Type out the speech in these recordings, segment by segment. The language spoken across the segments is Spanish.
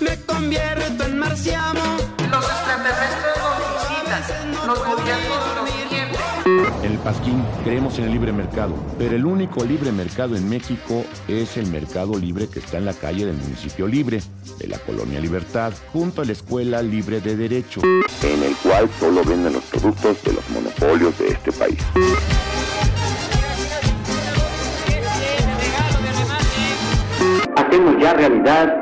Me convierto en marciano. Los extraterrestres nos visitan, los gobiernos el Pasquín creemos en el libre mercado, pero el único libre mercado en México es el mercado libre que está en la calle del municipio libre, de la colonia Libertad, junto a la Escuela Libre de Derecho. En el cual solo venden los productos de los monopolios de este país. Hacemos ya realidad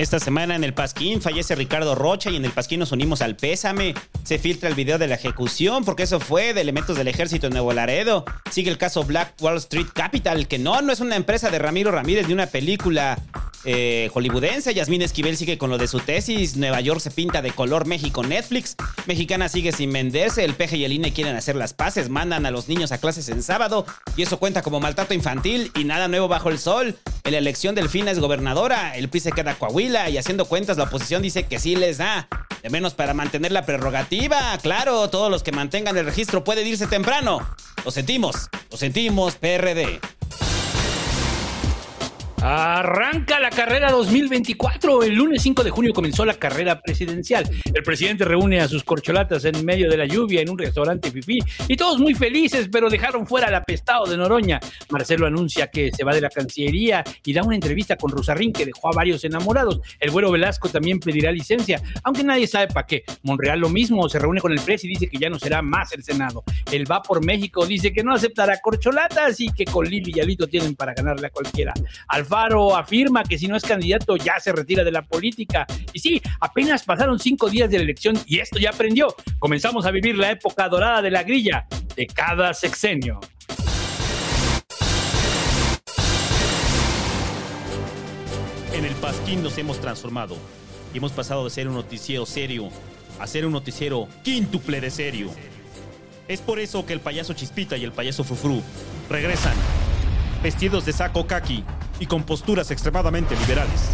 Esta semana en el Pasquín fallece Ricardo Rocha y en el Pasquín nos unimos al pésame. Se filtra el video de la ejecución porque eso fue de elementos del ejército en Nuevo Laredo. Sigue el caso Black Wall Street Capital, que no, no es una empresa de Ramiro Ramírez ni una película eh, hollywoodense. Yasmín Esquivel sigue con lo de su tesis. Nueva York se pinta de color México Netflix. Mexicana sigue sin venderse. El peje y el INE quieren hacer las paces. Mandan a los niños a clases en sábado. Y eso cuenta como maltrato infantil. Y nada nuevo bajo el sol. En la elección Delfina es gobernadora. El PRI se queda Coahuila. Y haciendo cuentas, la oposición dice que sí les da. De menos para mantener la prerrogativa. Claro, todos los que mantengan el registro pueden irse temprano. Lo sentimos. Lo sentimos, PRD. Arranca la carrera 2024. El lunes 5 de junio comenzó la carrera presidencial. El presidente reúne a sus corcholatas en medio de la lluvia en un restaurante fifí y todos muy felices, pero dejaron fuera al apestado de Noroña. Marcelo anuncia que se va de la Cancillería y da una entrevista con Rosarín que dejó a varios enamorados. El güero Velasco también pedirá licencia, aunque nadie sabe para qué. Monreal lo mismo, se reúne con el presi y dice que ya no será más el Senado. El va por México dice que no aceptará corcholatas y que con Lili y Alito tienen para ganarle a cualquiera. Alfaro afirma que si no es candidato ya se retira de la política. Y sí, apenas pasaron cinco días de la elección y esto ya aprendió. Comenzamos a vivir la época dorada de la grilla de cada sexenio. En el Pasquín nos hemos transformado y hemos pasado de ser un noticiero serio a ser un noticiero quíntuple de serio. Es por eso que el payaso Chispita y el payaso Frufru regresan, vestidos de saco kaki y con posturas extremadamente liberales.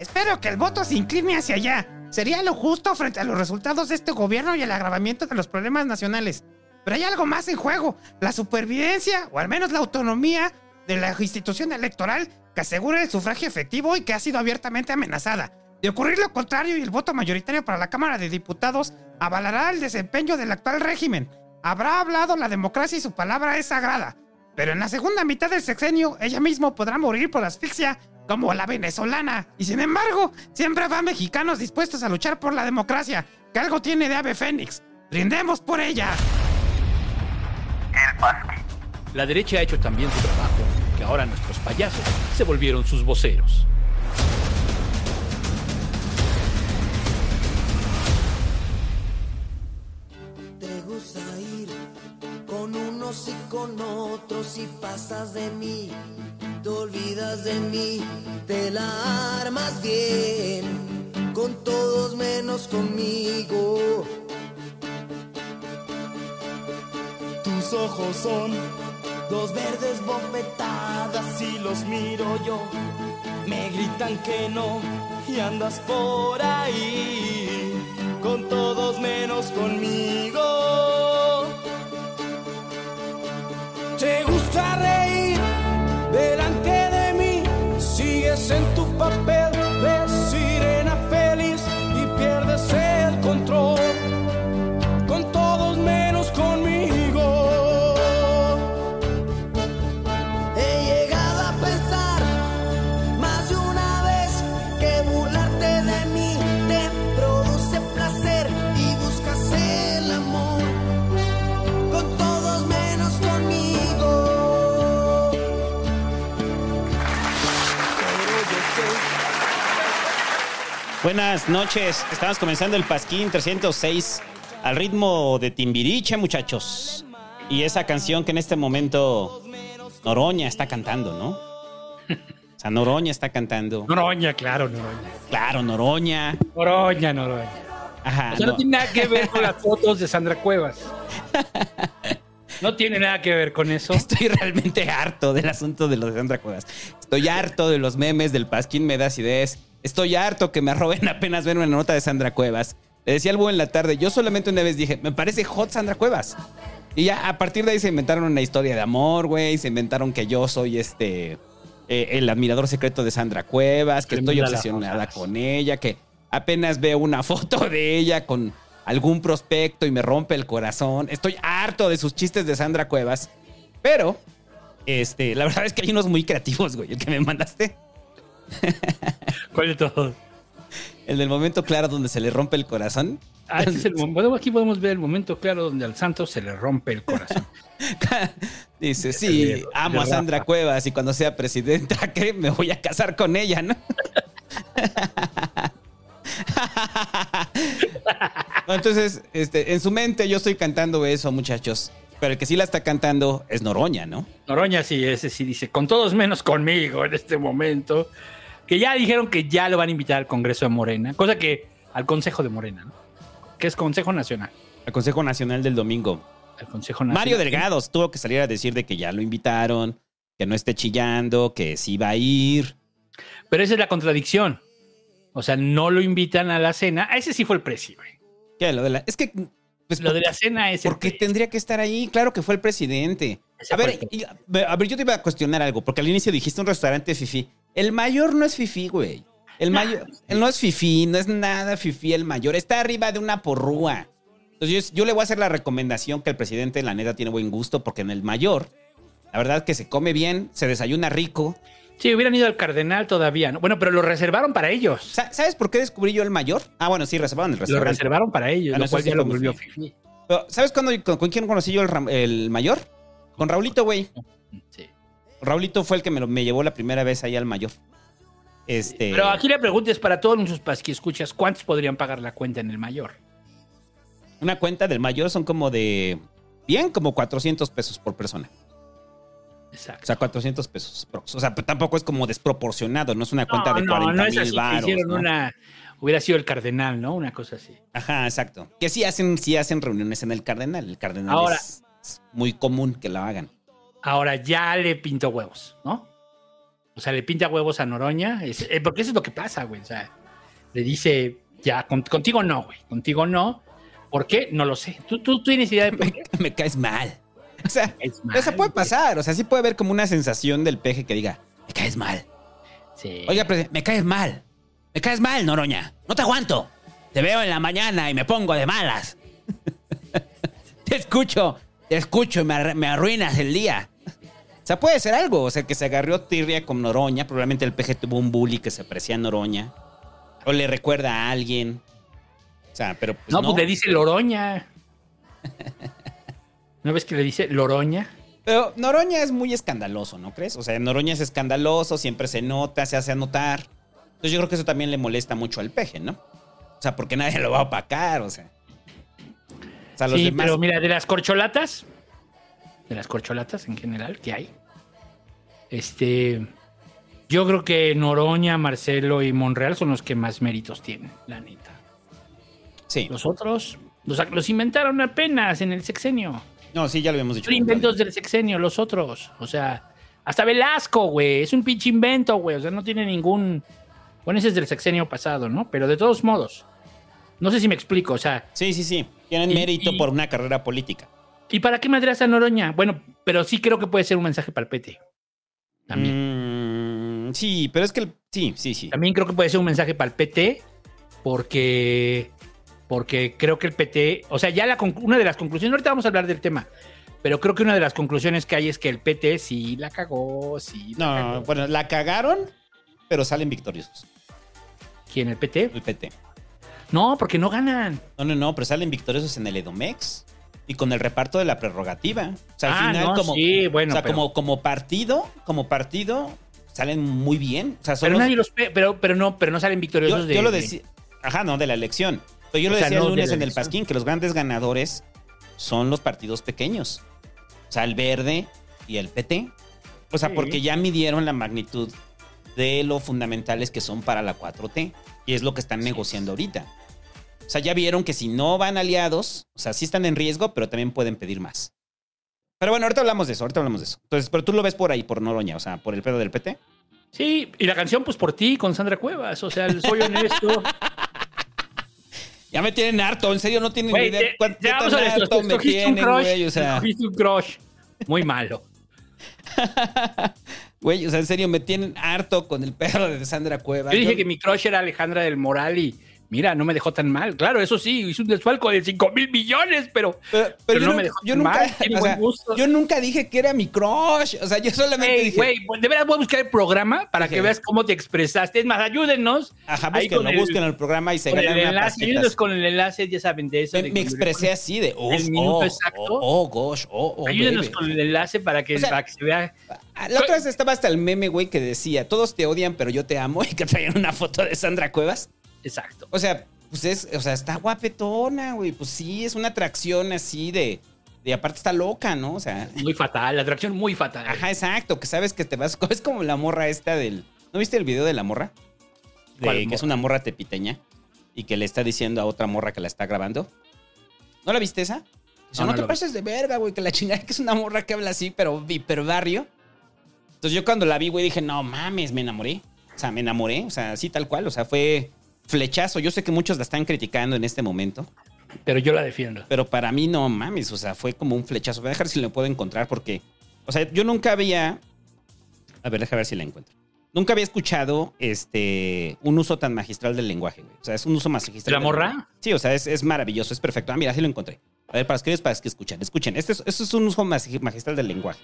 Espero que el voto se incline hacia allá. Sería lo justo frente a los resultados de este gobierno y el agravamiento de los problemas nacionales. Pero hay algo más en juego, la supervivencia, o al menos la autonomía, de la institución electoral que asegura el sufragio efectivo y que ha sido abiertamente amenazada. De ocurrir lo contrario y el voto mayoritario para la Cámara de Diputados avalará el desempeño del actual régimen. Habrá hablado la democracia y su palabra es sagrada. Pero en la segunda mitad del sexenio, ella mismo podrá morir por asfixia como la venezolana. Y sin embargo, siempre va mexicanos dispuestos a luchar por la democracia, que algo tiene de ave fénix. Brindemos por ella. La derecha ha hecho también su trabajo, que ahora nuestros payasos se volvieron sus voceros. Y con otros y pasas de mí, te olvidas de mí, te la armas bien, con todos menos conmigo. Tus ojos son dos verdes bofetadas y los miro yo. Me gritan que no y andas por ahí con todos menos conmigo. Te gusta reír. Delante de mí, sigues en tu papel Buenas noches. Estamos comenzando el Pasquín 306 al ritmo de Timbiriche, muchachos. Y esa canción que en este momento Noroña está cantando, ¿no? O sea, Noroña está cantando. Noroña, claro, Noroña. Claro, Noroña. Noroña, Noroña. Ajá. O sea, no, no. tiene nada que ver con las fotos de Sandra Cuevas. No tiene nada que ver con eso. Estoy realmente harto del asunto de los de Sandra Cuevas. Estoy harto de los memes del Pasquín me das ideas. Estoy harto que me roben apenas ver una nota de Sandra Cuevas. Le decía algo en la tarde. Yo solamente una vez dije, me parece hot Sandra Cuevas. Y ya a partir de ahí se inventaron una historia de amor, güey. Se inventaron que yo soy este. eh, el admirador secreto de Sandra Cuevas, que estoy obsesionada con ella, que apenas veo una foto de ella con algún prospecto y me rompe el corazón. Estoy harto de sus chistes de Sandra Cuevas. Pero, este, la verdad es que hay unos muy creativos, güey. El que me mandaste. ¿Cuál de todos? El del momento claro donde se le rompe el corazón. Ah, este es el. Bueno, aquí podemos ver el momento claro donde al santo se le rompe el corazón. Dice, sí, de- amo a Sandra. Cuevas y cuando sea presidenta, que me voy a casar con ella, ¿no? No, Entonces, este, en su mente yo estoy cantando eso, muchachos. Pero el que sí la está cantando es Noroña, ¿no? Noroña sí, ese sí dice, con todos menos conmigo en este momento. Que ya dijeron que ya lo van a invitar al Congreso de Morena, cosa que al Consejo de Morena, ¿no? Que es Consejo Nacional. Al Consejo Nacional del Domingo. Al Consejo Nacional. Mario Delgados tuvo que salir a decir de que ya lo invitaron, que no esté chillando, que sí va a ir. Pero esa es la contradicción. O sea, no lo invitan a la cena. Ah, Ese sí fue el precio, güey. ¿Qué? Lo de la- es que. pues, Lo de la cena es el ¿Por qué precio. tendría que estar ahí? Claro que fue el presidente. Ese A ver, y- a ver, yo te iba a cuestionar algo, porque al inicio dijiste un restaurante fifi. El mayor no es fifi, güey. El mayor él no es fifi, no es nada fifi el mayor. Está arriba de una porrúa. Entonces yo, yo le voy a hacer la recomendación que el presidente, la neta, tiene buen gusto, porque en el mayor, la verdad que se come bien, se desayuna rico. Sí, hubieran ido al Cardenal todavía, ¿no? Bueno, pero lo reservaron para ellos. Sa- ¿Sabes por qué descubrí yo el mayor? Ah, bueno, sí, reservaron el Lo restaurante. reservaron para ellos, Ah, lo cual sí ya lo volvió fifi. Pero, ¿Sabes cuándo, con, con quién conocí yo el, el mayor? Con Raulito, güey. Sí. Raulito fue el que me, lo- me llevó la primera vez ahí al mayor. Este. Pero aquí la pregunta es para todos nuestros que escuchas, ¿cuántos podrían pagar la cuenta en el mayor? Una cuenta del mayor son como de. Bien, como 400 pesos por persona. Exacto. O sea, 400 pesos. O sea, tampoco es como desproporcionado, no es una cuenta de 40 no es mil así hicieron ¿no? una... Hubiera sido el cardenal, ¿no? Una cosa así. Ajá, exacto. Que sí hacen, sí hacen reuniones en el Cardenal. El Cardenal Ahora- es, es muy común que lo hagan. Ahora ya le pintó huevos, ¿no? O sea, le pinta huevos a Noroña. es- eh, porque eso es lo que pasa, güey. O sea, le dice, ya, con- contigo no, güey. Contigo no. ¿Por qué? No lo sé. ¿Tú, tú tienes idea de por qué? Me caes mal. O sea, mal, eso puede pasar. O sea, sí puede haber como una sensación del peje que diga, me caes mal. Sí. Oiga, me caes mal. Me caes mal, Noroña. No te aguanto. Te veo en la mañana y me pongo de malas. te escucho, te escucho y me arruinas el día. O sea, puede ser algo. O sea, que se agarrió tirria con Noroña. Probablemente el peje tuvo un bully que se parecía a Noroña. O le recuerda a alguien. O sea, pero pues no, no. pues le dice Loroña. ¿No ves que le dice Loroña? Pero Noroña es muy escandaloso, ¿no crees? O sea, Noroña es escandaloso, siempre se nota, se hace anotar. Entonces yo creo que eso también le molesta mucho al peje, ¿no? O sea, porque nadie lo va a opacar, o sea. O sea, los sí, demás. pero mira, de las corcholatas, de las corcholatas en general que hay, este, yo creo que Noroña, Marcelo y Monreal son los que más méritos tienen, la neta. Sí. Los otros los, los inventaron apenas en el sexenio. No, sí, ya lo habíamos dicho. Son inventos del sexenio, los otros. O sea, hasta Velasco, güey. Es un pinche invento, güey. O sea, no tiene ningún. Bueno, ese es del sexenio pasado, ¿no? Pero de todos modos. No sé si me explico. O sea, Sí, sí, sí. Tienen Y- mérito y- por una carrera política. ¿Y para qué madreas a Noroña? Bueno, pero sí creo que puede ser un mensaje para el PT. También. Mm, sí, pero es que. el- Sí, sí, sí. También creo que puede ser un mensaje para el PT. Porque. Porque creo que el PT. O sea, ya la una de las conclusiones. Ahorita vamos a hablar del tema. Pero creo que una de las conclusiones que hay es que el PT sí la cagó, sí. la No, cagó. bueno, la cagaron, pero salen victoriosos. ¿Quién? ¿El PT? El PT. No, porque no ganan. No, no, no, pero salen victoriosos en el Edomex y con el reparto de la prerrogativa. O sea, al Ah, final, no, como, sí, bueno, o sea, pero- como, como partido, como partido, salen muy bien. O sea, son Pero los- nadie los pe- pero, pero no, pero no salen victoriosos yo, de. yo lo de- decía. Ajá, no, de la elección. Pero yo O lo sea, decía no el lunes en el. Pasquín, que los grandes ganadores son los partidos pequeños. O sea, el verde y el PT. O sea, Sí. porque ya midieron la magnitud de lo fundamentales que son para la 4T. Y es lo que están negociando ahorita. O sea, ya vieron que si no van aliados, o sea, sí están en riesgo, pero también pueden pedir más. Pero bueno, ahorita hablamos de eso, ahorita hablamos de eso. Entonces, pero tú lo ves por ahí, por Noroña, o sea, por el pedo del PT. Sí, y la canción, pues por ti, con Sandra Cuevas. O sea, soy honesto. Ya me tienen harto, en serio no tienen Güey, idea cuánto ya tan esto. harto me tienen, güey, o sea. Un crush. Muy malo. Güey, o sea, en serio, me tienen harto con el perro de Sandra Cuevas. Yo dije Yo- que mi crush era Alejandra del Moral y mira, no me dejó tan mal. Claro, eso sí, hizo un desfalco de 5 mil millones, pero, pero, pero yo no nu- me dejó yo tan nunca, mal. Tiene o buen sea, gusto. yo nunca dije que era mi crush. O sea, yo solamente Ey, dije. güey, pues, de veras voy a buscar el programa para que veas cómo te expresaste. Es más, ayúdennos. Ajá, búsquenlo, el- busquen el programa y se el ganan una enlace, ayúdenos con el enlace, ya saben de eso. Me, de expresé así de, oh, el minuto oh, exacto. oh, oh, gosh, oh, oh, Ayúdenos baby. con el enlace para que, O sea, para que se vea. Ah, La otra vez estaba hasta el meme, güey, que decía, todos te odian, pero yo te amo, y que traían una foto de Sandra Cuevas. Exacto. O sea, pues es, o sea, está guapetona, güey. Pues sí, es una atracción así de. De aparte está loca, ¿no? O sea. Muy fatal, la atracción muy fatal. Ajá, exacto. Que sabes que te vas. Es como la morra esta del. ¿No viste el video de la morra? De, ¿Cuál que morra? es una morra tepiteña. Y que le está diciendo a otra morra que la está grabando. ¿No la viste esa? O sea, No, no, no te pases de verga, güey. Que la chingada que es una morra que habla así, pero hiper barrio. Entonces yo cuando la vi, güey, dije, no mames, me enamoré. O sea, me enamoré. O sea, así tal cual. O sea, fue flechazo. Yo sé que muchos la están criticando en este momento. Pero yo la defiendo. Pero para mí no mames, o sea, fue como un flechazo. Voy a dejar si lo puedo encontrar porque, o sea, yo nunca había, a ver, déjame ver si la encuentro. Nunca había escuchado este un uso tan magistral del lenguaje, güey. O sea, es un uso magistral. ¿La morra? lenguaje. Sí, o sea, es, es maravilloso, es perfecto. Ah, mira, sí lo encontré. A ver, para los para que escuchen, escuchen. Este es, esto es un uso magi- magistral del lenguaje.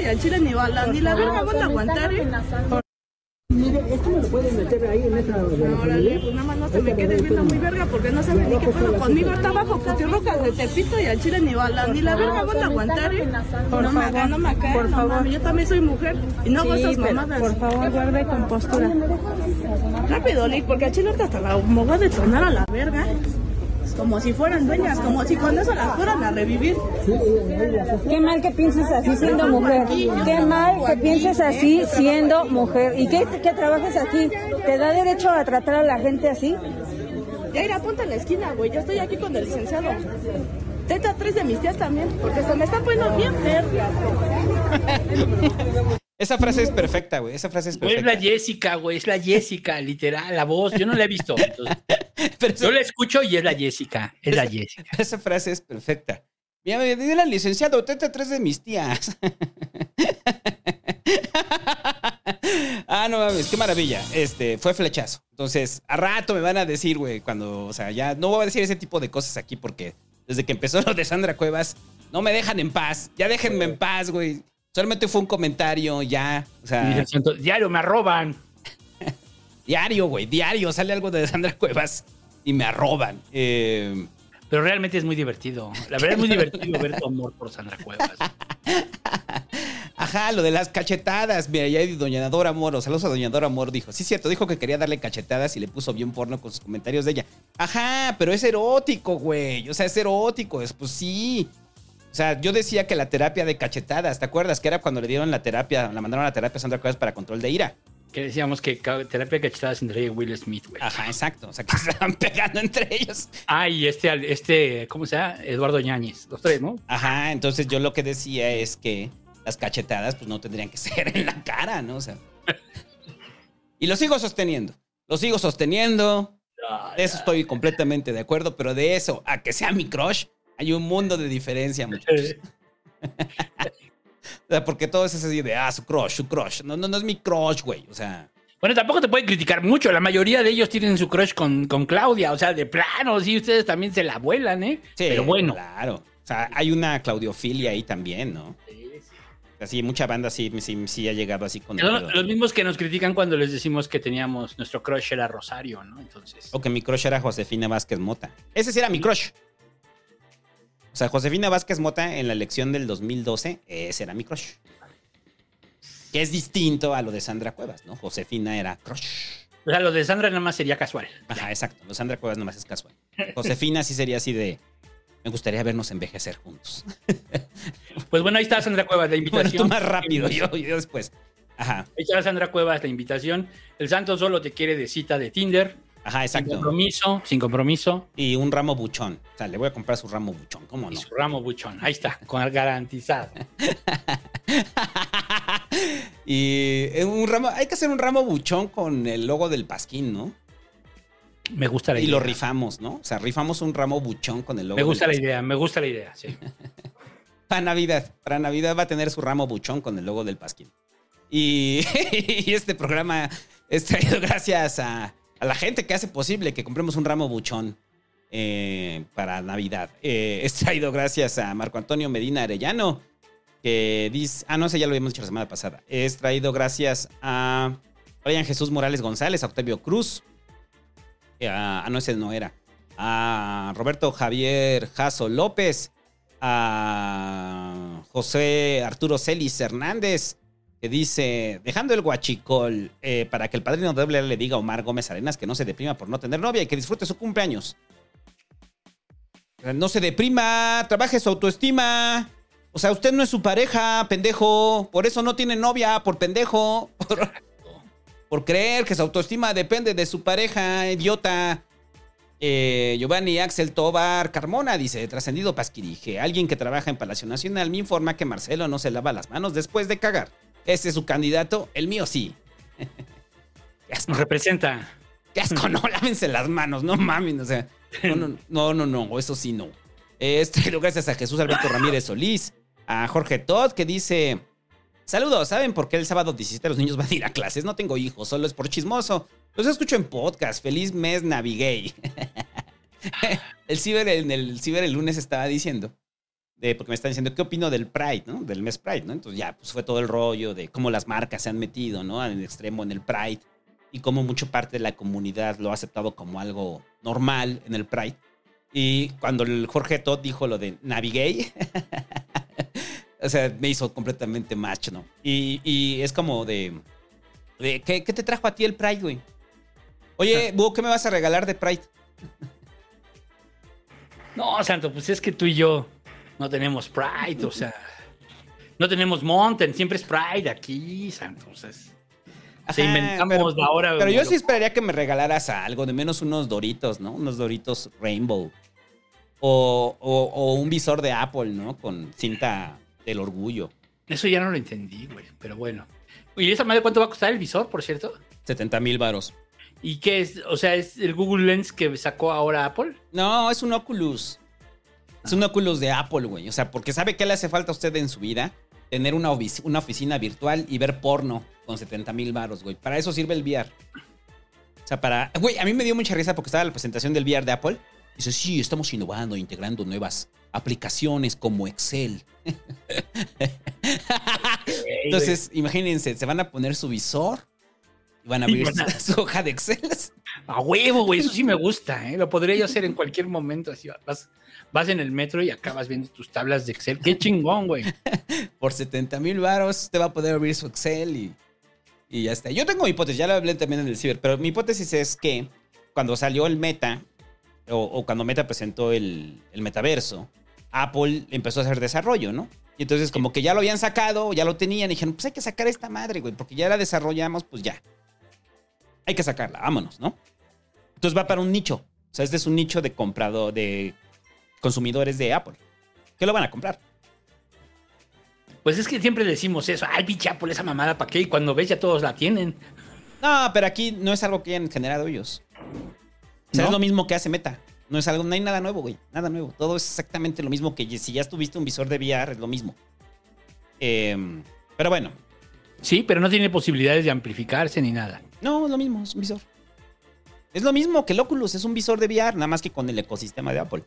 Y al chile ni bala, ni la verga van a aguantar, ¿eh? Mire, esto me lo pueden meter ahí en esa... Órale, pues nada más no se me quede viendo muy verga porque no saben ni qué pedo conmigo. Está abajo Putirrocas de Tepito y al chile ni bala, ni la verga van a aguantar, ¿eh? Por no me favor, hagan, no me hagan. por favor. yo también soy mujer y no hago esas mamadas. por favor, guarde compostura. Rápido, Nick, porque al chile hasta la me voy a detonar a la verga. Como si fueran dueñas, como si con eso las fueran a revivir. Qué mal que pienses así siendo mujer. Qué mal que pienses así siendo mujer. ¿Y qué que trabajes aquí? ¿Te da derecho a tratar a la gente así? Ya irá, ponte en la esquina, güey. Yo estoy aquí con el licenciado. Teta tres de mis tías también, porque se me está poniendo bien verga. Esa frase es perfecta, güey. Esa frase es Güey, es perfecta. la Jessica, güey, es la Jessica, literal, la voz. Yo no la he visto. entonces, yo la escucho y es la Jessica, es la Jessica. Esa frase es perfecta. Mira, me dio la licenciado, teta tres de mis tías. ah, no mames, qué maravilla. Este, fue flechazo. Entonces, a rato me van a decir, güey, cuando, o sea, ya no voy a decir ese tipo de cosas aquí porque desde que empezó lo de Sandra Cuevas, no me dejan en paz. Ya déjenme en paz, güey. Solamente fue un comentario, ya. O sea, diario me arroban. diario, güey, diario. Sale algo de Sandra Cuevas y me arroban. Eh, Pero realmente es muy divertido. La verdad es muy divertido ver tu amor por Sandra Cuevas. Ajá, lo de las cachetadas. Mira, ya Doña Dora Moro, saludos a Doña Dora Moro, dijo. Sí, cierto, dijo que quería darle cachetadas y le puso bien porno con sus comentarios de ella. Ajá, pero es erótico, güey. O sea, es erótico. Es, pues sí. O sea, yo decía que la terapia de cachetadas, ¿te acuerdas? Que era cuando le dieron la terapia, la mandaron a la terapia a Sandra Cuevas para control de ira. Que decíamos que terapia cachetadas entre ella y Will Smith, güey. Ajá, exacto. O sea, que se estaban pegando entre ellos. Ah, y este, este, ¿cómo se llama? Eduardo Ñañez. Los tres, ¿no? Ajá, entonces yo lo que decía es que las cachetadas pues no tendrían que ser en la cara, ¿no? O sea. Y lo sigo sosteniendo. Lo sigo sosteniendo. De eso estoy completamente de acuerdo, pero de eso a que sea mi crush, hay un mundo de diferencia, muchachos. O sea, porque todo es así de, ah, su crush, su crush. No, no, no es mi crush, güey. O sea, Bueno, tampoco te pueden criticar mucho. La mayoría de ellos tienen su crush con, con Claudia. O sea, de plano, sí, ustedes también se la vuelan, ¿eh? sí, Pero bueno. Claro. O sea, hay una claudiofilia ahí también, ¿no? Así, mucha banda sí, sí, sí ha llegado así con... pedo. los mismos que nos critican cuando les decimos que teníamos nuestro crush era Rosario, ¿no? Entonces. O que mi crush era Josefina Vázquez Mota. Ese sí era mi crush. O sea, Josefina Vázquez Mota en la elección del 2012, ese era mi crush. Que es distinto a lo de Sandra Cuevas, ¿no? Josefina era crush. O sea, lo de Sandra nada más sería casual. Ajá, exacto. Lo de Sandra Cuevas nomás es casual. Josefina sí sería así de. Me gustaría vernos envejecer juntos. Pues bueno, ahí está Sandra Cuevas, la Bueno, invitación. tú más rápido, yo, yo después. Ajá. Ahí está Sandra Cuevas, la invitación. El santo solo te quiere de cita de Tinder. Ajá, Sin exacto. compromiso, sin compromiso. Y un ramo buchón. O sea, le voy a comprar su ramo buchón, ¿cómo Y no? su ramo buchón. Ahí está, con garantizado. y eh, un ramo, hay que hacer un ramo buchón con el logo del pasquín, ¿no? Me gusta la Y idea. lo rifamos, ¿no? O sea, rifamos un ramo buchón con el logo. Me gusta del la idea, me gusta la idea, sí. Para Navidad. Para Navidad va a tener su ramo buchón con el logo del Pasquín. Y, y este programa es traído gracias a, a la gente que hace posible que compremos un ramo buchón eh, para Navidad. Eh, es traído gracias a Marco Antonio Medina Arellano, que dice... Ah, no, ese ya lo habíamos dicho la semana pasada. Es traído gracias a Brian Jesús Morales González, a Octavio Cruz. eh, A, ah, no, ese no era. A Roberto Javier Jasso López a José Arturo Celis Hernández, que dice, dejando el guachicol eh, para que el padrino doble le diga a Omar Gómez Arenas que no se deprima por no tener novia y que disfrute su cumpleaños. No se deprima, trabaje su autoestima. O sea, usted no es su pareja, pendejo. Por eso no tiene novia, por pendejo. Por, creer que su autoestima depende de su pareja, idiota. Eh, Giovanni Axel Tobar Carmona dice, trascendido Pasquirije, alguien que trabaja en Palacio Nacional me informa que Marcelo no se lava las manos después de cagar. Ese es su candidato, el mío sí. Qué asco, Nos representa. qué asco, no, lávense las manos, no mames, o sea, no, no, no, no, no, eso sí no. Es traído gracias a Jesús Alberto Ramírez Solís, a Jorge Todd que dice, saludos, ¿saben por qué el sábado 17 los niños van a ir a clases? No tengo hijos, solo es por chismoso. Los escucho en podcast. Feliz mes Navigay. el ciber en el ciber el lunes estaba diciendo, de, porque me están diciendo, ¿qué opino del Pride, no? Del mes Pride, ¿no? Entonces ya, pues fue todo el rollo de cómo las marcas se han metido, ¿no? En el extremo en el Pride y cómo mucha parte de la comunidad lo ha aceptado como algo normal en el Pride. Y cuando el Jorge Todd dijo lo de Navigay, o sea, me hizo completamente match, ¿no? Y, y es como de, de, ¿qué, qué te trajo a ti el Pride, güey? Oye, Búho, ¿qué me vas a regalar de Pride? No, Santo, pues es que tú y yo no tenemos Pride, o sea. No tenemos Mountain, siempre es Pride aquí, Santo. O sea, es- se Ajá, inventamos pero, la hora. Pero yo sí esperaría que me regalaras algo, de menos unos doritos, ¿no? Unos doritos Rainbow. O, o- o un visor de Apple, ¿no? Con cinta del orgullo. Eso ya no lo entendí, güey, pero bueno. ¿Y esa madre cuánto va a costar el visor, por cierto? 70 mil varos. ¿Y qué es? O sea, ¿es el Google Lens que sacó ahora Apple? No, es un Oculus. Es un Oculus de Apple, güey. O sea, porque ¿sabe qué le hace falta a usted en su vida? Tener una, una oficina virtual y ver porno con 70 mil varos, güey. Para eso sirve el VR. O sea, para... Güey, a mí me dio mucha risa porque estaba la presentación del VR de Apple. Dice, sí, estamos innovando, integrando nuevas aplicaciones como Excel. Entonces, imagínense, se van a poner su visor y van a Y abrir van a- su, su hoja de Excel. A huevo, güey, eso sí me gusta, ¿eh? Lo podría yo hacer en cualquier momento. Así vas, vas en el metro y acabas viendo tus tablas de Excel. Qué chingón, güey. por 70 mil varos, te va a poder abrir su Excel y, y ya está. Yo tengo mi hipótesis, ya lo hablé también en el ciber, pero mi hipótesis es que cuando salió el Meta, o, o cuando Meta presentó el, el metaverso, Apple empezó a hacer desarrollo, ¿no? Y entonces como que ya lo habían sacado, ya lo tenían, y dijeron, pues hay que sacar esta madre, güey, porque ya la desarrollamos, pues ya. Hay que sacarla, vámonos, ¿no? Entonces va para un nicho. O sea, este es un nicho de comprado, de consumidores de Apple. ¿Qué lo van a comprar? Pues es que siempre decimos eso. Ay, pinche Apple, esa mamada, ¿para qué? Y cuando ves ya todos la tienen. No, pero aquí no es algo que hayan generado ellos. O sea, ¿No? es lo mismo que hace Meta. No es algo, no hay nada nuevo, güey. Nada nuevo. Todo es exactamente lo mismo que si ya estuviste un visor de VR, es lo mismo. Em, pero bueno, Sí, pero no tiene posibilidades de amplificarse ni nada. no, es lo mismo, es un visor. Es lo mismo que el Oculus, es un visor de VR, nada más que con el ecosistema de Apple.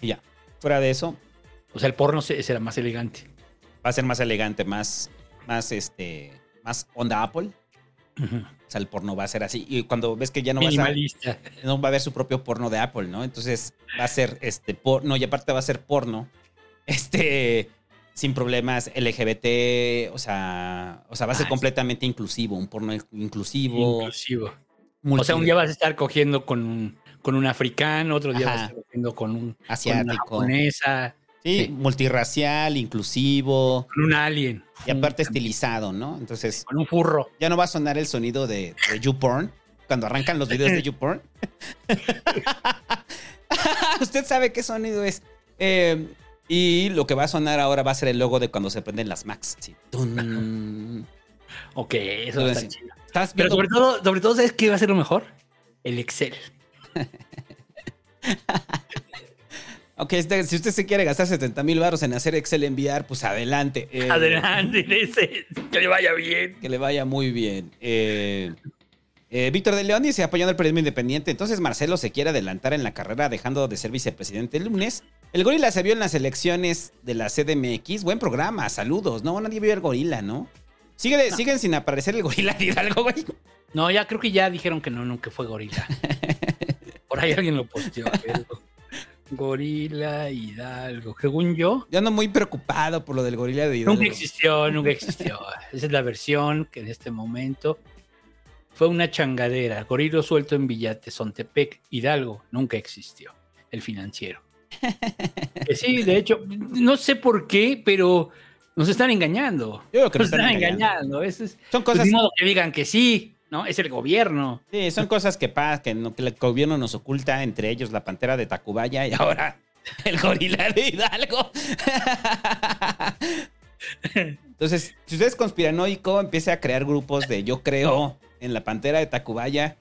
Y ya. Fuera de eso, O sea, el porno se- será más elegante. va a ser más elegante, más, más, este, más onda Apple. O sea, el porno va a ser así. Y cuando ves que ya no vas a, no va a haber su propio porno de Apple, ¿no? Entonces va a ser este porno y aparte va a ser porno. Este sin problemas LGBT, o sea, o sea, va a ser Ah, sí. completamente inclusivo, un porno inclusivo. Inclusivo. O sea, un día vas a estar cogiendo con un, con un africano, otro día vas a Ajá. estar cogiendo con un con una Asiático. japonesa, Sí, multirracial, inclusivo. con un alien. Y aparte estilizado, ¿no? Entonces. Con un furro. Ya no va a sonar el sonido de, de YouPorn. Cuando arrancan los videos de YouPorn. Usted sabe qué sonido es. Eh, y lo que va a sonar ahora va a ser el logo de cuando se prenden las Macs. Tun. Ok, eso va a Entonces, chido. Estás Pero sobre todo, sobre todo, ¿sabes qué va a ser lo mejor? El Excel. Ok, este- si usted se quiere gastar 70 mil baros en hacer Excel enviar, pues adelante. Eh, Adelante, que le vaya bien. Que le vaya muy bien. Eh, eh, Víctor de León dice, apoyando el periodismo independiente. Entonces Marcelo se quiere adelantar en la carrera dejando de ser vicepresidente el lunes. El gorila se vio en las elecciones de la CDMX. Buen programa, saludos. No, nadie vio el gorila, ¿no? Sigue, Siguen sin aparecer el gorila de Hidalgo, güey. No, ya creo que ya dijeron que no, nunca fue gorila. Por ahí alguien lo posteó. Gorila Hidalgo. Según yo, Yo ando muy preocupado por lo del gorila de Hidalgo. nunca existió, nunca existió. Esa es la versión que en este momento fue una changadera. Gorilo suelto en Villate, Sontepec, Hidalgo. Nunca existió. El financiero. Que sí, de hecho, no sé por qué, pero nos están engañando. Yo creo que nos nos están están engañando. engañando. Es, Son pues, cosas- ni modo que digan que sí, ¿no? Es el gobierno. Sí, son cosas que pasan, que, no- que el gobierno nos oculta, entre ellos la pantera de Tacubaya y ahora el gorila de Hidalgo. Entonces, si usted es conspiranoico, empiece a crear grupos de yo creo en la pantera de Tacubaya.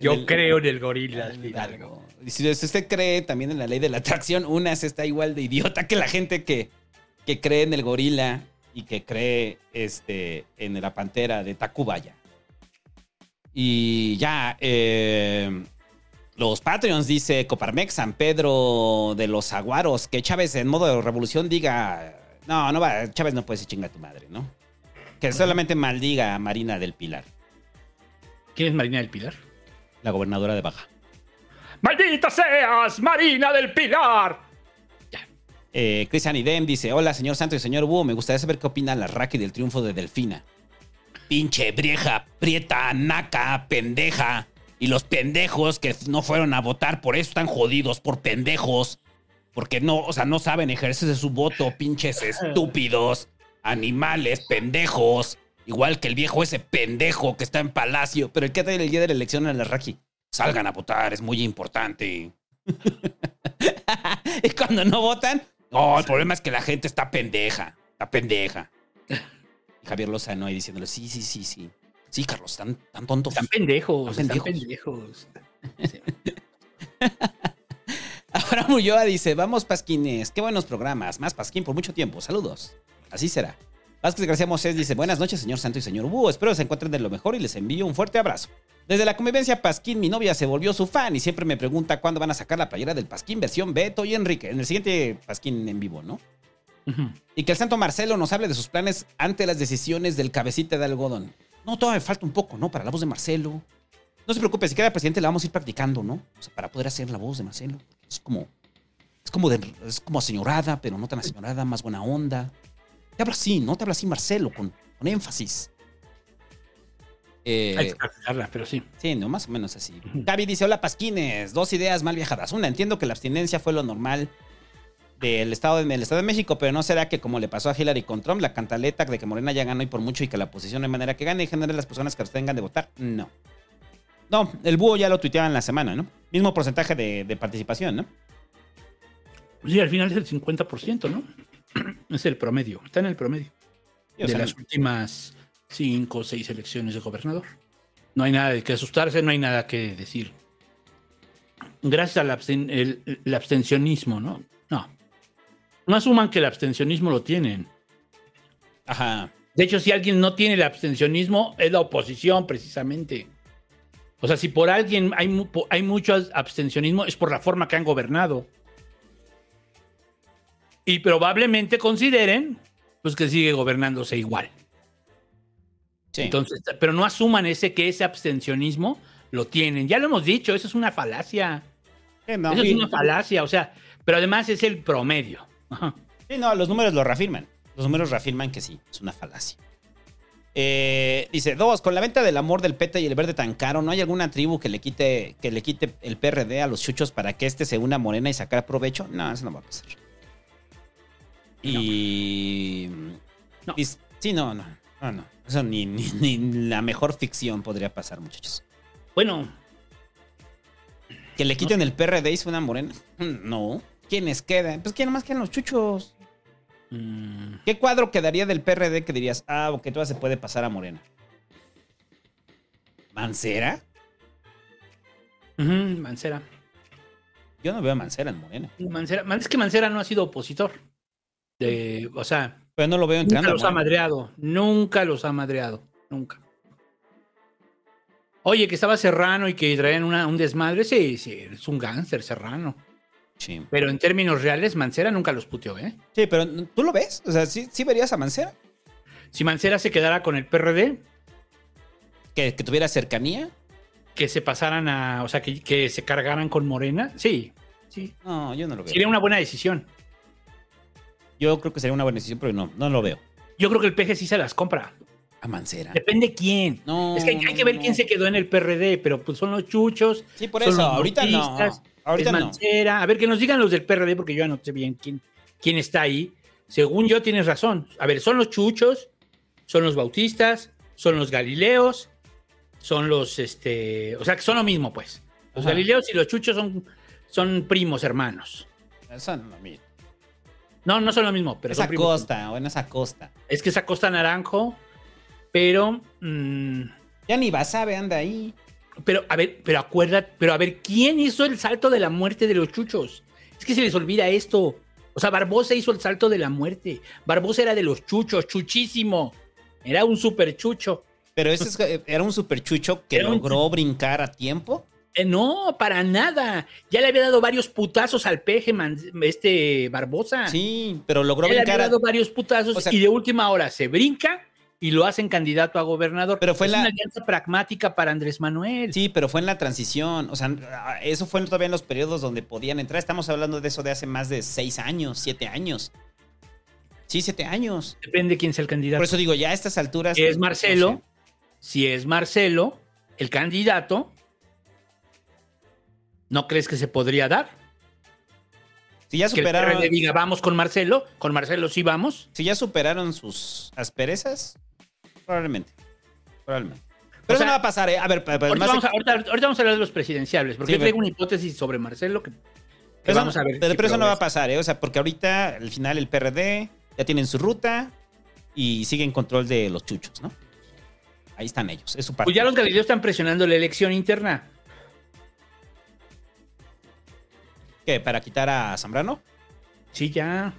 Yo En el- creo en el gorila de Hidalgo. Y si usted cree también en la ley de la atracción, unas está igual de idiota que la gente que, que cree en el gorila y que cree este, en la pantera de Tacubaya. Y ya, eh, los Patreons, dice Coparmex, San Pedro de los Aguaros, que Chávez en modo de revolución diga, no, no va, Chávez no puede decir chinga a tu madre, ¿no? Que solamente maldiga a Marina del Pilar, ¿Quién es Marina del Pilar? la gobernadora de Baja. ¡Maldita seas, Marina del Pilar! Eh, Cristian Idem dice: Hola, señor Santo y señor Búho. Me gustaría saber qué opina la Raki del triunfo de Delfina. Pinche vieja, prieta, naca, pendeja. Y los pendejos que no fueron a votar por eso están jodidos por pendejos. Porque no, o sea, no saben ejercerse su voto, pinches estúpidos, animales, pendejos. Igual que el viejo ese pendejo que está en Palacio. Pero el que trae el día de la elección a la Raki. Salgan a votar, es muy importante. y cuando no votan, no, el problema es que la gente está pendeja. Está pendeja. Javier Lozano ahí diciéndole, sí, sí, sí, sí. Sí, Carlos, están tan tontos. Están pendejos, Están están pendejos. pendejos. Abraham Ulloa dice, vamos Pasquines, qué buenos programas. Más Pasquín por mucho tiempo, saludos. Así será. Vázquez García Mosés dice, buenas noches, señor Santo y señor Búho. Espero se encuentren de lo mejor y les envío un fuerte abrazo. Desde la convivencia Pasquín, mi novia se volvió su fan y siempre me pregunta cuándo van a sacar la playera del Pasquín versión Beto y Enrique. En el siguiente Pasquín en vivo, ¿no? Y que el santo Marcelo nos hable de sus planes ante las decisiones del cabecita de algodón. No, todavía falta un poco, ¿no? Para la voz de Marcelo. No se preocupe, si queda presidente la vamos a ir practicando, ¿no? O sea, para poder hacer la voz de Marcelo. Es como. Es como de, es como señorada, pero no tan señorada, más buena onda. Te habla así, ¿no? Te habla así Marcelo, con, con énfasis. Eh, Hay que pero sí. Sí, no, más o menos así. Gaby dice, hola Pasquines, dos ideas mal viajadas. Una, entiendo que la abstinencia fue lo normal del estado de, del estado de México, pero no será que como le pasó a Hillary con Trump, la cantaleta de que Morena ya ganó y por mucho y que la oposición no hay manera que gane y genere las personas que abstengan de votar. No. No, el búho ya lo tuiteaba en la semana, ¿no? Mismo porcentaje de, de participación, ¿no? Sí, al final es el 50%, ¿no? Es el promedio, está en el promedio. Sí, de sea, las últimas cinco o seis elecciones de gobernador. No hay nada de que asustarse, no hay nada que decir. Gracias al absten- el- el abstencionismo, ¿no? No. Asuman que el abstencionismo lo tienen. Ajá. De hecho, si alguien no tiene el abstencionismo, es la oposición, precisamente. O sea, si por alguien hay, hay mucho abstencionismo, es por la forma que han gobernado. Y probablemente consideren pues, que sigue gobernándose igual. Entonces, pero no asuman ese que ese abstencionismo lo tienen. Ya lo hemos dicho, eso es una falacia. no, eso y- es una falacia, o sea, pero además es el promedio. Ajá. Sí, no, los números lo reafirman. Los números reafirman que sí, es una falacia. Eh, dice, dos, con la venta del amor del peta y el verde tan caro, ¿no hay alguna tribu que le quite, que le quite el PRD a los chuchos para que este se una a morena y sacar provecho? No, eso no va a pasar. Y... y- sí, no, no, no, no. Eso ni, ni, ni la mejor ficción podría pasar, muchachos. Bueno, Que le quiten el PRD y se una morena. No. ¿Quiénes quedan? Pues quién más quedan los chuchos. mm, ¿Qué cuadro quedaría del PRD que dirías, ah, ok, todavía se puede pasar a Morena? ¿Mancera? ujú, Mancera. Yo no veo a Mancera en Morena. Mancera. Man- Es que Mancera no ha sido opositor. De, o sea, Pero no lo veo entrando. nunca los ha madreado. Nunca los ha madreado. Nunca. Oye, que estaba Serrano y que traían una- un desmadre. Sí, sí, es un gánster Serrano. Sí. Pero en términos reales, Mancera nunca los puteó, ¿eh? Sí, pero ¿tú lo ves? O sea, ¿sí, sí verías a Mancera? Si Mancera se quedara con el PRD, ¿Que, que tuviera cercanía? que se pasaran a. O sea, que, que se cargaran con Morena, sí. Sí. No, yo no lo veo. Sería una buena decisión. Yo creo que sería una buena decisión, pero no, no lo veo. Yo creo que el PG sí se las compra. A Mancera. Depende quién. No. Es que hay, hay que ver quién se quedó en el PRD, pero pues son los chuchos. Sí, por eso, ahorita no. Ahorita es no. Mancera. A ver, que nos digan los del PRD, porque yo ya no sé bien quién, quién está ahí. Según yo, tienes razón. A ver, son los chuchos, son los bautistas, son los galileos, son los, este, o sea, que son lo mismo, pues. Los Ajá. galileos y los chuchos son, son primos hermanos. Eso no, mira. No, no son lo mismo, pero Esa son costa, o en esa costa. Es que esa costa naranjo, pero... mm, Ya ni Basabe anda ahí. Pero, a ver, pero acuérdate, pero a ver, ¿quién hizo el salto de la muerte de los chuchos? Es que se les olvida esto. O sea, Barbosa hizo el salto de la muerte. Barbosa era de los chuchos, chuchísimo. Era un super chucho. Pero ese es- era un super chucho que Era un logró brincar a tiempo. Eh, no, para nada. Ya le había dado varios putazos al peje, man- este Barbosa. Sí, pero logró Ya le había brincar a- dado varios putazos O sea- y de última hora se brinca y lo hacen candidato a gobernador. Pero fue es la- una alianza pragmática para Andrés Manuel. Sí, pero fue en la transición. O sea, eso fue todavía en los periodos donde podían entrar. Estamos hablando de eso de hace más de seis años, siete años. Sí, siete años. Depende quién sea el candidato. Por eso digo, ya a estas alturas. Si es no Marcelo, sé. si es Marcelo, el candidato, ¿no crees que se podría dar? Si ya Que el superaron. PRD diga, vamos con Marcelo, con Marcelo sí vamos. Si ya superaron sus asperezas, probablemente. Probablemente. Pero O eso no va a pasar, ¿eh? A ver, Ahorita más- vamos, a, ahorita- ahorita vamos a hablar de los presidenciables, porque Sí, yo traigo pero- una hipótesis sobre Marcelo que, que Pero vamos eso- a ver. Pero, si pero eso no va a pasar, ¿eh? O sea, porque ahorita, al final, el PRD ya tienen su ruta y sigue en control de los chuchos, ¿no? Ahí están ellos, es su parte. Pues ya los galileos están presionando la elección interna. ¿Qué? ¿Para quitar a Zambrano? Sí, ya.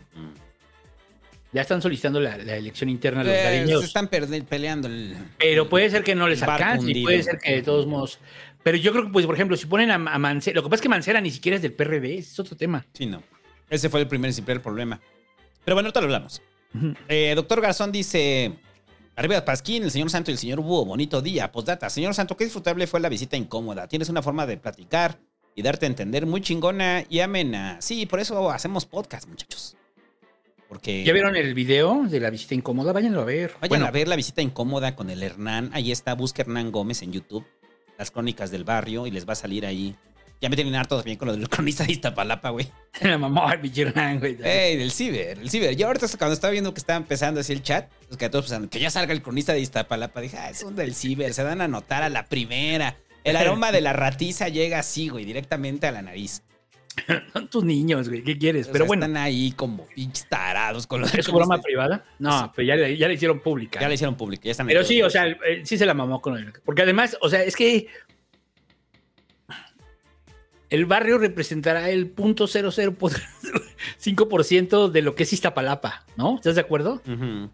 Ya están solicitando la, la elección interna los Eh, galileos. se están peleando el... Pero puede ser que no les El alcance, y puede ser que de todos modos. Pero yo creo que, pues, por ejemplo, si ponen a, a Mancera, lo que pasa es que Mancera ni siquiera es del PRD, es otro tema. Sí, no. Ese fue el primer y simple problema. Pero bueno, ahorita lo hablamos. Eh, doctor Garzón dice... Arriba Pasquín, el señor Santo y el señor Búho, bonito día. Postdata, señor Santo, qué disfrutable fue la visita incómoda. Tienes una forma de platicar y darte a entender muy chingona y amena. Sí, por eso hacemos podcast, muchachos. Porque... ¿Ya vieron el video de la visita incómoda? Váyanlo a ver. Vayan Bueno, a ver la visita incómoda con el Hernán. Ahí está, busca Hernán Gómez en YouTube. Las crónicas del barrio y les va a salir ahí. Ya me tienen harto también con lo del cronista de Iztapalapa, güey. la mamá del Villarán, güey. Ey, del ciber, el ciber. Yo ahorita cuando estaba viendo que estaba empezando así el chat, pues que a todos pensando que ya salga el cronista de Iztapalapa, dije, ah, es un del ciber, se dan a notar a la primera. El aroma de la ratiza llega así, güey, directamente a la nariz. Son tus niños, güey. ¿Qué quieres? Pero bueno, Están ahí como pinches tarados con los ¿es su broma privada? No, pero ya, le- ya la hicieron pública. Ya la hicieron pública, ya están Pero sí, o sea, eh, sí se la mamó con él. Porque además, o sea, es que el barrio representará el 0.005% de lo que es Iztapalapa, ¿no? ¿Estás de acuerdo? Ujú.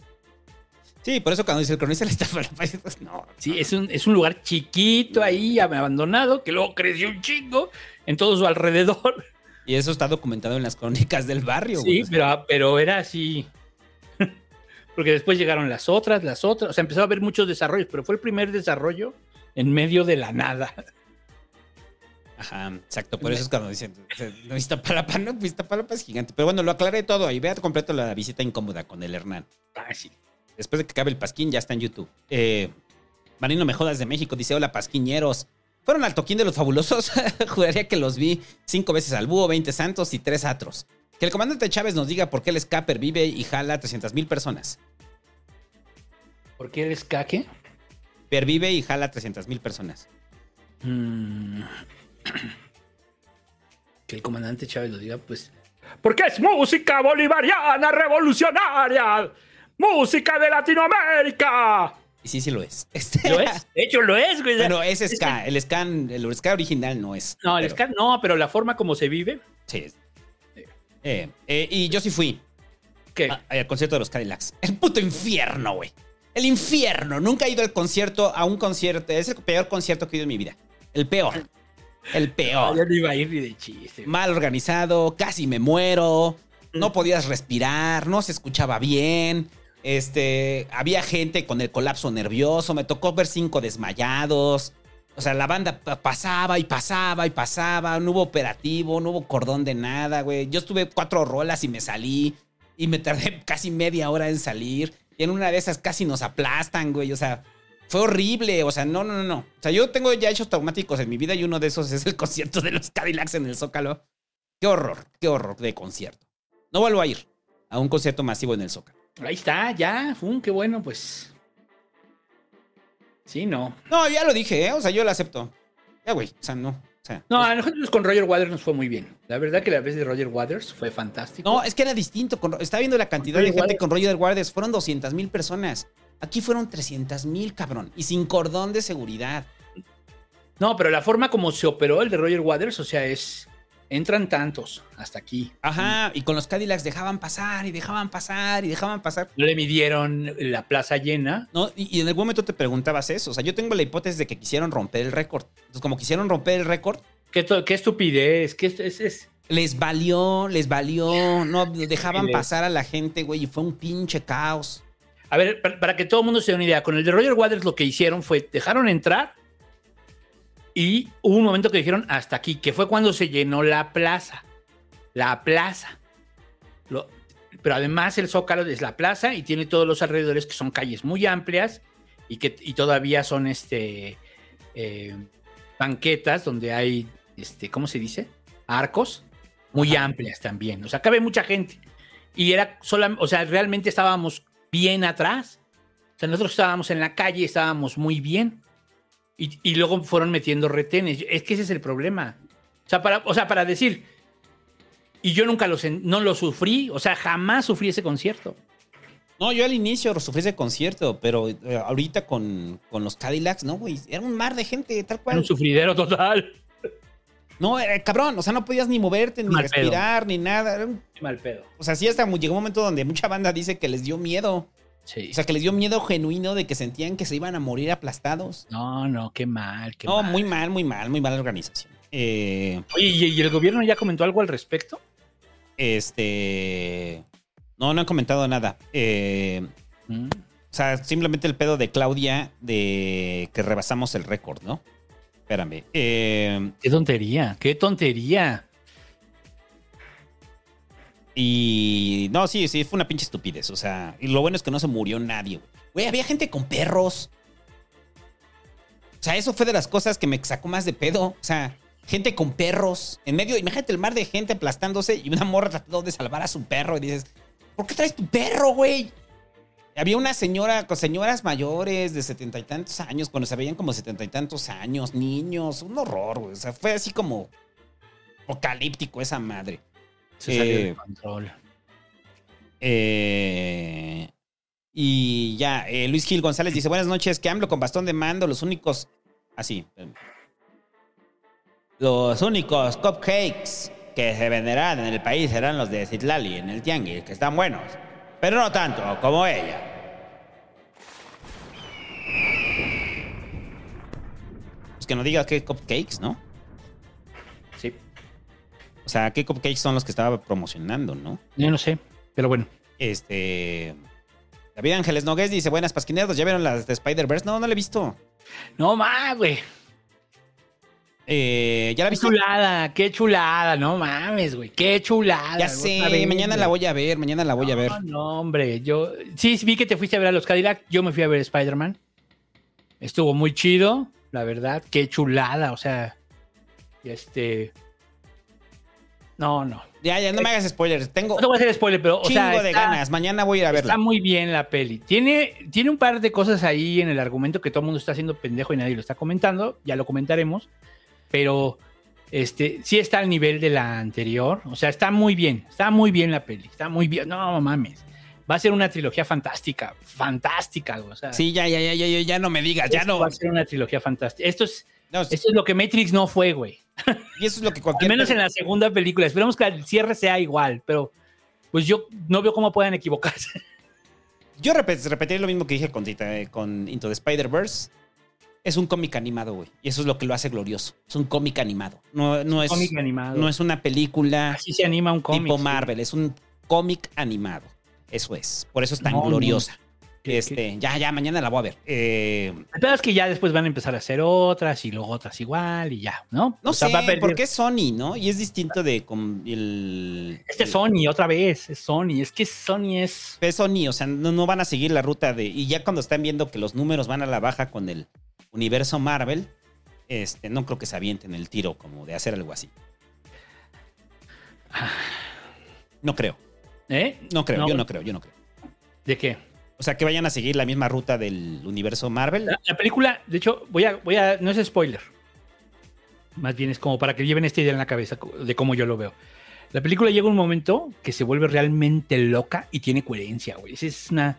Sí, por eso cuando dice el cronista de Iztapalapa, dices, no. Sí, es un, es un lugar chiquito ahí, abandonado, que luego creció un chingo en todo su alrededor. Y eso está documentado en las crónicas del barrio, Sí, pero, pero era así. Porque después llegaron las otras, las otras. O sea, empezó a haber muchos desarrollos, pero fue el primer desarrollo en medio de la nada. Ajá, exacto. Por eso es cuando dicen, no, Iztapalapa, no, pues Iztapalapa es gigante. Pero bueno, lo aclaré todo y vea completo la visita incómoda con el Hernán. Ah, sí. Después de que acabe el Pasquín, ya está en YouTube. Eh, Marino Mejodas de México dice: Hola, Pasquiñeros. ¿Fueron al toquín de los fabulosos? Juraría que los vi cinco veces al búho, 20 santos y tres atros. Que el comandante Chávez nos diga por qué el Scapper vive y jala 300 mil personas. ¿Por qué el escaque? Pervive y jala 300 mil personas. Mm. Que el comandante Chávez lo diga, pues. Porque es música bolivariana revolucionaria. Música de Latinoamérica. Y sí, sí lo es. Este- ¿Lo es? De hecho, lo es, güey. Bueno, es ska. El ska, el ska original no es. No, el pero- ska no, pero la forma como se vive. Sí. Eh, eh, y yo sí fui. ¿Qué? A- al concierto de los Cadillacs. El puto infierno, güey. El infierno. Nunca he ido al concierto, a un concierto. Es el peor concierto que he ido en mi vida. El peor. El peor. No iba a ir ni de chiste. Mal organizado, casi me muero. No podías respirar, no se escuchaba bien. Este, había gente con el colapso nervioso. Me tocó ver cinco desmayados. O sea, la banda pa- pasaba y pasaba y pasaba. No hubo operativo, no hubo cordón de nada, güey. Yo estuve cuatro rolas y me salí. Y me tardé casi media hora en salir. Y en una de esas casi nos aplastan, güey. O sea, fue horrible. O sea, no, no, no, no. O sea, yo tengo ya hechos traumáticos en mi vida y uno de esos es el concierto de los Cadillacs en el Zócalo. Qué horror, qué horror de concierto. No vuelvo a ir a un concierto masivo en el Zócalo. Ahí está, ya. Fum, qué bueno, pues. Sí, no. No, ya lo dije, ¿eh? O sea, yo lo acepto. Ya, güey. O sea, no. O sea, No, a nosotros con Roger Waters nos fue muy bien. La verdad que la vez de Roger Waters fue fantástico. No, es que era distinto. Con- estaba viendo la cantidad de gente Waters. con Roger Waters. Fueron 200 mil personas. Aquí fueron 300 mil, cabrón. Y sin cordón de seguridad. No, pero la forma como se operó el de Roger Waters, o sea, es. Entran tantos hasta aquí. Ajá. Y con los Cadillacs dejaban pasar y dejaban pasar y dejaban pasar. No le midieron la plaza llena. No, y, y en algún momento te preguntabas eso. O sea, yo tengo la hipótesis de que quisieron romper el récord. Entonces, como quisieron romper el récord, Qué, qué estupidez. Qué es, es- es- les valió, les valió. No dejaban pasar a la gente, güey. Y fue un pinche caos. A ver, para, para que todo el mundo se dé una idea, con el de Roger Waters lo que hicieron fue dejaron entrar y hubo un momento que dijeron hasta aquí, que fue cuando se llenó la plaza. La plaza. Lo- pero además el Zócalo es la plaza y tiene todos los alrededores que son calles muy amplias y que y todavía son este eh, banquetas donde hay, este, ¿cómo se dice? Arcos muy amplias también. O sea, cabe mucha gente. Y era sola, o sea, realmente estábamos bien atrás. O sea, nosotros estábamos en la calle, estábamos muy bien. Y, y luego fueron metiendo retenes. Es que ese es el problema. O sea, para, o sea, para decir, y yo nunca lo, sen- no lo sufrí, o sea, jamás sufrí ese concierto. No, yo al inicio sufrí ese concierto, pero eh, ahorita con, con los Cadillacs, no, güey. Era un mar de gente, tal Era cual. un sufridero total. No, era cabrón. O sea, no podías ni moverte, ni Mal pedo. respirar, ni nada. Era un- mal pedo. O sea, sí, hasta llegó un momento donde mucha banda dice que les dio miedo. Sí. O sea, que les dio miedo genuino de que sentían que se iban a morir aplastados. No, no, qué mal, qué no, mal. muy mal, muy mal, muy mala organización. Eh, Oye, ¿y, y el gobierno ya comentó algo al respecto? este. No, no han comentado nada. Eh, Mm. o sea, simplemente el pedo de Claudia de que rebasamos el récord, ¿no? Espérame. Eh, Qué tontería, qué tontería. Y. No, sí, sí, fue una pinche estupidez. O sea, y lo bueno es que no se murió nadie. güey. Había gente con perros. O sea, eso fue de las cosas que me sacó más de pedo. O sea, gente con perros. En medio, imagínate el mar de gente aplastándose y una morra tratando de salvar a su perro. Y dices, ¿por qué traes tu perro, güey? Había una señora, con señoras mayores de setenta y tantos años, cuando se veían como setenta y tantos años, niños, un horror, güey. O sea, fue así como apocalíptico esa madre. Se salió Eh, de control. eh, y ya, eh, Luis Gil González dice: Buenas noches, que AMLO con bastón de mando, los únicos. Así. los únicos cupcakes que se venderán en el país serán los de Citlali, en el Tianguis, que están buenos. Pero no tanto como ella. Pues que no diga qué cupcakes, ¿no? O sea, qué cupcakes son los que estaba promocionando, ¿no? Yo no sé, pero bueno. Este. David Ángeles Nogués dice: Buenas pasquineros, ¿ya vieron las de Spider-Verse? No, no la he visto. No más, güey. Eh, ¿Ya la Qué viste? chulada, qué chulada, no mames, güey, qué chulada. Ya sé, vez, mañana la voy a ver, mañana la voy a ver. No, no, hombre, yo sí vi que te fuiste a ver a los Cadillac, yo me fui a ver Spider-Man. Estuvo muy chido, la verdad, qué chulada, o sea, este No, no. Ya, ya, no me hagas spoilers. Tengo No te voy a hacer spoiler, pero o chingo de ganas. Mañana voy a ir a verla. Está muy bien la peli. Tiene, tiene un par de cosas ahí en el argumento que todo el mundo está haciendo pendejo y nadie lo está comentando. Ya lo comentaremos. Pero este, sí está al nivel de la anterior. O sea, está muy bien. Está muy bien la peli. Está muy bien. No mames. Va a ser una trilogía fantástica. Fantástica. O sea, Sí, ya, ya, ya, ya, ya, no me digas, ya no. Va a ser una trilogía fantástica. Esto es, No, esto es lo que Matrix no fue, güey. Y eso es lo que Al cualquier. menos en la segunda película. Esperemos que el cierre sea igual. Pero pues yo no veo cómo puedan equivocarse. Yo repet- repetiré lo mismo que dije con, eh, con Into the Spider-Verse. Es un cómic animado, güey. Y eso es lo que lo hace glorioso. Es un cómic animado. No, no es, cómic animado. no es una película Así se anima un cómic. tipo sí. Marvel. Es un cómic animado. Eso es. Por eso es tan No, no. Este, ya, ya, mañana la voy a ver. Eh, El pedo es que ya después van a empezar a hacer otras y luego otras igual y ya, ¿no? no O sea, sé, va a perder- porque es Sony, ¿no? Y es distinto de con el. Este es Sony, otra vez, es Sony. Es que Sony es... Es Sony, o sea, no, no van a seguir la ruta de. Y ya cuando están viendo que los números van a la baja con el universo Marvel, este, no creo que se avienten el tiro como de hacer algo así. No creo. ¿Eh? No creo, No. yo no creo, yo no creo. ¿De qué? O sea, que vayan a seguir la misma ruta del universo Marvel. La, la película, de hecho, voy a, voy a... No es spoiler. Más bien es como para que lleven esta idea en la cabeza de cómo yo lo veo. La película llega un momento que se vuelve realmente loca y tiene coherencia, güey. Es una...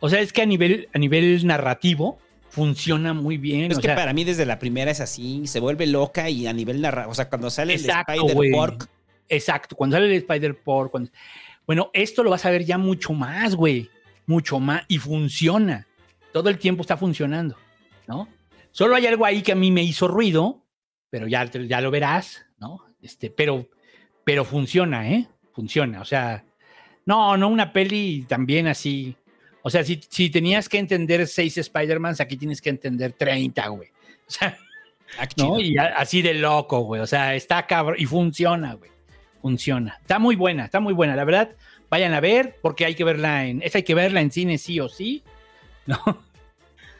O sea, es que a nivel, a nivel narrativo funciona muy bien. Es o que sea, para mí desde la primera es así, se vuelve loca y a nivel narrativo, o sea, cuando sale Exacto, el. Spider-Pork, Exacto, cuando sale el Spider-Pork. Cuando... Bueno, esto lo vas a ver ya mucho más, güey. Mucho más. Y funciona. Todo el tiempo está funcionando, ¿no? Solo hay algo ahí que a mí me hizo ruido, pero ya, ya lo verás, ¿no? Este, pero, pero funciona, ¿eh? Funciona. O sea, no, no una peli también así. O sea, si, si tenías que entender seis Spider-Mans, aquí tienes que entender 30, güey. O sea, ah. Y a- así de loco, güey. O sea, está cabrón y funciona, güey. Funciona. Está muy buena, está muy buena. La verdad, vayan a ver porque hay que verla en. Esa hay que verla en cine sí o sí. ¿No?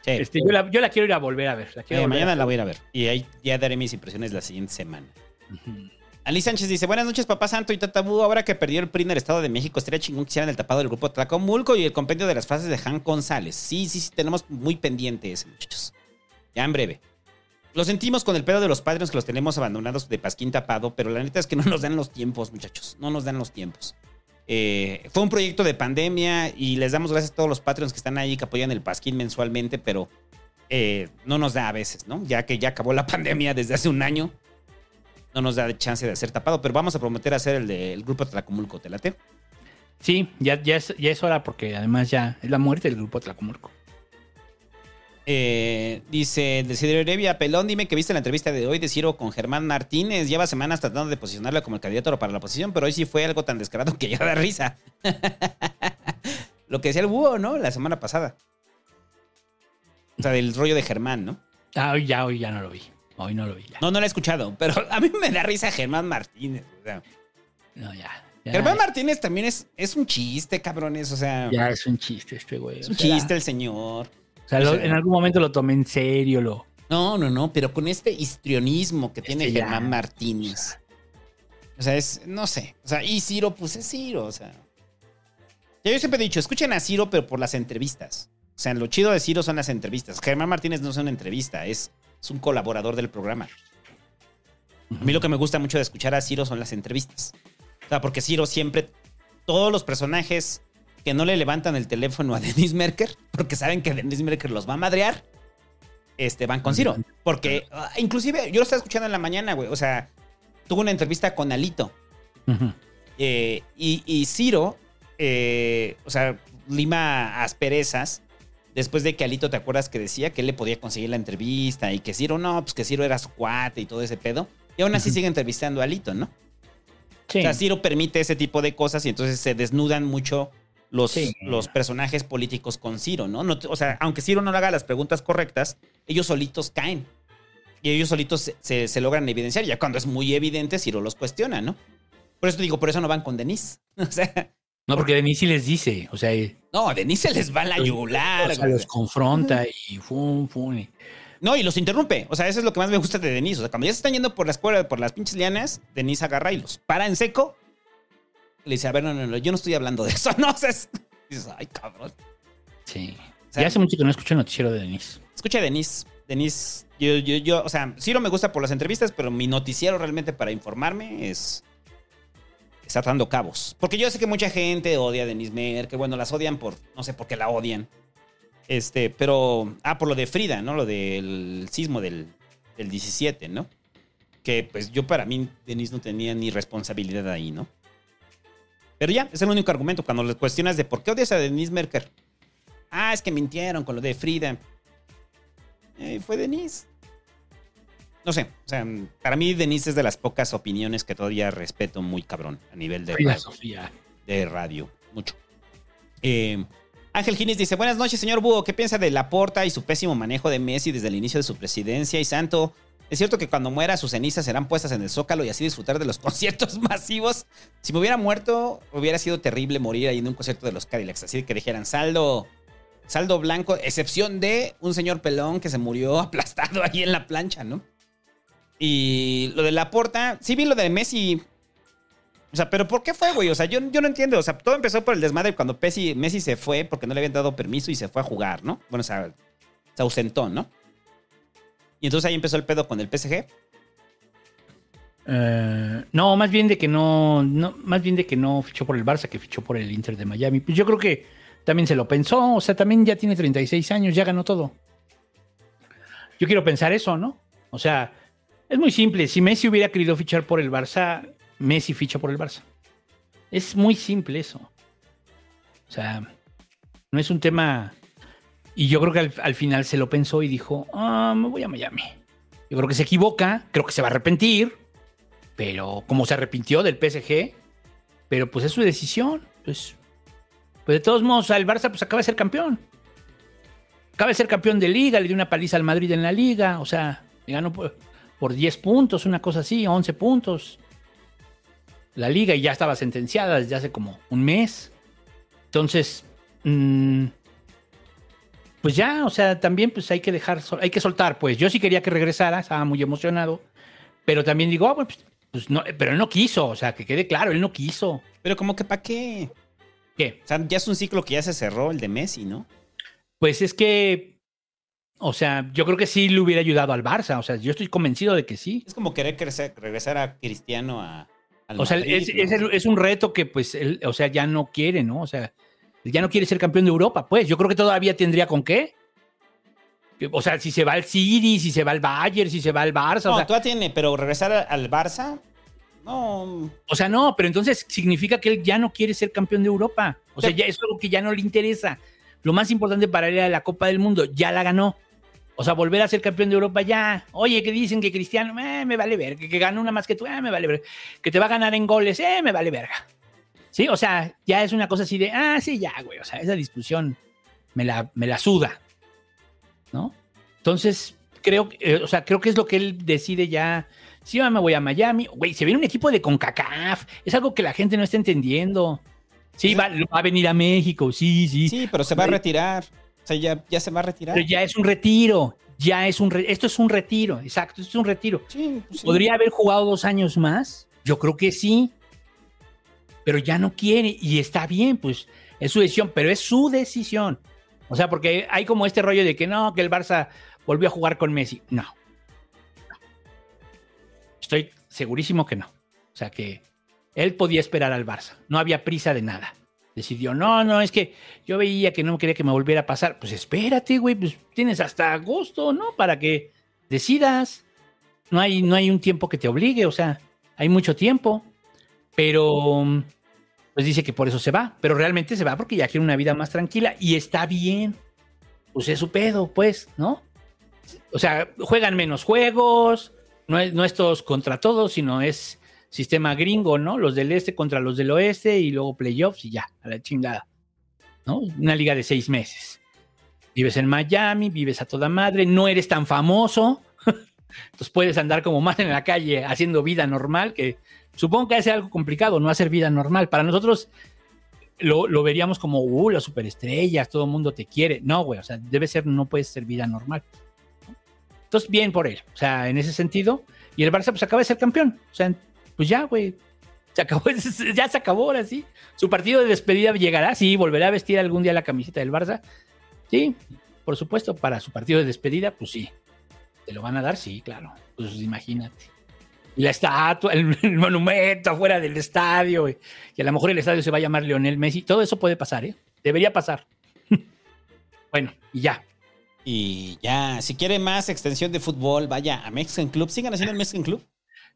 Sí. Este, yo, la, yo la quiero ir a volver a ver. La quiero Eh, a mañana ver. la voy a ir a ver. Y ahí ya daré mis impresiones la siguiente semana. Ali Sánchez dice, buenas noches, papá santo y tatabú. Ahora que perdió el PRI en el Estado de México, estaría chingón que hicieran el tapado del grupo Tlacomulco y el compendio de las frases de Han González. Sí, sí, sí, tenemos muy pendiente ese, muchachos. Ya en breve. Lo sentimos con el pedo de los padres que los tenemos abandonados de pasquín tapado, pero la neta es que no nos dan los tiempos, muchachos. No nos dan los tiempos. Eh, fue un proyecto de pandemia y les damos gracias a todos los Patreons que están ahí, que apoyan el pasquín mensualmente, pero eh, no nos da a veces, ¿no? Ya que ya acabó la pandemia desde hace un año, no nos da chance de hacer tapado, pero vamos a prometer hacer el del grupo Tlacomulco, ¿te late? Sí, ya, ya, es, ya es hora porque además ya es la muerte del grupo Tlacomulco. Eh, dice Desiderio Heredia, Pelón, dime que viste la entrevista de hoy de Ciro con Germán Martínez. Lleva semanas tratando de posicionarla como el candidato para la oposición, pero hoy sí fue algo tan descarado que ya da risa. Lo que decía el búho, ¿no? La semana pasada. O sea, del rollo de Germán, ¿no? Ah, hoy ya, hoy ya no lo vi. Hoy no lo vi ya. No, no la he escuchado, pero a mí me da risa Germán Martínez. o sea. No, ya. ya Germán Martínez también es, es un chiste, cabrones. O sea, Ya es un chiste este güey. es o un sea, chiste el señor. O sea, lo- en algún momento lo tomé en serio, lo. No, no, no, pero con este histrionismo que tiene ya, Germán Martínez. O sea, es, no sé. O sea, y Ciro, pues es Ciro, o sea. Ya yo siempre he dicho, escuchen a Ciro, pero por las entrevistas. O sea, lo chido de Ciro son las entrevistas. Germán Martínez no es una entrevista, es, es un colaborador del programa. A mí lo que me gusta mucho de escuchar a Ciro son las entrevistas. O sea, porque Ciro siempre, todos los personajes que no le levantan el teléfono a Denis Merker, porque saben que Denis Merker los va a madrear, este, van con Ciro. Porque, ah, inclusive, yo lo estaba escuchando en la mañana, güey. O sea, tuvo una entrevista con Alito. Eh, y, y Ciro, eh, o sea, lima asperezas. Después de que Alito, ¿te acuerdas que decía que él le podía conseguir la entrevista? Y que Ciro, no, pues que Ciro era su cuate y todo ese pedo. Y aún así sigue entrevistando a Alito, ¿no? Sí. O sea, Ciro permite ese tipo de cosas y entonces se desnudan mucho los, Sí. los personajes políticos con Ciro, ¿no? No O sea, aunque Ciro no haga las preguntas correctas, ellos solitos caen. Y ellos solitos se, se- se logran evidenciar. Ya cuando es muy evidente, Ciro los cuestiona, ¿no? Por eso te digo, por eso no van con Denise. O sea, No, porque Denise sí les dice, o sea, eh, no, Denise se les va a la yugular. o sea, los confronta y fum, fum. No, y los interrumpe. O sea, eso es lo que más me gusta de Denise. O sea, cuando ya se están yendo por la escuela, por las pinches lianas, Denise agarra y los para en seco. Le dice, a ver, no, no, no, yo no estoy hablando de eso. No, es- dices, ay, cabrón. Sí. O sea, ya hace mucho que no escucho el noticiero de Denise. Escucha a Denise. Denise, yo, yo, yo, o sea, Ciro me gusta por las entrevistas, pero mi noticiero realmente para informarme es. Está dando cabos. Porque yo sé que mucha gente odia a Denise Mer, que bueno, las odian por. No sé por qué la odian. Este, pero. Ah, por lo de Frida, ¿no? Lo del sismo del, del 17, ¿no? Que pues yo para mí, Denise no tenía ni responsabilidad ahí, ¿no? Pero ya, es el único argumento. Cuando le cuestionas de por qué odias a Denise Merker. Ah, es que mintieron con lo de Frida. Eh, fue Denise. No sé, o sea, para mí Denise es de las pocas opiniones que todavía respeto muy cabrón a nivel de radio. Sofía. De radio, mucho. Eh, Ángel Gines dice, buenas noches, señor Búho. ¿Qué piensa de Laporta y su pésimo manejo de Messi desde el inicio de su presidencia? Y Santo, ¿es cierto que cuando muera sus cenizas serán puestas en el Zócalo y así disfrutar de los conciertos masivos? Si me hubiera muerto, hubiera sido terrible morir ahí en un concierto de los Cadillacs. Así que dijeran, saldo, saldo blanco, excepción de un señor pelón que se murió aplastado ahí en la plancha, ¿no? Y lo de Laporta, sí vi lo de Messi. O sea, pero ¿por qué fue, güey? O sea, yo, yo no entiendo. O sea, todo empezó por el desmadre cuando Messi, Messi se fue porque no le habían dado permiso y se fue a jugar, ¿no? Bueno, o sea, se ausentó, ¿no? Y entonces ahí empezó el pedo con el PSG. Eh, no, más bien de que no, no, más bien de que no fichó por el Barça, que fichó por el Inter de Miami. Pues yo creo que también se lo pensó, o sea, también ya tiene 36 años, ya ganó todo. Yo quiero pensar eso, ¿no? O sea, es muy simple. Si Messi hubiera querido fichar por el Barça, Messi ficha por el Barça. Es muy simple eso. O sea, no es un tema. Y yo creo que al, al final se lo pensó y dijo, ah, me voy a Miami. Yo creo que se equivoca, creo que se va a arrepentir, pero como se arrepintió del PSG, pero pues es su decisión. Pues, pues de todos modos, el Barça pues acaba de ser campeón. Acaba de ser campeón de liga, le dio una paliza al Madrid en la liga, o sea, le ganó por, por 10 puntos, una cosa así, 11 puntos. La liga y ya estaba sentenciada desde hace como un mes. Entonces, mm, pues ya, o sea, también pues hay que dejar, hay que soltar, pues yo sí quería que regresara, estaba muy emocionado, pero también digo, ah, bueno, pues, pues no, pero él no quiso, o sea, que quede claro, él no quiso. Pero como que para qué. ¿Qué? O sea, ya es un ciclo que ya se cerró, el de Messi, ¿no? Pues es que, o sea, yo creo que sí le hubiera ayudado al Barça, o sea, yo estoy convencido de que sí. Es como querer crecer- regresar a Cristiano a, al O sea, Madrid, es, ¿no? es el- es un reto que pues él, o sea, ya no quiere, ¿no? O sea, ya no quiere ser campeón de Europa, pues yo creo que todavía tendría con qué. O sea, si se va al City, si se va al Bayern, si se va al Barça, No, o sea, todavía tiene, pero regresar al Barça, no. O sea, no, pero entonces significa que él ya no quiere ser campeón de Europa. O sea, ya es algo que ya no le interesa. Lo más importante para él era la Copa del Mundo, ya la ganó. O sea, volver a ser campeón de Europa ya. Oye, que dicen que Cristiano, eh, me vale ver. Que, que gana una más que tú, eh, me vale ver. Que te va a ganar en goles, eh, me vale verga. Sí, o sea, ya es una cosa así de, ah, sí, ya, güey. O sea, esa discusión me la, me la suda. ¿No? Entonces, creo, que, eh, o sea, creo que es lo que él decide ya. Sí, me voy a Miami. Güey, se viene un equipo de CONCACAF. Es algo que la gente no está entendiendo. Sí, va, va a venir a México, sí, sí. Sí, pero se va a retirar. O sea, ya, ya se va a retirar. Pero ya es un retiro. Ya es un re- esto es un retiro, exacto, esto es un retiro. Sí, pues sí. ¿Podría haber jugado dos años más? Yo creo que sí. Pero ya no quiere y está bien, pues es su decisión, pero es su decisión. O sea, porque hay como este rollo de que no, que el Barça volvió a jugar con Messi. No. Estoy segurísimo que no. O sea, que él podía esperar al Barça. No había prisa de nada. Decidió, no, no, es que yo veía que no quería que me volviera a pasar. Pues espérate, güey, pues tienes hasta agosto, ¿no? Para que decidas. No hay, no hay un tiempo que te obligue, o sea, hay mucho tiempo. Pero, pues dice que por eso se va. Pero realmente se va porque ya quiere una vida más tranquila y está bien. Pues es su pedo, pues, ¿no? O sea, juegan menos juegos, no es, no es todos contra todos, sino es sistema gringo, ¿no? Los del este contra los del oeste y luego playoffs y ya, a la chingada. ¿No? Una liga de seis meses. Vives en Miami, vives a toda madre, no eres tan famoso, Entonces puedes andar como más en la calle haciendo vida normal, que supongo que hace algo complicado, no hacer vida normal. Para nosotros lo, lo veríamos como, uh, las superestrellas, todo el mundo te quiere. No, güey, o sea, debe ser, no puedes ser vida normal. Entonces, bien por él. O sea, en ese sentido. Y el Barça, pues acaba de ser campeón. O sea, pues ya, güey. Se acabó, ya se acabó ahora sí. Su partido de despedida llegará, sí, volverá a vestir algún día la camiseta del Barça. Sí, por supuesto, para su partido de despedida, pues sí. ¿Te lo van a dar? Sí, claro. Pues imagínate. Y la estatua, el, el monumento afuera del estadio, güey. y a lo mejor el estadio se va a llamar Lionel Messi. Todo eso puede pasar, ¿eh? Debería pasar. bueno, y ya. Y ya, si quiere más extensión de fútbol, vaya a Mexican Club. Sigan haciendo el Mexican Club.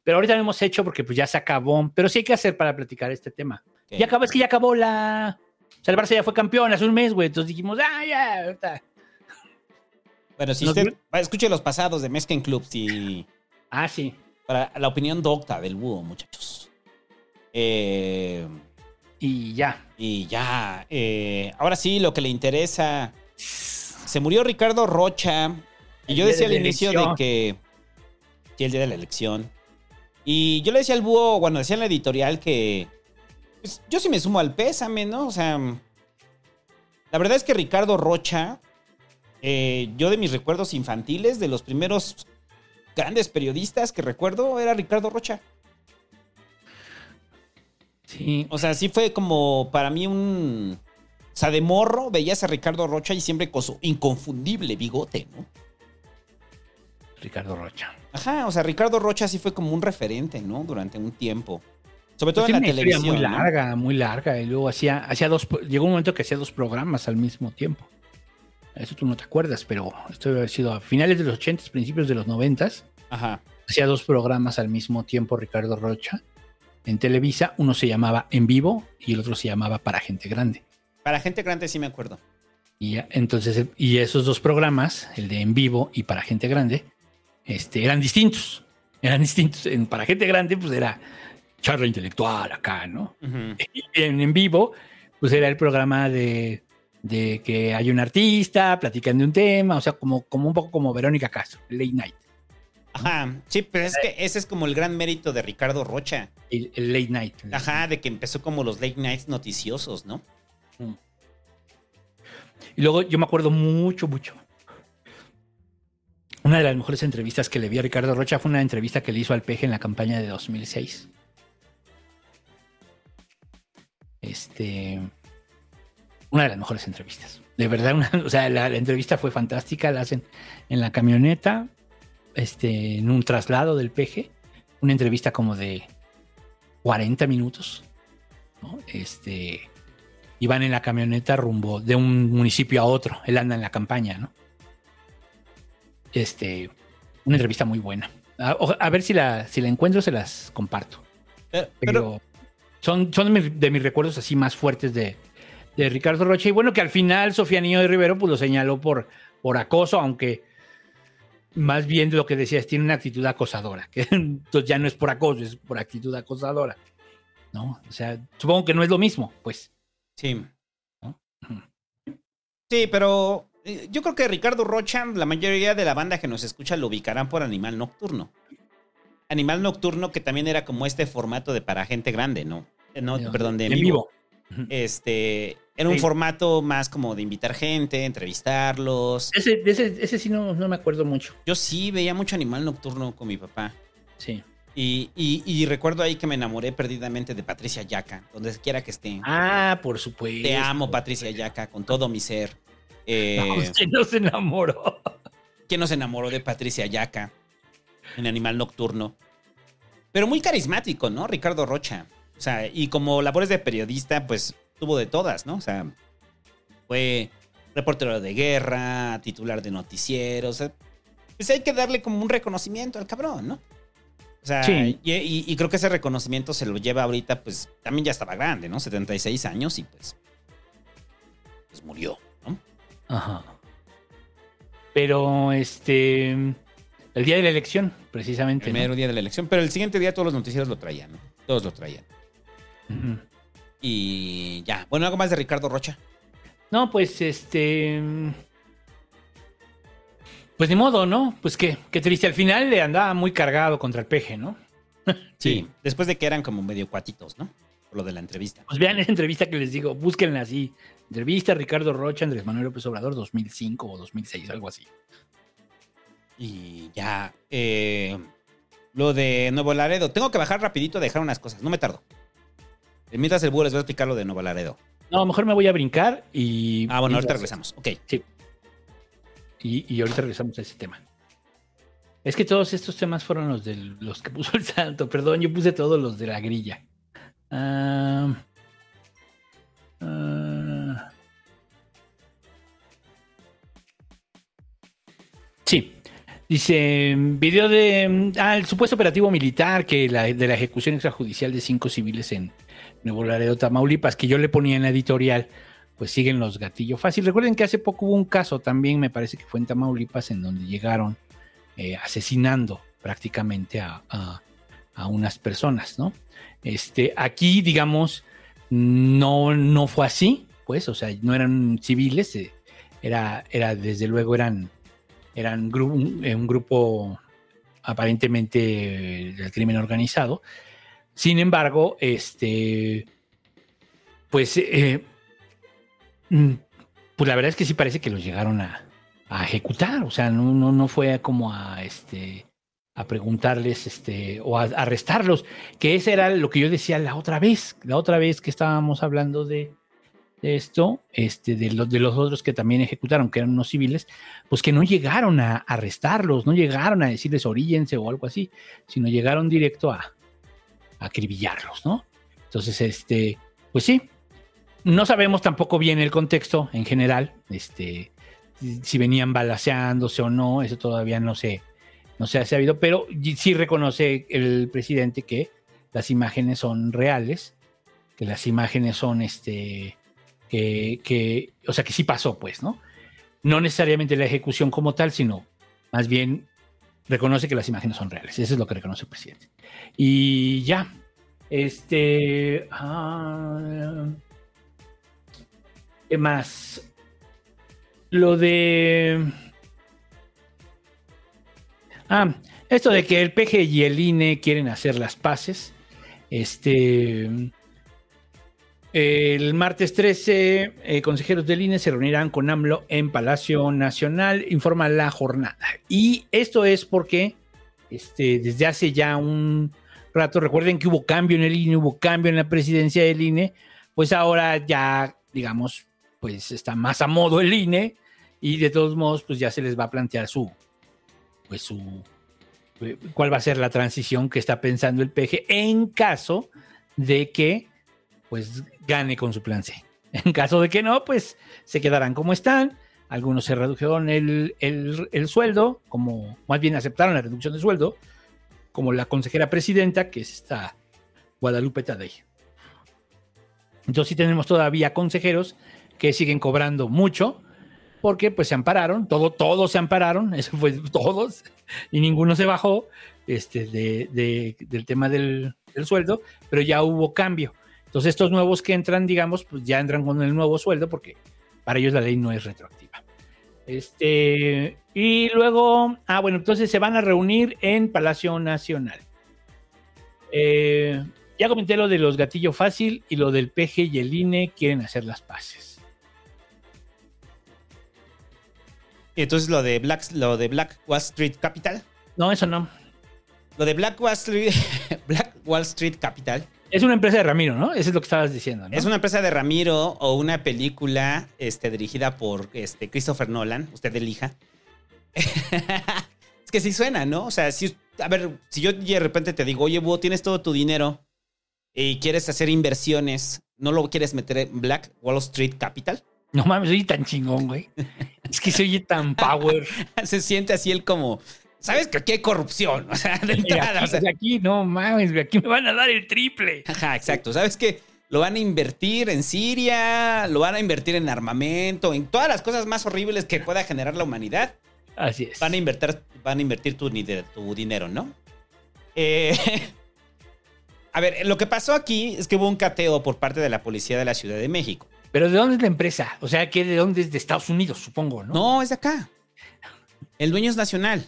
Pero ahorita lo hemos hecho porque pues ya se acabó. Pero sí hay que hacer para platicar este tema. Ya acabó, es que ya acabó la. O sea, el Barça ya fue campeón hace un mes, güey. Entonces dijimos, ah, ya, ahorita. Bueno, si ¿Nos usted escuche los pasados de Mexican Club, si. Ah, sí. Para la opinión docta del búho, muchachos. Eh, y ya. Y ya. eh, ahora sí, lo que le interesa. Se murió Ricardo Rocha. Y yo decía de al inicio elección. de que. Sí, el día de la elección. Y yo le decía al búho, bueno, decía en la editorial que. pues, yo sí me sumo al pésame, ¿no? O sea. La verdad es que Ricardo Rocha. eh, yo de mis recuerdos infantiles, de los primeros grandes periodistas que recuerdo, era Ricardo Rocha. Sí. O sea, sí fue como para mí un. O sea, de morro veías a Ricardo Rocha y siempre con su inconfundible bigote, ¿no? Ricardo Rocha. Ajá, o sea, Ricardo Rocha sí fue como un referente, ¿no? Durante un tiempo. Sobre todo Pues en la televisión. muy ¿no? larga, muy larga. Y luego hacía, hacía dos, llegó un momento que hacía dos programas al mismo tiempo. Eso tú no te acuerdas, pero esto debe haber sido a finales de los 80, principios de los 90. Ajá. Hacía dos programas al mismo tiempo Ricardo Rocha en Televisa. Uno se llamaba En Vivo y el otro se llamaba Para Gente Grande. Para gente grande sí me acuerdo. Y ya, entonces, y esos dos programas, el de En Vivo y Para Gente Grande, este, eran distintos. Eran distintos. En, para Gente Grande, pues era charla intelectual acá, ¿no? Y en, en vivo, pues era el programa de, de que hay un artista, platican de un tema, o sea, como, como un poco como Verónica Castro, Late Night. Ajá. Sí, pero es que ese es como el gran mérito de Ricardo Rocha. El, el Late Night. Ajá, de que empezó como los late nights noticiosos, ¿no? Y luego yo me acuerdo mucho, mucho. Una de las mejores entrevistas que le vi a Ricardo Rocha fue una entrevista que le hizo al Peje en la campaña de 2006. Este. Una de las mejores entrevistas. De verdad, una- o sea, la, la entrevista fue fantástica. La hacen en la camioneta, este, en un traslado del Peje. Una entrevista como de 40 minutos. ¿no? Este. Y van en la camioneta rumbo de un municipio a otro. Él anda en la campaña, ¿no? Este. Una entrevista muy buena. A, ver si la, si la encuentro, se las comparto. Pero, Pero son, son de, mis, de mis recuerdos así más fuertes de, de Ricardo Rocha. Y bueno, que al final Sofía Niño de Rivero pues lo señaló por, por acoso, aunque más bien lo que decías, tiene una actitud acosadora. Que entonces ya no es por acoso, es por actitud acosadora. ¿No? O sea, supongo que no es lo mismo, pues. Sí. Sí, pero eh, yo creo que Ricardo Rocha, la mayoría de la banda que nos escucha lo ubicarán por Animal Nocturno. Animal Nocturno que también era como este formato de para gente grande, ¿no? Eh, No, perdón, de en en vivo. vivo. Este, era un formato más como de invitar gente, entrevistarlos. Ese, ese, ese sí no, no me acuerdo mucho. Yo sí veía mucho Animal Nocturno con mi papá. Sí. Y, y- y recuerdo ahí que me enamoré perdidamente de Patricia Yaca, donde quiera que esté. Ah, por supuesto. Te amo, Patricia Yaca, con todo mi ser. Eh, No, ¿Quién no se enamoró? ¿Quién no se enamoró de Patricia Yaca en Animal Nocturno? Pero muy carismático, ¿no? Ricardo Rocha. O sea, y como labores de periodista, pues tuvo de todas, ¿no? O sea, fue reportero de guerra, titular de noticieros. o sea, pues hay que darle como un reconocimiento al cabrón, ¿no? O sea, Sí. y, y- y creo que ese reconocimiento se lo lleva ahorita, pues también ya estaba grande, ¿no? 76 años y pues, pues murió, ¿no? Ajá. Pero este. El día de la elección, precisamente. El ¿no? mero día de la elección, pero el siguiente día todos los noticieros lo traían, ¿no? Todos lo traían. Ujú. Y ya, bueno, algo más de Ricardo Rocha. No, pues este. Pues ni modo, ¿no? Pues qué, qué triste. Al final le andaba muy cargado contra el peje, ¿no? Sí, después de que eran como medio cuatitos, ¿no? Por lo de la entrevista. Pues vean esa entrevista que les digo, búsquenla así. Entrevista Ricardo Rocha, Andrés Manuel López Obrador, 2005 o 2006, algo así. Y ya, eh, lo de Nuevo Laredo. Tengo que bajar rapidito a dejar unas cosas, no me tardo. Mientras el búho les voy a explicar lo de Nuevo Laredo. No, a lo mejor me voy a brincar y... Ah, bueno, y- ahorita regresamos. Ok. Sí. Y, y ahorita regresamos a ese tema. Es que todos estos temas fueron los de los que puso el santo. Perdón, yo puse todos los de la grilla. Ah, sí. Dice, video de... Ah, el supuesto operativo militar que la, de la ejecución extrajudicial de cinco civiles en Nuevo Laredo, Tamaulipas, que yo le ponía en la editorial, pues siguen los gatillos fácil. Recuerden que hace poco hubo un caso también, me parece que fue en Tamaulipas, en donde llegaron eh, asesinando prácticamente a, a- unas personas, ¿no? Este, aquí, digamos, no, no fue así, pues, o sea, no eran civiles, eh, era, era, desde luego, eran, eran eh, un grupo aparentemente del crimen organizado. Sin embargo, este, pues, eh, mm, pues la verdad es que sí parece que los llegaron a, ejecutar, o sea, no, no, no fue como a, este, a preguntarles, este, o a, arrestarlos, que ese era lo que yo decía la otra vez, la otra vez que estábamos hablando de, esto, este, de, los de los otros que también ejecutaron, que eran unos civiles, pues que no llegaron a arrestarlos, no llegaron a decirles oríllense o algo así, sino llegaron directo a acribillarlos, ¿no? Entonces, este, pues sí, no sabemos tampoco bien el contexto en general, este, si- venían balaseándose o no, eso todavía no se, no se ha sabido, pero sí reconoce el presidente que las imágenes son reales, que las imágenes son, este, que, que, o sea, que sí pasó, pues, ¿no? No necesariamente la ejecución como tal, sino más bien reconoce que las imágenes son reales. Eso es lo que reconoce el presidente. Y ya, este, ah, ¿qué más? Lo de... Ah, esto de que el PG y el INE quieren hacer las paces. Este. El martes 13, eh, consejeros del INE se reunirán con AMLO en Palacio Nacional, informa la jornada. Y esto es porque este, desde hace ya un rato, recuerden que hubo cambio en el INE, hubo cambio en la presidencia del INE, pues ahora ya, digamos, pues está más a modo el INE y de todos modos, pues ya se les va a plantear su, pues su, eh, cuál va a ser la transición que está pensando el PG en caso de que pues gane con su plan C. En caso de que no, pues se quedarán como están. Algunos se redujeron el, el- el sueldo, como más bien aceptaron la reducción de sueldo, como la consejera presidenta, que es esta Guadalupe Tadei. Entonces sí tenemos todavía consejeros que siguen cobrando mucho, porque pues se ampararon, todo, todos se ampararon, eso fue todos, y ninguno se bajó este, de- de- del tema del, del sueldo, pero ya hubo cambio. Entonces estos nuevos que entran, digamos, pues ya entran con el nuevo sueldo, porque para ellos la ley no es retroactiva. Este, y luego, ah, bueno, entonces se van a reunir en Palacio Nacional. Eh, ya comenté lo de los gatillo fácil y lo del PG y el INE quieren hacer las paces. Entonces lo de Black, lo de Black Wall Street Capital. No, eso no. Lo de Black Wall Street, Black Wall Street Capital. Es una empresa de Ramiro, ¿no? Eso es lo que estabas diciendo, ¿no? Es una empresa de Ramiro o una película este, dirigida por este, Christopher Nolan. Usted elija. es que sí suena, ¿no? O sea, si, a ver, si yo de repente te digo, oye, Búho, tienes todo tu dinero y quieres hacer inversiones, ¿no lo quieres meter en Black Wall Street Capital? No mames, soy tan chingón, güey. Es que se oye tan power. Se siente así él como, ¿sabes que aquí hay corrupción? O sea, de entrada, aquí, o sea, de aquí, no mames, aquí me van a dar el triple. Ajá, exacto. ¿Sabes qué? Lo van a invertir en Siria, lo van a invertir en armamento, en todas las cosas más horribles que pueda generar la humanidad. Así es. Van a invertir, van a invertir tu dinero, ¿no? Eh, a ver, lo que pasó aquí es que hubo un cateo por parte de la policía de la Ciudad de México. Pero ¿de dónde es la empresa? O sea, que de dónde es de Estados Unidos, supongo, ¿no? No, es de acá. El dueño es nacional.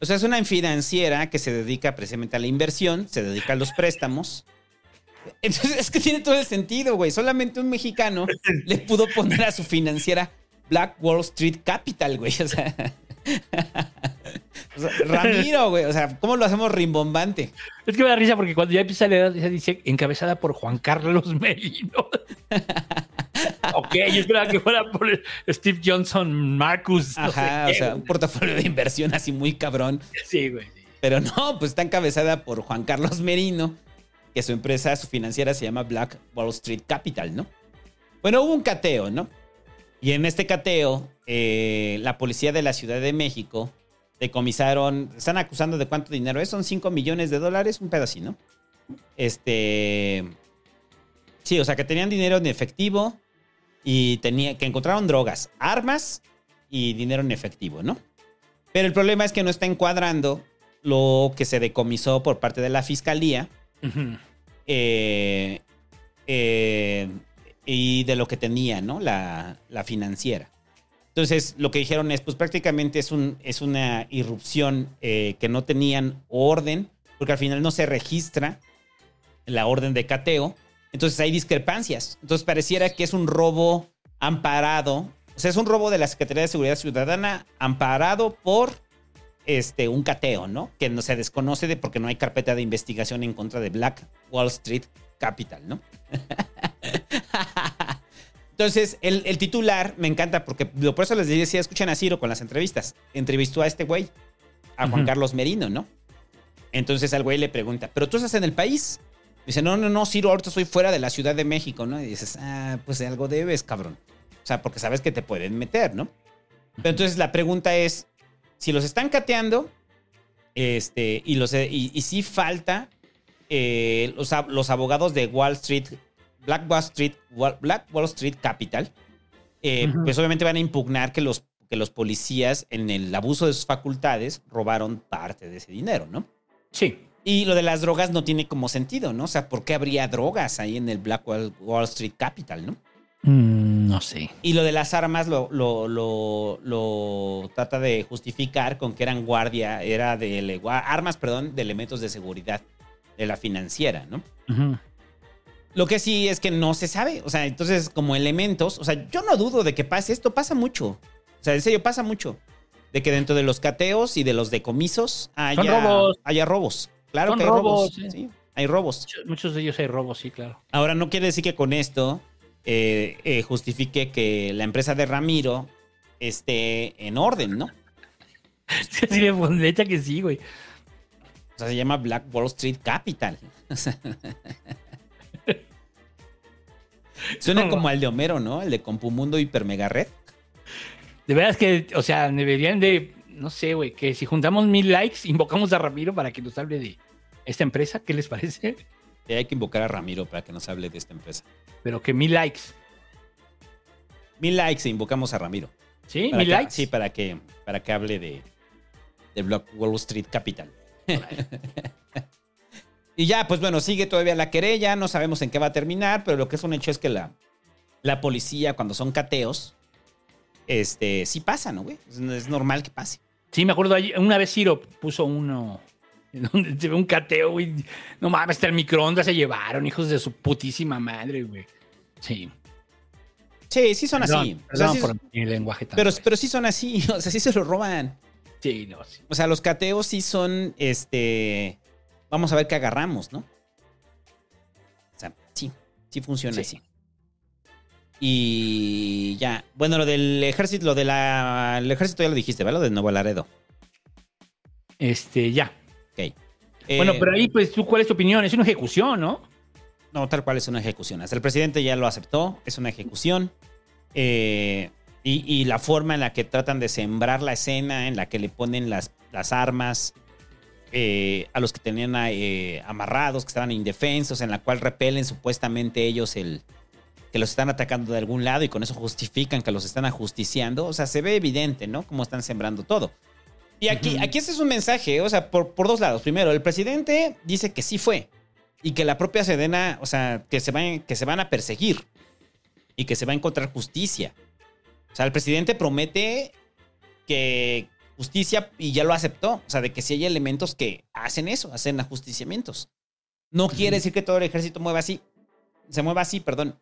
O sea, es una financiera que se dedica precisamente a la inversión, se dedica a los préstamos. Entonces, es que tiene todo el sentido, güey. Solamente un mexicano le pudo poner a su financiera Black Wall Street Capital, güey. O sea, o sea, Ramiro, güey. O sea, ¿cómo lo hacemos rimbombante? Es que me da risa porque cuando ya empieza a leer, dice, dice encabezada por Juan Carlos Merino. ok, yo esperaba que fuera por Steve Johnson Marcus. no Ajá, sé o sea, un portafolio de inversión así muy cabrón. Sí, güey. sí. Pero no, pues está encabezada por Juan Carlos Merino, que su empresa, su financiera se llama Black Wall Street Capital, ¿no? Bueno, hubo un cateo, ¿no? Y en este cateo, eh, la policía de la Ciudad de México decomisaron, están acusando de cuánto dinero es, son 5 millones de dólares, un pedacito, ¿no? Este... Sí, o sea, que tenían dinero en efectivo y tenía, que encontraron drogas, armas y dinero en efectivo, ¿no? Pero el problema es que no está encuadrando lo que se decomisó por parte de la fiscalía Ujú. eh, eh, y de lo que tenía, ¿no? La, la financiera. Entonces, lo que dijeron es, pues prácticamente es, un, es una irrupción eh, que no tenían orden, porque al final no se registra la orden de cateo. Entonces hay discrepancias. Entonces pareciera que es un robo amparado. O sea, es un robo de la Secretaría de Seguridad Ciudadana amparado por este, un cateo, ¿no? Que no se desconoce de porque no hay carpeta de investigación en contra de Black Wall Street Capital, ¿no? Entonces, el, el titular me encanta porque por eso les decía, escuchen a Ciro con las entrevistas. Entrevistó a este güey, a Juan. Carlos Merino, ¿no? Entonces al güey le pregunta, ¿pero tú estás en el país? Dice, no, no, no, Ciro, ahorita estoy fuera de la Ciudad de México, ¿no? Y dices, ah, pues algo debes, cabrón. O sea, porque sabes que te pueden meter, ¿no? Pero entonces la pregunta es, si los están cateando, este, y, los, y, y sí falta eh, los, ab- los abogados de Wall Street, Black Wall Street, Wall- Black Wall Street Capital, eh, pues obviamente van a impugnar que los, que los policías en el abuso de sus facultades robaron parte de ese dinero, ¿no? Sí. Y lo de las drogas no tiene como sentido, ¿no? O sea, ¿por qué habría drogas ahí en el Black Wall, Wall Street Capital, ¿no? Mm, no sé. Y lo de las armas lo, lo, lo, lo trata de justificar con que eran guardia, era de armas, perdón, de elementos de seguridad de la financiera, ¿no? Lo que sí es que no se sabe, o sea, entonces como elementos, o sea, yo no dudo de que pase esto, pasa mucho. O sea, en serio, pasa mucho. De que dentro de los cateos y de los decomisos haya, robos. haya robos. Claro Son que hay robos. robos, sí. sí, hay robos. Muchos- Muchos de ellos hay robos, sí, claro. Ahora, no quiere decir que con esto eh, eh, justifique que la empresa de Ramiro esté en orden, ¿no? Sí, neta que sí, güey. O sea, se llama Black Wall Street Capital. O sea, Suena como al de Homero, ¿no? El de Compumundo Hiper Mega Red. De veras que, o sea, deberían de, no sé, güey, que si juntamos mil likes, invocamos a Ramiro para que nos hable de esta empresa, ¿qué les parece? Hay que invocar a Ramiro para que nos hable de esta empresa. Pero que mil likes. Mil likes e invocamos a Ramiro. ¿Sí? ¿Mil que- likes? Sí, para que, para que hable de, de Black Wall Street Capital. y ya, pues bueno, sigue todavía la querella, no sabemos en qué va a terminar, pero lo que es un hecho es que la, la policía, cuando son cateos, este, sí pasa, ¿no, güey? Es, es normal que pase. Sí, me acuerdo, una vez Ciro puso uno donde se ve un cateo, güey. No mames, hasta el microondas se llevaron, hijos de su putísima madre, güey. Sí. Sí, sí son Perdón, así. O sea, perdón sí- por mi lenguaje tan pero, pero sí son así, o sea, sí se lo roban. Sí, no, sí. O sea, los cateos sí son, este, vamos a ver qué agarramos, ¿no? O sea, sí, sí funciona Sí. así. Y ya, bueno, lo del ejército, lo del ejército ya lo dijiste, ¿verdad? Lo de Nuevo Laredo. Este, ya. Ok. bueno, Eh, pero ahí, pues, ¿tú cuál es tu opinión? Es una ejecución, ¿no? No, tal cual es una ejecución. Hasta el presidente ya lo aceptó, es una ejecución. Eh, y, y la forma en la que tratan de sembrar la escena, en la que le ponen las, las armas eh, a los que tenían eh, amarrados, que estaban indefensos, en la cual repelen supuestamente ellos el que los están atacando de algún lado y con eso justifican que los están ajusticiando. O sea, se ve evidente, ¿no? Cómo están sembrando todo. Y aquí, Ujú. aquí este es un mensaje, o sea, por, por dos lados. Primero, el presidente dice que sí fue y que la propia Sedena, o sea, que se, van, que se van a perseguir y que se va a encontrar justicia. O sea, el presidente promete que, justicia y ya lo aceptó. O sea, de que si hay elementos que hacen eso, hacen ajusticiamientos. No quiere decir que todo el ejército mueva así. Se mueva así, perdón.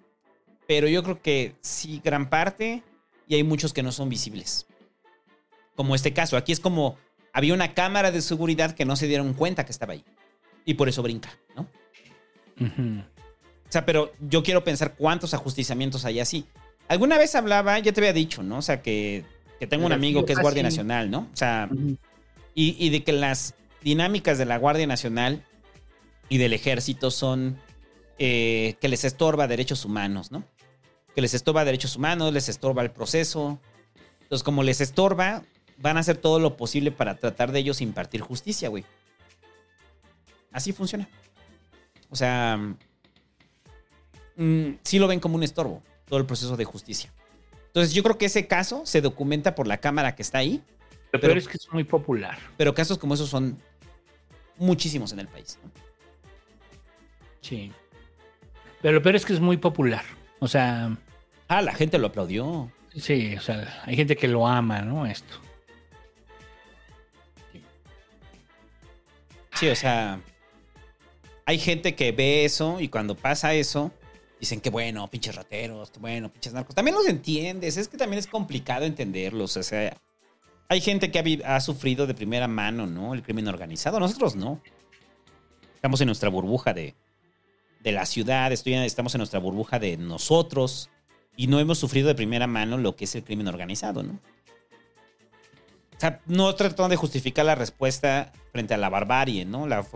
Pero yo creo que sí, gran parte, y hay muchos que no son visibles. Como este caso. Aquí es como había una cámara de seguridad que no se dieron cuenta que estaba ahí. Y por eso brinca, ¿no? O sea, pero yo quiero pensar cuántos ajusticiamientos hay así. Alguna vez hablaba, ya te había dicho, ¿no? O sea, que, que tengo un amigo que es Guardia Nacional, ¿no? O sea, y, y de que las dinámicas de la Guardia Nacional y del ejército son eh, que les estorba derechos humanos, ¿no? Que les estorba derechos humanos, les estorba el proceso. Entonces, como les estorba, van a hacer todo lo posible para tratar de ellos impartir justicia, güey. Así funciona. O sea, mm, sí lo ven como un estorbo, todo el proceso de justicia. Entonces, yo creo que ese caso se documenta por la cámara que está ahí. Pero, pero es que es muy popular. Pero casos como esos son muchísimos en el país. ¿no? Sí. Pero lo peor es que es muy popular. O sea. Ah, la gente lo aplaudió. Sí, o sea, hay gente que lo ama, ¿no? Esto. Sí, o sea. Hay gente que ve eso y cuando pasa eso, dicen que bueno, pinches rateros, que bueno, pinches narcos. También los entiendes, es que también es complicado entenderlos. O sea, hay gente que ha, sufrido de primera mano, ¿no? El crimen organizado. Nosotros no. Estamos en nuestra burbuja de, de la ciudad, estoy- estamos en nuestra burbuja de nosotros y no hemos sufrido de primera mano lo que es el crimen organizado, ¿no? O sea, no tratando de justificar la respuesta frente a la barbarie, ¿no? La,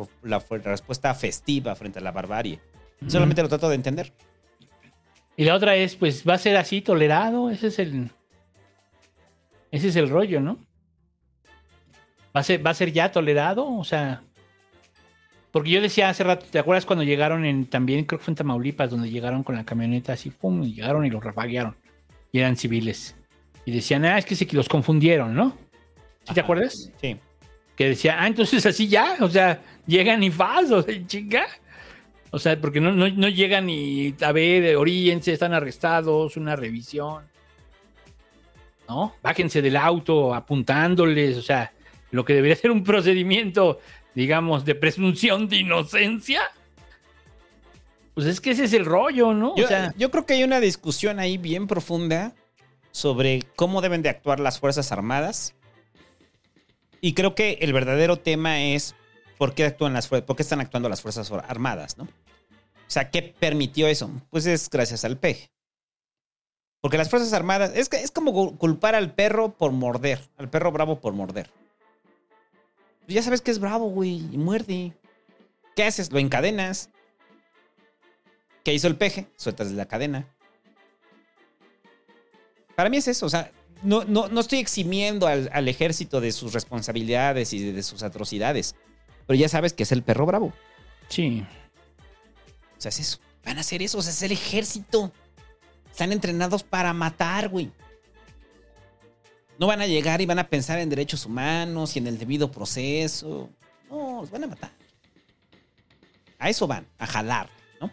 respuesta festiva frente a la barbarie. Solamente lo trato de entender. Y la otra es, pues, ¿va a ser así tolerado? Ese es el. Ese es el rollo, ¿no? ¿Va a ser, va a ser ya tolerado? O sea. Porque yo decía hace rato, ¿te acuerdas cuando llegaron en también, creo que fue en Tamaulipas, donde llegaron con la camioneta así, pum, y llegaron y los rafaguearon. Y eran civiles. Y decían, ah, es que se los confundieron, ¿no? ¿Sí te acuerdas? Sí. Que decía, ah, entonces así ya, o sea, llegan y faz, o sea, chinga. O sea, porque no, no, no llegan y a ver, oríense, están arrestados, una revisión. ¿No? Bájense del auto apuntándoles, o sea, lo que debería ser un procedimiento, digamos, de presunción de inocencia. Pues es que ese es el rollo, ¿no? Yo, o sea, yo creo que hay una discusión ahí bien profunda sobre cómo deben de actuar las Fuerzas Armadas. Y creo que el verdadero tema es por qué actúan las por qué están actuando las Fuerzas Armadas, ¿no? O sea, ¿qué permitió eso? Pues es gracias al PEG. Porque las Fuerzas Armadas, es, es como culpar al perro por morder, al perro bravo por morder. Pues ya sabes que es bravo, güey, y muerde. ¿Qué haces? Lo encadenas. ¿Qué hizo el peje? Sueltas la cadena. Para mí es eso, o sea, no, no, no estoy eximiendo al, al ejército de sus responsabilidades y de, de sus atrocidades, pero ya sabes que es el perro bravo. sí. O sea, es eso. Van a hacer eso, o sea, es el ejército. Están entrenados para matar, güey. No van a llegar y van a pensar en derechos humanos y en el debido proceso. No, los van a matar. A eso van, a jalar, ¿no?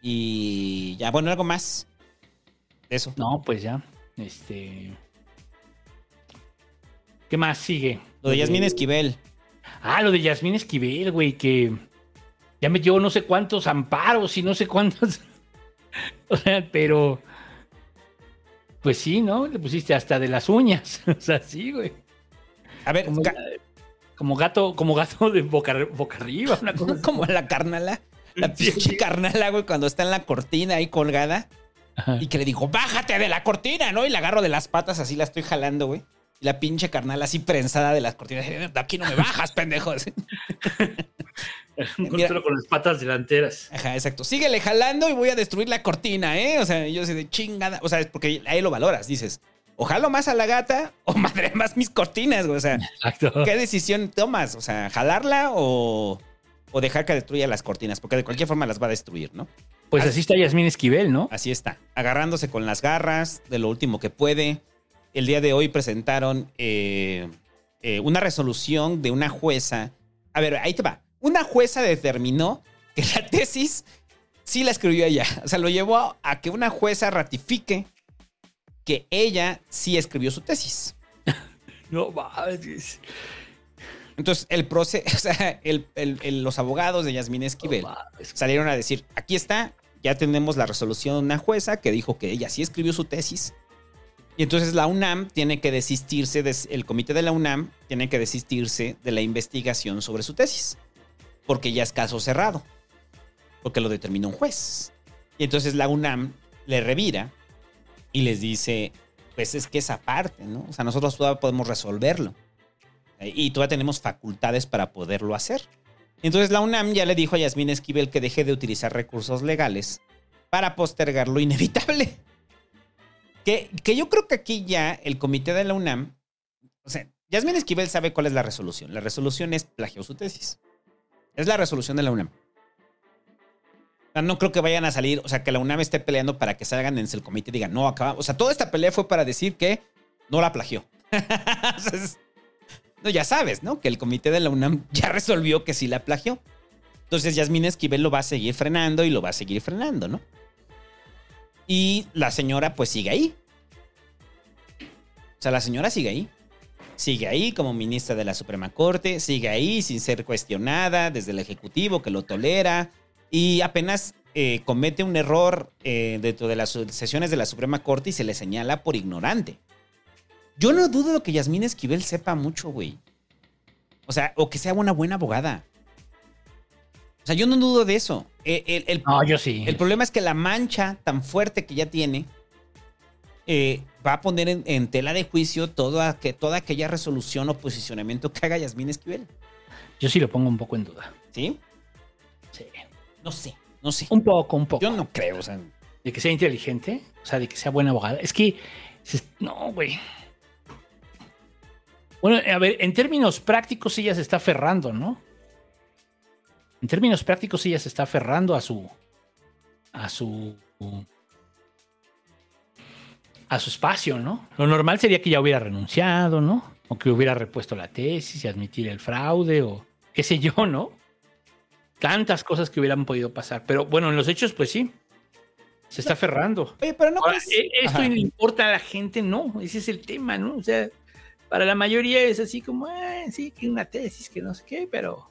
Y ya, bueno, algo más de eso. No, pues ya. Este. ¿Qué más sigue? Lo de Yasmín Esquivel. Ah, lo de Yasmín Esquivel, güey, que ya metió no sé cuántos amparos y no sé cuántos. o sea, pero. Pues sí, ¿no? Le pusiste hasta de las uñas. o sea, sí, güey. A ver, Como, como gato, como gato de boca, boca arriba, una cosa. como la carnala. La pinche carnala, güey, cuando está en la cortina ahí colgada. Y que le digo, bájate de la cortina, ¿no? Y la agarro de las patas, así la estoy jalando, güey. Y la pinche carnala así prensada de las cortinas. De aquí no me bajas, pendejo. Así. Un control con las patas delanteras. Ajá, exacto. Síguele jalando y voy a destruir la cortina, ¿eh? O sea, yo sé de chingada. O sea, es porque ahí lo valoras. Dices, o jalo más a la gata o madre más mis cortinas, güey. O sea, Exacto. ¿qué decisión tomas? O sea, jalarla o, o dejar que destruya las cortinas. Porque de cualquier forma las va a destruir, ¿no? Pues así está Yasmín Esquivel, ¿no? Así está. Agarrándose con las garras de lo último que puede. El día de hoy presentaron eh, eh, una resolución de una jueza. A ver, ahí te va. Una jueza determinó que la tesis sí la escribió ella. O sea, lo llevó a que una jueza ratifique que ella sí escribió su tesis. No mames. Entonces, el proceso, o sea, el- el- el- los abogados de Yasmín Esquivel salieron a decir, aquí está, ya tenemos la resolución de una jueza que dijo que ella sí escribió su tesis. Y entonces la UNAM tiene que desistirse, de- el comité de la UNAM tiene que desistirse de la investigación sobre su tesis. Porque ya es caso cerrado. Porque lo determinó un juez. Y entonces la UNAM le revira y les dice, pues es que esa parte, ¿no? O sea, nosotros todavía podemos resolverlo. Eh, Y todavía tenemos facultades para poderlo hacer. Entonces la UNAM ya le dijo a Yasmín Esquivel que deje de utilizar recursos legales para postergar lo inevitable. Que, yo creo que aquí ya el comité de la UNAM, o sea, Yasmín Esquivel sabe cuál es la resolución. La resolución es plagió su tesis. Es la resolución de la UNAM. No creo que vayan a salir, o sea, que la UNAM esté peleando para que salgan en el comité y digan, no, acabamos. O sea, toda esta pelea fue para decir que no la plagió. No, ya sabes, ¿no? Que el comité de la UNAM ya resolvió que sí la plagió. Entonces Yasmín Esquivel lo va a seguir frenando y lo va a seguir frenando, ¿no? Y la señora pues sigue ahí. O sea, la señora sigue ahí. Sigue ahí como ministra de la Suprema Corte, sigue ahí sin ser cuestionada desde el Ejecutivo que lo tolera y apenas eh, comete un error eh, dentro de las sesiones de la Suprema Corte y se le señala por ignorante. Yo no dudo que Yasmín Esquivel sepa mucho, güey. O sea, o que sea una buena abogada. O sea, yo no dudo de eso. Eh, El, el- No, yo sí. el problema es que la mancha tan fuerte que ya tiene eh, va a poner en, en tela de juicio toda, que, toda aquella resolución o posicionamiento que haga Yasmín Esquivel. Yo sí lo pongo un poco en duda. ¿Sí? Sí. No sé, no sé. Un poco, un poco. Yo no creo, o sea. De que sea inteligente, o sea, de que sea buena abogada. Es que, no, güey. Bueno, a ver, en términos prácticos ella se está aferrando, ¿no? En términos prácticos ella se está aferrando a su, a su, a su espacio, ¿no? Lo normal sería que ya hubiera renunciado, ¿no? O que hubiera repuesto la tesis y admitir el fraude o qué sé yo, ¿no? Tantas cosas que hubieran podido pasar. Pero bueno, en los hechos, pues sí. Se está aferrando. Oye, pero no Ahora, ¿e- ¿Esto le importa a la gente? No, ese es el tema, ¿no? O sea, para la mayoría es así como, eh, sí, que una tesis, que no sé qué, pero.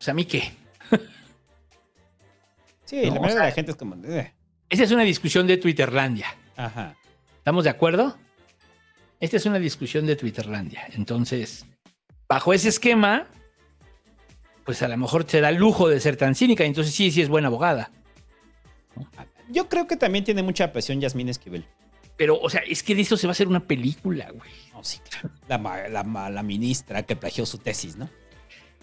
Pues a mí qué. Sí, No, la o mayoría de la gente es como. eh, Esa es una discusión de Twitterlandia. Ajá. ¿Estamos de acuerdo? Esta es una discusión de Twitterlandia. Entonces, bajo ese esquema, pues a lo mejor se da el lujo de ser tan cínica. Entonces sí, sí es buena abogada. Yo creo que también tiene mucha presión Yasmín Esquivel. Pero, o sea, es que de esto se va a hacer una película, güey. No, sí, claro. La, la la ministra que plagió su tesis, ¿no?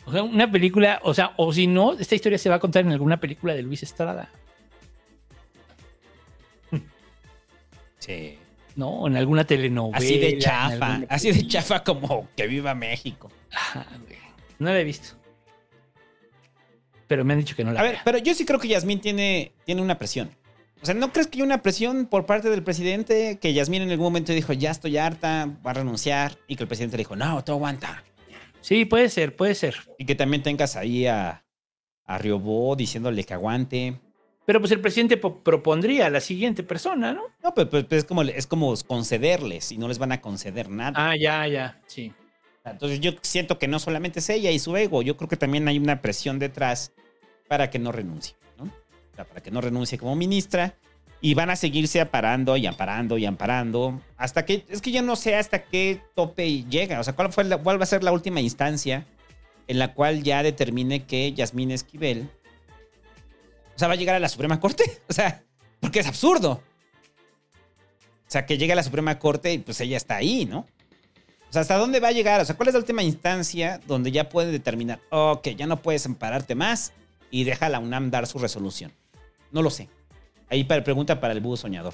O sea, una película, o sea, o si no, esta historia se va a contar en alguna película de Luis Estrada, Sí. ¿no? En alguna telenovela. Así de chafa. Así de chafa como que viva México. Ajá. No la he visto. Pero me han dicho que no la A ver, pero yo sí creo que Yasmín tiene, tiene una presión. O sea, ¿no crees que hay una presión por parte del presidente que Yasmín en algún momento dijo, ya estoy harta, va a renunciar? Y que el presidente le dijo, no, tú aguanta. Sí, puede ser, puede ser. Y que también tengas ahí a, a Riobó diciéndole que aguante. Pero pues el presidente po- propondría a la siguiente persona, ¿no? No, pero, pero- pero es, como, es como concederles y no les van a conceder nada. Ah, ya, ya, sí. Entonces yo siento que no solamente es ella y su ego, yo creo que también hay una presión detrás para que no renuncie, ¿no? O sea, para que no renuncie como ministra y van a seguirse amparando y amparando y amparando hasta que, es que yo no sé hasta qué tope llega, o sea, cuál, fue la- cuál va a ser la última instancia en la cual ya determine que Yasmín Esquivel, o sea, va a llegar a la Suprema Corte, o sea, porque es absurdo. O sea, que llegue a la Suprema Corte y pues ella está ahí, ¿no? O sea, ¿hasta dónde va a llegar? O sea, ¿cuál es la última instancia donde ya puede determinar, ok, ya no puedes ampararte más y deja a la UNAM dar su resolución? No lo sé. Ahí para, pregunta para el búho soñador.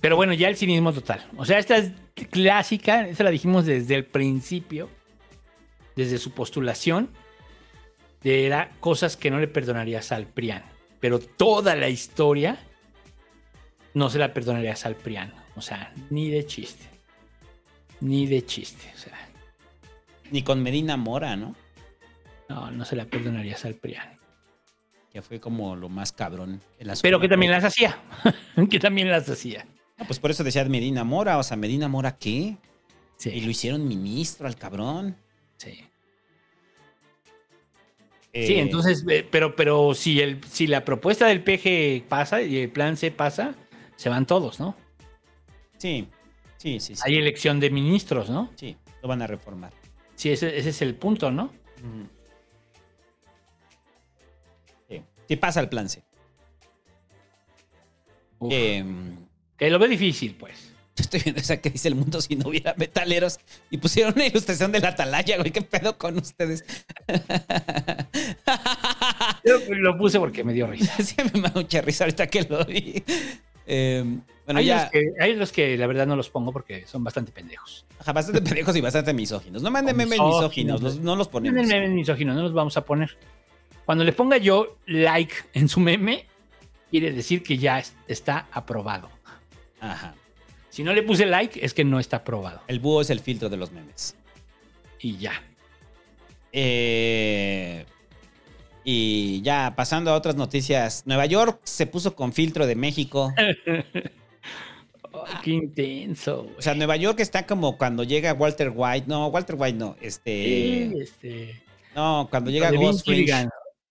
Pero bueno, ya el cinismo total. O sea, esta es clásica, esta la dijimos desde el principio, desde su postulación, de era cosas que no le perdonarías al Prián. Pero toda la historia no se la perdonarías al Prián. O sea, ni de chiste. Ni de chiste. O sea, Ni con Medina Mora, ¿no? No, no se la perdonarías al Prián. que fue como lo más cabrón. Pero que también las hacía. que también las hacía. No, pues por eso decía Medina Mora, o sea, Medina Mora, ¿qué? Sí. Y lo hicieron ministro al cabrón. Sí. Eh, Sí, entonces, eh, pero, pero si el, si la propuesta del PG pasa y el plan C pasa, se van todos, ¿no? Sí, sí, sí. sí. Hay elección de ministros, ¿no? Sí, lo van a reformar. Sí, ese, ese es el punto, ¿no? Sí pasa el plan C. Em, Que lo ve difícil, pues. Estoy viendo esa que dice el mundo si no hubiera metaleros y pusieron una ilustración de la atalaya, güey. ¿Qué pedo con ustedes? Yo lo puse porque me dio risa. sí, me da mucha risa ahorita que lo vi. Em, bueno, hay, ya. los que, hay los que la verdad no los pongo porque son bastante pendejos. Ajá, bastante pendejos y bastante misóginos. No manden memes Misóginos, misóginos, los- no los ponemos. Tienen memes misóginos, no los vamos a poner. Cuando le ponga yo like en su meme, quiere decir que ya es- está aprobado. Ajá. Si no le puse like, es que no está aprobado. El búho es el filtro de los memes. Y ya. Eh, y ya, pasando a otras noticias. Nueva York se puso con filtro de México. qué intenso. O sea, Nueva York está como cuando llega Walter White. No, Walter White no. Este. Sí, este, No, cuando llega Ghost.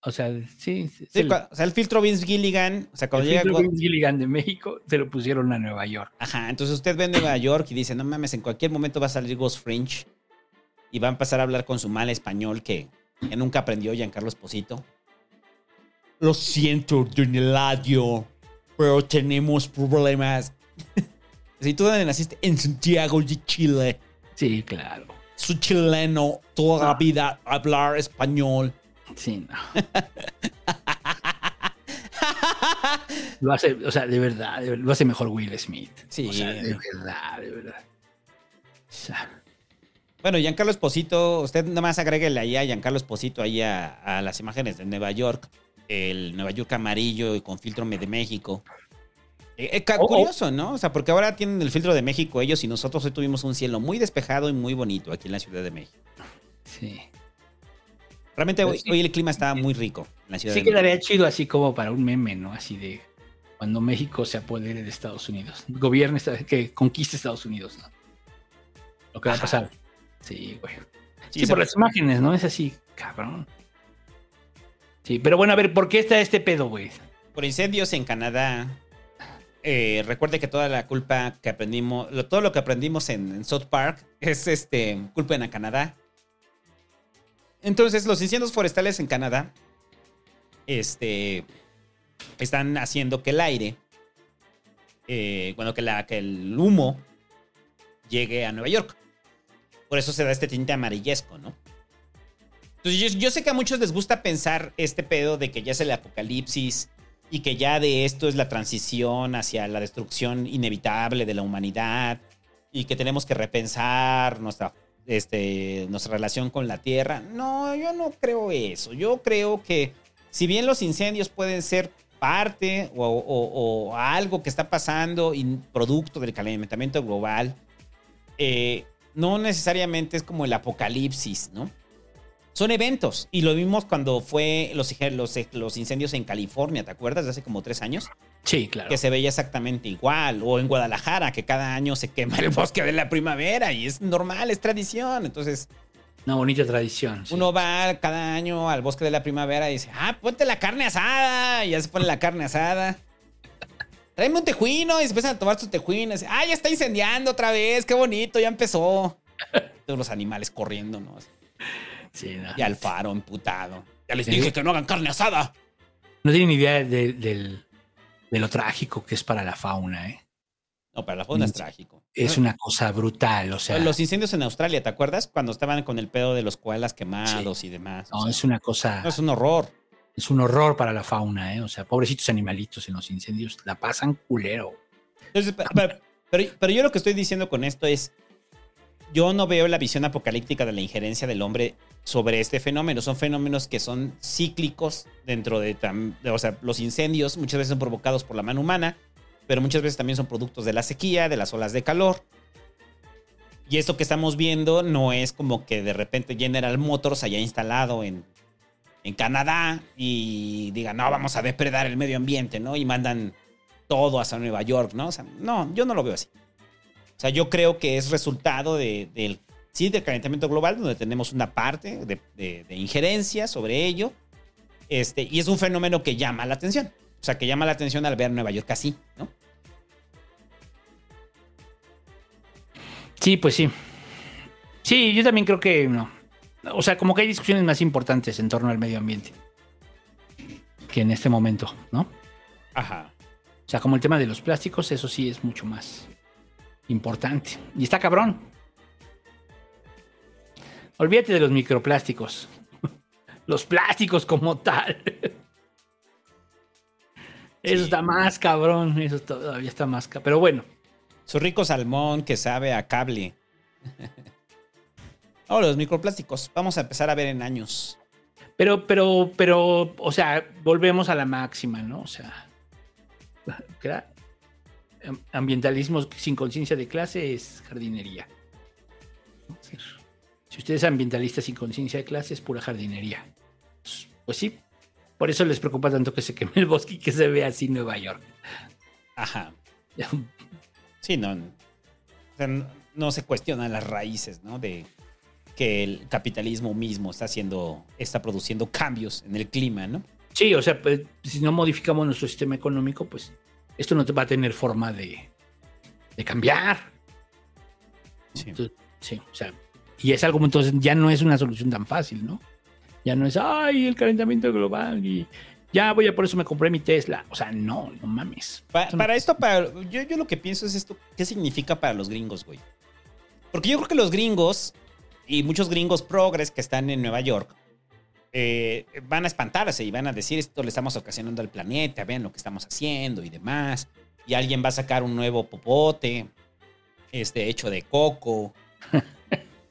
O sea, sí. el- o sea, el filtro Vince Gilligan. O sea, cuando el llega. filtro Vince Gilligan de México se lo pusieron a Nueva York. Ajá, entonces usted ve Nueva York y dice, no mames, en cualquier momento va a salir Ghost Fringe y va a empezar a hablar con su mal español que, que nunca aprendió Giancarlo Esposito. Lo siento, Don Eladio, pero tenemos problemas. si tú dónde naciste, en Santiago de Chile. Sí, claro. Soy chileno, toda la vida hablar español. Sí, no. Lo hace, o sea, de verdad, de- lo hace mejor Will Smith. Sí. O sea, de verdad, de verdad. O sea, Bueno, Giancarlo Esposito, usted nada más agréguele ahí a Giancarlo Esposito ahí a, a las imágenes de Nueva York, el Nueva York amarillo y con filtro de México. Eh, eh, Oh, oh. curioso, ¿no? O sea, porque ahora tienen el filtro de México ellos y nosotros hoy tuvimos un cielo muy despejado y muy bonito aquí en la Ciudad de México. sí. Realmente hoy, sí. hoy el clima está muy rico en la Ciudad Sí de quedaría chido así como para un meme, ¿no? Así de cuando México se apodere de Estados Unidos. Gobierne, que conquiste Estados Unidos, ¿no? Lo que va a Ajá. pasar. Sí, güey. Sí, por las imágenes, ¿no? Es así, cabrón. Sí, pero bueno, a ver, ¿por qué está este pedo, güey? Por incendios en Canadá. Eh, recuerde que toda la culpa que aprendimos, lo- todo lo que aprendimos en, en South Park es este culpa en Canadá. Entonces, los incendios forestales en Canadá este, están haciendo que el aire, eh, bueno, que, la, que el humo llegue a Nueva York. Por eso se da este tinte amarillesco, ¿no? Entonces, yo, yo sé que a muchos les gusta pensar este pedo de que ya es el apocalipsis y que ya de esto es la transición hacia la destrucción inevitable de la humanidad y que tenemos que repensar nuestra, este, nuestra relación con la Tierra. No, yo no creo eso. Yo creo que si bien los incendios pueden ser parte o, o- algo que está pasando y producto del calentamiento global, eh, no necesariamente es como el apocalipsis, ¿no? Son eventos. Y lo vimos cuando fue los, los, los incendios en California, ¿te acuerdas? De hace como tres años. Sí, claro. Que se veía exactamente igual. O en Guadalajara, que cada año se quema el bosque de la primavera. Y es normal, es tradición. Entonces, Una bonita tradición. sí. uno va cada año al bosque de la primavera y dice, ah, ponte la carne asada. Y ya se pone la carne asada. Tráeme un tejuino. Y se empiezan a tomar su tejuino. Y dice, ah, ya está incendiando otra vez. Qué bonito, ya empezó. Todos los animales corriendo, ¿no? Sí, no. Y Alfaro emputado. Ya les dije que no hagan carne asada. No tienen idea de, lo trágico que es para la fauna, ¿eh? No, para la fauna es Mm. trágico. Es una cosa brutal, o sea, Los incendios en Australia, ¿te acuerdas? Cuando estaban con el pedo de los koalas quemados y demás. O no, sea, es una cosa, no, es un horror. es un horror para la fauna, ¿eh? O sea, pobrecitos animalitos en los incendios la pasan culero. Entonces, pe- pe- pero, pero yo lo que estoy diciendo con esto es, yo no veo la visión apocalíptica de la injerencia del hombre sobre este fenómeno. Son fenómenos que son cíclicos dentro de, de- o sea, los incendios muchas veces son provocados por la mano humana, pero muchas veces también son productos de la sequía, de las olas de calor. Y esto que estamos viendo no es como que de repente General Motors haya instalado en, en Canadá y digan, no, vamos a depredar el medio ambiente, ¿no? Y mandan todo hasta Nueva York, ¿no? O sea, no, yo no lo veo así. O sea, yo creo que es resultado de- del, sí, del calentamiento global, donde tenemos una parte de, de- de injerencia sobre ello. Este, y es un fenómeno que llama la atención. O sea, que llama la atención al ver Nueva York así, ¿no? Sí, pues sí. Sí, yo también creo que no. O sea, como que hay discusiones más importantes en torno al medio ambiente que en este momento, ¿no? Ajá. O sea, como el tema de los plásticos, eso sí es mucho más importante. Y está cabrón. Olvídate de los microplásticos. Los plásticos como tal. Eso está más cabrón. Eso todavía está más cabrón. Pero bueno. Su rico salmón que sabe a cable. Ahora, los microplásticos. Vamos a empezar a ver en años. Pero, pero, pero, o sea, volvemos a la máxima, ¿no? O sea, ambientalismo sin conciencia de clase es jardinería. Si usted es ambientalista sin conciencia de clase, es pura jardinería. Pues sí, por eso les preocupa tanto que se queme el bosque y que se vea así Nueva York. Ajá. Sí, no. O sea, no, no se cuestionan las raíces, ¿no? De que el capitalismo mismo está haciendo, está produciendo cambios en el clima, ¿no? Sí, o sea, pues, si no modificamos nuestro sistema económico, pues esto no va a tener forma de, de cambiar. Sí. Entonces, sí, o sea, y es algo, entonces ya no es una solución tan fácil, ¿no? Ya no es, ay, el calentamiento global y ya voy a por eso me compré mi Tesla. O sea, no, no mames. Pa- para esto, para, yo, yo lo que pienso es esto, ¿qué significa para los gringos, güey? Porque yo creo que los gringos y muchos gringos progres que están en Nueva York eh, van a espantarse y van a decir esto le estamos ocasionando al planeta, vean lo que estamos haciendo y demás. Y alguien va a sacar un nuevo popote, este, hecho de coco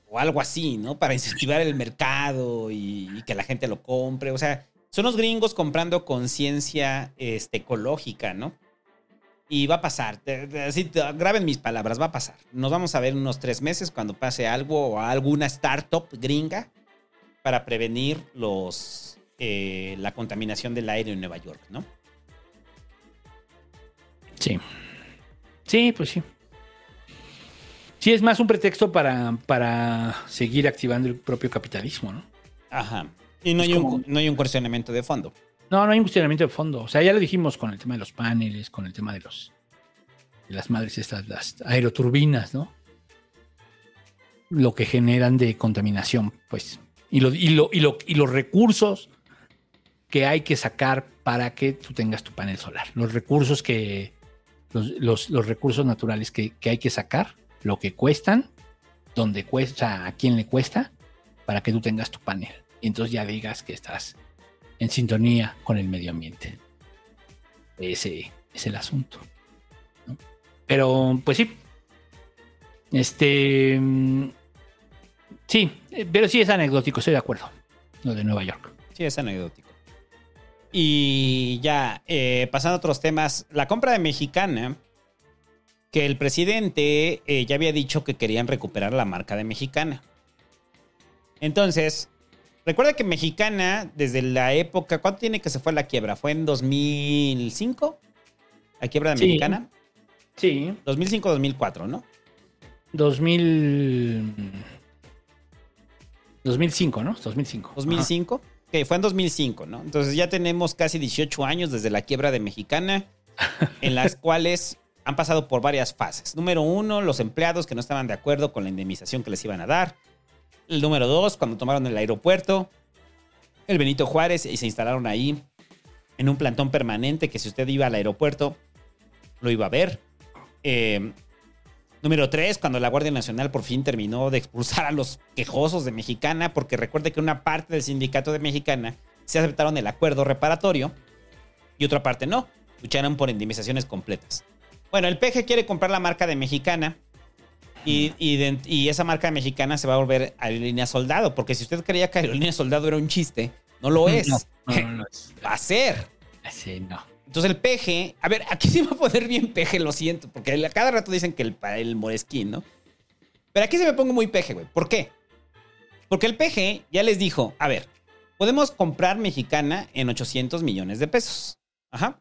o algo así, ¿no? Para incentivar el mercado y, que la gente lo compre. O sea, son los gringos comprando conciencia este, ecológica, ¿no? Y va a pasar. Así, graben mis palabras, va a pasar. Nos vamos a ver en unos tres meses cuando pase algo o alguna startup gringa para prevenir los, eh, la contaminación del aire en Nueva York, ¿no? Sí. Sí, pues sí. Sí, es más un pretexto para, para seguir activando el propio capitalismo, ¿no? Ajá. Y no, Es hay, como- un, no hay un cuestionamiento de fondo. No, no hay un cuestionamiento de fondo. O sea, ya lo dijimos con el tema de los paneles, con el tema de los de las madres estas, las aeroturbinas, ¿no? Lo que generan de contaminación, pues. Y, lo, y, lo, y, lo, y los recursos que hay que sacar para que tú tengas tu panel solar. Los recursos que. Los, los- los recursos naturales que, que hay que sacar, lo que cuestan, donde cuesta, a quién le cuesta, para que tú tengas tu panel. Y entonces ya digas que estás en sintonía con el medio ambiente. Ese es el asunto. Pero, pues sí. Este. mm, Sí, pero sí es anecdótico, estoy de acuerdo. Lo de Nueva York. Sí, es anecdótico. Y ya, eh, pasando a otros temas, la compra de Mexicana, que el presidente eh, ya había dicho que querían recuperar la marca de Mexicana. Entonces, recuerda que Mexicana, desde la época, ¿cuánto tiene que se fue a la quiebra? ¿Fue en 2005? ¿La quiebra de Sí. Mexicana? Sí. 2005-2004, ¿no? 2000. 2005, ¿no? 2005. 2005. Que fue en 2005, ¿no? Entonces ya tenemos casi 18 años desde la quiebra de Mexicana, en las cuales han pasado por varias fases. Número uno, los empleados que no estaban de acuerdo con la indemnización que les iban a dar. El número dos, cuando tomaron el aeropuerto, el Benito Juárez, y se instalaron ahí en un plantón permanente que si usted iba al aeropuerto, lo iba a ver. Eh, Número tres, cuando la Guardia Nacional por fin terminó de expulsar a los quejosos de Mexicana, porque recuerde que una parte del sindicato de Mexicana se aceptaron el acuerdo reparatorio y otra parte no. Lucharon por indemnizaciones completas. Bueno, el PG quiere comprar la marca de Mexicana y, y de- y esa marca Mexicana se va a volver Aerolínea Soldado, porque si usted creía que Aerolínea Soldado era un chiste, no lo es. No, no, no. Va a ser. Sí, no. Entonces el peje, a ver, aquí se va a poner bien peje, lo siento, porque a cada rato dicen que el, el moresquín, ¿no? Pero aquí se me pongo muy peje, güey. ¿Por qué? Porque el peje ya les dijo, a ver, podemos comprar mexicana en 800 millones de pesos. Ajá.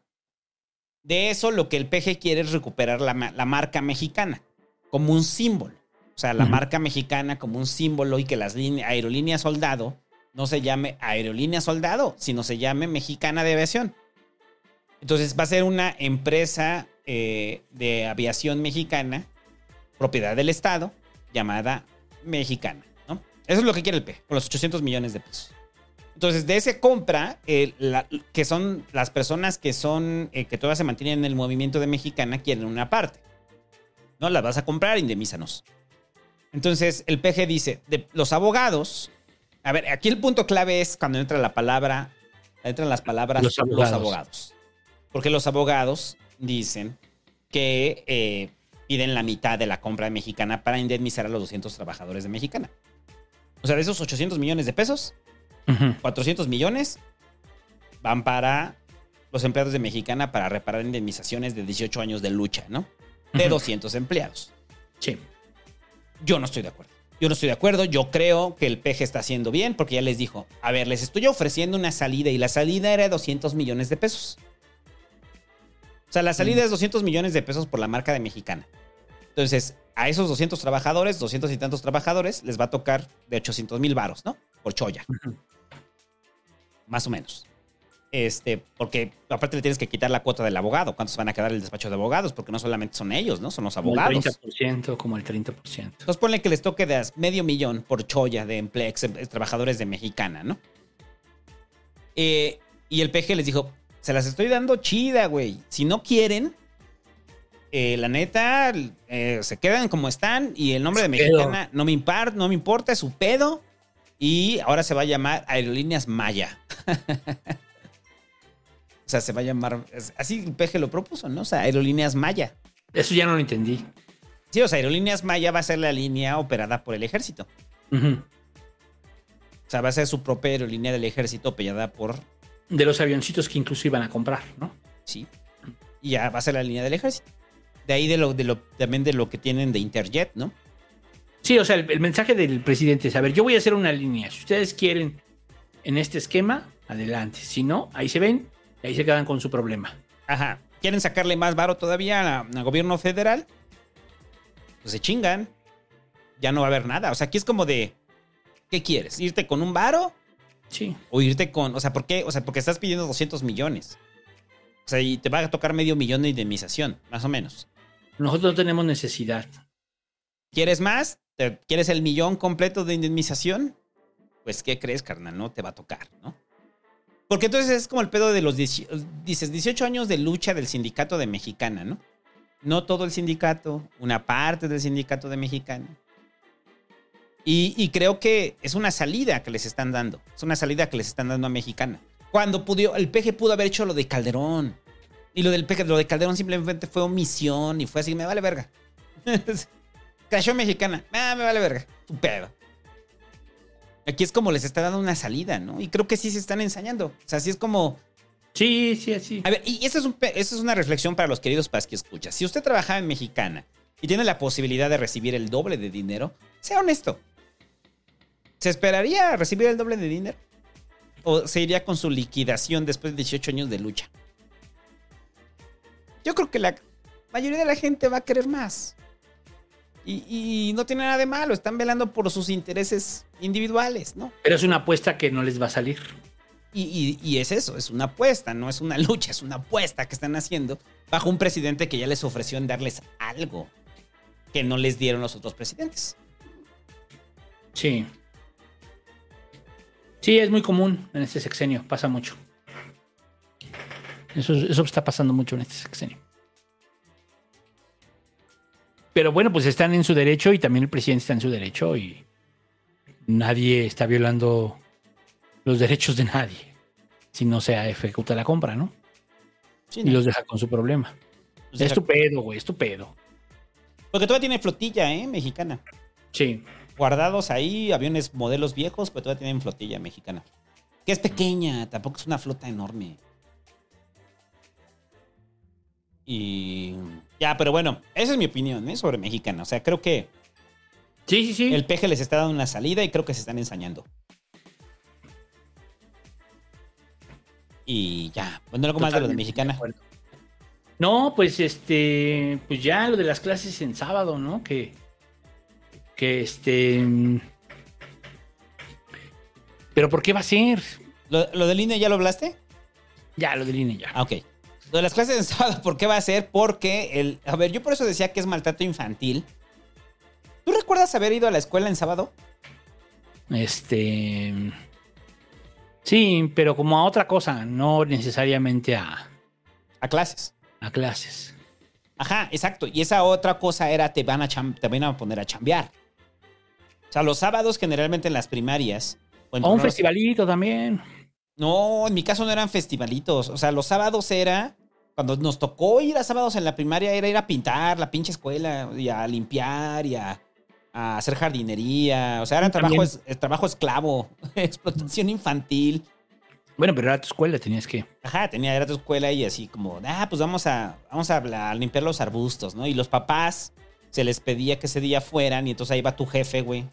De eso lo que el PG quiere es recuperar la, ma- la marca mexicana como un símbolo. O sea, la marca mexicana como un símbolo y que las aerolíneas soldado no se llame aerolínea soldado, sino se llame mexicana de aviación. Entonces va a ser una empresa eh, de aviación mexicana, propiedad del Estado, llamada mexicana. ¿no? Eso es lo que quiere el P, con los 800 millones de pesos. Entonces, de ese compra, eh, la- que son las personas que son, eh, que todavía se mantienen en el movimiento de mexicana, quieren una parte. ¿No? Las vas a comprar, indemnízanos. Entonces, el PG dice, de los abogados, a ver, aquí el punto clave es cuando entra la palabra, entran las palabras Los los abogados. abogados. Porque los abogados dicen que eh, piden la mitad de la compra de mexicana para indemnizar a los 200 trabajadores de mexicana. O sea, de esos 800 millones de pesos, 400 millones van para los empleados de Mexicana para reparar indemnizaciones de 18 años de lucha, ¿no? De Ujú. 200 empleados. Sí. Yo no estoy de acuerdo. Yo no estoy de acuerdo. Yo creo que el PG está haciendo bien porque ya les dijo, a ver, les estoy ofreciendo una salida y la salida era de 200 millones de pesos. O sea, la salida es 200 millones de pesos por la marca de Mexicana. Entonces, a esos 200 trabajadores, 200 y tantos trabajadores, les va a tocar de 800 mil varos, ¿no? Por choya. Más o menos. Este, porque aparte le tienes que quitar la cuota del abogado. ¿Cuántos van a quedar el despacho de abogados? Porque no solamente son ellos, ¿no? Son los Como abogados. el 30%, como el 30%. Entonces ponle que les toque de medio millón por choya de emple- ex- em- trabajadores de Mexicana, ¿no? Eh, y el PG les dijo, se las estoy dando chida, güey. Si no quieren, eh, la neta, eh, se quedan como están y el nombre de pedo. Mexicana no me, impar- no me importa, es su pedo. Y ahora se va a llamar Aerolíneas Maya. o sea, se va a llamar, así el PG lo propuso, ¿no? O sea, Aerolíneas Maya. Eso ya no lo entendí. Sí, o sea, Aerolíneas Maya va a ser la línea operada por el ejército. O sea, va a ser su propia aerolínea del ejército operada por. De los avioncitos que incluso iban a comprar, ¿no? Sí. Y ya va a ser la línea del ejército. De ahí de lo, de lo, también de lo que tienen de Interjet, ¿no? Sí, o sea, el, el mensaje del presidente es, a ver, yo voy a hacer una línea. Si ustedes quieren en este esquema, adelante. Si no, ahí se ven y ahí se quedan con su problema. Ajá. ¿Quieren sacarle más varo todavía al gobierno federal? Pues se chingan. Ya no va a haber nada. O sea, aquí es como de. ¿Qué quieres? ¿Irte con un varo? Sí. O irte con. O sea, ¿por qué? O sea, porque estás pidiendo 200 millones. O sea, y te va a tocar medio millón de indemnización, más o menos. Nosotros no tenemos necesidad. ¿Quieres más? ¿Te- ¿Quieres el millón completo de indemnización? Pues, ¿qué crees, carnal? No te va a tocar, ¿no? Porque entonces es como el pedo de los... 18 Dices, 18 años de lucha del sindicato de Mexicana, ¿no? No todo el sindicato, una parte del sindicato de Mexicana. Y, y creo que es una salida que les están dando. Es una salida que les están dando a Mexicana. Cuando pudo, el PG pudo haber hecho lo de Calderón. Y lo del PG, lo de Calderón simplemente fue omisión y fue así, me vale verga. Cayó mexicana. Ah, me vale verga. Tu pedo. Aquí es como les está dando una salida, ¿no? Y creo que sí se están ensañando. O sea, sí es como. Sí, sí, sí. A ver, y esa es, un es una reflexión para los queridos Paz que escuchas. Si usted trabaja en Mexicana y tiene la posibilidad de recibir el doble de dinero, sea honesto. ¿Se esperaría recibir el doble de dinero? ¿O se iría con su liquidación después de 18 años de lucha? Yo creo que la mayoría de la gente va a querer más. Y, y no tiene nada de malo, están velando por sus intereses individuales, ¿no? Pero es una apuesta que no les va a salir. Y, y- y es eso, es una apuesta, no es una lucha, es una apuesta que están haciendo bajo un presidente que ya les ofreció en darles algo que no les dieron los otros presidentes. Sí. Sí, es muy común en este sexenio, pasa mucho. Eso, eso está pasando mucho en este sexenio. Pero bueno, pues están en su derecho y también el presidente está en su derecho y nadie está violando los derechos de nadie si no se ejecuta la compra, ¿no? Sí, y no. los deja con su problema. Los Es tu pedo, güey, es tu pedo. Porque todavía tiene flotilla, ¿eh? Mexicana. Sí. Guardados ahí, aviones modelos viejos, pero todavía tienen flotilla mexicana. Que es pequeña, tampoco es una flota enorme. Y ya, pero bueno, esa es mi opinión ¿eh? sobre mexicana. O sea, creo que Sí, sí, sí. el peje les está dando una salida y creo que se están ensañando. Y ya, bueno, algo más de lo de mexicana. No, pues este, pues ya lo de las clases en sábado, ¿no? Que, que este, pero ¿por qué va a ser? ¿Lo, lo del INE ya lo hablaste? Ya, lo del INE ya. Ah, ok. Lo de las clases en sábado, ¿por qué va a ser? Porque el, a ver, yo por eso decía que es maltrato infantil. ¿Tú recuerdas haber ido a la escuela en sábado? Este, sí, pero como a otra cosa, no necesariamente a, A clases. a clases. Ajá, exacto. Y esa otra cosa era te van a, te van a poner a chambear. O sea, los sábados generalmente en las primarias. bueno, O un festivalito también. No, en mi caso no eran festivalitos. O sea, los sábados era. Cuando nos tocó ir a sábados en la primaria, era ir a pintar la pinche escuela y a limpiar y a, a hacer jardinería. O sea, era trabajo, es, trabajo esclavo, explotación infantil. Bueno, pero era tu escuela, tenías que. Ajá, tenía, era tu escuela y así como, ah, pues vamos a, vamos a, a limpiar los arbustos, ¿no? Y los papás se les pedía que ese día fueran y entonces ahí va tu jefe, güey.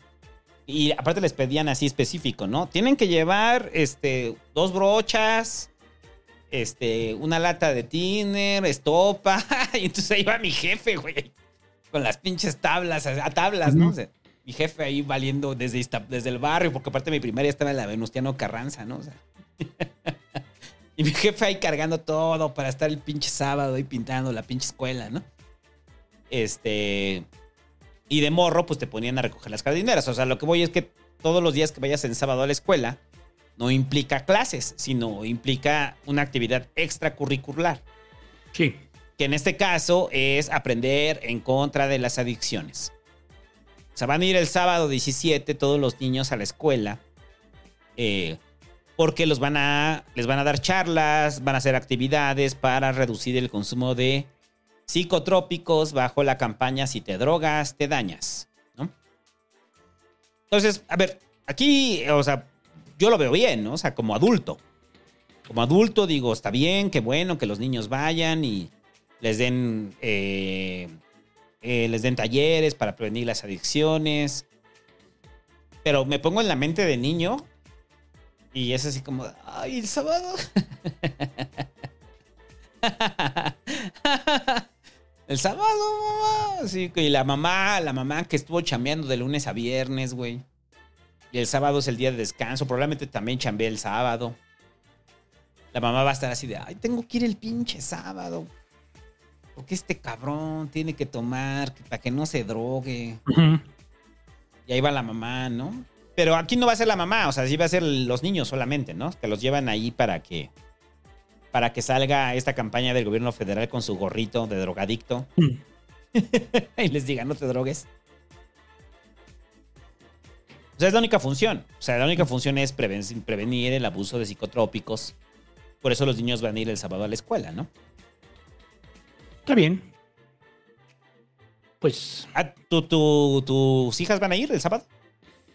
Y aparte les pedían así específico, ¿no? Tienen que llevar, este, dos brochas, este, una lata de tiner, estopa. y entonces ahí va mi jefe, güey. Con las pinches tablas, a tablas, ¿no? O sea, mi jefe ahí valiendo desde, desde el barrio, porque aparte mi primaria estaba en la Venustiano Carranza, ¿no? O sea, y mi jefe ahí cargando todo para estar el pinche sábado ahí pintando la pinche escuela, ¿no? Este. Y de morro, pues te ponían a recoger las jardineras. O sea, lo que voy es que todos los días que vayas en sábado a la escuela no implica clases, sino implica una actividad extracurricular. Sí. Que en este caso es aprender en contra de las adicciones. O sea, van a ir el sábado 17 todos los niños a la escuela. eh, porque los van a, les van a dar charlas, van a hacer actividades para reducir el consumo de psicotrópicos bajo la campaña Si te drogas, te dañas. ¿no? Entonces, a ver, aquí, o sea, yo lo veo bien, ¿no? O sea, como adulto. Como adulto digo, está bien, qué bueno que los niños vayan y les den, eh, eh, les den talleres para prevenir las adicciones. Pero me pongo en la mente de niño y es así como, ay, el sábado. el sábado, mamá. Sí, y la mamá, la mamá que estuvo chambeando de lunes a viernes, güey. Y el sábado es el día de descanso. Probablemente también chambeé el sábado. La mamá va a estar así de, ay, tengo que ir el pinche sábado. Porque este cabrón tiene que tomar para que no se drogue. Y ahí va la mamá, ¿no? Pero aquí no va a ser la mamá, o sea, sí va a ser los niños solamente, ¿no? Que los llevan ahí para que para que salga esta campaña del gobierno federal con su gorrito de drogadicto y les diga, no te drogues. O sea, es la única función. O sea, la única función es preven- prevenir el abuso de psicotrópicos. Por eso los niños van a ir el sábado a la escuela, ¿no? Está bien. Pues. Ah, ¿tú- tú- ¿Tus hijas van a ir el sábado?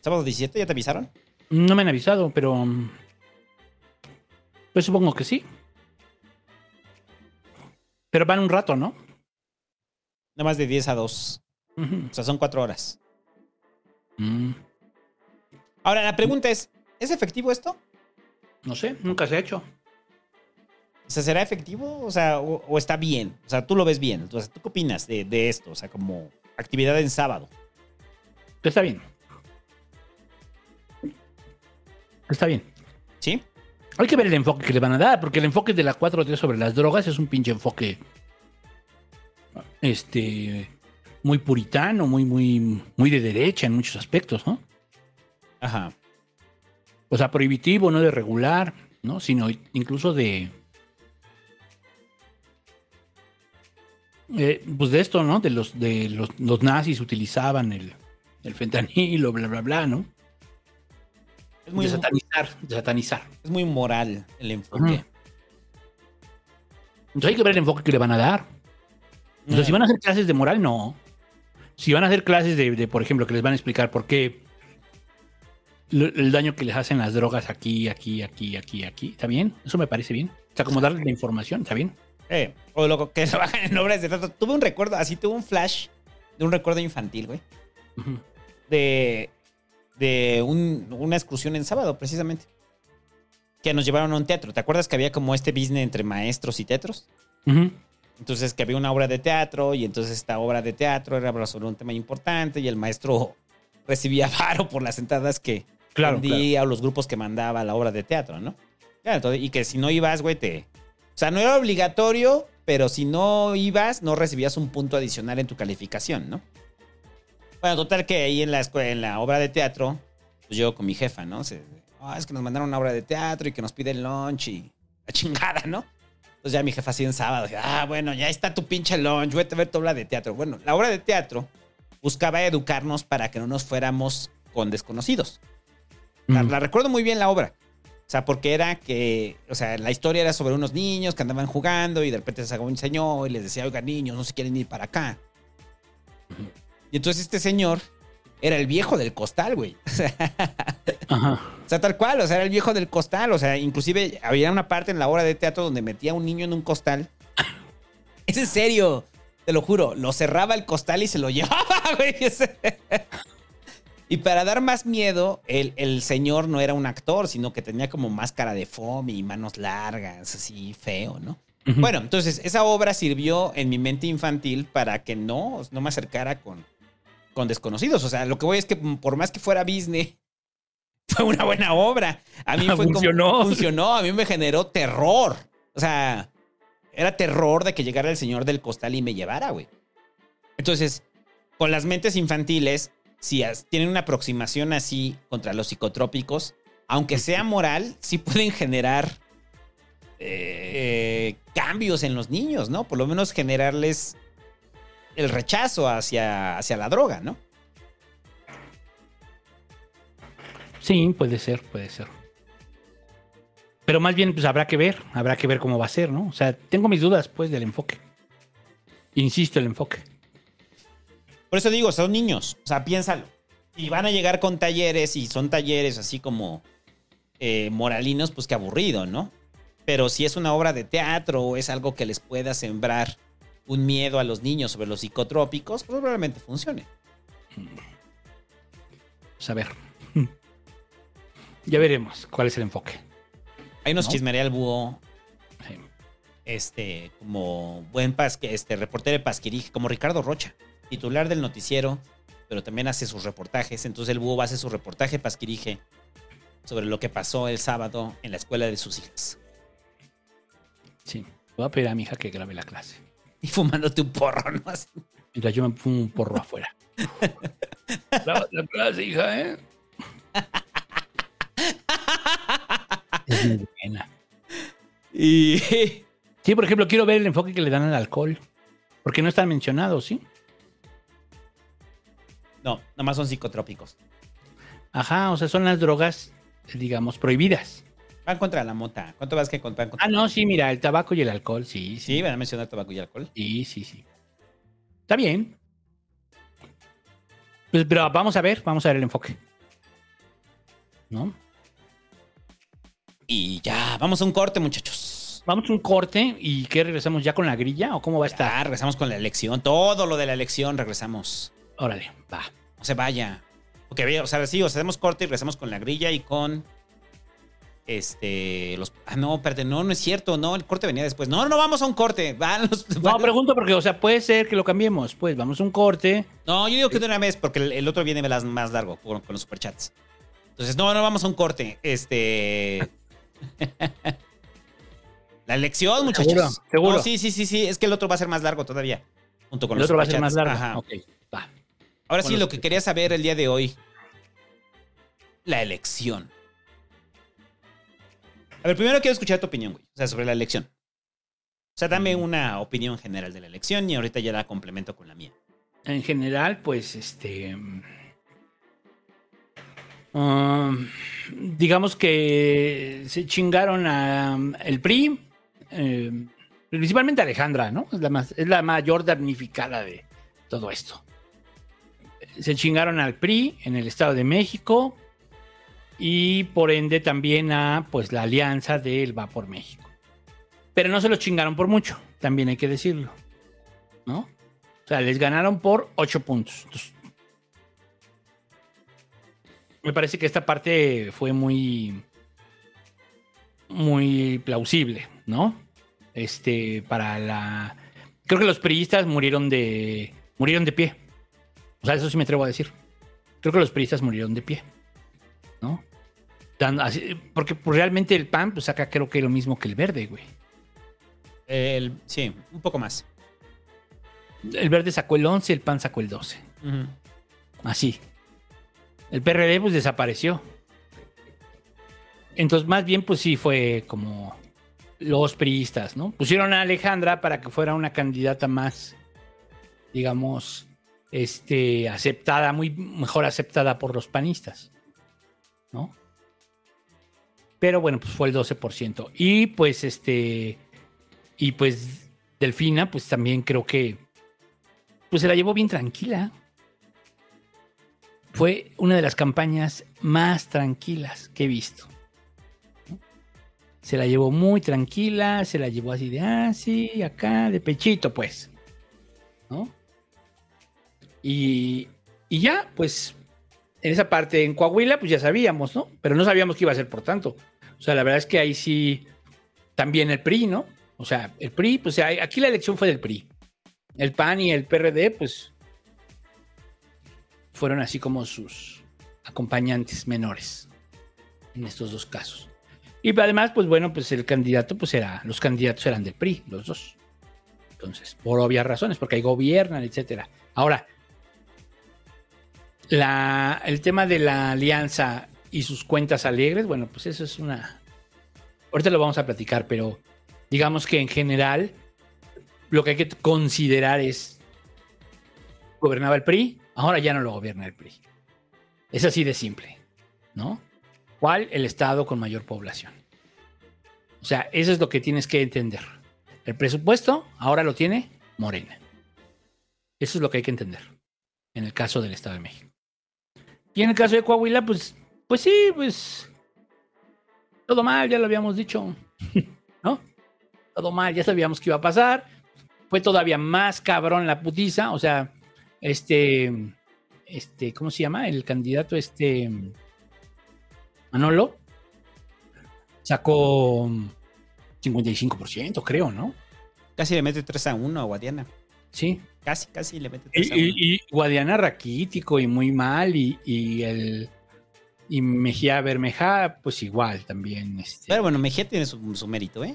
¿Sábado 17? ¿Ya te avisaron? No me han avisado, pero. mm, Pues supongo que sí. Pero van un rato, ¿no? Nada más de 10 a 2. O sea, son 4 horas. Mm, Ahora, la pregunta es, ¿es efectivo esto? no sé, nunca se ha hecho. O sea, ¿será efectivo? O sea, o, o está bien. O sea, tú lo ves bien. O sea, ¿tú qué opinas de, de esto? O sea, como actividad en sábado. Está bien. Está bien. ¿Sí? Hay que ver el enfoque que le van a dar, porque el enfoque de la 4T sobre las drogas es un pinche enfoque. Este. Muy puritano, muy, muy, muy de derecha en muchos aspectos, ¿no? Ajá. O sea, prohibitivo, no de regular, ¿no? Sino incluso de. eh, pues de esto, ¿no? De los, de los, los nazis utilizaban el, el fentanilo, bla, bla, bla, ¿no? Es muy, de satanizar, de satanizar. es muy moral el enfoque. Entonces hay que ver el enfoque que le van a dar. Sea, si van a hacer clases de moral, no. Si van a hacer clases de, de, por ejemplo, que les van a explicar por qué el daño que les hacen las drogas aquí, aquí, aquí, aquí, aquí, ¿está bien? Eso me parece bien. O sea, como darles la información, ¿está bien? Eh, o lo que trabajan en obras de teatro. Tuve un recuerdo, así tuve un flash de un recuerdo infantil, güey. De, de un- una excursión en sábado, precisamente. que nos llevaron a un teatro. ¿Te acuerdas que había como este business entre maestros y teatros? Entonces que había una obra de teatro y entonces esta obra de teatro era sobre un tema importante y el maestro recibía varo por las entradas que Claro, vendía o los grupos que mandaba a la obra de teatro, ¿no? Claro, entonces, y que si no ibas, güey, te... O sea, no era obligatorio, pero si no ibas, no recibías un punto adicional en tu calificación, ¿no? Bueno, total que ahí en la, escuela, en la obra de teatro, pues yo con mi jefa, ¿no? Se, "Ah, es que nos mandaron una obra de teatro y que nos piden lunch y la chingada, ¿no? Entonces ya mi jefa así en sábado, dije, ah, bueno, ya está tu pinche lunch, vete a ver tu obra de teatro. Bueno, la obra de teatro buscaba educarnos para que no nos fuéramos con desconocidos. La, la recuerdo muy bien la obra. O sea, porque era que, o sea, la historia era sobre unos niños que andaban jugando y de repente se sacó un señor y les decía, oiga, niños, no se quieren ir para acá. Y entonces este señor era el viejo del costal, güey. O sea, o sea, tal cual, o sea, era el viejo del costal. O sea, inclusive había una parte en la obra de teatro donde metía a un niño en un costal. Es en serio, te lo juro. Lo cerraba el costal y se lo llevaba, güey. Y para dar más miedo, el, el señor no era un actor, sino que tenía como máscara de foam y manos largas, así feo, ¿no? Bueno, entonces esa obra sirvió en mi mente infantil para que no, no me acercara con, con desconocidos. O sea, lo que voy es que por más que fuera business, fue una buena obra. A mí fue Funcionó. Como, funcionó, a mí me generó terror. O sea, era terror de que llegara el señor del costal y me llevara, güey. Entonces, con las mentes infantiles, si tienen una aproximación así contra los psicotrópicos, aunque sea moral, sí pueden generar eh, cambios en los niños, ¿no? Por lo menos generarles el rechazo hacia, hacia la droga, ¿no? Sí, puede ser, puede ser. Pero más bien, pues habrá que ver, habrá que ver cómo va a ser, ¿no? O sea, tengo mis dudas, pues, del enfoque. Insisto, el enfoque. Por eso digo, son niños. O sea, piénsalo. Y van a llegar con talleres y son talleres así como eh, moralinos, pues qué aburrido, ¿no? Pero si es una obra de teatro o es algo que les pueda sembrar un miedo a los niños sobre los psicotrópicos, pues probablemente funcione. Pues a ver. Ya veremos cuál es el enfoque. Ahí nos ¿No? chismería el búho. Este, como buen pasque, este, reportero de Pasquirije, como Ricardo Rocha, titular del noticiero, pero también hace sus reportajes. Entonces el búho va a hacer su reportaje Pasquirije sobre lo que pasó el sábado en la escuela de sus hijas. Sí. Voy a pedir a mi hija que grabe la clase. Y fumándote un porro, ¿no? Así. Mientras yo me fumo un porro afuera. La hija, ¿eh? es muy buena. Y. Sí, por ejemplo, quiero ver el enfoque que le dan al alcohol. Porque no están mencionados, ¿sí? No, nomás son psicotrópicos. Ajá, o sea, son las drogas, digamos, prohibidas. Van contra la mota. ¿Cuánto vas que contar contra Ah, no, sí, mira, el tabaco y el alcohol, sí, sí. Sí, van a mencionar tabaco y alcohol. Sí, sí, sí. Está bien. Pues, pero vamos a ver, vamos a ver el enfoque. ¿No? Y ya, vamos a un corte, muchachos. Vamos a un corte y ¿qué regresamos ya con la grilla o cómo va a estar? Ah, regresamos con la elección. Todo lo de la elección, regresamos. Órale, va. No se vaya. Ve, o sea, sí, o sea, hacemos corte y regresamos con la grilla y con. Este. Los. Ah, no, espérate, no, no es cierto. No, el corte venía después. No, no, vamos a un corte. Van los- No, pregunto porque, o sea, puede ser que lo cambiemos. Pues vamos a un corte. No, yo digo que de una vez, porque el, el otro viene más, más largo con, con los superchats. Entonces, no, no, vamos a un corte. Este. La elección, muchachos. ¿Seguro? ¿Seguro? No, sí, sí, sí, sí. Es que el otro va a ser más largo todavía. Junto con el los otro va a ser más largo. Ajá. Ok, va. Ahora Con sí, los lo que quería saber el día de hoy. La elección. A ver, primero quiero escuchar tu opinión, güey. O sea, sobre la elección. O sea, dame una opinión general de la elección y ahorita ya la complemento con la mía. En general, pues, este. um, digamos que se chingaron a um, el PRI, eh, principalmente Alejandra, ¿no? Es la, más, es la mayor damnificada de todo esto. Se chingaron al PRI en el Estado de México y por ende también a pues la alianza del Va por México. Pero no se los chingaron por mucho, también hay que decirlo, ¿no? O sea, les ganaron por 8 puntos. Me parece que esta parte fue muy. muy plausible, ¿no? Este, para la. Creo que los priistas murieron de. murieron de pie. O sea, eso sí me atrevo a decir. Creo que los priistas murieron de pie. ¿No? Dando- así- porque pues, realmente el PAN, pues acá creo que es lo mismo que el verde, güey. El- sí, un poco más. El verde sacó el 11, el PAN sacó el 12. Ujú. Así. El PRD pues desapareció. Entonces, más bien, pues sí fue como los priistas, ¿no? Pusieron a Alejandra para que fuera una candidata más, digamos, este, aceptada, muy mejor aceptada por los panistas, ¿no? Pero bueno, pues fue el 12%. Y pues este, y pues Delfina, pues también creo que, pues se la llevó bien tranquila fue una de las campañas más tranquilas que he visto. Se la llevó muy tranquila, se la llevó así de, ah, sí, acá, de pechito, pues. ¿No? Y, y ya, pues, en esa parte, en Coahuila, pues ya sabíamos, ¿no? Pero no sabíamos que iba a ser por tanto. O sea, la verdad es que ahí sí, también el PRI, ¿no? O sea, el PRI, pues aquí la elección fue del PRI. El PAN y el PRD, pues fueron así como sus acompañantes menores en estos dos casos. Y además, pues bueno, pues el candidato, pues era, los candidatos eran del PRI, los dos. Entonces, por obvias razones, porque ahí gobiernan, etcétera. Ahora, el tema de la alianza y sus cuentas alegres, bueno, pues eso es una. Ahorita lo vamos a platicar, pero digamos que en general, lo que hay que considerar es gobernaba el PRI, ahora ya no lo gobierna el PRI. Es así de simple, ¿no? ¿Cuál? El estado con mayor población. O sea, eso es lo que tienes que entender. El presupuesto ahora lo tiene Morena. Eso es lo que hay que entender en el caso del Estado de México. Y en el caso de Coahuila, pues, pues sí, pues todo mal, ya lo habíamos dicho, ¿no? Todo mal, ya sabíamos que iba a pasar. Fue todavía más cabrón la putiza, o sea, este, este, ¿cómo se llama? El candidato, este, Manolo, sacó 55%, creo, ¿no? Casi le mete 3 a 1 a Guadiana. Sí. Casi, casi le mete Y, 3 a 1. y- y Guadiana raquítico y muy mal, y, y el y Mejía Bermeja, pues igual también. Este, Pero bueno, Mejía tiene su, su mérito, ¿eh?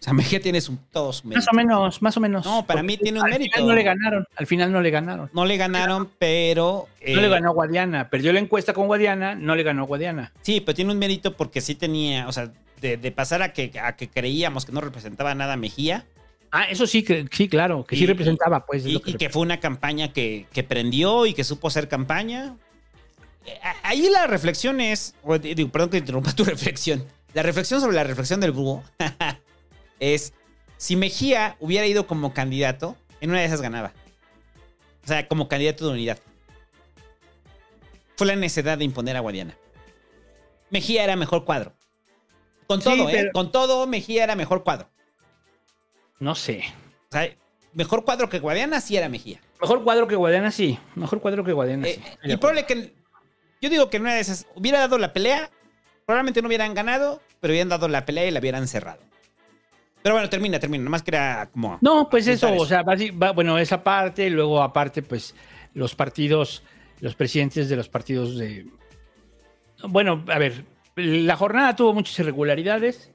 O sea, Mejía tiene su, todo su mérito. más o menos, más o menos. No, para mí tiene un al mérito. Final no le ganaron, al final no le ganaron. No le ganaron, pero. No eh, le ganó Guadiana. Perdió la encuesta con Guadiana, no le ganó Guadiana. Sí, pero tiene un mérito porque sí tenía, o sea, de, de pasar a que, a que creíamos que no representaba nada a Mejía. Ah, eso sí, que, sí, claro, que sí representaba, pues. es Y, lo que y que fue una campaña que, que prendió y que supo hacer campaña. Eh, Ahí la reflexión es, digo, perdón que interrumpa tu reflexión. La reflexión sobre la reflexión del búho es, si Mejía hubiera ido como candidato, en una de esas ganaba. O sea, como candidato de unidad. Fue la necesidad de imponer a Guadiana. Mejía era mejor cuadro. Con Sí, todo, ¿eh? Con todo, Mejía era mejor cuadro. No sé. O sea, mejor cuadro que Guadiana sí era Mejía. Mejor cuadro que Guadiana, sí. Mejor cuadro que Guadiana, Eh, sí. Y probable que. Yo digo que en una de esas hubiera dado la pelea. Probablemente no hubieran ganado, pero hubieran dado la pelea y la hubieran cerrado. Pero bueno, termina, termina. Nomás que era como. No, pues eso, o sea, bueno, esa parte, luego aparte, pues los partidos, los presidentes de los partidos de... Bueno, a ver, la jornada tuvo muchas irregularidades.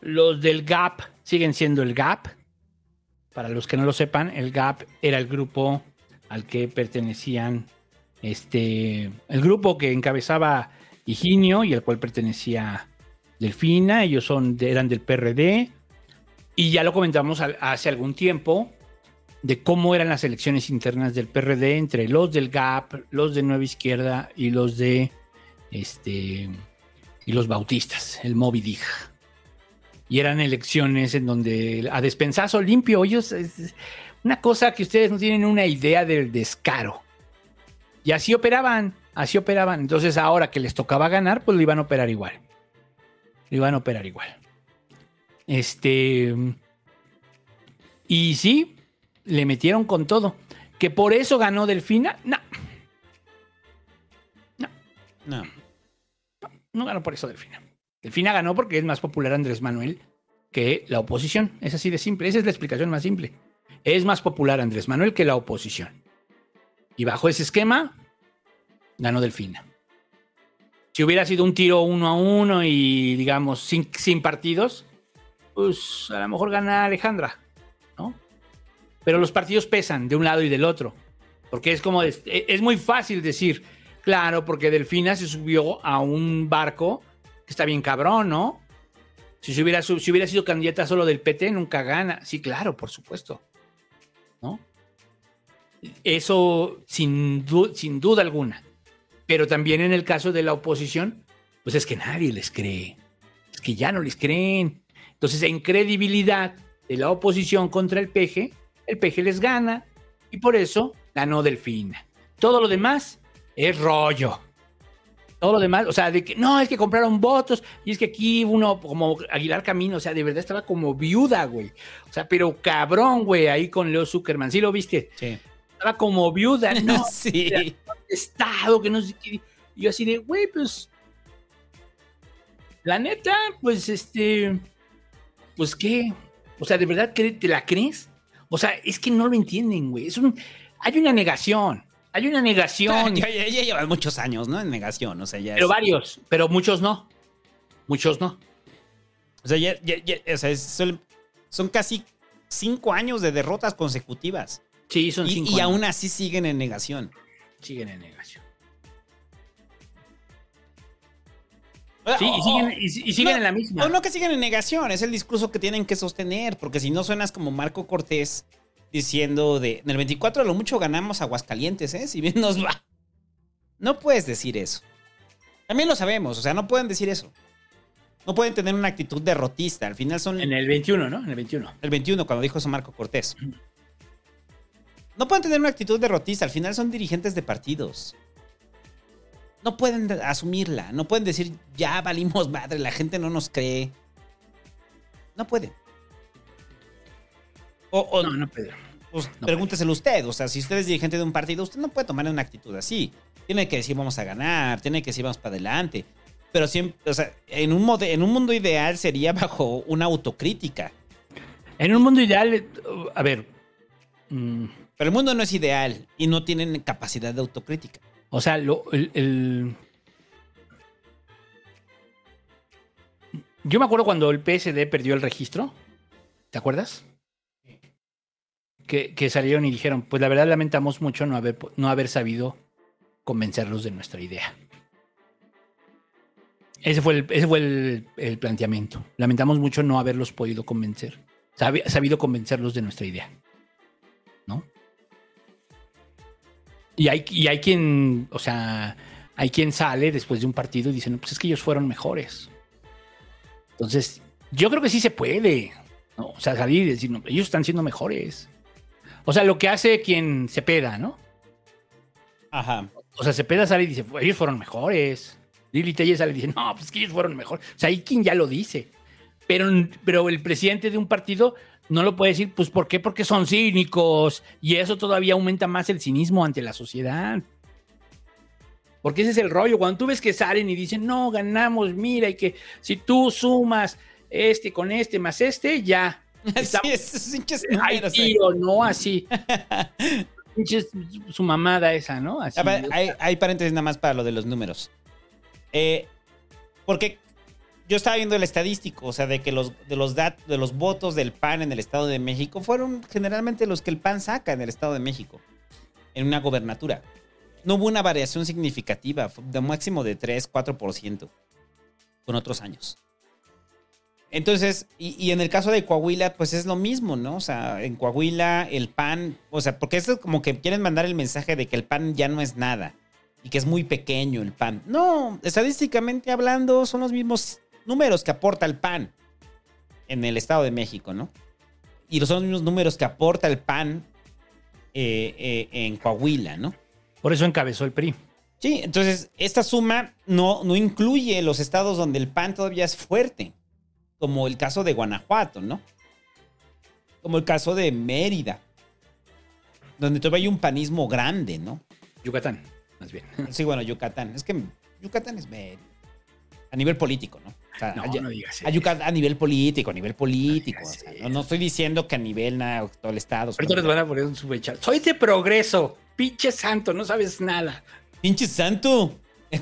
Los del GAP siguen siendo el GAP. Para los que no lo sepan, el GAP era el grupo al que pertenecían, este, el grupo que encabezaba Higinio y al cual pertenecía Delfina. Ellos son, eran del PRD. Y ya lo comentamos hace algún tiempo de cómo eran las elecciones internas del PRD entre los del GAP, los de Nueva Izquierda y los de este y los bautistas, el Moby. Y eran elecciones en donde a despensazo limpio, ellos es una cosa que ustedes no tienen una idea del descaro. Y así operaban, así operaban. Entonces ahora que les tocaba ganar, pues lo iban a operar igual. Lo iban a operar igual. Este. Y sí, le metieron con todo. Que por eso ganó Delfina. No, No. no ganó por eso Delfina. Delfina ganó porque es más popular Andrés Manuel que la oposición. Es así de simple. Esa es la explicación más simple. Es más popular Andrés Manuel que la oposición. Y bajo ese esquema, ganó Delfina. Si hubiera sido un tiro uno a uno y, digamos, sin, sin partidos, pues a lo mejor gana Alejandra, ¿no? Pero los partidos pesan de un lado y del otro. Porque es como, es, muy fácil decir, claro, porque Delfina se subió a un barco está bien cabrón, ¿no? Si, hubiera, si hubiera sido candidata solo del PT, nunca gana. Sí, claro, por supuesto. ¿No? Eso sin, sin duda alguna. Pero también en el caso de la oposición, pues es que nadie les cree. Es que ya no les creen. Entonces, en credibilidad de la oposición contra el PG, el PG les gana y por eso ganó Delfina. Todo lo demás es rollo. Todo lo demás, o sea, de que no, es que compraron votos y es que aquí uno, como Aguilar Camino, o sea, de verdad estaba como viuda, güey. O sea, pero cabrón, güey, ahí con Leo Zuckerman. ¿Sí lo viste? Sí. Estaba como viuda, no. Sí. Estado, que no sé qué. Y yo así de, güey, pues. La neta, pues este. Pues qué. O sea, ¿de verdad te la crees? O sea, es que no lo entienden, güey. Es un. Hay una negación. Hay una negación. Ya, ya, ya llevan muchos años, ¿no? En negación, o sea, ya Pero es- varios, pero muchos no. Muchos no. O sea, ya, ya- ya- o sea, es- son, casi cinco años de derrotas consecutivas. Sí, son y, cinco Y años. aún así siguen en negación. Siguen en negación. Sí, y siguen, o- y, y siguen no, en la misma. O no que siguen en negación, es el discurso que tienen que sostener, porque si no suenas como Marco Cortés diciendo de, en el 24 a lo mucho ganamos Aguascalientes, ¿eh? Si bien nos va. No puedes decir eso. También lo sabemos, o sea, no pueden decir eso. No pueden tener una actitud derrotista, al final son... En el 21, ¿no? En el 21. El 21, cuando dijo eso Marco Cortés. No pueden tener una actitud derrotista, al final son dirigentes de partidos. No pueden de- asumirla, no pueden decir, ya valimos madre, la gente no nos cree. No pueden. O, o- No, no, Pedro. pues, pregúnteselo usted, o sea, si usted es dirigente de un partido, usted no puede tomar una actitud así. Tiene que decir vamos a ganar, tiene que decir vamos para adelante. Pero siempre, o sea, en un, en un mundo ideal sería bajo una autocrítica. En un mundo ideal, a ver. mm, Pero el mundo no es ideal y no tienen capacidad de autocrítica. O sea, lo, el, el- Yo me acuerdo cuando el PSD perdió el registro. ¿Te acuerdas? Que, salieron y dijeron, pues la verdad lamentamos mucho no haber, no haber sabido convencerlos de nuestra idea. Ese fue el, ese fue el, el planteamiento. Lamentamos mucho no haberlos podido convencer. Sabi- sabido convencerlos de nuestra idea. ¿No? Y hay, y hay quien, o sea, hay quien sale después de un partido y dice, no, pues es que ellos fueron mejores. Entonces, yo creo que sí se puede. O sea, salir y decir, no, ellos están siendo mejores. O sea, lo que hace quien se peda, ¿no? Ajá. O sea, Cepeda sale y dice, "Pues, ellos fueron mejores. Lili Telle sale y dice, no, pues que ellos fueron mejores. O sea, hay quien ya lo dice. Pero, pero el presidente de un partido no lo puede decir, pues ¿por qué? Porque son cínicos. Y eso todavía aumenta más el cinismo ante la sociedad. Porque ese es el rollo. Cuando tú ves que salen y dicen, no, ganamos, mira, y que si tú sumas este con este más este, ya. Así es, Ay, números, tío, no así. Su mamada esa, ¿no? Así. Ver, hay, hay paréntesis nada más para lo de los números. Eh, porque yo estaba viendo el estadístico, o sea, de que los, de, los dat- de los votos del PAN en el Estado de México fueron generalmente los que el PAN saca en el Estado de México, en una gobernatura. No hubo una variación significativa, de máximo de 3, 4% con otros años. Entonces, y, y en el caso de Coahuila, pues es lo mismo, ¿no? O sea, en Coahuila el PAN, o sea, porque es como que quieren mandar el mensaje de que el PAN ya no es nada y que es muy pequeño el PAN. No, estadísticamente hablando, son los mismos números que aporta el PAN en el Estado de México, ¿no? Y son los mismos números que aporta el PAN eh, eh, en Coahuila, ¿no? Por eso encabezó el PRI. Sí, entonces esta suma no, no incluye los estados donde el PAN todavía es fuerte, como el caso de Guanajuato, ¿no? Como el caso de Mérida, donde todavía hay un panismo grande, ¿no? Yucatán, más bien. Sí, bueno, Yucatán. Es que Yucatán es Mérida. A nivel político, ¿no? sea, No, a, no digas a Yucatán a nivel político, a nivel político. o sea, no, estoy diciendo que a nivel nada, todo el estado. Ahorita les van a poner un subchat. Soy de progreso. Pinche santo, no sabes nada. Pinche santo.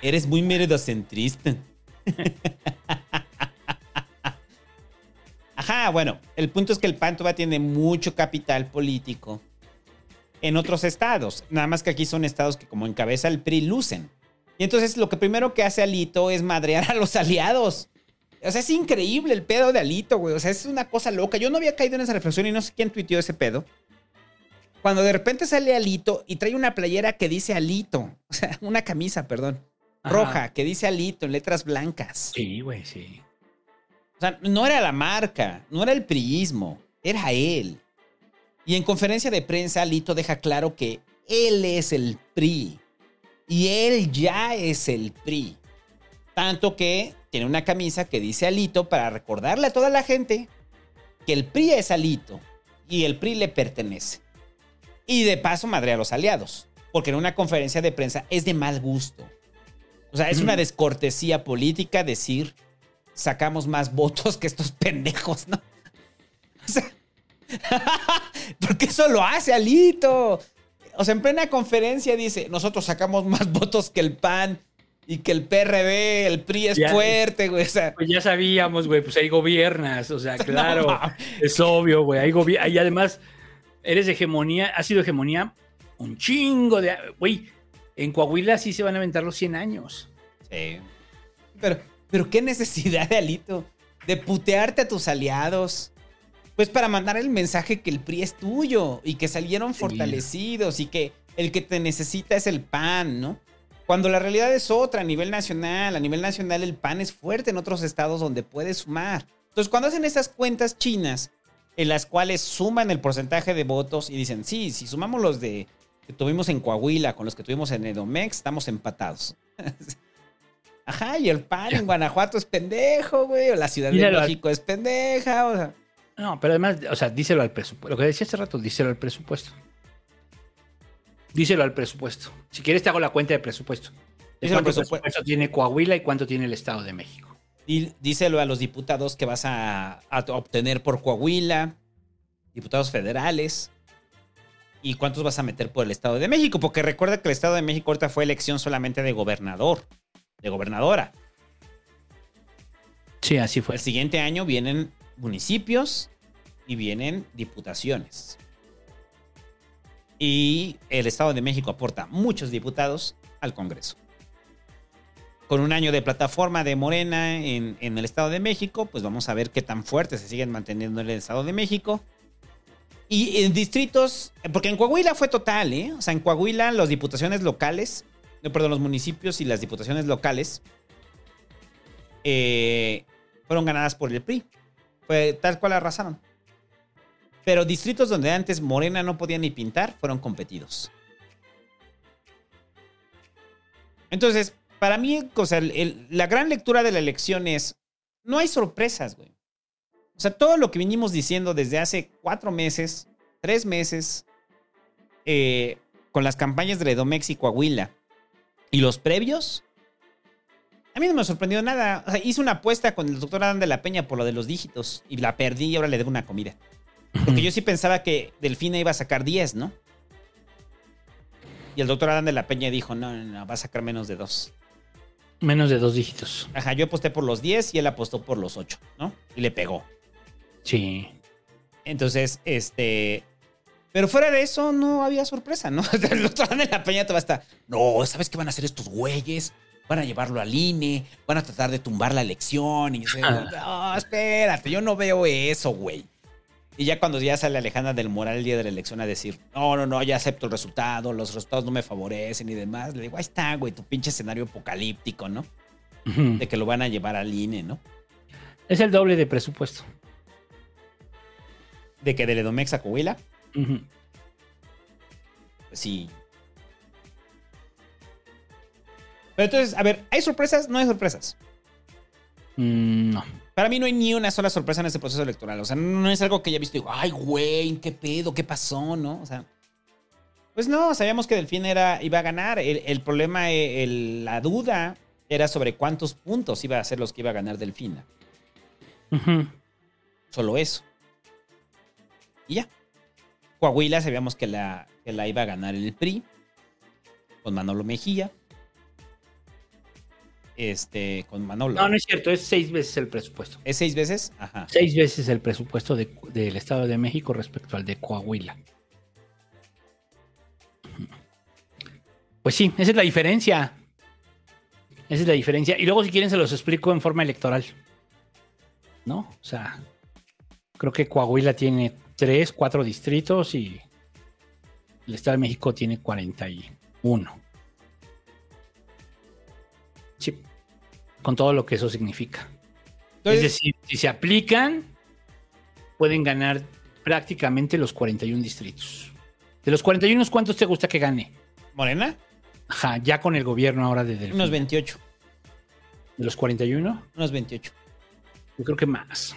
Eres muy meredocentrista. Ajá, bueno, el punto es que el PAN todavía tiene mucho capital político en otros estados. Nada más que aquí son estados que como encabeza el PRI lucen. Y entonces lo que primero que hace Alito es madrear a los aliados. O sea, es increíble el pedo de Alito, güey. O sea, es una cosa loca. Yo no había caído en esa reflexión y no sé quién tuiteó ese pedo. Cuando de repente sale Alito y trae una playera que dice Alito. O sea, una camisa, perdón. Ajá. Roja, que dice Alito en letras blancas. Sí, güey, sí. O sea, no era la marca, no era el priismo, era él. Y en conferencia de prensa, Alito deja claro que él es el PRI. Y él ya es el PRI. Tanto que tiene una camisa que dice Alito para recordarle a toda la gente que el PRI es Alito y el PRI le pertenece. Y de paso madre a los aliados, porque en una conferencia de prensa es de mal gusto. O sea, es una descortesía política decir sacamos más votos que estos pendejos, ¿no? O sea, porque eso lo hace Alito. O sea, en plena conferencia dice, nosotros sacamos más votos que el PAN y que el PRD, el PRI es Ya- fuerte, güey. O sea, Pues ya sabíamos, güey, pues ahí gobiernas, o sea, claro, es obvio, güey, ahí y además eres hegemonía, ha sido hegemonía un chingo de, güey, en Coahuila sí se van a aventar los 100 años. Sí. Pero, pero qué necesidad de Alito de putearte a tus aliados. Pues para mandar el mensaje que el PRI es tuyo y que salieron fortalecidos y que el que te necesita es el PAN, ¿no? Cuando la realidad es otra a nivel nacional. A nivel nacional el PAN es fuerte en otros estados donde puede sumar. Entonces cuando hacen esas cuentas chinas en las cuales suman el porcentaje de votos y dicen, sí, si sumamos los de que tuvimos en Coahuila con los que tuvimos en Edomex, estamos empatados. Ajá, y el PAN en Guanajuato es pendejo, güey. O la Ciudad de. México es pendeja. O sea, No, pero además, o sea, díselo al presupuesto, lo que decía hace rato, díselo al presupuesto. Díselo al presupuesto. Si quieres te hago la cuenta de presupuesto. ¿De Díselo al cuánto presupuesto. presupuesto tiene Coahuila y cuánto tiene el Estado de México? díselo a los diputados que vas a, a obtener por Coahuila, diputados federales. ¿Y cuántos vas a meter por el Estado de México? Porque recuerda que el Estado de México ahorita fue elección solamente de gobernador, de gobernadora. Sí, así fue. El siguiente año vienen municipios y vienen diputaciones. Y el Estado de México aporta muchos diputados al Congreso. Con un año de plataforma de Morena en, en el Estado de México, pues vamos a ver qué tan fuerte se siguen manteniendo en el Estado de México. Y en distritos, porque en Coahuila fue total, ¿eh? O sea, en Coahuila las diputaciones locales, perdón, los municipios y las diputaciones locales eh, fueron ganadas por el PRI. Fue tal cual arrasaron. Pero distritos donde antes Morena no podía ni pintar fueron competidos. Entonces, para mí, o la gran lectura de la elección es, no hay sorpresas, güey. O sea, todo lo que vinimos diciendo desde hace cuatro meses, tres meses, eh, con las campañas de Redomex y Coahuila, y los previos, a mí no me sorprendió nada. O sea, hice una apuesta con el doctor Adán de la Peña por lo de los dígitos, y la perdí y ahora le debo una comida. Porque yo sí pensaba que Delfina iba a sacar 10, ¿no? Y el doctor Adán de la Peña dijo, no, no, no, va a sacar menos de dos. Menos de dos dígitos. Ajá, yo aposté por los 10 y él apostó por los 8, ¿no? Y le pegó. Sí. Entonces, este. Pero fuera de eso, no había sorpresa, ¿no? El Adán de la Peña todavía está. No, ¿sabes qué van a hacer estos güeyes? Van a llevarlo al INE, van a tratar de tumbar la elección. Y yo, no, espérate, yo no veo eso, güey. Y ya cuando ya sale Alejandra del Moral el día de la elección a decir, no, no, no, ya acepto el resultado, los resultados no me favorecen y demás, le digo, ahí está, güey, tu pinche escenario apocalíptico, ¿no? De que lo van a llevar al INE, ¿no? Es el doble de presupuesto. De que del Edomex a Coahuila, pues sí. Pero entonces, a ver, ¿hay sorpresas? No hay sorpresas. Mm, no. Para mí no hay ni una sola sorpresa en este proceso electoral. O sea, no es algo que haya visto y digo, ay, güey, ¿qué pedo? ¿Qué pasó? ¿No? O sea, pues no, sabíamos que Delfín era, iba a ganar. El, el problema, eh, el- la duda era sobre cuántos puntos iba a ser los que iba a ganar Delfina. Solo eso. Y ya. Coahuila sabíamos que la, que la iba a ganar el PRI. Con Manolo Mejía. Este, con Manolo. No, no es cierto, es seis veces el presupuesto. ¿Es seis veces? Ajá. Seis veces el presupuesto de- del Estado de México respecto al de Coahuila. Pues sí, esa es la diferencia. Esa es la diferencia. Y luego, si quieren, se los explico en forma electoral. ¿No? O sea, creo que Coahuila tiene tres, cuatro distritos y el Estado de México tiene 41. Sí, con todo lo que eso significa. es decir, si se aplican, pueden ganar prácticamente los 41 distritos. De los 41, ¿cuántos te gusta que gane? ¿Morena? Ajá, ya con el gobierno ahora de Delfín. Unos 28. ¿De los 41? Unos 28. Yo creo que más.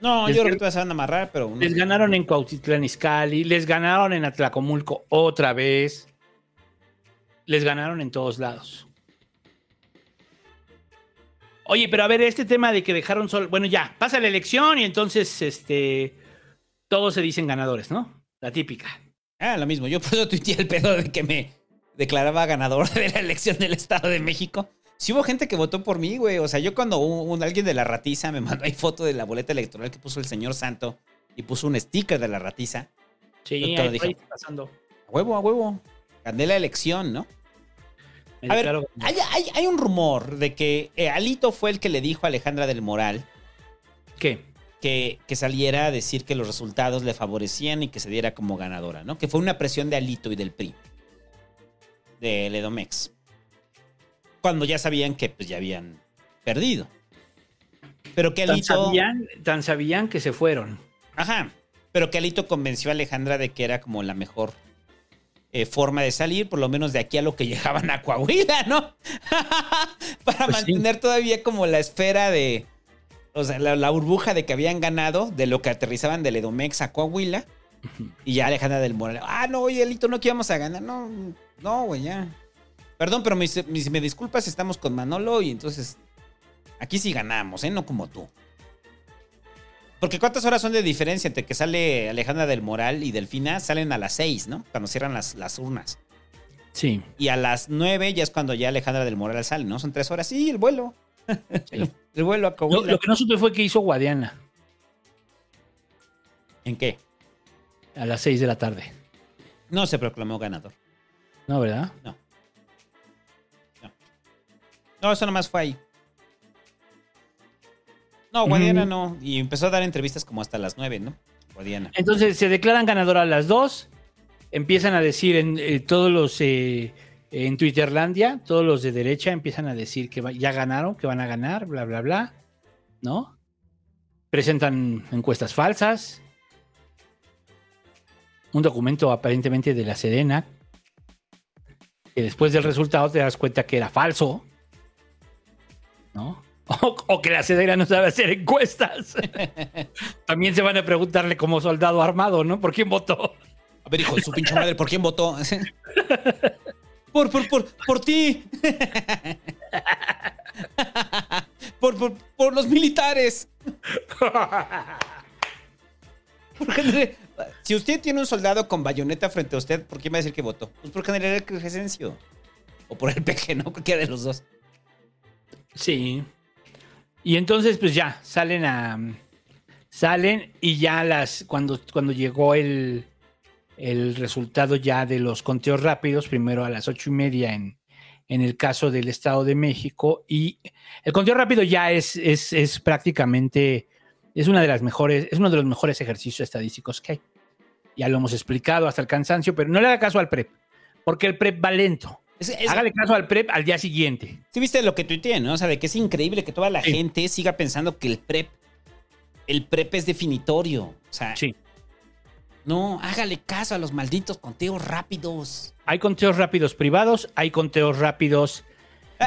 No, Les yo creo que todas se van a amarrar, pero. unos- Les ganaron en Cuautitlán Izcalli, les ganaron en Atlacomulco otra vez. Les ganaron en todos lados. Oye, pero a ver, este tema de que dejaron solo. Bueno, ya, pasa la elección y entonces este. Todos se dicen ganadores, ¿no? La típica. Ah, lo mismo. Yo por eso tuiteé el pedo de que me declaraba ganador de la elección del Estado de México. Sí hubo gente que votó por mí, güey. O sea, yo cuando un, un- alguien de la ratiza me mandó ahí foto de la boleta electoral que puso el señor Santo y puso un sticker de la ratiza. Sí, ahí, dije. pasando. A huevo, a huevo. Gané la elección, ¿no? Me A ver, hay, hay- hay un rumor de que eh, Alito fue el que le dijo a Alejandra del Moral ¿Qué? que, que saliera a decir que los resultados le favorecían y que se diera como ganadora, ¿no? Que fue una presión de Alito y del PRI. Del Edomex. Cuando ya sabían que pues ya habían perdido. Pero que Tan Alito... sabían, tan sabían que se fueron. Ajá. Pero que Alito convenció a Alejandra de que era como la mejor eh, forma de salir, por lo menos de aquí a lo que llegaban a Coahuila, ¿no? Para Pues sí. mantener todavía como la esfera de. O sea, la, la burbuja de que habían ganado de lo que aterrizaban del Edomex a Coahuila. Y ya Alejandra del Moral. Ah, no, oye, Alito, no que íbamos a ganar. No, no, güey, ya. Perdón, pero me, me- si me disculpas, estamos con Manolo y entonces. Aquí sí ganamos, ¿eh? No como tú. Porque ¿cuántas horas son de diferencia entre que sale Alejandra del Moral y Delfina? Salen a las 6, ¿no? Cuando cierran las, las urnas. Sí. Y a las 9 ya es cuando ya Alejandra del Moral sale, ¿no? Son tres horas. Sí, el vuelo. el vuelo a lo que no supe fue que hizo Guadiana ¿En qué? a las 6 de la tarde. No se proclamó ganador. ¿No, verdad? No, eso nomás fue ahí. No, Guadiana Mm. no. Y empezó a dar entrevistas como hasta las 9, ¿no? Guadiana. Entonces se declaran ganadora a las dos. Empiezan a decir en eh, todos los eh, en Twitterlandia, todos los de derecha empiezan a decir que va- ya ganaron, que van a ganar, bla, bla, bla. ¿No? Presentan encuestas falsas. Un documento aparentemente de la Sedena. Que después del resultado te das cuenta que era falso. ¿No? O, o que la Sedena no sabe hacer encuestas. También se van a preguntarle como soldado armado, ¿no? ¿Por quién votó? A ver, hijo de su pinche madre, ¿por quién votó? por, por, por, por ti. por, por, por los militares. Si usted tiene un soldado con bayoneta frente a usted, ¿por quién va a decir que votó? Pues por general Crescencio. O por el PG, ¿no? Cualquiera de los dos. Sí. Y entonces, pues ya, salen a. Salen y ya las. Cuando, cuando llegó el, el resultado ya de los conteos rápidos, primero a las ocho y media en, en el caso del Estado de México. Y el conteo rápido ya es, es, es prácticamente. Es una de las mejores, es uno de los mejores ejercicios estadísticos que hay. Ya lo hemos explicado hasta el cansancio, pero no le haga caso al PREP, porque el PREP va lento. Es- es- Hágale caso al PREP al día siguiente. Sí, viste lo que tuiteé, ¿no? O sea, de que es increíble que toda la gente siga pensando que el PREP, el PREP es definitorio. O sea, Sí. no, hágale caso a los malditos conteos rápidos. Hay conteos rápidos privados, hay conteos rápidos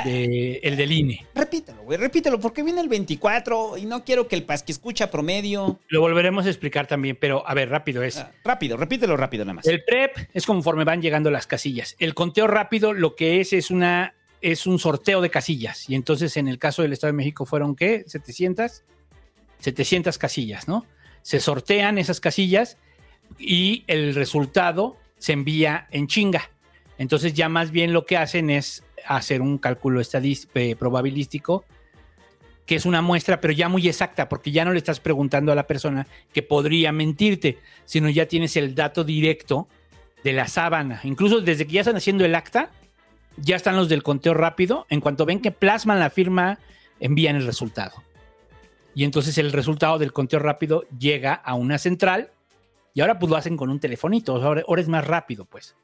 de el del INE. Repítelo, güey, repítelo, porque viene el 24 y no quiero que el pas que escucha promedio. Lo volveremos a explicar también, pero a ver, rápido es. Rápido, repítelo rápido nada más. El PREP es conforme van llegando las casillas. El conteo rápido lo que es es una es un sorteo de casillas. Y entonces en el caso del Estado de México fueron, ¿qué? 700. 700 casillas, ¿no? Se sortean esas casillas y el resultado se envía en chinga. Entonces ya más bien lo que hacen es hacer un cálculo eh, probabilístico, que es una muestra, pero ya muy exacta, porque ya no le estás preguntando a la persona que podría mentirte, sino ya tienes el dato directo de la sábana. Incluso desde que ya están haciendo el acta, ya están los del conteo rápido. En cuanto ven que plasman la firma, envían el resultado. Y entonces el resultado del conteo rápido llega a una central y ahora pues lo hacen con un telefonito. Ahora es más rápido, pues.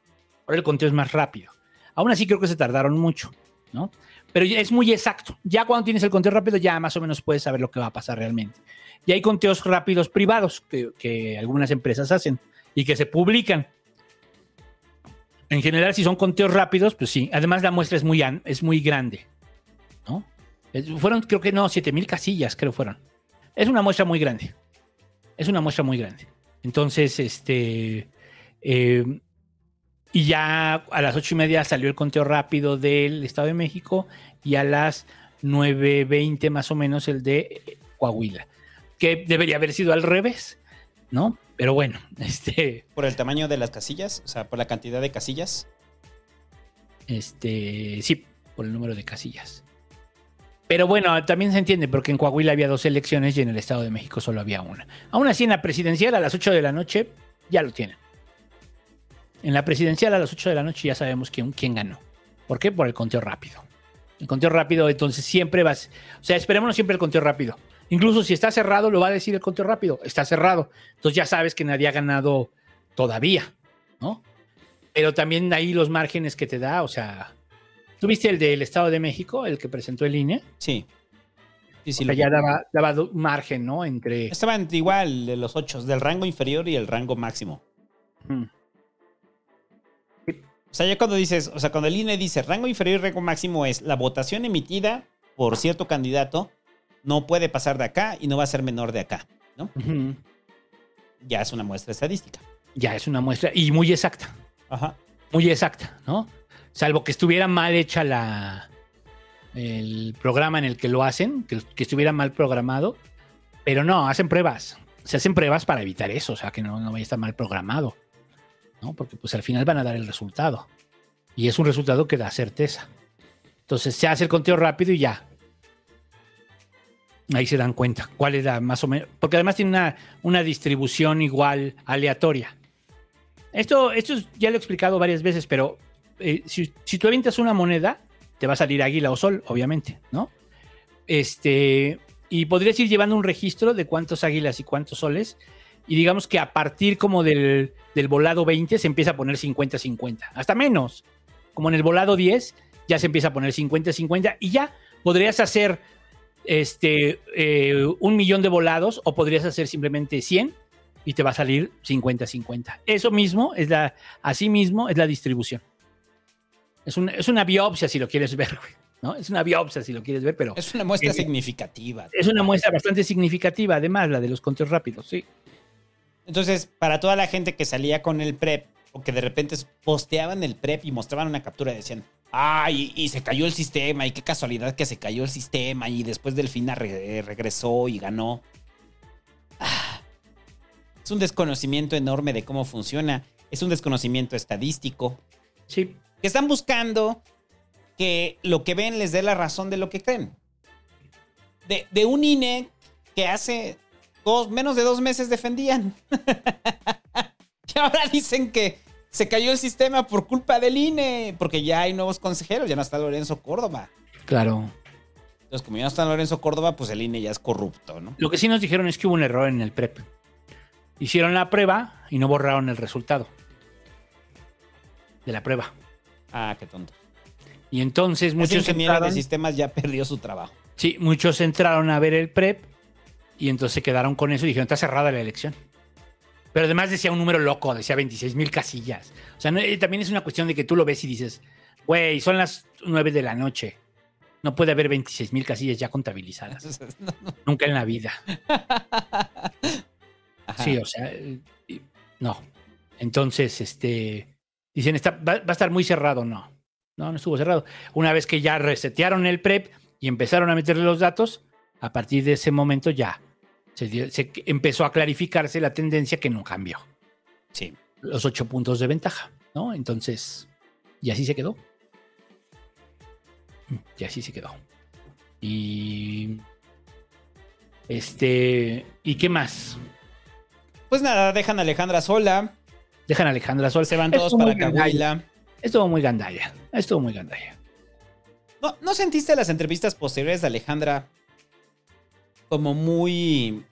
Ahora el conteo es más rápido. Aún así creo que se tardaron mucho, ¿no? Pero es muy exacto. Ya cuando tienes el conteo rápido ya más o menos puedes saber lo que va a pasar realmente. Y hay conteos rápidos privados que, algunas empresas hacen y que se publican. En general, si son conteos rápidos, pues sí. Además, la muestra es muy, es muy grande. ¿no? Es- fueron, creo que no, 7000 casillas, creo fueron. Es una muestra muy grande. Es una muestra muy grande. Entonces, este. eh, y ya a las ocho y media salió el conteo rápido del Estado de México y a las 9.20 más o menos el de Coahuila. Que debería haber sido al revés, ¿no? Pero bueno, este. Por el tamaño de las casillas, o sea, por la cantidad de casillas. Este, sí, por el número de casillas. Pero bueno, también se entiende porque en Coahuila había dos elecciones y en el Estado de México solo había una. Aún así, en la presidencial a las 8 de la noche ya lo tienen. En la presidencial a las 8 de la noche ya sabemos quién, quién ganó. ¿Por qué? Por el conteo rápido. El conteo rápido, entonces siempre vas. O sea, esperémonos siempre el conteo rápido. Incluso si está cerrado, lo va a decir el conteo rápido. Está cerrado. Entonces ya sabes que nadie ha ganado todavía, ¿no? Pero también ahí los márgenes que te da, o sea. ¿Tuviste el del Estado de México, el que presentó el INE? Sí. Sí, sí, O sea, ya daba, daba margen, ¿no? Entre. Estaban igual de los ocho, del rango inferior y el rango máximo. O sea, ya cuando dices, o sea, cuando el INE dice rango inferior y rango máximo es la votación emitida por cierto candidato no puede pasar de acá y no va a ser menor de acá, ¿no? Ya es una muestra estadística. Ya es una muestra y muy exacta. Ajá. Muy exacta, ¿no? Salvo que estuviera mal hecha la el programa en el que lo hacen, que, que estuviera mal programado, pero no, hacen pruebas. Se hacen pruebas para evitar eso, o sea, que no, no vaya a estar mal programado, ¿no? Porque pues al final van a dar el resultado. Y es un resultado que da certeza. Entonces se hace el conteo rápido y ya. Ahí se dan cuenta cuál es la más o menos. Porque además tiene una, una distribución igual aleatoria. Esto, esto es- ya lo he explicado varias veces, pero eh, si, si tú avientas una moneda, te va a salir águila o sol, obviamente, ¿no? Este, y podrías ir llevando un registro de cuántos águilas y cuántos soles. Y digamos que a partir como del, del volado 20 se empieza a poner 50-50, hasta menos. Como en el volado 10 ya se empieza a poner 50-50 y ya podrías hacer este, eh, un millón de volados o podrías hacer simplemente 100 y te va a salir 50-50. Eso mismo es la, así mismo es la distribución. Es, un- es una biopsia si lo quieres ver, güey, ¿no? Es una biopsia si lo quieres ver, pero Es una muestra Eh, significativa. es una muestra bastante significativa, además, la de los conteos rápidos, sí. Entonces, para toda la gente que salía con el PREP o que de repente posteaban el PREP y mostraban una captura y decían, ay, y, y se cayó el sistema, y qué casualidad que se cayó el sistema, y después Delfina re- regresó y ganó. Ah, es un desconocimiento enorme de cómo funciona, es un desconocimiento estadístico. Sí. Que están buscando que lo que ven les dé la razón de lo que creen. De, de un INE que hace dos, menos de dos meses defendían. y ahora dicen que se cayó el sistema por culpa del INE, porque ya hay nuevos consejeros, ya no está Lorenzo Córdoba. Claro. Entonces, como ya no está Lorenzo Córdoba, pues el INE ya es corrupto, ¿no? Lo que sí nos dijeron es que hubo un error en el PREP. Hicieron la prueba y no borraron el resultado de la prueba. Ah, qué tonto. Y entonces Ese muchos ingeniero de sistemas ya perdió su trabajo. sí, muchos entraron a ver el PREP y entonces se quedaron con eso y dijeron, está cerrada la elección. Pero además decía un número loco, decía 26 mil casillas. O sea, no- también es una cuestión de que tú lo ves y dices, güey, son las 9 de la noche. No puede haber 26 mil casillas ya contabilizadas. Nunca en la vida. Ajá. Sí, o sea, eh, no. Entonces, este, dicen, está, va, va a estar muy cerrado, no. No, no estuvo cerrado. Una vez que ya resetearon el PREP y empezaron a meterle los datos, a partir de ese momento ya se, dio- se empezó a clarificarse la tendencia que no cambió. Sí. Los ocho puntos de ventaja, ¿no? Entonces, y así se quedó. Y así se quedó. Y. Este. ¿Y qué más? Pues nada, dejan a Alejandra sola. Dejan a Alejandra Sol. Se van todos Estuvo para. Cahuila. Estuvo muy gandalla. Estuvo muy gandalla. ¿No, ¿No sentiste las entrevistas posteriores de Alejandra como muy...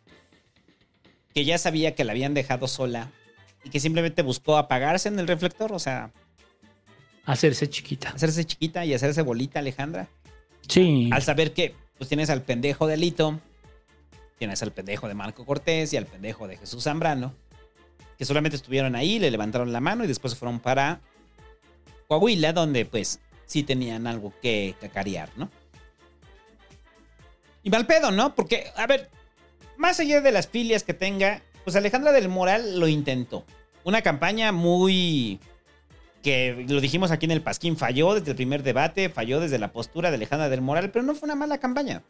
que ya sabía que la habían dejado sola y que simplemente buscó apagarse en el reflector? O sea, Hacerse chiquita. hacerse chiquita y hacerse bolita, Alejandra. Sí. Al saber que pues tienes al pendejo de Alito, tienes al pendejo de Marco Cortés y al pendejo de Jesús Zambrano, que solamente estuvieron ahí, le levantaron la mano y después se fueron para Coahuila, donde pues sí tenían algo que cacarear, ¿no? Y mal pedo, ¿no? Porque, a ver, más allá de las filias que tenga, pues Alejandra del Moral lo intentó. Una campaña muy que lo dijimos aquí en el Pasquín, falló desde el primer debate, falló desde la postura de Alejandra del Moral, pero no fue una mala campaña.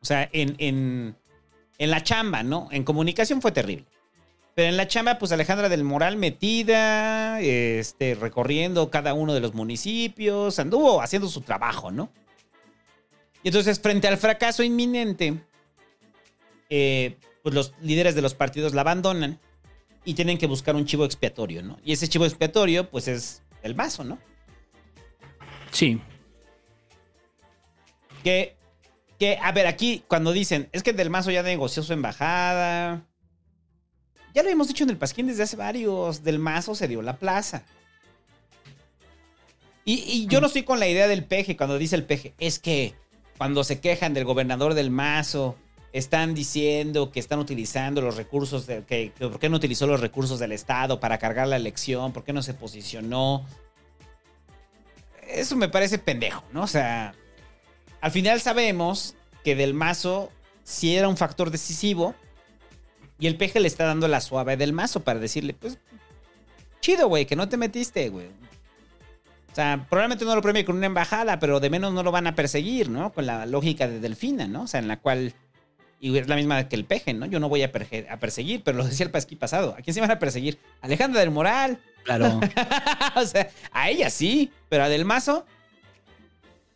O sea, en, en, en la chamba, ¿no? En comunicación fue terrible. Pero en la chamba, pues Alejandra del Moral metida, este, recorriendo cada uno de los municipios, anduvo haciendo su trabajo, ¿no? Y entonces, frente al fracaso inminente, eh, pues los líderes de los partidos la abandonan y tienen que buscar un chivo expiatorio, ¿no? Y ese chivo expiatorio, pues es el mazo, ¿no? Sí. Que, que, a ver, aquí cuando dicen, es que Del Mazo ya negoció su embajada. Ya lo hemos dicho en el Pasquín desde hace varios. Del Mazo se dio la plaza. Y, y yo no estoy con la idea del peje cuando dice el peje. Es que cuando se quejan del gobernador del Mazo, están diciendo que están utilizando los recursos, de, que, por qué no utilizó los recursos del Estado para cargar la elección, por qué no se posicionó. Eso me parece pendejo, ¿no? O sea, al final sabemos que Del Mazo sí era un factor decisivo y el peje le está dando la suave del mazo para decirle, pues, chido, güey, que no te metiste, güey. O sea, probablemente no lo premie con una embajada, pero de menos no lo van a perseguir, ¿no? Con la lógica de Delfina, ¿no? O sea, en la cual. Y es la misma que el peje, ¿no? Yo no voy a, perseguir, pero lo decía el pasquí pasado. ¿A quién se van a perseguir? Alejandra del Moral. Claro. o sea, a ella sí, pero a Del Mazo.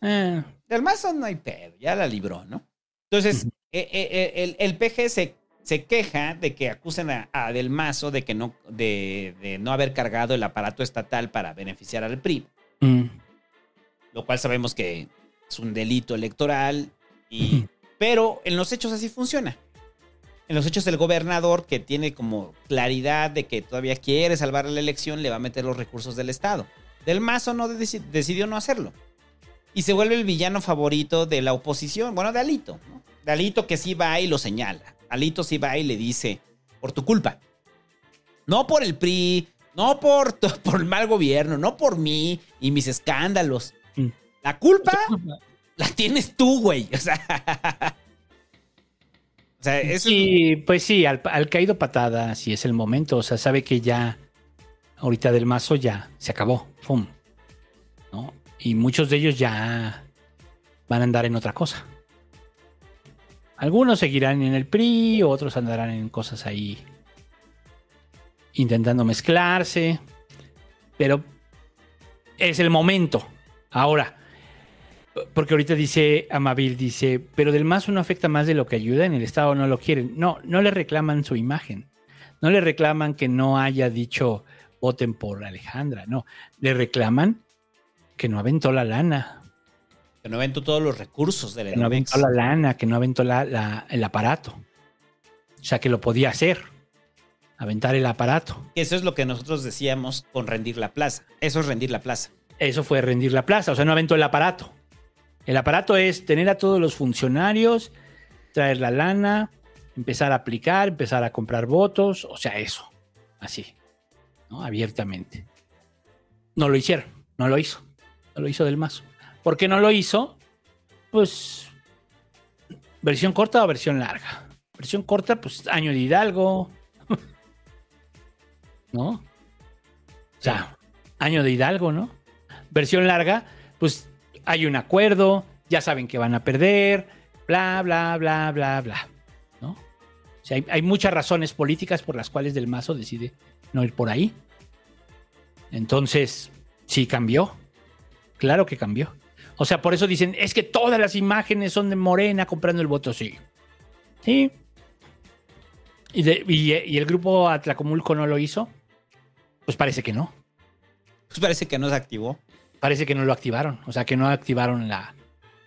Eh, Del Mazo no hay pedo, ya la libró, ¿no? Entonces, eh, eh, el, el PG se, se queja de que acusen a, a Del Mazo de que no, de, de no haber cargado el aparato estatal para beneficiar al PRI, mm, lo cual sabemos que es un delito electoral, y, pero en los hechos así funciona. En los hechos del gobernador, que tiene como claridad de que todavía quiere salvar la elección, le va a meter los recursos del Estado. Del Mazo no deci- decidió no hacerlo. Y se vuelve el villano favorito de la oposición. Bueno, de Alito. ¿no? De Alito que sí va y lo señala. Alito sí va y le dice, por tu culpa. No por el PRI, no por, por el mal gobierno, no por mí y mis escándalos. Mm. La culpa la tienes tú, güey. O sea, o sea eso Sí, pues sí, al, caído patada, si es el momento. O sea, sabe que ya, ahorita del mazo ya se acabó. ¡Pum! ¿No? Y muchos de ellos ya van a andar en otra cosa. Algunos seguirán en el PRI, otros andarán en cosas ahí intentando mezclarse. Pero es el momento. Ahora, porque ahorita dice Amabil, dice, pero del mazo no afecta más de lo que ayuda, en el Estado no lo quieren. No, no le reclaman su imagen. No le reclaman que no haya dicho voten por Alejandra, no. Le reclaman que no aventó la lana, que no aventó todos los recursos del que no aventó la lana, que no aventó la- la- el aparato. O sea, que lo podía hacer, aventar el aparato. Eso es lo que nosotros decíamos con rendir la plaza. Eso es rendir la plaza. Eso fue rendir la plaza, o sea, no aventó el aparato. El aparato es tener a todos los funcionarios, traer la lana, empezar a aplicar, empezar a comprar votos, o sea, eso, así. Abiertamente. No lo hicieron, no lo hizo, no lo hizo del mazo. ¿Por qué no lo hizo? Pues, versión corta o versión larga. Versión corta, pues año de Hidalgo, ¿no? O sea, año de Hidalgo, ¿no? Versión larga, pues hay un acuerdo, ya saben que van a perder, bla, bla, bla, bla, bla. ¿No? O sea, hay, muchas razones políticas por las cuales Del Mazo decide no ir por ahí. Entonces, sí cambió. Claro que cambió. O sea, por eso dicen, es que todas las imágenes son de Morena comprando el voto. Sí. ¿Y, y- y el grupo Atlacomulco no lo hizo? Pues parece que no. Pues parece que no se activó. Parece que no lo activaron. O sea, que no activaron la,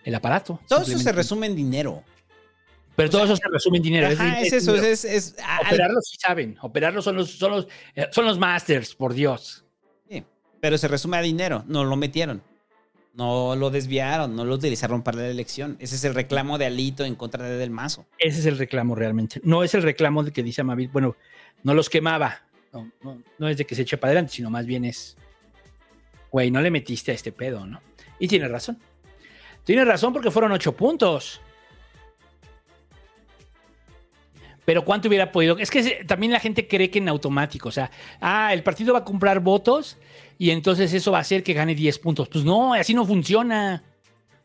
el aparato. Todo eso se resume en dinero. Pero todo eso se resume en dinero. Ajá, es eso, es, es- ah, Operarlo sí saben. Operarlo son los, son los, eh, son los masters, por Dios. Sí, pero se resume a dinero. No lo metieron. No lo desviaron, no lo utilizaron para la elección. Ese es el reclamo de Alito en contra de Del Mazo. Ese es el reclamo realmente. No es el reclamo de que dice Amavil, bueno, no los quemaba. No, no, no es de que se eche para adelante, sino más bien es, güey, no le metiste a este pedo, ¿no? Y tiene razón. Tiene razón porque fueron ocho puntos. Pero ¿cuánto hubiera podido? Es que también la gente cree que en automático, o sea, ah, el partido va a comprar votos y entonces eso va a hacer que gane 10 puntos. Pues no, así no funciona.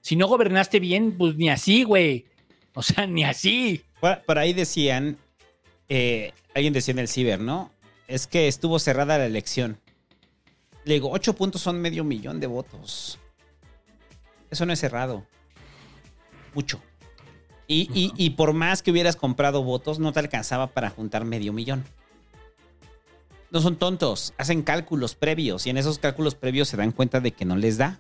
Si no gobernaste bien, pues ni así, güey. O sea, ni así. Por, por ahí decían, eh, alguien decía en el ciber, ¿no? Es que estuvo cerrada la elección. Le digo, ocho puntos son medio millón de votos. Eso no es cerrado. Mucho. Y, y- y por más que hubieras comprado votos, no te alcanzaba para juntar medio millón. No son tontos, hacen cálculos previos y en esos cálculos previos se dan cuenta de que no les da.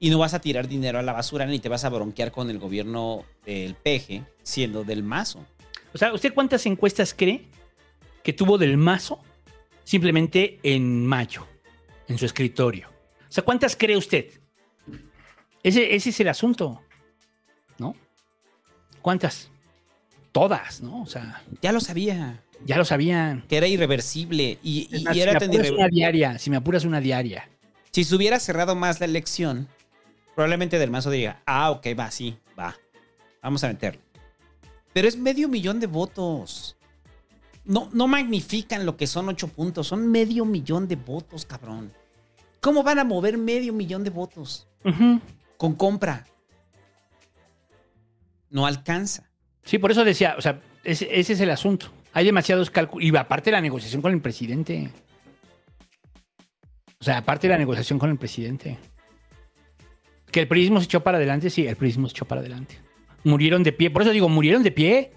Y no vas a tirar dinero a la basura ni te vas a bronquear con el gobierno del peje siendo del mazo. O sea, ¿usted cuántas encuestas cree que tuvo del mazo simplemente en mayo, en su escritorio? O sea, ¿cuántas cree usted? Ese, ese es el asunto, ¿no? ¿Cuántas? Todas, ¿no? O sea, Ya lo sabía. ya lo sabían. Que era irreversible. Y, y- más, y era si, me apuras una diaria, si me apuras una diaria. Si se hubiera cerrado más la elección, probablemente Del Mazo diga, ah, ok, va, sí, va. Vamos a meterlo. Pero es medio millón de votos. No, no magnifican lo que son ocho puntos, son medio millón de votos, cabrón. ¿Cómo van a mover medio millón de votos? Con compra. No alcanza. Sí, por eso decía, o sea, ese, ese es el asunto. Hay demasiados cálculos. Y aparte la negociación con el presidente. O sea, aparte de la negociación con el presidente. Que el periodismo se echó para adelante, sí, el periodismo se echó para adelante. Murieron de pie. Por eso digo, murieron de pie.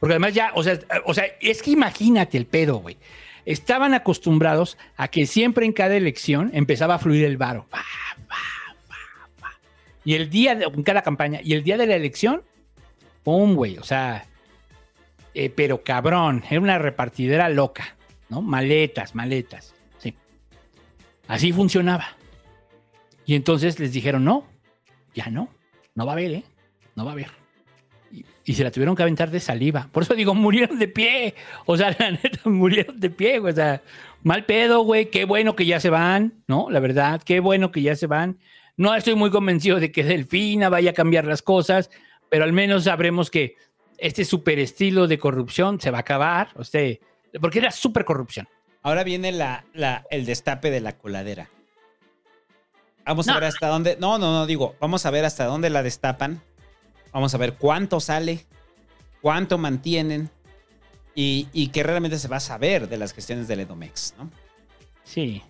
Porque además ya, o sea, o sea es que imagínate el pedo, güey. Estaban acostumbrados a que siempre en cada elección empezaba a fluir el varo. Y el día, de, en cada campaña, y el día de la elección, ¡pum, güey! O sea, eh, pero cabrón, era una repartidera loca, ¿no? Maletas, maletas, sí. Así funcionaba. Y entonces les dijeron, no, ya no, no va a haber, ¿eh? No va a haber. Y, se la tuvieron que aventar de saliva. Por eso digo, murieron de pie. O sea, la neta, murieron de pie, güey. O sea, mal pedo, güey. Qué bueno que ya se van, ¿no? La verdad, qué bueno que ya se van. No estoy muy convencido de que Delfina vaya a cambiar las cosas, pero al menos sabremos que este super estilo de corrupción se va a acabar. O sea, porque era super corrupción. Ahora viene la, la- el destape de la coladera. Vamos a ver hasta dónde. No, no, no, digo, vamos a ver hasta dónde la destapan. Vamos a ver cuánto sale, cuánto mantienen y, y qué realmente se va a saber de las gestiones del Edomex, ¿no? Sí.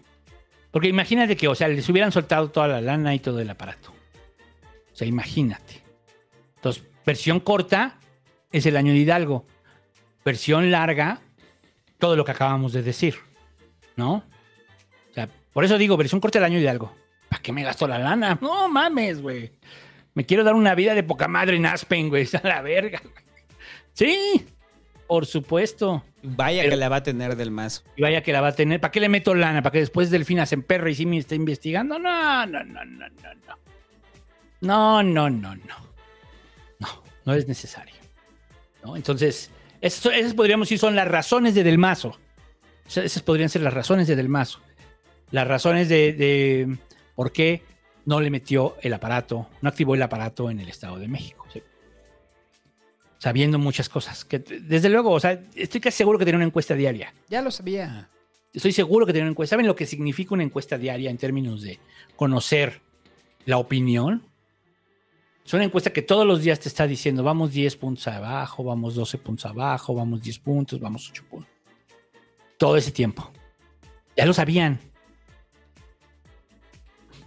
Porque imagínate que, o sea, les hubieran soltado toda la lana y todo el aparato. O sea, imagínate. Entonces, versión corta es el año de Hidalgo. Versión larga, todo lo que acabamos de decir. ¿No? O sea, por eso digo, versión corta el año de Hidalgo. ¿Para qué me gasto la lana? No mames, güey. Me quiero dar una vida de poca madre en Aspen, güey. A la verga. Sí, por supuesto. Vaya Pero- que la va a tener del mazo. Y vaya que la va a tener. ¿Para qué le meto lana? ¿Para que después Delfina se emperre y sí me esté investigando? No, no, no, no, no, no. No, no, no, no. No, no es necesario. ¿No? Entonces, eso- esas podríamos decir son las razones de Del Mazo. Esas podrían ser las razones de Del Mazo. Las razones de, de por qué no le metió el aparato, no activó el aparato en el Estado de México. ¿sí? Sabiendo muchas cosas. Que, desde luego, o sea, estoy casi seguro que tiene una encuesta diaria. Ya lo sabía. Estoy seguro que tienen una encuesta. ¿Saben lo que significa una encuesta diaria en términos de conocer la opinión? Es una encuesta que todos los días te está diciendo, vamos 10 puntos abajo, vamos 12 puntos abajo, vamos 10 puntos, vamos 8 puntos. Todo ese tiempo. Ya lo sabían.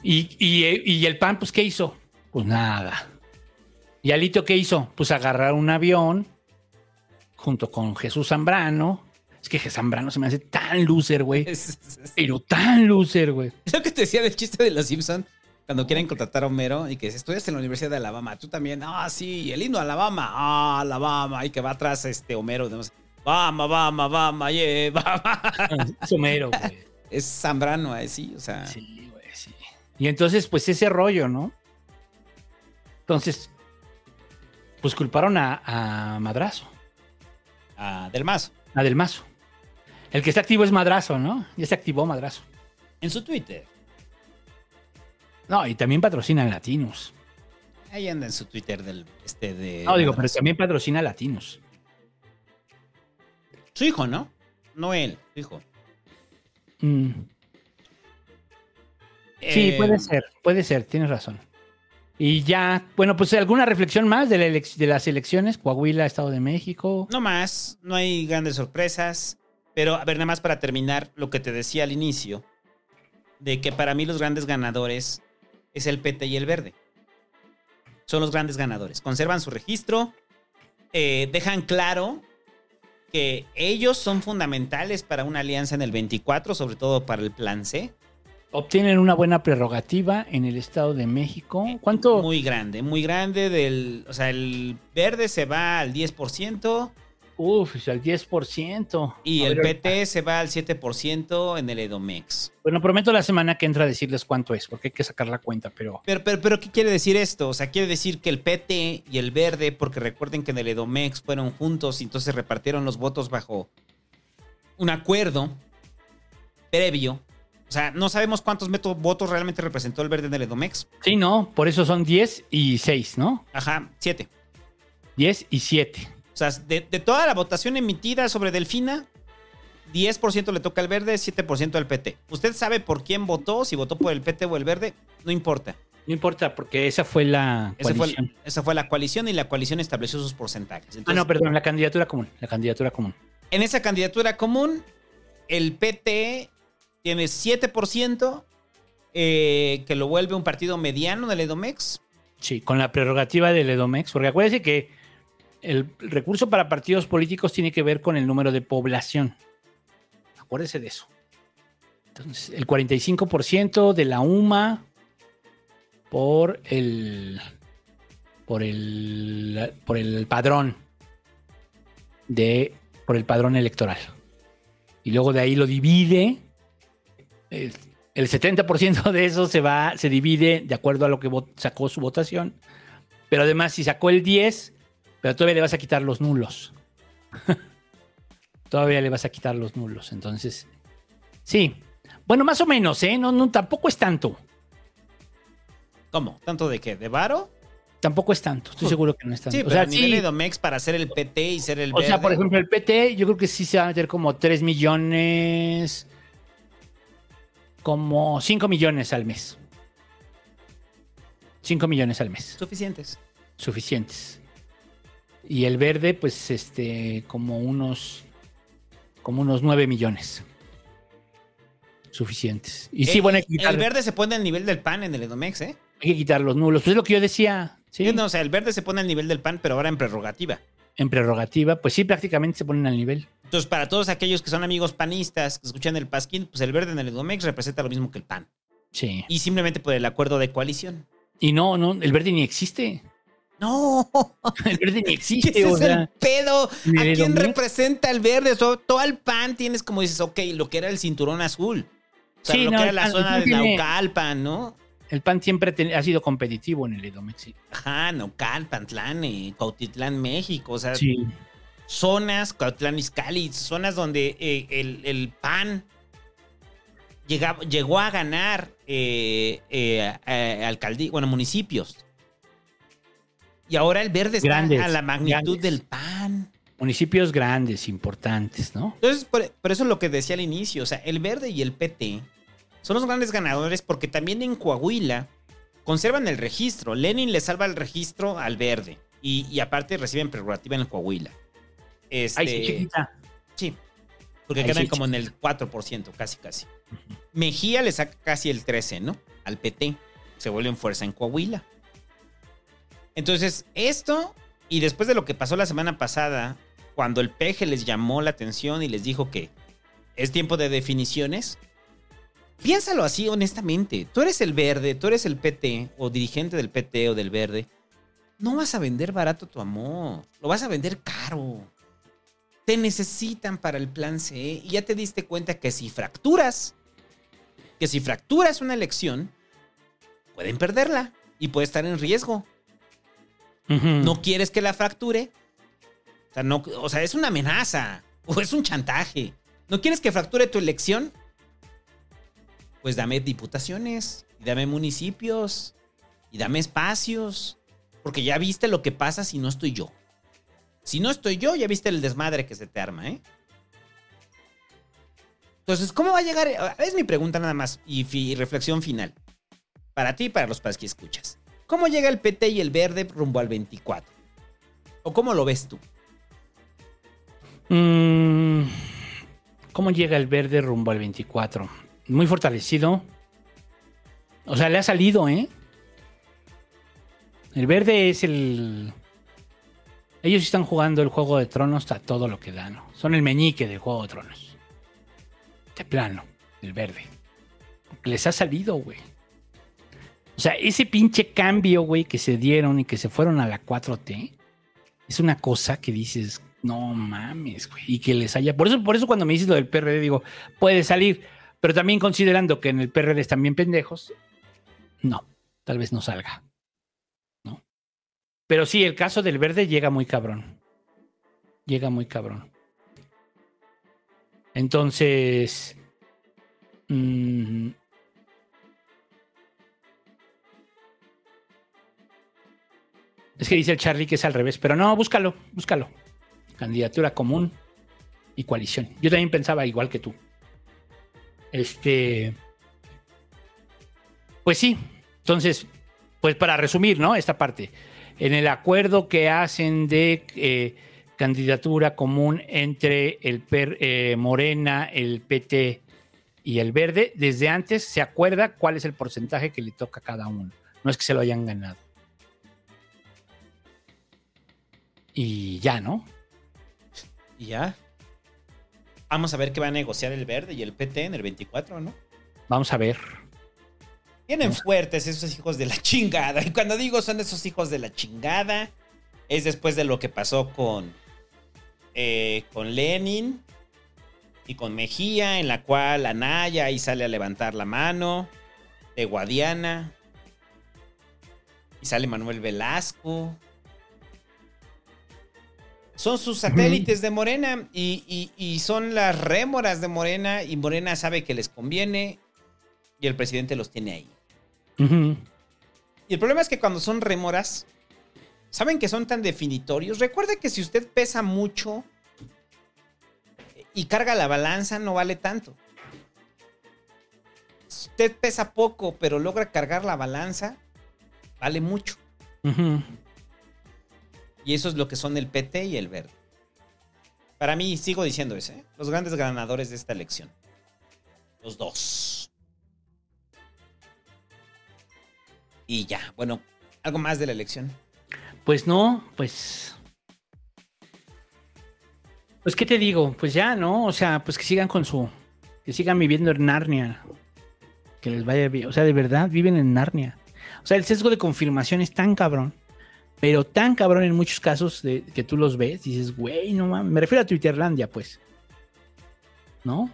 Y, y- y el PAN, pues, ¿qué hizo? Pues nada. ¿Y Alito qué hizo? Pues agarrar un avión junto con Jesús Zambrano. Es que Jesús Zambrano se me hace tan loser, güey. Pero tan loser, güey. Es lo que te decía del chiste de los Simpson cuando quieren contratar a Homero y que estudias en la Universidad de Alabama. Tú también. Ah, sí, el himno a Alabama. Ah, Alabama. Y que va atrás este Homero. Demás. Bama, bama, yeah, bama. Es Homero, güey. Es Zambrano, ahí sí, o sea. Sí. Y entonces, pues ese rollo, ¿no? Entonces, pues culparon a, a Madrazo, Ah, del Mazo. a Del Mazo. El que está activo es Madrazo, ¿no? Ya se activó Madrazo. En su Twitter. No, y también patrocina Latinos. Ahí anda en su Twitter del este de. No, digo, pero también patrocina Latinos. Su hijo, ¿no? No él, su hijo. Mm. Sí, Eh, puede ser, puede ser, tienes razón. Y ya, bueno, pues alguna reflexión más de, la elec- de las elecciones, Coahuila, Estado de México. No más, no hay grandes sorpresas. Pero, a ver, nada más para terminar lo que te decía al inicio, de que para mí los grandes ganadores es el PT y el Verde. Son los grandes ganadores. Conservan su registro, eh, dejan claro que ellos son fundamentales para una alianza en el 24, sobre todo para el Plan C. Obtienen una buena prerrogativa en el Estado de México. ¿Cuánto? Muy grande, muy grande. Del, o sea, el Verde se va al 10%. Uf, al 10%. Y A el ver, PT se va al 7% en el Edomex. Bueno, prometo la semana que entra a decirles cuánto es, porque hay que sacar la cuenta, pero Pero, pero, pero, ¿qué quiere decir esto? O sea, quiere decir que el PT y el Verde, porque recuerden que en el Edomex fueron juntos y entonces repartieron los votos bajo un acuerdo previo. O sea, no sabemos cuántos votos realmente representó el Verde en el Edomex. sí, no, por eso son 10 y 6, ¿no? Ajá, 7. 10 y 7. O sea, de, de toda la votación emitida sobre Delfina, 10% le toca al Verde, 7% al PT. ¿Usted sabe por quién votó? Si votó por el PT o el Verde, no importa. No importa, porque esa fue la Esa fue, coalición. esa fue la coalición y la coalición estableció sus porcentajes. ah, no, perdón, la candidatura común. La candidatura común. En esa candidatura común, el PT tiene 7%, eh, que lo vuelve un partido mediano del Edomex. Sí, con la prerrogativa del Edomex, porque acuérdense que el recurso para partidos políticos tiene que ver con el número de población. Acuérdese de eso. Entonces, el 45% de la UMA por el por el por el padrón de por el padrón electoral. Y luego de ahí lo divide el, el 70% de eso se va se divide de acuerdo a lo que sacó su votación. Pero además si sacó el 10, pero todavía le vas a quitar los nulos. todavía le vas a quitar los nulos, entonces sí. Bueno, más o menos, ¿eh? No, no, tampoco es tanto. ¿Cómo? ¿Tanto de qué? ¿De varo? Tampoco es tanto. Estoy seguro que no es tanto. Sí, o sea, a nivel sí. Edomex para ser el PT y ser el O sea, por ejemplo, el PT, yo creo que sí se va a meter como 3 millones, como 5 millones al mes. 5 millones al mes, Suficientes. suficientes. Y el verde, pues, este, como unos, como unos 9 millones. Suficientes. Y sí, El- bueno, hay que, El quitar, verde se pone al nivel del PAN en el Edomex, ¿eh? hay que quitar los nulos. Pues es lo que yo decía, sí, No, o sea, el verde se pone al nivel del PAN, pero ahora en prerrogativa. en prerrogativa, pues sí, prácticamente se ponen al nivel. Entonces, para todos aquellos que son amigos panistas, que escuchan el Pasquín, pues el verde en el Edomex representa lo mismo que el PAN. Sí. Y simplemente por el acuerdo de coalición. Y no, no, el verde ni existe. No, El verde ni existe, ese o es sea. el pedo. ¿en ¿A quién Edomex? representa el verde? Todo, todo el PAN tienes como dices, ok, lo que era el cinturón azul. O sea, Sí, lo no, que era la PAN- zona de Naucalpan, ¿no? El PAN siempre ha sido competitivo en el Edomex. Ajá, Naucalpan, Tlane, Cautitlán, México. O sea, Sí. Zonas, Cautitlán, Izcalli, zonas donde eh, el, el PAN llegaba- llegó a ganar eh, eh, bueno, municipios. Y ahora el verde está Grandes, a la magnitud grandes. del PAN. Municipios grandes, importantes, ¿no? Entonces, por, por eso lo que decía al inicio, o sea, el verde y el PT son los grandes ganadores porque también en Coahuila conservan el registro. Lenin le salva el registro al verde y, y aparte reciben prerrogativa en Coahuila. Este, Ay, sí, chiquita. Sí, porque quedan sí, como en el 4%, casi, casi. Mejía le saca casi el 13, ¿no? Al PT. Se vuelve en fuerza en Coahuila. Entonces, esto, y después de lo que pasó la semana pasada, cuando el peje les llamó la atención y les dijo que es tiempo de definiciones, piénsalo así honestamente. Tú eres el verde, tú eres el PT, o dirigente del PT o del verde. No vas a vender barato tu amor, lo vas a vender caro te necesitan para el plan C y ya te diste cuenta que si fracturas, que si fracturas una elección, pueden perderla y puede estar en riesgo. No quieres que la fracture. O sea, no, o sea, es una amenaza o es un chantaje. ¿No quieres que fracture tu elección? Pues dame diputaciones, y dame municipios, y dame espacios, porque ya viste lo que pasa si no estoy yo. Si no estoy yo, ya viste el desmadre que se te arma, ¿eh? Entonces, ¿cómo va a llegar? Es mi pregunta nada más y, reflexión final. Para ti y para los padres que escuchas. ¿Cómo llega el PT y el verde rumbo al 24? ¿O cómo lo ves tú? Mm, ¿Cómo llega el verde rumbo al 24? Muy fortalecido. O sea, le ha salido, ¿eh? El verde es el. Ellos están jugando el juego de tronos a todo lo que dan. ¿no? Son el meñique del juego de tronos. De plano, el verde. Les ha salido, güey. O sea, ese pinche cambio, güey, que se dieron y que se fueron a la 4T, es una cosa que dices, no mames, güey. Y que les haya. Por eso, por eso cuando me dices lo del PRD, digo, puede salir. Pero también considerando que en el PRD están bien pendejos, no, tal vez no salga. Pero sí, el caso del verde llega muy cabrón. Llega muy cabrón. Entonces. mm, es que dice el Charlie que es al revés, pero no, búscalo, búscalo. Candidatura común y coalición. Yo también pensaba igual que tú. Este. Pues sí. Entonces, pues para resumir, ¿no? Esta parte. En el acuerdo que hacen de eh, candidatura común entre el PER, eh, Morena, el PT y el Verde, desde antes se acuerda cuál es el porcentaje que le toca a cada uno. No es que se lo hayan ganado. Y ya, ¿no? Y ya. Vamos a ver qué va a negociar el verde y el PT en el 24, ¿no? Vamos a ver. Vienen fuertes esos hijos de la chingada. Y cuando digo son esos hijos de la chingada, es después de lo que pasó con, eh, con Lenin y con Mejía, en la cual Anaya ahí sale a levantar la mano, de Guadiana, y sale Manuel Velasco. Son sus satélites de Morena y, y- y son las rémoras de Morena y Morena sabe que les conviene y el presidente los tiene ahí. Y el problema es que cuando son rémoras, saben que son tan definitorios. Recuerde que si usted pesa mucho y carga la balanza, no vale tanto. Si usted pesa poco, pero logra cargar la balanza, vale mucho. Y eso es lo que son el PT y el verde. Para mí, sigo diciendo eso, ¿eh? los grandes ganadores de esta elección. Los dos. Y ya, bueno, algo más de la elección. Pues no, pues. Pues, ¿qué te digo? Pues ya, ¿no? O sea, pues que sigan con su. Que sigan viviendo en Narnia. Que les vaya bien. O sea, de verdad, viven en Narnia. O sea, el sesgo de confirmación es tan cabrón. Pero tan cabrón en muchos casos de, que tú los ves. Dices, güey, no mames. Me refiero a Twitterlandia, pues. ¿No?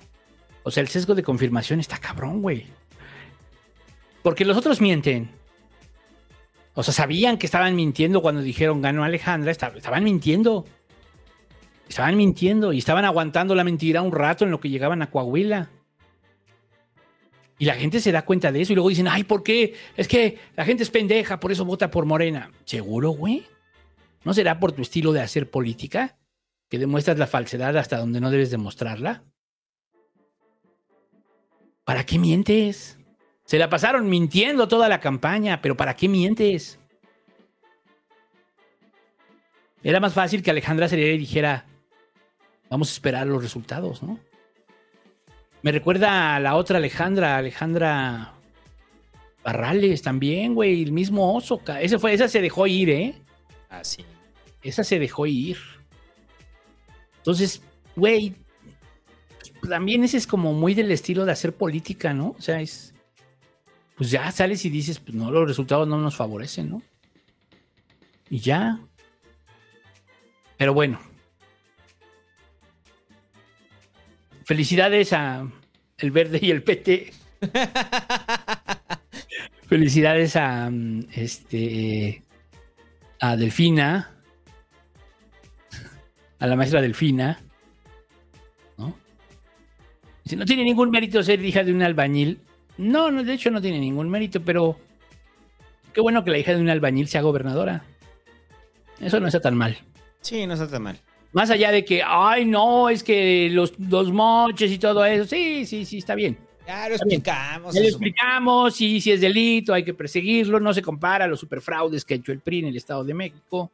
O sea, el sesgo de confirmación está cabrón, güey. Porque los otros mienten. O sea, sabían que estaban mintiendo cuando dijeron ganó Alejandra, esta- estaban mintiendo. Estaban mintiendo y estaban aguantando la mentira un rato en lo que llegaban a Coahuila. Y la gente se da cuenta de eso y luego dicen, ay, ¿por qué? Es que la gente es pendeja, por eso vota por Morena. ¿Seguro, güey? ¿No será por tu estilo de hacer política? que demuestras la falsedad hasta donde no debes demostrarla. ¿Para qué mientes? Se la pasaron mintiendo toda la campaña, pero ¿para qué mientes? Era más fácil que Alejandra Serieri dijera, vamos a esperar los resultados, ¿no? Me recuerda a la otra Alejandra, Alejandra Barrales también, güey, el mismo oso. Ese fue, esa se dejó ir, ¿eh? Ah, sí. Esa se dejó ir. Entonces, güey, también ese es como muy del estilo de hacer política, ¿no? O sea, es. Pues ya sales y dices, pues no, los resultados no nos favorecen, ¿no? Y ya. Pero bueno. Felicidades a el verde y el PT. Felicidades a mm, este a Delfina. A la maestra Delfina. ¿No? Dice, no tiene ningún mérito ser hija de un albañil. No, no, de hecho no tiene ningún mérito, pero qué bueno que la hija de un albañil sea gobernadora. Eso no está tan mal. Sí, no está tan mal. Más allá de que, ay, no, es que los, los moches y todo eso. Sí, sí, sí, está bien. Ya lo explicamos. Ya lo explicamos, sí, sí es delito, hay que perseguirlo, no se compara a los superfraudes que ha hecho el PRI en el Estado de México.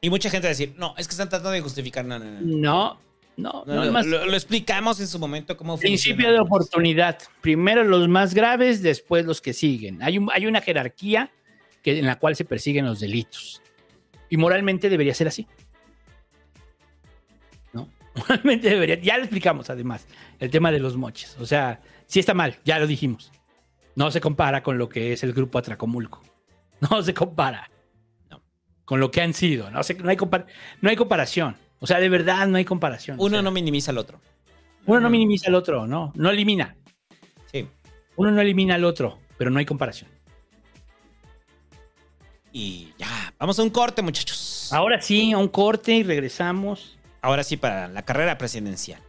Y mucha gente va a decir, no, es que están tratando de justificar. No, no, no. No, no, No, no, lo, más lo- lo explicamos en su momento cómo principio funciona. de oportunidad. Primero los más graves, después los que siguen. Hay, un- hay una jerarquía que, en la cual se persiguen los delitos. Y moralmente debería ser así. ¿No? Moralmente debería. Ya lo explicamos además, el tema de los moches. O sea, sí está mal, ya lo dijimos. No se compara con lo que es el grupo Atracomulco. No se compara. Con lo que han sido. No, se- no, hay compar- no hay comparación. O sea, de verdad no hay comparación. Uno no minimiza al otro. Uno no minimiza al otro, no, no elimina. Sí. Uno no elimina al otro, pero no hay comparación. Y ya, vamos a un corte, muchachos. Ahora sí, a un corte y regresamos. Ahora sí, para la carrera presidencial.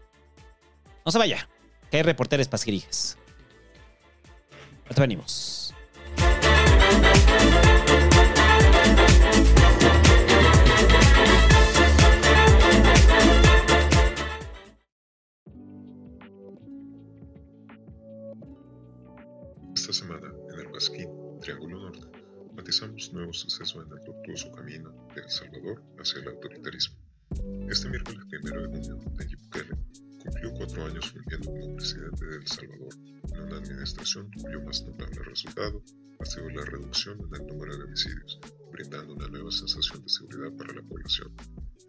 No se vaya, que hay reporteros pasquirijas. Ahorita venimos. Matizamos nuevos sucesos en el tortuoso camino de El Salvador hacia el autoritarismo. Este miércoles primero de junio, Nayib Bukele cumplió cuatro años fungiendo como presidente de El Salvador, en una administración cuyo más notable resultado ha sido la reducción en el número de homicidios, brindando una nueva sensación de seguridad para la población,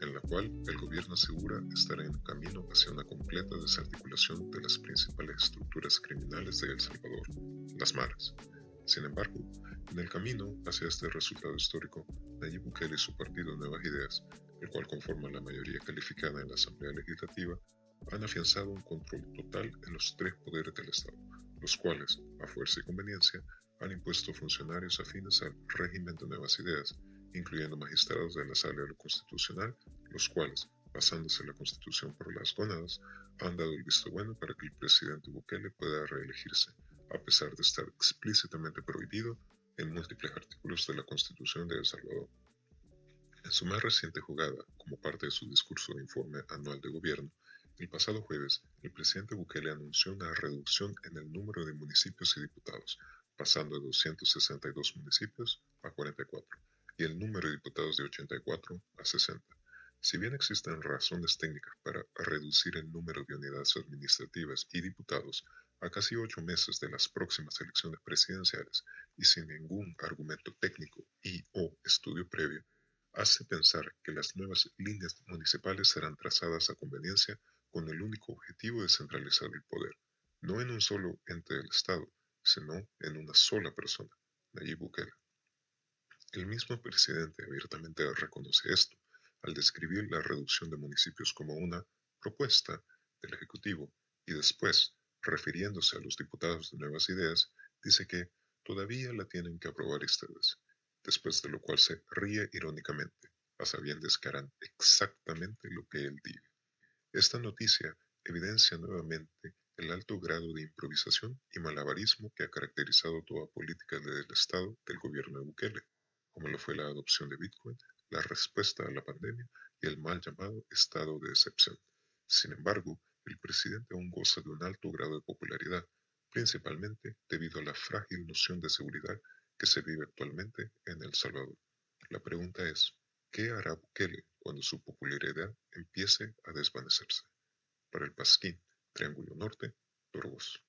en la cual el gobierno asegura estar en camino hacia una completa desarticulación de las principales estructuras criminales de El Salvador, las maras. Sin embargo, en el camino hacia este resultado histórico, Nayib Bukele y su partido Nuevas Ideas, el cual conforma la mayoría calificada en la Asamblea Legislativa, han afianzado un control total en los tres poderes del Estado, los cuales, a fuerza y conveniencia, han impuesto funcionarios afines al régimen de Nuevas Ideas, incluyendo magistrados de la Sala de lo Constitucional, los cuales, basándose en la Constitución por las gónadas, han dado el visto bueno para que el presidente Bukele pueda reelegirse, a pesar de estar explícitamente prohibido en múltiples artículos de la Constitución de El Salvador. En su más reciente jugada, como parte de su discurso de informe anual de gobierno, el pasado jueves, el presidente Bukele anunció una reducción en el número de municipios y diputados, pasando de 262 municipios a 44, y el número de diputados de 84 a 60. Si bien existen razones técnicas para reducir el número de unidades administrativas y diputados a casi ocho meses de las próximas elecciones presidenciales y sin ningún argumento técnico y o estudio previo, hace pensar que las nuevas líneas municipales serán trazadas a conveniencia con el único objetivo de centralizar el poder, no en un solo ente del Estado, sino en una sola persona, Nayib Bukele. El mismo presidente abiertamente reconoce esto al describir la reducción de municipios como una propuesta del Ejecutivo y después, refiriéndose a los diputados de Nuevas Ideas, dice que todavía la tienen que aprobar ustedes, después de lo cual se ríe irónicamente, a sabiendas que harán exactamente lo que él diga. Esta noticia evidencia nuevamente el alto grado de improvisación y malabarismo que ha caracterizado toda política del Estado del gobierno de Bukele, como lo fue la adopción de Bitcoin, la respuesta a la pandemia y el mal llamado estado de excepción. Sin embargo, el presidente aún goza de un alto grado de popularidad, principalmente debido a la frágil noción de seguridad que se vive actualmente en El Salvador. La pregunta es, ¿qué hará Bukele cuando su popularidad empiece a desvanecerse? Para el Pasquín, Triángulo Norte, Torgos.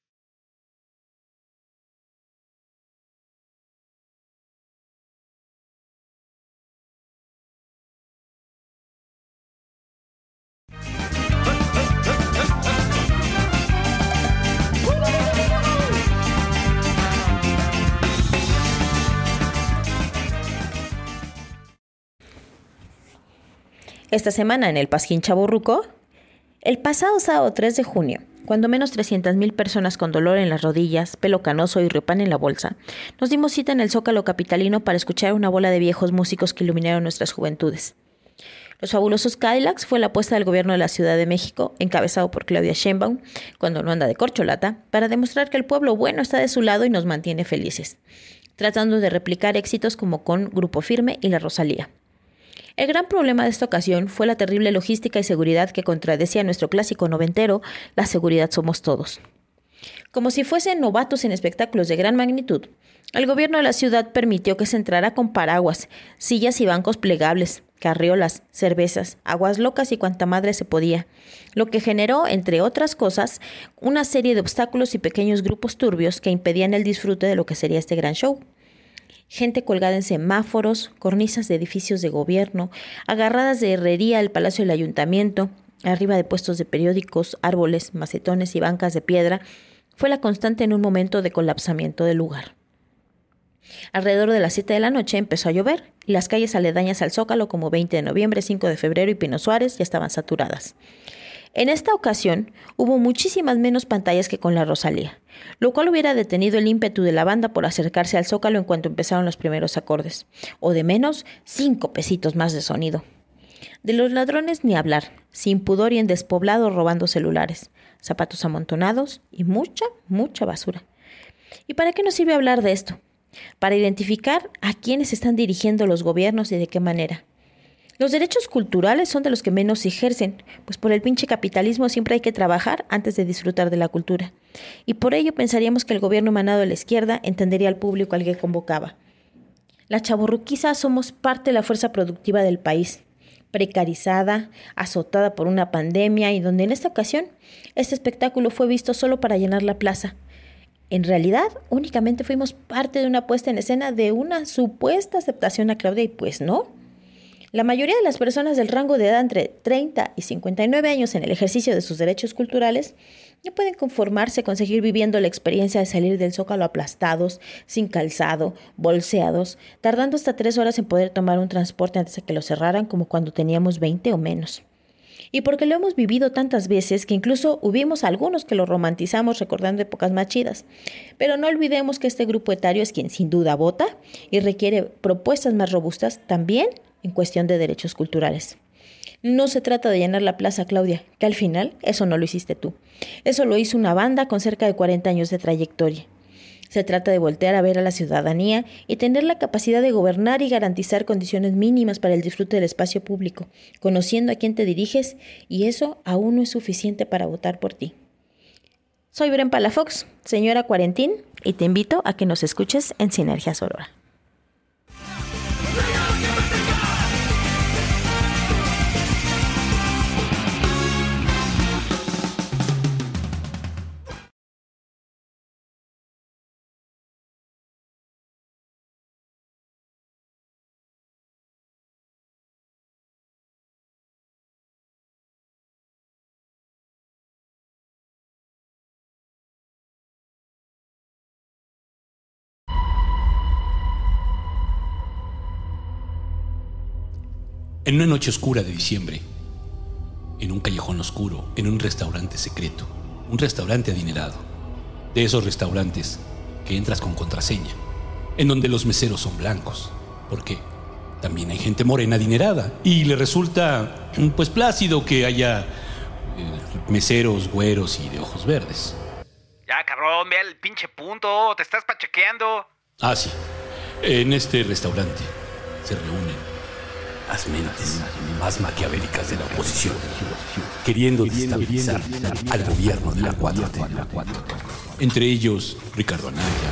Esta semana en el Pasquín Chaburruco, el pasado sábado 3 de junio, cuando menos 300.000 personas con dolor en las rodillas, pelo canoso y ripan en la bolsa, nos dimos cita en el Zócalo Capitalino para escuchar una bola de viejos músicos que iluminaron nuestras juventudes. Los fabulosos Cadillacs fue la apuesta del gobierno de la Ciudad de México, encabezado por Claudia Sheinbaum, cuando no anda de corcholata, para demostrar que el pueblo bueno está de su lado y nos mantiene felices, tratando de replicar éxitos como con Grupo Firme y La Rosalía. El gran problema de esta ocasión fue la terrible logística y seguridad que contradecía nuestro clásico noventero, la seguridad somos todos. Como si fuesen novatos en espectáculos de gran magnitud, el gobierno de la ciudad permitió que se entrara con paraguas, sillas y bancos plegables, carriolas, cervezas, aguas locas y cuanta madre se podía, lo que generó, entre otras cosas, una serie de obstáculos y pequeños grupos turbios que impedían el disfrute de lo que sería este gran show gente colgada en semáforos, cornisas de edificios de gobierno, agarradas de herrería al Palacio del Ayuntamiento, arriba de puestos de periódicos, árboles, macetones y bancas de piedra, fue la constante en un momento de colapsamiento del lugar. Alrededor de las 7 de la noche empezó a llover y las calles aledañas al Zócalo como 20 de noviembre, 5 de febrero y Pino Suárez ya estaban saturadas. En esta ocasión hubo muchísimas menos pantallas que con la Rosalía, lo cual hubiera detenido el ímpetu de la banda por acercarse al zócalo en cuanto empezaron los primeros acordes, o de menos cinco pesitos más de sonido. De los ladrones ni hablar, sin pudor y en despoblado robando celulares, zapatos amontonados y mucha, mucha basura. ¿Y para qué nos sirve hablar de esto? Para identificar a quiénes están dirigiendo los gobiernos y de qué manera. Los derechos culturales son de los que menos se ejercen, pues por el pinche capitalismo siempre hay que trabajar antes de disfrutar de la cultura. Y por ello pensaríamos que el gobierno emanado de la izquierda entendería al público al que convocaba. La chaburruquiza somos parte de la fuerza productiva del país, precarizada, azotada por una pandemia y donde en esta ocasión este espectáculo fue visto solo para llenar la plaza. En realidad, únicamente fuimos parte de una puesta en escena de una supuesta aceptación a Claudia y pues no. La mayoría de las personas del rango de edad entre 30 y 59 años en el ejercicio de sus derechos culturales no pueden conformarse con seguir viviendo la experiencia de salir del zócalo aplastados, sin calzado, bolseados, tardando hasta tres horas en poder tomar un transporte antes de que lo cerraran como cuando teníamos 20 o menos. Y porque lo hemos vivido tantas veces que incluso hubimos algunos que lo romantizamos recordando épocas más chidas. Pero no olvidemos que este grupo etario es quien sin duda vota y requiere propuestas más robustas también en cuestión de derechos culturales. No se trata de llenar la plaza, Claudia, que al final eso no lo hiciste tú. Eso lo hizo una banda con cerca de 40 años de trayectoria. Se trata de voltear a ver a la ciudadanía y tener la capacidad de gobernar y garantizar condiciones mínimas para el disfrute del espacio público, conociendo a quién te diriges, y eso aún no es suficiente para votar por ti. Soy Bren Palafox, señora Cuarentín, y te invito a que nos escuches en Sinergia Sorora. En una noche oscura de diciembre, en un callejón oscuro, en un restaurante secreto, un restaurante adinerado, de esos restaurantes que entras con contraseña, en donde los meseros son blancos, porque también hay gente morena adinerada y le resulta pues plácido que haya eh, meseros güeros y de ojos verdes. Ya, cabrón, ve el pinche punto, te estás pachequeando. Ah, sí. En este restaurante se reúnen las mentes más maquiavélicas de la oposición, queriendo destabilizar al gobierno de la 4T. Entre ellos, Ricardo Anaya,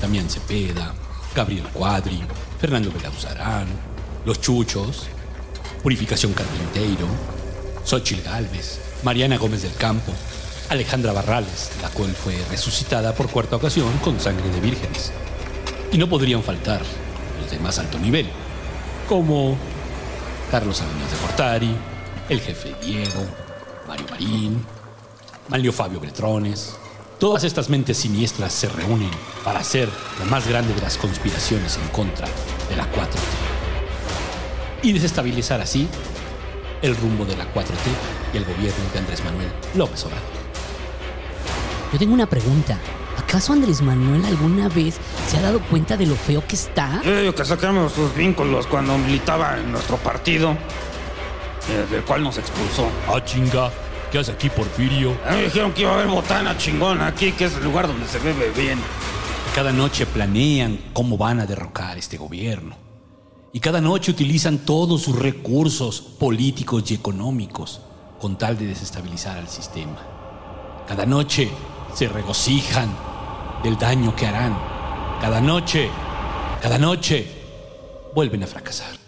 Damián Cepeda, Gabriel Cuadri, Fernando Belauzarán, Los Chuchos, Purificación Carpinteiro, Xochil Gálvez, Mariana Gómez del Campo, Alejandra Barrales, la cual fue resucitada por cuarta ocasión con sangre de vírgenes. Y no podrían faltar los de más alto nivel, como Carlos Salinas de Cortari, el jefe Diego, Mario Marín, Manlio Fabio Beltrones. Todas estas mentes siniestras se reúnen para hacer la más grande de las conspiraciones en contra de la 4T. Y desestabilizar así el rumbo de la 4T y el gobierno de Andrés Manuel López Obrador. Yo tengo una pregunta. ¿Acaso Andrés Manuel alguna vez se ha dado cuenta de lo feo que está? Yo digo que sacamos sus vínculos cuando militaba en nuestro partido, eh, del cual nos expulsó. Ah, chinga. ¿Qué hace aquí, Porfirio? A mí me dijeron que iba a haber botana chingona aquí, que es el lugar donde se bebe bien. Cada noche planean cómo van a derrocar este gobierno. Y cada noche utilizan todos sus recursos políticos y económicos con tal de desestabilizar al sistema. Cada noche se regocijan del daño que harán. Cada noche, cada noche, vuelven a fracasar.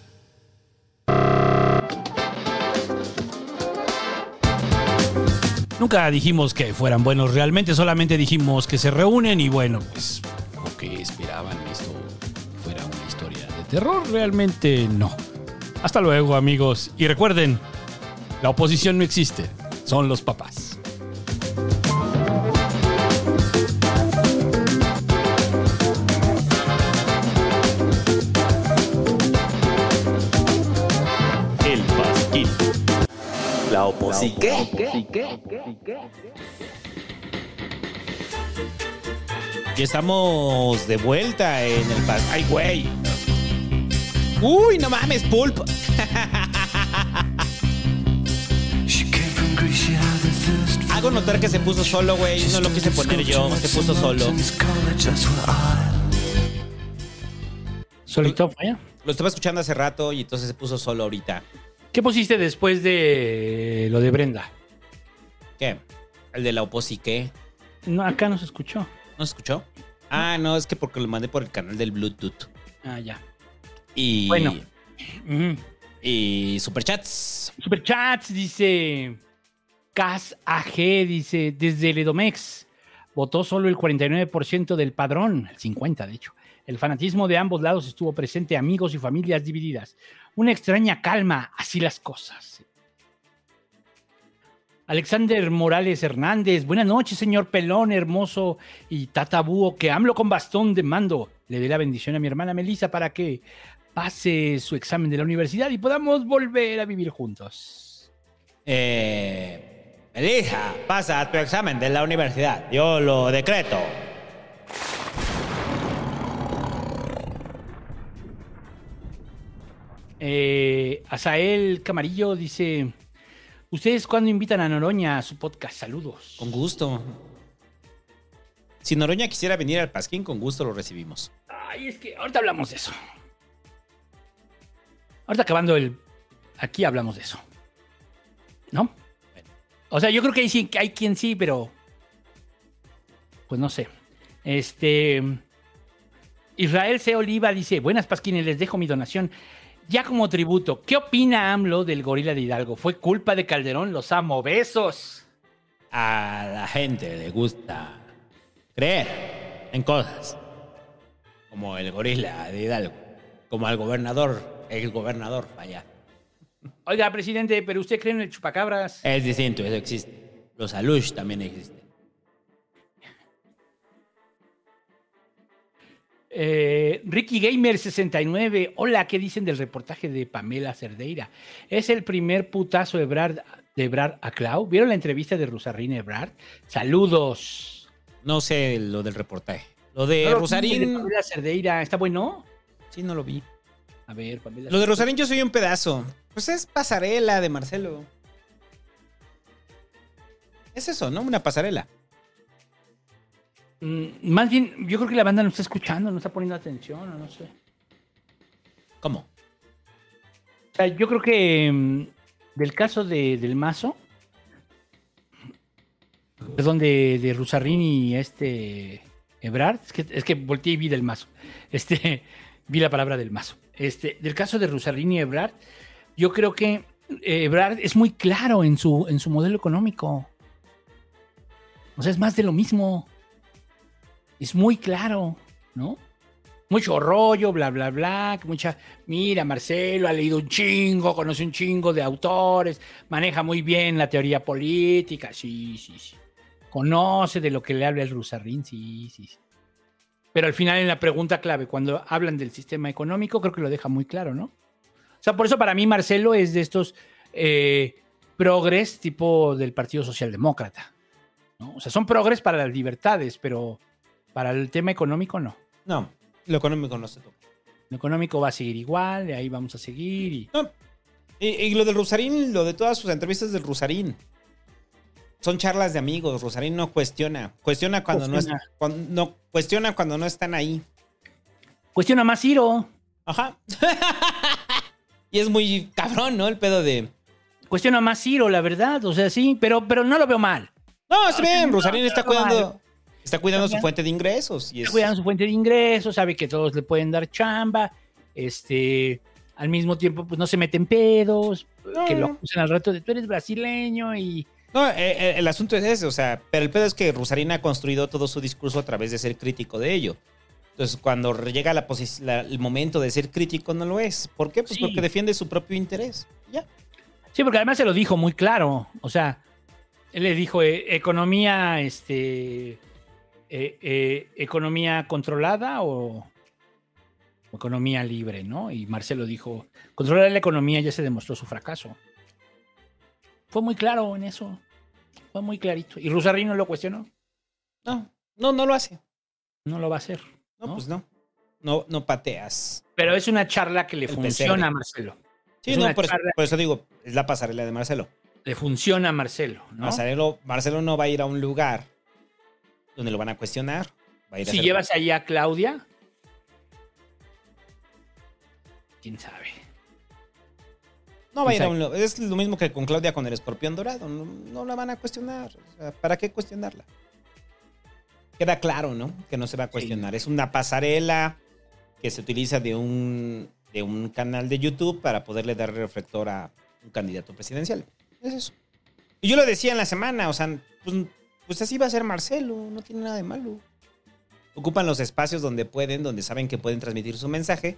Nunca dijimos que fueran buenos realmente, solamente dijimos que se reúnen y bueno, pues como que esperaban esto fuera una historia de terror, realmente no. Hasta luego amigos y recuerden, la oposición no existe, son los papás. Oposiqué. Y estamos de vuelta en el pas- ¡Ay, güey! ¡Uy, no mames, Pulp! Hago notar que se puso solo, güey. No lo quise poner yo, se puso solo. ¿Solito fue? Lo estaba escuchando hace rato y entonces se puso solo ahorita. ¿Qué pusiste después de lo de Brenda? ¿Qué? El de la oposique. No, acá no se escuchó. ¿No se escuchó? Ah, no, es que porque lo mandé por el canal del Bluetooth. Ah, ya. Y. Bueno. Y superchats. Superchats, dice Cas AG, dice, desde el Edomex, votó solo el 49% del padrón, el 50% de hecho. El fanatismo de ambos lados estuvo presente, amigos y familias divididas. Una extraña calma, así las cosas. Alexander Morales Hernández, buenas noches, señor Pelón, hermoso y Tata Búho, que AMLO con bastón de mando. Le dé la bendición a mi hermana Melissa para que pase su examen de la universidad y podamos volver a vivir juntos. Eh. Elija, pasa tu examen de la universidad. Yo lo decreto. Eh, Asael Camarillo dice: ¿Ustedes cuándo invitan a Noroña a su podcast? Saludos. Con gusto. Si Noroña quisiera venir al Pasquín, con gusto lo recibimos. Ay, es que ahorita hablamos de eso. Ahorita acabando el. Aquí hablamos de eso. ¿No? O sea, yo creo que hay, sí- hay quien sí, pero. Pues no sé. Este. Israel C. Oliva dice: Buenas Pasquines, les dejo mi donación. Ya como tributo, ¿qué opina AMLO del gorila de Hidalgo? ¿Fue culpa de Calderón? Los amo. Besos. A la gente le gusta creer en cosas. Como el gorila de Hidalgo. Como al gobernador, el gobernador, vaya. Oiga, presidente, ¿pero usted cree en el chupacabras? Es distinto, eso existe. Los alush también existen. Eh, Ricky Gamer 69, hola, ¿qué dicen del reportaje de Pamela Cerdeira? Es el primer putazo de Brad, de Brad a Clau. ¿Vieron la entrevista de Rosarrín Ebrard? Saludos. No sé lo del reportaje. Lo de No Rosarín. de Pamela Cerdeira, ¿está bueno? Sí, no lo vi. A ver, Pamela Lo de Rosarín yo soy un pedazo. Pues es pasarela de Marcelo. Es eso, ¿no? Una pasarela. Mm, más bien, yo creo que la banda no está escuchando, no está poniendo atención, o no sé. ¿Cómo? O sea, yo creo que mm, del caso de, del mazo, perdón, de, de Rusarín y este Ebrard, es que, es que volteé y vi del mazo. Este, vi la palabra del mazo. Este, del caso de Rusarín y Ebrard, yo creo que eh, Ebrard es muy claro en su, en su modelo económico. O sea, es más de lo mismo. Es muy claro, ¿no? Mucho rollo, bla, bla, bla. Mucha, mira, Marcelo ha leído un chingo, conoce un chingo de autores, maneja muy bien la teoría política. Sí, sí, sí. Conoce de lo que le habla el Rusarrín, sí, sí, sí. Pero al final, en la pregunta clave, cuando hablan del sistema económico, creo que lo deja muy claro, ¿no? O sea, por eso para mí Marcelo es de estos eh, progres tipo del Partido Socialdemócrata. ¿no? O sea, son progres para las libertades, pero para el tema económico no. No, lo económico no se toca. Lo económico va a seguir igual, de ahí vamos a seguir. Y... No. Y, y lo del Rusarín, lo de todas sus entrevistas del Rusarín. Son charlas de amigos. Rusarín no cuestiona. Cuestiona cuando, No, es- cuando- no cuestiona cuando no están ahí. Cuestiona más Ciro. Ajá. y es muy cabrón, ¿no? El pedo de. Cuestiona más Ciro, la verdad. O sea, sí, pero, pero no lo veo mal. No, está bien. Rusarín está cuidando. Está cuidando Está su fuente de ingresos. Y es, Está cuidando su fuente de ingresos, sabe que todos le pueden dar chamba. Este, al mismo tiempo, pues no se meten pedos, que lo acusan al rato de tú eres brasileño y. No, eh, eh, el asunto es ese, o sea, pero el pedo es que Rusarín ha construido todo su discurso a través de ser crítico de ello. Entonces, cuando llega la posi- la- el momento de ser crítico, no lo es. ¿Por qué? Pues Sí. porque defiende su propio interés. Ya. Sí, porque además se lo dijo muy claro. O sea, él le dijo eh, economía, este, eh, eh, economía controlada o, economía libre, ¿no? Y Marcelo dijo, controlar la economía ya se demostró su fracaso. Fue muy claro en eso. Fue muy clarito. Y Rusarri no lo cuestionó. No, no, no lo hace. No lo va a hacer. No, ¿no? pues no. No, no pateas. Pero es una charla que le El funciona a Marcelo. Sí, Es no, eso, por eso digo, es la pasarela de Marcelo. Le funciona a Marcelo, ¿no? Marcelo. Marcelo no va a ir a un lugar donde lo van a cuestionar. Va a ir a Si llevas allá a Claudia, quién sabe. No va a ir a un Es lo mismo que con Claudia con el escorpión dorado. No, no la van a cuestionar. O sea, ¿Para qué cuestionarla? Queda claro, ¿no? Que no se va a cuestionar. Es una pasarela que se utiliza de un, de un canal de YouTube para poderle dar reflector a un candidato presidencial. Es eso. Y yo lo decía en la semana, o sea, pues, pues así va a ser Marcelo, no tiene nada de malo. Ocupan los espacios donde pueden, donde saben que pueden transmitir su mensaje,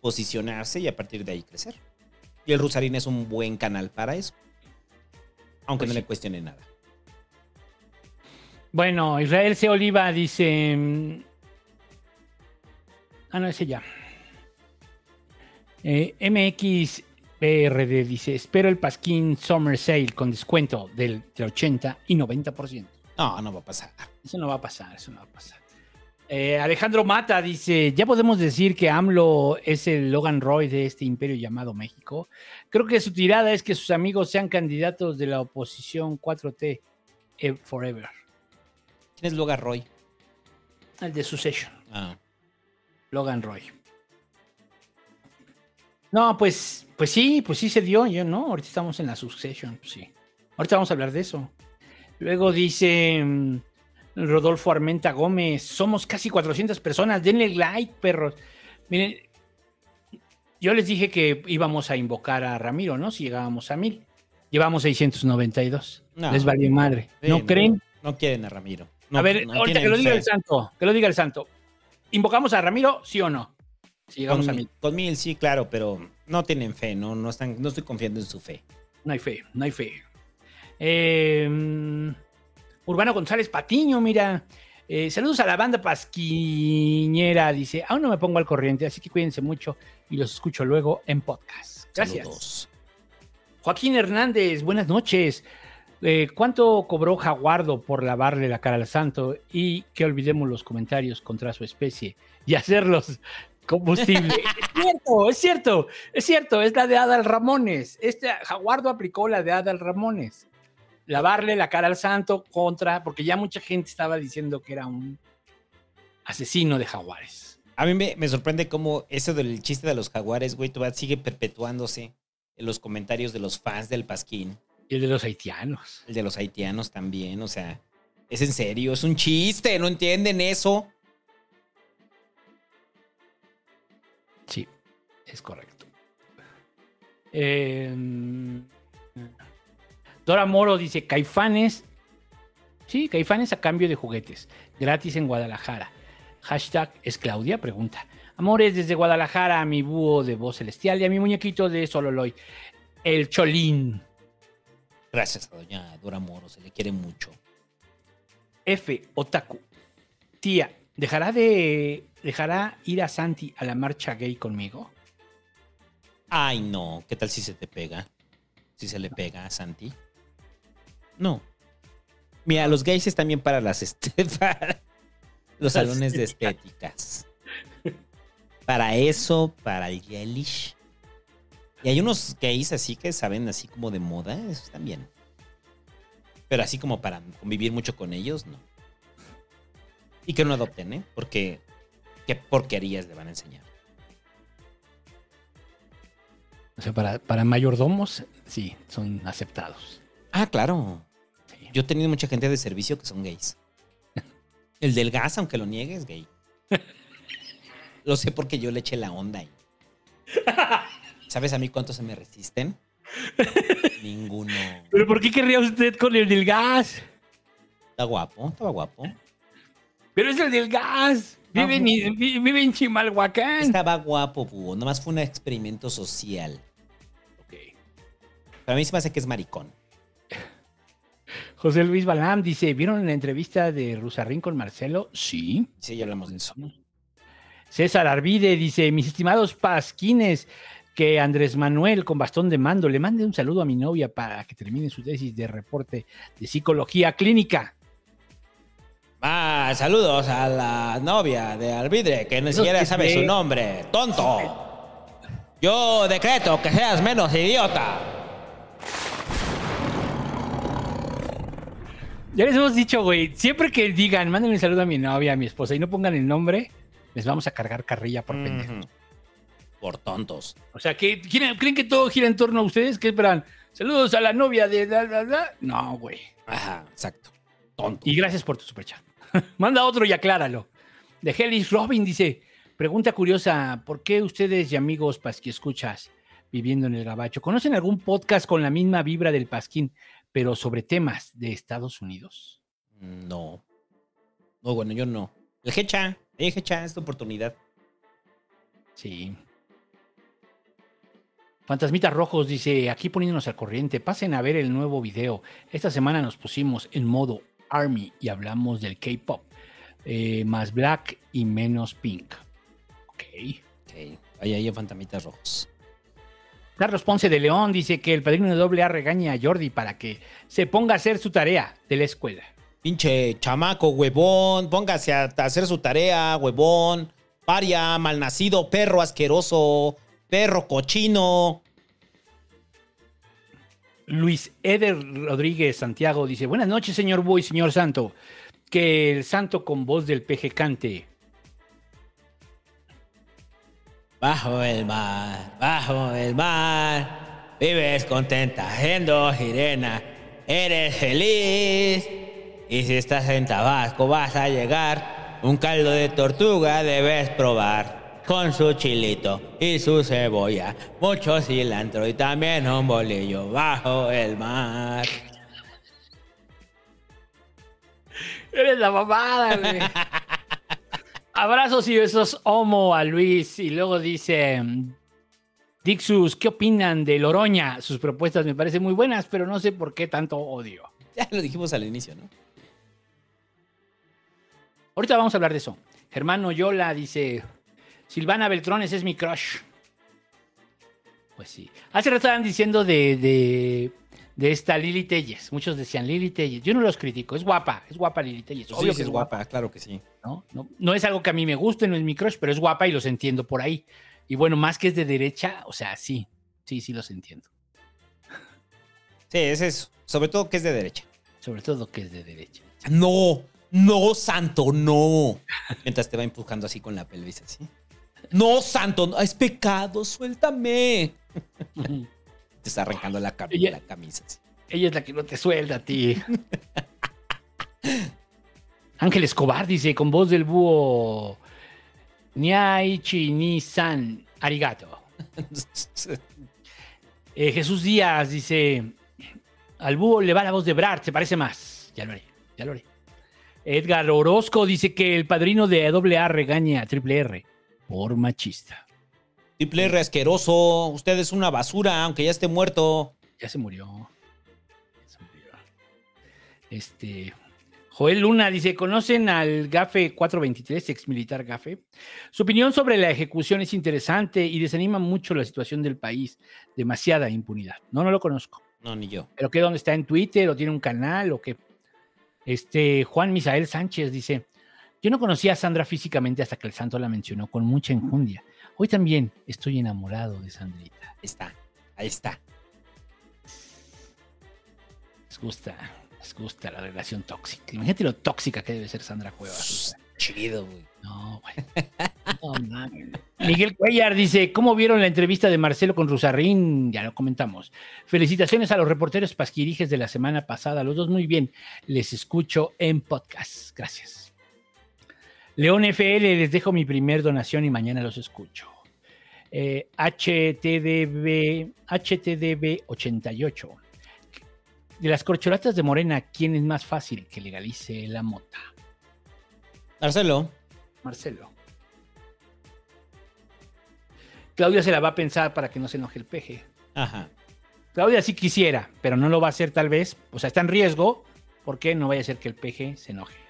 posicionarse y a partir de ahí crecer. Y el Rusarín es un buen canal para eso. Aunque no le cuestione nada. Bueno, Israel C. Oliva dice. mm, Ah, no, ese ya. Eh, MXPRD dice: Espero el Pasquín Summer Sale con descuento del, del 80 y 90%. No, no va a pasar. Eso no va a pasar, eso no va a pasar. Eh, Alejandro Mata dice: Ya podemos decir que AMLO es el Logan Roy de este imperio llamado México. Creo que su tirada es que sus amigos sean candidatos de la oposición 4T eh, Forever. ¿Quién es Logan Roy? El de Succession. Ah. Logan Roy. No, pues, pues sí, pues sí se dio, yo no. Ahorita estamos en la Succession, pues sí. Ahorita vamos a hablar de eso. Luego dice mm, Rodolfo Armenta Gómez, somos casi 400 personas, denle like, perros. Miren, yo les dije que íbamos a invocar a Ramiro, ¿no? Si llegábamos a mil. Llevamos 692. No. Les valió madre. Sí, ¿No creen? No quieren a Ramiro. No- a ver, ahorita que lo diga fe. el santo, que lo diga el santo. ¿Invocamos a Ramiro, sí o no? Si llegamos con, a mi- mil. con mil, sí, claro, pero no tienen fe, no, no, están, no estoy confiando en su fe. No hay fe, no hay fe. Eh, Urbano González Patiño, mira. Eh, saludos a la banda pasquiñera. Dice, aún no me pongo al corriente, así que cuídense mucho y los escucho luego en podcast. Gracias. Saludos. Joaquín Hernández, buenas noches. Eh, ¿Cuánto cobró Jaguardo por lavarle la cara al santo y que olvidemos los comentarios contra su especie y hacerlos combustible? es cierto, es cierto, es cierto, es la de Adal Ramones. Este Jaguardo aplicó la de Adal Ramones. Lavarle la cara al santo contra, porque ya mucha gente estaba diciendo que era un asesino de jaguares. A mí me, me sorprende cómo eso del chiste de los jaguares, güey, todavía sigue perpetuándose. en los comentarios de los fans del Pasquín. Y el de los haitianos. El de los haitianos también, o sea, es en serio, es un chiste, ¿no entienden eso? Sí, es correcto. Eh, Dora Moro dice, Caifanes. Sí, Caifanes a cambio de juguetes. Gratis en Guadalajara. Hashtag es Claudia, pregunta. Amores desde Guadalajara a mi búho de voz celestial y a mi muñequito de Sololoy. El Cholín. Gracias a doña Dora Moro, se le quiere mucho. F. Otaku. Tía, ¿dejará de. ¿Dejará ir a Santi a la marcha gay conmigo? Ay, no, ¿qué tal si se te pega? Si se le pega a Santi. No. Mira, los gays están bien para las este, para los salones de estéticas. Para eso, para el gelish. Y hay unos gays así que saben así como de moda, eso están bien. Pero así como para convivir mucho con ellos, no. Y que no adopten, ¿eh? Porque qué porquerías le van a enseñar. O sea, para, para mayordomos, sí, son aceptados. Ah, claro. Yo he tenido mucha gente de servicio que son gays. El del gas, aunque lo niegue, es gay. Lo sé porque yo le eché la onda ahí. ¿Sabes a mí cuántos se me resisten? Ninguno. ¿Pero por qué querría usted con el del gas? Está guapo, estaba guapo. Pero es el del gas. Vive, en, vi- vive en Chimalhuacán. Estaba guapo, búho. Nomás fue un experimento social. Para mí se me hace que es maricón. José Luis Balam dice, ¿vieron la entrevista de Rusarrín con Marcelo? Sí. Sí, ya hablamos de eso. César Arvide dice, mis estimados pasquines, que Andrés Manuel con bastón de mando le mande un saludo a mi novia para que termine su tesis de reporte de psicología clínica. Ah, saludos a la novia de Alvidre, que ni siquiera sabe su nombre. ¡Tonto! Yo decreto que seas menos idiota. Ya les hemos dicho, güey, siempre que digan, mándenme un saludo a mi novia, a mi esposa y no pongan el nombre, les vamos a cargar carrilla por pendejos. Por tontos. O sea, que ¿quieren- ¿creen que todo gira en torno a ustedes? ¿Qué esperan? Saludos a la novia de... da, da, da. No, güey. Ajá, exacto. Tonto. Y gracias por tu superchat. Manda otro y acláralo. De Hellis Robin dice, pregunta curiosa, ¿por qué ustedes y amigos pasqui escuchas viviendo en el gabacho conocen algún podcast con la misma vibra del pasquín, pero sobre temas de Estados Unidos? No. No, bueno, yo no. El Hecha. Hecha, es tu oportunidad. Sí. Fantasmitas Rojos dice, aquí poniéndonos al corriente, pasen a ver el nuevo video. Esta semana nos pusimos en modo Army y hablamos del K-Pop. Eh, más Black y menos Pink. Ok. Ok. Ahí hay fantamitas rojos. Carlos Ponce de León dice que el padrino de doble A regaña a Jordi para que se ponga a hacer su tarea de la escuela. Pinche chamaco, huevón. Póngase a a hacer su tarea, huevón. Paria, malnacido, perro asqueroso, perro cochino. Luis Eder Rodríguez Santiago dice, buenas noches, señor Boy, señor Santo. Que el santo con voz del peje cante. Bajo el mar, bajo el mar, vives contenta, siendo sirena, eres feliz. Y si estás en Tabasco vas a llegar, un caldo de tortuga debes probar, con su chilito y su cebolla, mucho cilantro y también un bolillo bajo el mar. Eres la mamada, güey. Abrazos y besos homo a Luis. Y luego dice Dixus, ¿qué opinan de Loroña? Sus propuestas me parecen muy buenas, pero no sé por qué tanto odio. Ya lo dijimos al inicio, ¿no? Ahorita vamos a hablar de eso. Germán Oyola dice, Silvana Beltrones es mi crush. Pues sí. Hace rato estaban diciendo de, de, de esta Lili Telles. Muchos decían Lili Telles. Yo no los critico. Es guapa. Es guapa Lili Telles. Obvio sí, que es guapa, claro que sí. ¿no? No, no es algo que a mí me guste, no es mi crush, pero es guapa y los entiendo por ahí. Y bueno, más que es de derecha, o sea, sí, sí, sí los entiendo. Sí, es eso. Sobre todo que es de derecha. Sobre todo que es de derecha. No, no, santo, no. Mientras te va empujando así con la pelvis, así. No, santo, no, es pecado, suéltame. Te está arrancando la, cam- Ella- la camisa. así. Ella es la que no te suelta a ti. Ángel Escobar dice con voz del búho. Niaichi ni san arigato. Eh, Jesús Díaz dice: Al búho le va la voz de Brad, se parece más. Ya lo haré, ya lo haré. Edgar Orozco dice que el padrino de AA regaña a Triple R por machista. Triple R asqueroso. Usted es una basura, aunque ya esté muerto. Ya se murió. Ya se murió. Este. Joel Luna dice: ¿Conocen al GAFE 423, ex militar GAFE? Su opinión sobre la ejecución es interesante y desanima mucho la situación del país. Demasiada impunidad. No, no lo conozco. No, ni yo. ¿Pero qué? ¿Dónde está? ¿En Twitter o tiene un canal o qué? Este, Juan Misael Sánchez dice, yo no conocía a Sandra físicamente hasta que el santo la mencionó con mucha enjundia. Hoy también estoy enamorado de Sandrita. Ahí está, ahí está. Les gusta, les gusta la relación tóxica. Imagínate lo tóxica que debe ser Sandra Cuevas. Chido, güey. No, güey. No, mames. Miguel Cuellar dice, ¿cómo vieron la entrevista de Marcelo con Rusarrín? Ya lo comentamos. Felicitaciones a los reporteros pasquirijes de la semana pasada. Los dos muy bien. Les escucho en podcast. Gracias. León FL, les dejo mi primer donación y mañana los escucho. Eh, HTDB, HTDB 88. De las corcholatas de Morena, ¿quién es más fácil que legalice la mota? Marcelo. Marcelo. Claudia se la va a pensar para que no se enoje el peje. Ajá. Claudia sí quisiera, pero no lo va a hacer tal vez. O sea, está en riesgo porque no vaya a ser que el peje se enoje.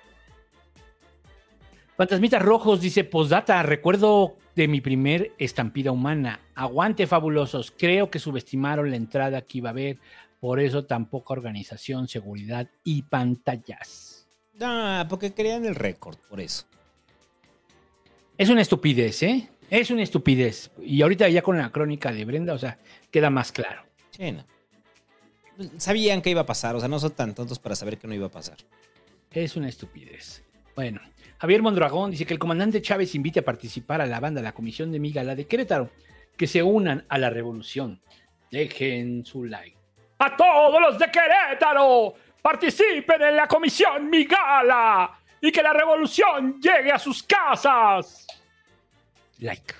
Fantasmitas Rojos dice, postdata, recuerdo de mi primer estampida humana. Aguante fabulosos. Creo que subestimaron la entrada que iba a haber. Por eso tan poca organización, seguridad y pantallas. No, porque querían el récord, por eso. Es una estupidez, ¿eh? Es una estupidez. Y ahorita ya con la crónica de Brenda, o sea, queda más claro. Sí, no. Sabían que iba a pasar, o sea, no son tan tontos para saber que no iba a pasar. Es una estupidez. Bueno, Javier Mondragón dice que el comandante Chávez invite a participar a la banda, la Comisión de Migala de Querétaro, que se unan a la revolución. Dejen su like. A todos los de Querétaro, participen en la comisión Migala y que la revolución llegue a sus casas. Like.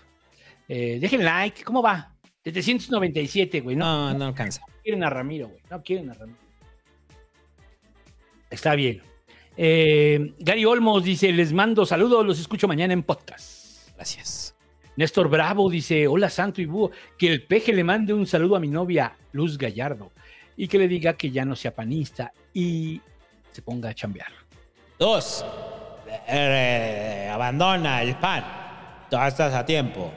Eh, dejen like. ¿Cómo va? 797, güey. No, no alcanza. No quieren a Ramiro, güey. No quieren a Ramiro. Está bien. Eh, Gary Olmos dice, les mando saludos, los escucho mañana en podcast. Gracias. Néstor Bravo dice, hola Santo y Búho, que el peje le mande un saludo a mi novia Luz Gallardo y que le diga que ya no sea panista y se ponga a chambear. Dos, eh, abandona el pan. Todavía estás a tiempo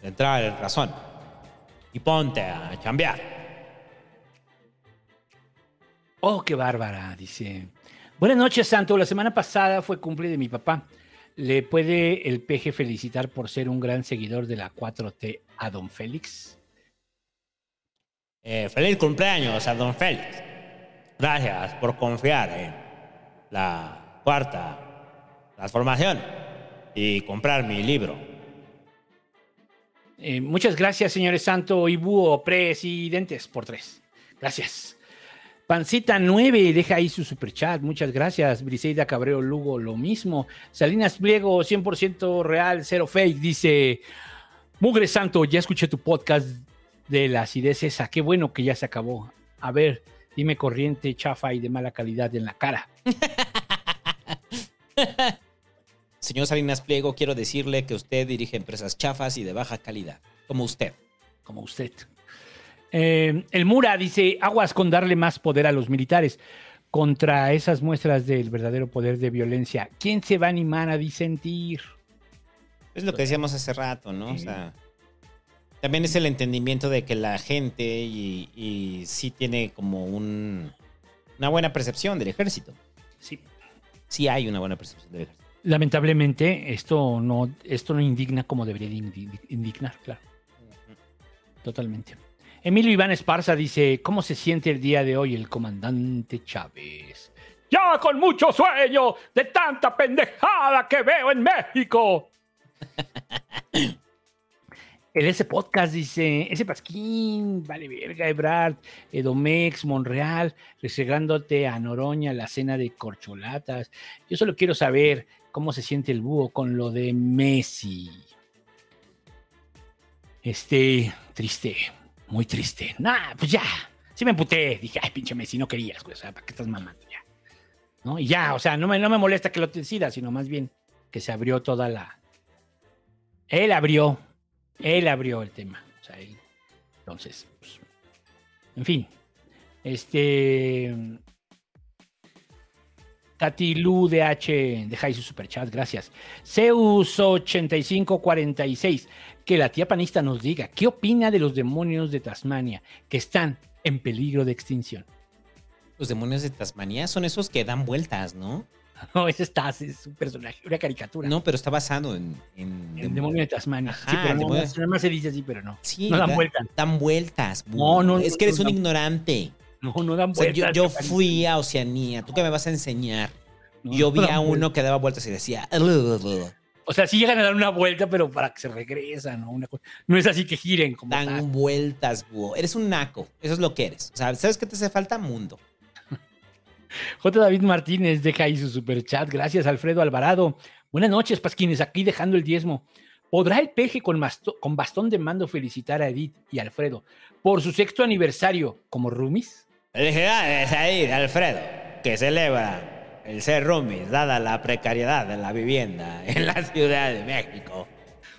de entrar en razón. Y ponte a chambear. Oh, qué bárbara, dice. Buenas noches, Santo. La semana pasada fue cumple de mi papá. ¿Le puede el peje felicitar por ser un gran seguidor de la 4T a don Félix? Eh, feliz cumpleaños a don Félix. Gracias por confiar en la cuarta transformación y comprar mi libro. Eh, muchas gracias, señores Santo y Búho, presidentes, por tres. Gracias. Pancita 9, deja ahí su superchat. Muchas gracias. Briseida Cabreo Lugo, lo mismo. Salinas Pliego, 100% real, cero fake. Dice: Mugre Santo, ya escuché tu podcast de la acidez esa. Qué bueno que ya se acabó. A ver, dime corriente, chafa y de mala calidad en la cara. Señor Salinas Pliego, quiero decirle que usted dirige empresas chafas y de baja calidad, como usted. Como usted. Eh, el Mura dice, aguas con darle más poder a los militares contra esas muestras del verdadero poder de violencia. ¿Quién se va a animar a disentir? Es lo que decíamos hace rato, ¿no? O sea, también es el entendimiento de que la gente y, y sí tiene como un, una buena percepción del ejército. Sí. Sí hay una buena percepción del ejército. Lamentablemente, esto no, esto no indigna como debería de indi- indignar, claro. Totalmente. Emilio Iván Esparza dice, ¿cómo se siente el día de hoy el comandante Chávez? Ya con mucho sueño de tanta pendejada que veo en México. En ese podcast dice, ese pasquín, vale verga, Ebrard, Edomex, Monreal, resegándote a Noroña la cena de corcholatas. Yo solo quiero saber cómo se siente el búho con lo de Messi. Este, triste, muy triste. Nah, pues ya, sí me emputé. Dije, ay, pinche Messi, no querías, güey, o sea, ¿para qué estás mamando ya? ¿No? Y ya, o sea, no me, no me molesta que lo decidas, sino más bien que se abrió toda la... Él abrió, él abrió el tema. O sea, él- entonces, pues, en fin. Este. Katy Lu DH, ahí su superchat, gracias. Zeus8546, que la tía panista nos diga, ¿qué opina de los demonios de Tasmania que están en peligro de extinción? Los demonios de Tasmania son esos que dan vueltas, ¿no? No, ese está, es un personaje, una caricatura. No, pero está basado en. en El demonio de Tasmania. Ajá, sí, pero no, demonio- nada más se dice así, pero no. Sí, no dan da- vueltas. Dan vueltas. No, no, Es que eres no un dan- ignorante. No, no dan O sea, vueltas. yo, yo fui a Oceanía. ¿Tú qué me vas a enseñar? Yo vi a uno que daba vueltas y decía. O sea, sí llegan a dar una vuelta, pero para que se regresan, ¿no? Una cosa- no es así que giren como Dan tal. vueltas, búho. Eres un naco. Eso es lo que eres. O sea, ¿sabes qué te hace falta? Mundo. J. David Martínez deja ahí su superchat. Gracias, Alfredo Alvarado. Buenas noches, Pasquines. Aquí dejando el diezmo. ¿Podrá el peje con, bastón de mando felicitar a Edith y Alfredo por su sexto aniversario como roomies? Felicidades ahí, Alfredo, que celebra el ser roomies, dada la precariedad de la vivienda en la Ciudad de México,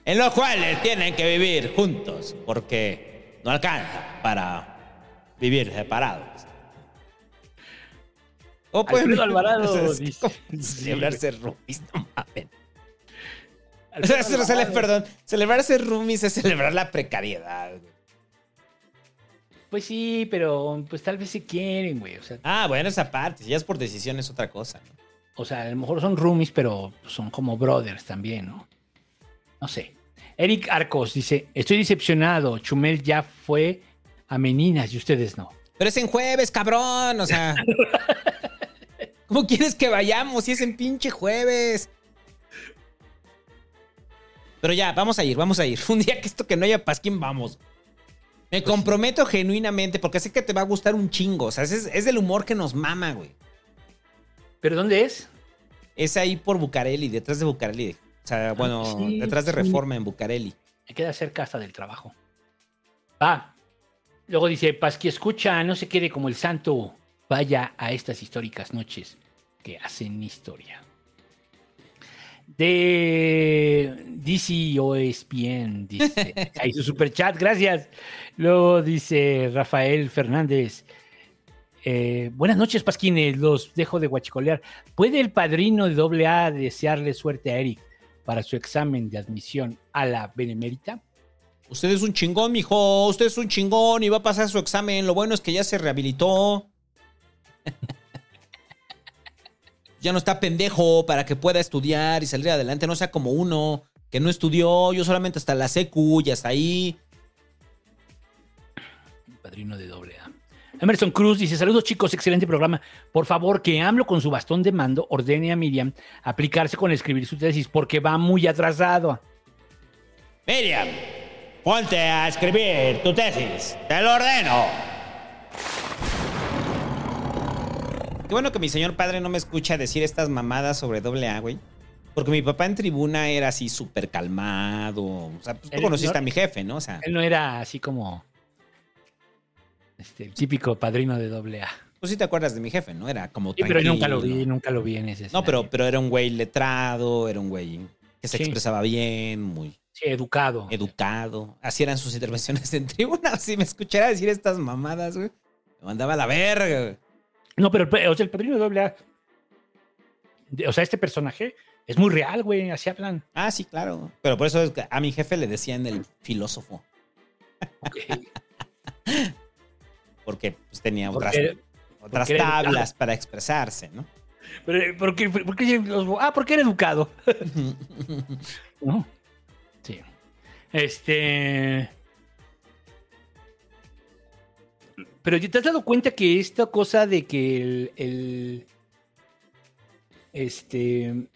en los cuales tienen que vivir juntos porque no alcanza para vivir separados. O Alfredo Alvarado Es dice- celebrar ser roomies, no mames. O sea, perdón, celebrar ser roomies es celebrar la precariedad. güey. Pues sí, pero pues tal vez se quieren, güey. O sea, Ah, bueno, esa parte, si ya es por decisión es otra cosa. ¿no? o sea, a lo mejor son roomies, pero son como brothers también, ¿no? No sé. Eric Arcos dice, estoy decepcionado. Chumel ya fue a Meninas y ustedes no. Pero es en jueves, cabrón. O sea. ¿Cómo quieres que vayamos si es en pinche jueves? Pero ya, vamos a ir, vamos a ir. Un día que esto que no haya pasquín, vamos. Me comprometo genuinamente porque sé que te va a gustar un chingo. O sea, es, es del humor que nos mama, güey. ¿Pero dónde es? Es ahí por Bucareli, detrás de Bucareli. O sea, bueno, sí, detrás de sí. Reforma en Bucareli. Me queda cerca hasta del trabajo. Ah, luego dice, Pasqui escucha, no se quede como el santo. Vaya a estas históricas noches que hacen historia. De DC o ESPN, dice. Ahí su superchat, gracias. Luego dice Rafael Fernández. eh, buenas noches, Pasquines. Los dejo de guachicolear. ¿Puede el padrino de AA desearle suerte a Eric para su examen de admisión a la Benemérita? Usted es un chingón, mijo. Usted es un chingón y va a pasar su examen. Lo bueno es que ya se rehabilitó. ya no está pendejo para que pueda estudiar y salir adelante. No sea como uno que no estudió. Yo solamente hasta la secu y hasta ahí. Padrino de doble A. Emerson Cruz dice: Saludos chicos, excelente programa. Por favor, que AMLO con su bastón de mando ordene a Miriam aplicarse con escribir su tesis porque va muy atrasado. Miriam, ponte a escribir tu tesis. Te lo ordeno. Qué bueno que mi señor padre no me escucha decir estas mamadas sobre doble A, güey. Porque mi papá en tribuna era así súper calmado. O sea, pues tú Él conociste no- a mi jefe, ¿no? O sea, Él no era así como este, el típico padrino de doble A. tú sí te acuerdas de mi jefe, ¿no? Era como Sí, pero nunca lo vi, nunca lo vi en ese. No, pero, pero era un güey letrado, era un güey que se Sí. expresaba bien, muy Sí, educado. educado. Así eran sus intervenciones en tribuna. Si me escuchara decir estas mamadas, güey, me mandaba a la verga, güey. No, pero el, o sea, el padrino de doble A. de- O sea, este personaje es muy real, güey. Así hablan. Ah, sí, claro. Pero por eso es que a mi jefe le decían el filósofo. Porque pues, tenía otras, Porque- otras porque era educado. tablas para expresarse, ¿no? Pero, ¿por qué, por qué los- ah, porque era educado. ¿No? Sí. Este. Pero ¿te has dado cuenta que esta cosa de que el. el- este.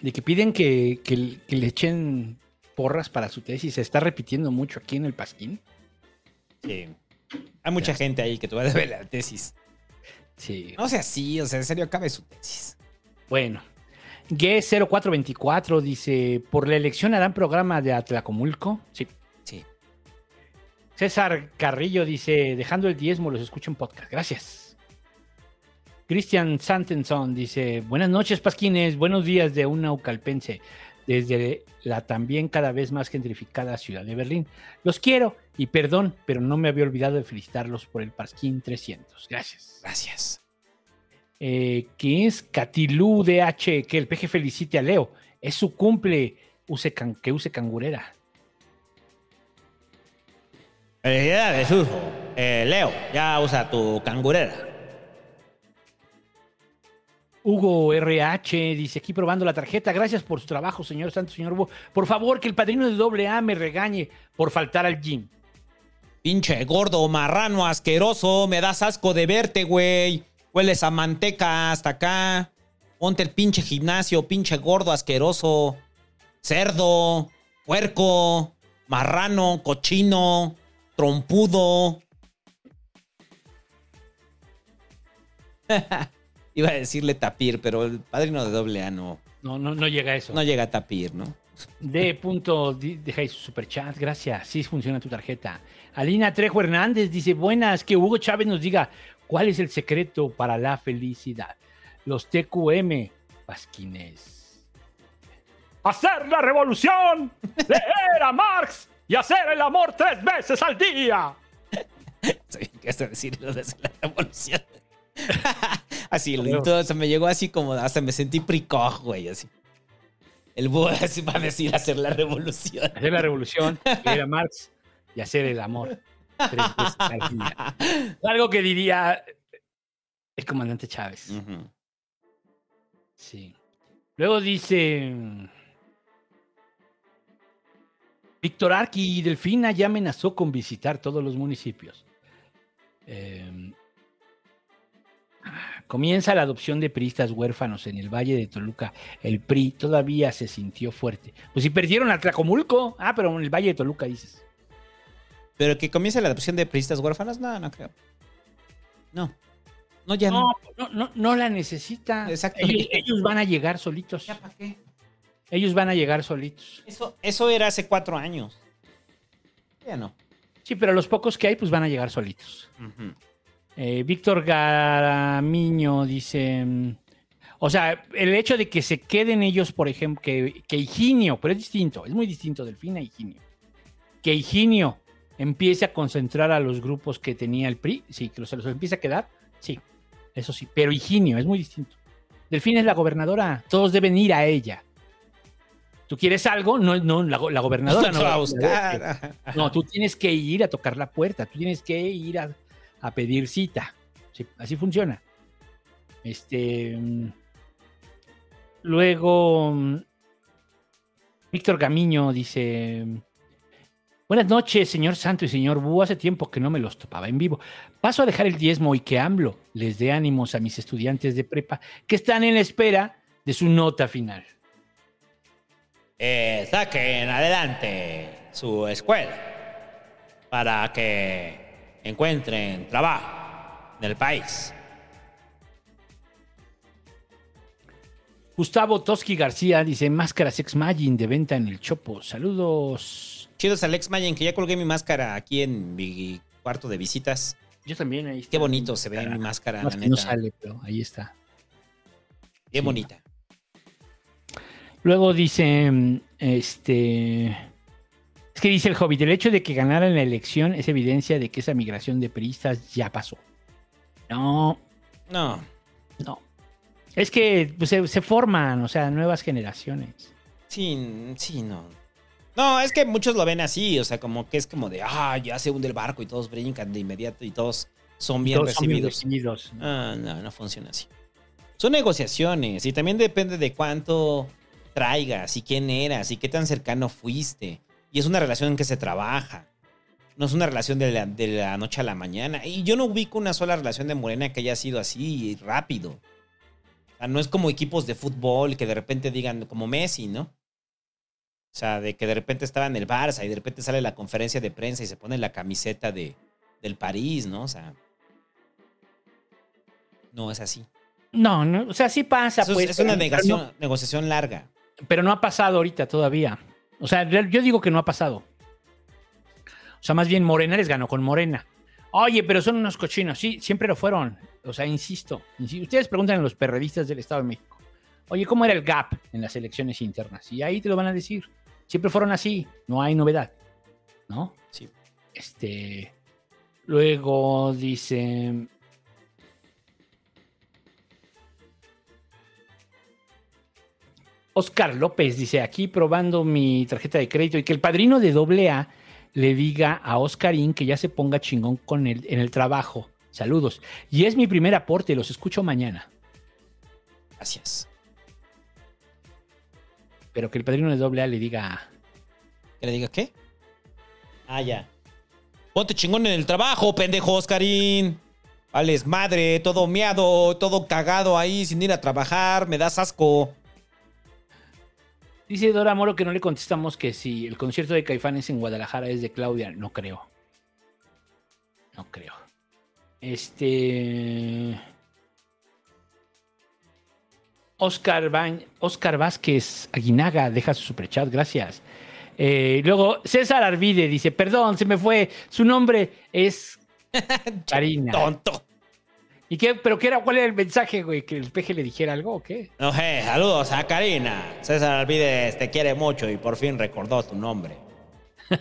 de que piden que, que- que le echen porras para su tesis. Se está repitiendo mucho aquí en el Pasquín. Sí. Hay mucha gente ahí que todavía debe la tesis. Sí. No sea así, o sea, en serio, acabe su tesis. Bueno. G0424 dice, ¿por la elección harán programa de Atlacomulco? Sí. César Carrillo dice, dejando el diezmo, los escucho en podcast. Gracias. Cristian Santenson dice, buenas noches, Pasquines, buenos días de un naucalpense desde la también cada vez más gentrificada ciudad de Berlín. Los quiero y perdón, pero no me había olvidado de felicitarlos por el Pasquín 300. Gracias. Gracias. Eh, que es Catilú DH, que el peje felicite a Leo. Es su cumple, use can- que use cangurera. Felicidades, Jesús. Eh, Leo, ya usa tu cangurera. Hugo RH dice aquí probando la tarjeta. Gracias por su trabajo, señor Santos, señor Hugo. Por favor, que el padrino de doble A me regañe por faltar al gym. Pinche gordo, marrano, asqueroso. Me das asco de verte, güey. Hueles a manteca hasta acá. Ponte el pinche gimnasio, pinche gordo, asqueroso. Cerdo, puerco, marrano, cochino, trompudo. Iba a decirle tapir, pero el padrino de doble A no, No, no, no llega a eso. no llega a tapir, ¿no? De punto, dejáis su superchat, gracias. Sí funciona tu tarjeta. Alina Trejo Hernández dice: Buenas, que Hugo Chávez nos diga cuál es el secreto para la felicidad. Los TQM, Pasquines. Hacer la revolución, leer a Marx y hacer el amor tres veces al día. Sí, ¿qué vas a decir lo de hacer la revolución? así, lo- todo, se me llegó así como, hasta me sentí pricoj, güey, así. El búho así va a decir hacer la revolución. Hacer la revolución, leer a Marx y hacer el amor. Tres veces al día. Algo que diría el comandante Chávez. Sí. Luego dice. Víctor Arqui y Delfina ya amenazó con visitar todos los municipios. Eh, comienza la adopción de priistas huérfanos en el Valle de Toluca. El PRI todavía se sintió fuerte. Pues si perdieron a Tlacomulco. Ah, pero en el Valle de Toluca dices. Pero que comience la adopción de periodistas huérfanos, no, no creo. No. No, ya no. No, no, no, no la necesita. Exacto. Ellos, ellos van a llegar solitos. ¿Ya para qué? Ellos van a llegar solitos. Eso, eso era hace cuatro años. Ya no. Sí, pero los pocos que hay, pues van a llegar solitos. Eh, Víctor Garamiño dice. mm, O sea, el hecho de que se queden ellos, por ejemplo, que, que Higinio, pero es distinto, es muy distinto Delfina a Higinio. Que Higinio empiece a concentrar a los grupos que tenía el PRI, sí, que los, se los empiece a quedar, sí, eso sí, pero Higinio es muy distinto. Delfina es la gobernadora, todos deben ir a ella. Tú quieres algo, no, no, la, la gobernadora no Te va a buscar. No, tú tienes que ir a tocar la puerta, tú tienes que ir a, a pedir cita. Sí, así funciona. Este. Luego. mm, Víctor Gamiño dice. Buenas noches, señor Santo y señor Bú. Hace tiempo que no me los topaba en vivo. Paso a dejar el diezmo y que AMLO les dé ánimos a mis estudiantes de prepa que están en espera de su nota final. Eh, saquen adelante su escuela para que encuentren trabajo en el país. Gustavo Toski García dice: Máscaras Ex Magin de venta en el Chopo. Saludos. Chidos Alex Mayen, que ya colgué mi máscara aquí en mi cuarto de visitas. Yo también ahí. Qué bonito se ve mi máscara, No, la sale, pero ahí está. Bien bonita. Luego dice, mm, este... Es que dice el Hobbit, el hecho de que ganaran la elección es evidencia de que esa migración de priistas ya pasó. No, No. no. Es que pues, se, se forman, o sea, nuevas generaciones. Sí, sí, no. No, es que muchos lo ven así, o sea, como que es como de, ah, ya se hunde el barco y todos brincan de inmediato y todos son bien Todos son bien recibidos. recibidos. Ah, no, no funciona así. Son negociaciones y también depende de cuánto traigas y quién eras y qué tan cercano fuiste. Y es una relación en que se trabaja. No es una relación de la, de la noche a la mañana. Y yo no ubico una sola relación de Morena que haya sido así rápido. O sea, no es como equipos de fútbol que de repente digan como Messi, ¿no? O sea, de que de repente estaba en el Barça y de repente sale la conferencia de prensa y se pone la camiseta de, del París, ¿no? O sea. No es así. No, no, o sea, sí pasa, Eso pues. es una pero negación- no- negociación larga. Pero no ha pasado ahorita todavía. O sea, yo digo que no ha pasado. O sea, más bien Morena les ganó con Morena. Oye, pero son unos cochinos. Sí, siempre lo fueron. O sea, insisto. insi- Ustedes preguntan a los perredistas del Estado de México. Oye, ¿cómo era el gap en las elecciones internas? Y ahí te lo van a decir. Siempre fueron así. No hay novedad. ¿No? Sí. Este. Luego dice. Oscar López dice, aquí probando mi tarjeta de crédito y que el padrino de doble A le diga a Oscarín que ya se ponga chingón con el, en el trabajo. Saludos. Y es mi primer aporte, los escucho mañana. Gracias. Pero que el padrino de doble A le diga... ¿Que le diga qué? Ah, ya. Ponte chingón en el trabajo, pendejo, Oscarín. Vales madre, todo miado, todo cagado ahí sin ir a trabajar. Me das asco. Dice Dora Moro que no le contestamos que si el concierto de Caifanes en Guadalajara es de Claudia. No creo. No creo. Este. Oscar, Ba- Oscar Vázquez Aguinaga deja su superchat, gracias. Eh, luego César Arvide dice: Perdón, se me fue. Su nombre es Karina. Tonto. ¿Y qué? ¿Pero qué era? ¿Cuál era el mensaje, güey? ¿Que el peje le dijera algo o qué? No, je, saludos a Karina. César Alvides te quiere mucho y por fin recordó tu nombre.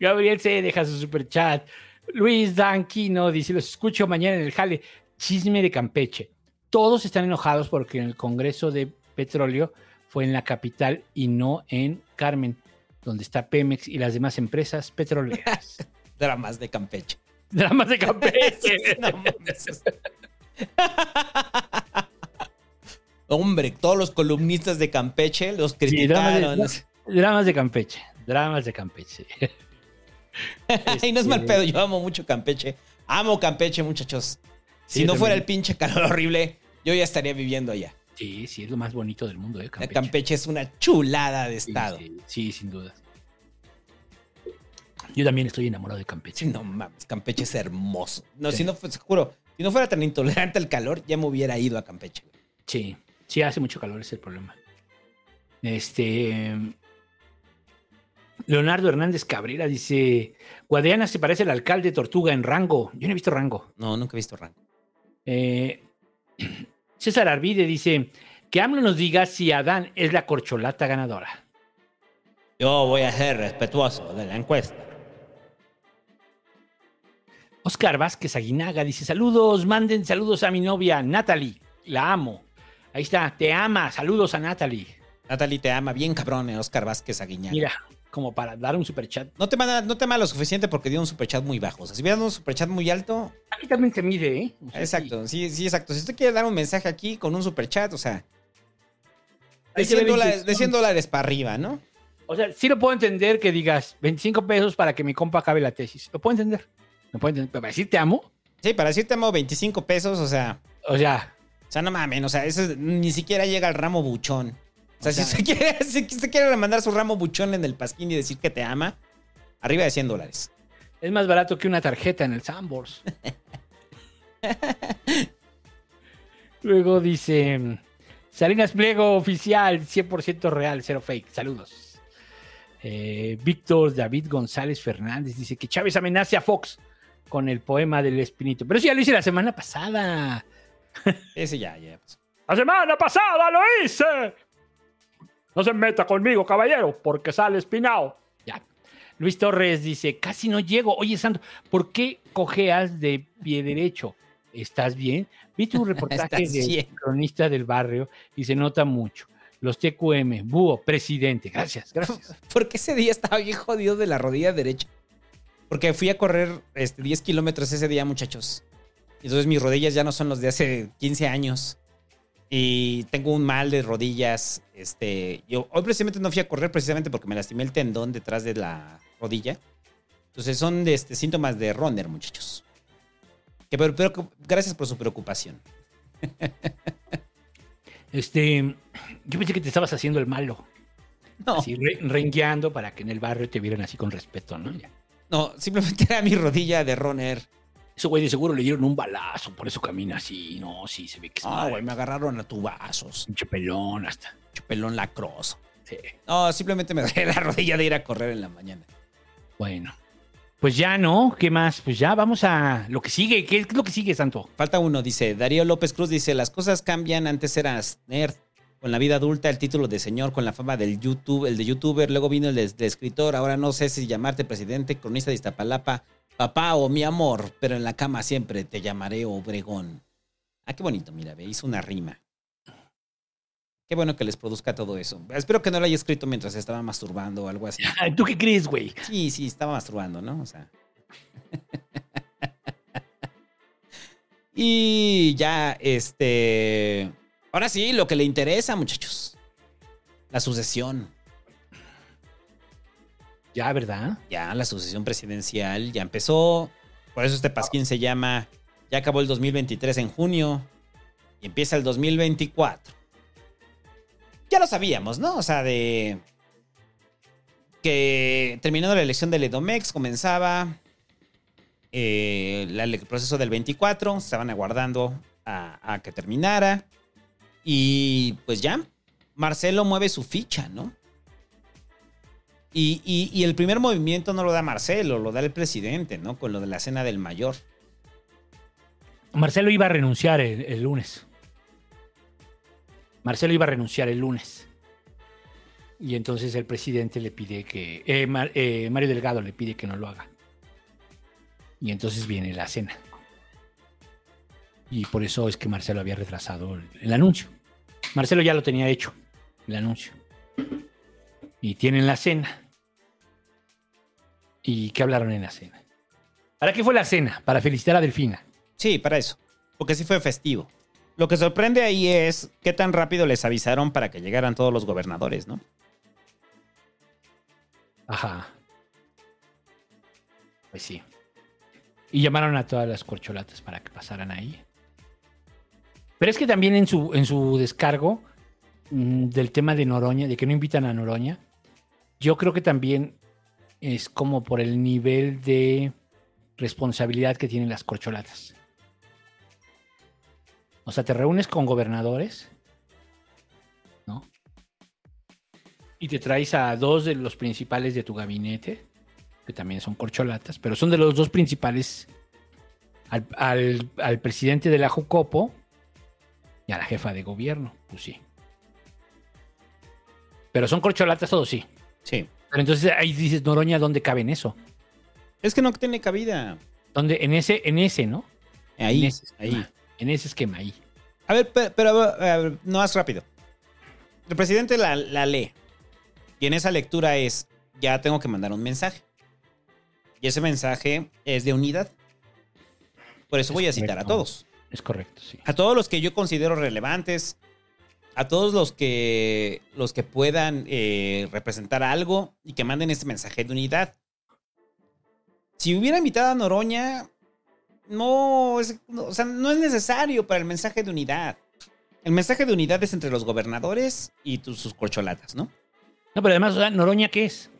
Gabriel C. deja su super chat. Luis Danquino dice: Los escucho mañana en el jale. Chisme de Campeche. Todos están enojados porque en el Congreso de Petróleo fue en la capital y no en Carmen, donde está Pemex y las demás empresas petroleras. Dramas de Campeche. Dramas de Campeche. Hombre, todos los columnistas de Campeche los Sí, dramas, criticaron. de, dramas de Campeche. Dramas de Campeche. y no es mal Este- pedo, yo amo mucho Campeche. Amo Campeche, muchachos. Si Sí, no fuera el pinche calor horrible, yo ya estaría viviendo allá. Sí, sí, es lo más bonito del mundo, ¿eh? Campeche, Campeche. es una chulada de estado. Sí, sí, sin duda. Yo también estoy enamorado de Campeche. No mames, Campeche es hermoso. No, Sí. si no, pues, juro, si no fuera tan intolerante al calor, ya me hubiera ido a Campeche. Sí, sí, hace mucho calor, es el problema. Este. Leonardo Hernández Cabrera dice: Guadiana se parece al alcalde Tortuga en rango. Yo no he visto rango. No, nunca he visto rango. Eh, César Arvide dice: Que AMLO nos diga si Adán es la corcholata ganadora. Yo voy a ser respetuoso de la encuesta. Oscar Vázquez Aguinaga dice: Saludos, manden saludos a mi novia Natalie. La amo. Ahí está, te ama. Saludos a Natalie. Natalie te ama bien cabrón, eh, Oscar Vázquez Aguiñaga. Mira, como para dar un superchat. No te, manda, no te ama lo suficiente porque dio un superchat muy bajo. O sea, si hubiera dado un superchat muy alto. Aquí también se mide, ¿eh? O sea, Exacto, sí, sí, exacto. Si usted quiere dar un mensaje aquí con un superchat, o sea. De Hay que 100 ver dólares, de intención. 100 dólares para arriba, ¿no? O sea, sí lo puedo entender que digas 25 pesos para que mi compa acabe la tesis. Lo puedo entender. Para decir te amo, Sí, para decirte amo 25 pesos, o sea. o sea, O sea, no mames, o sea, eso es- ni siquiera llega al ramo buchón. O sea, O sea- si usted quiere, si usted quiere mandar su ramo buchón en el pasquín y decir que te ama, arriba de 100 dólares. es más barato que una tarjeta en el Sambors. Luego dice Salinas Pliego oficial, 100% real, cero fake. Saludos. Eh, Víctor David González Fernández dice que Chávez amenace a Fox con el poema del Espinito. Pero eso ya lo hice la semana pasada. Ese ya, ya. La semana pasada lo hice. No se meta conmigo, caballero, porque sale espinado. Ya. Luis Torres dice, casi no llego. Oye, Sandro, ¿por qué cojeas de pie derecho? ¿Estás bien? Vi tu reportaje ¿Estás de cronista del barrio y se nota mucho. Los TQM, búho, presidente. Gracias, gracias. Porque ese día estaba bien jodido de la rodilla derecha. Porque fui a correr este, 10 kilómetros ese día, muchachos. Entonces mis rodillas ya no son los de hace 15 años. Y tengo un mal de rodillas. Este, yo hoy precisamente no fui a correr precisamente porque me lastimé el tendón detrás de la rodilla. Entonces son de, este, síntomas de runner, muchachos. Que, pero, pero gracias por su preocupación. Este, yo pensé que te estabas haciendo el malo. Así re- rengueando para que en el barrio te vieran así con respeto, ¿no? Ya. No, simplemente era mi rodilla de Roner. Ese güey de seguro le dieron un balazo, por eso camina así. No, sí, se ve que es madre. güey, me agarraron a tubazos. Pinche pelón hasta. Pinche pelón lacroso. Sí. No, simplemente me duele la rodilla de ir a correr en la mañana. Bueno. Pues ya, ¿no? ¿Qué más? Pues ya vamos a lo que sigue. ¿Qué es lo que sigue, Santo? Falta uno, dice Darío López Cruz, dice, las cosas cambian, antes eras nerd, con la vida adulta, el título de señor, con la fama del YouTube, el de youtuber, luego vino el de, de escritor, ahora no sé si llamarte presidente, cronista de Iztapalapa, papá o mi amor, pero en la cama siempre te llamaré Obregón. Ah, qué bonito, mira, ve, hizo una rima. Qué bueno que les produzca todo eso. Espero que no lo haya escrito mientras estaba masturbando o algo así. ¿Tú qué crees, güey? Sí, sí, estaba masturbando, ¿no? O sea. y ya, este. Ahora sí, lo que le interesa, muchachos. La sucesión. Ya, ¿verdad? Ya, la sucesión presidencial ya empezó. Por eso este pasquín se llama. Ya acabó el 2023 en junio. Y empieza el 2024. Ya lo sabíamos, ¿no? O sea, de. Que terminando la elección del Edomex comenzaba eh, el proceso del 24. Estaban aguardando a, a que terminara. Y pues ya. Marcelo mueve su ficha, ¿no? Y, y- el primer movimiento no lo da Marcelo, lo da el presidente, ¿no? Con lo de la cena del mayor. Marcelo iba a renunciar el, lunes. Marcelo iba a renunciar el lunes. Y entonces el presidente le pide que. eh, eh, Mario Delgado le pide que no lo haga. Y entonces viene la cena. Y por eso es que Marcelo había retrasado el, el anuncio. Marcelo ya lo tenía hecho, el anuncio. Y tienen la cena. ¿Y qué hablaron en la cena? ¿Para qué fue la cena? Para felicitar a Delfina. Sí, para eso. Porque sí fue festivo. Lo que sorprende ahí es qué tan rápido les avisaron para que llegaran todos los gobernadores, ¿no? Ajá. Pues sí. Y llamaron a todas las corcholatas para que pasaran ahí. Pero es que también en su, en su descargo mm, del tema de Noroña, de que no invitan a Noroña, yo creo que también es como por el nivel de responsabilidad que tienen las corcholatas. O sea, te reúnes con gobernadores, ¿no? Y te traes a dos de los principales de tu gabinete, que también son corcholatas, pero son de los dos principales, al, al- al presidente de la Jucopo y a la jefa de gobierno, pues sí. Pero son corcholatas todos, sí. Sí. Pero entonces ahí dices, Noroña, ¿dónde cabe en eso? Es que no tiene cabida. ¿Dónde? En ese, en ese, ¿no? Ahí, En ese esquema, ahí. En ese esquema, ahí. A ver, pero, pero, a ver, no más rápido. El presidente la, la lee. Y en esa lectura es, ya tengo que mandar un mensaje. Y ese mensaje es de unidad. Por eso voy a citar a todos. Es correcto, sí. A todos los que yo considero relevantes. A todos los que, los que puedan eh, representar algo y que manden este mensaje de unidad. Si hubiera invitado a Noroña, no, es, no, o sea, no es necesario para el mensaje de unidad. El mensaje de unidad es entre los gobernadores y tus, sus corcholatas, ¿no? No, pero además, o sea, ¿Noroña qué es?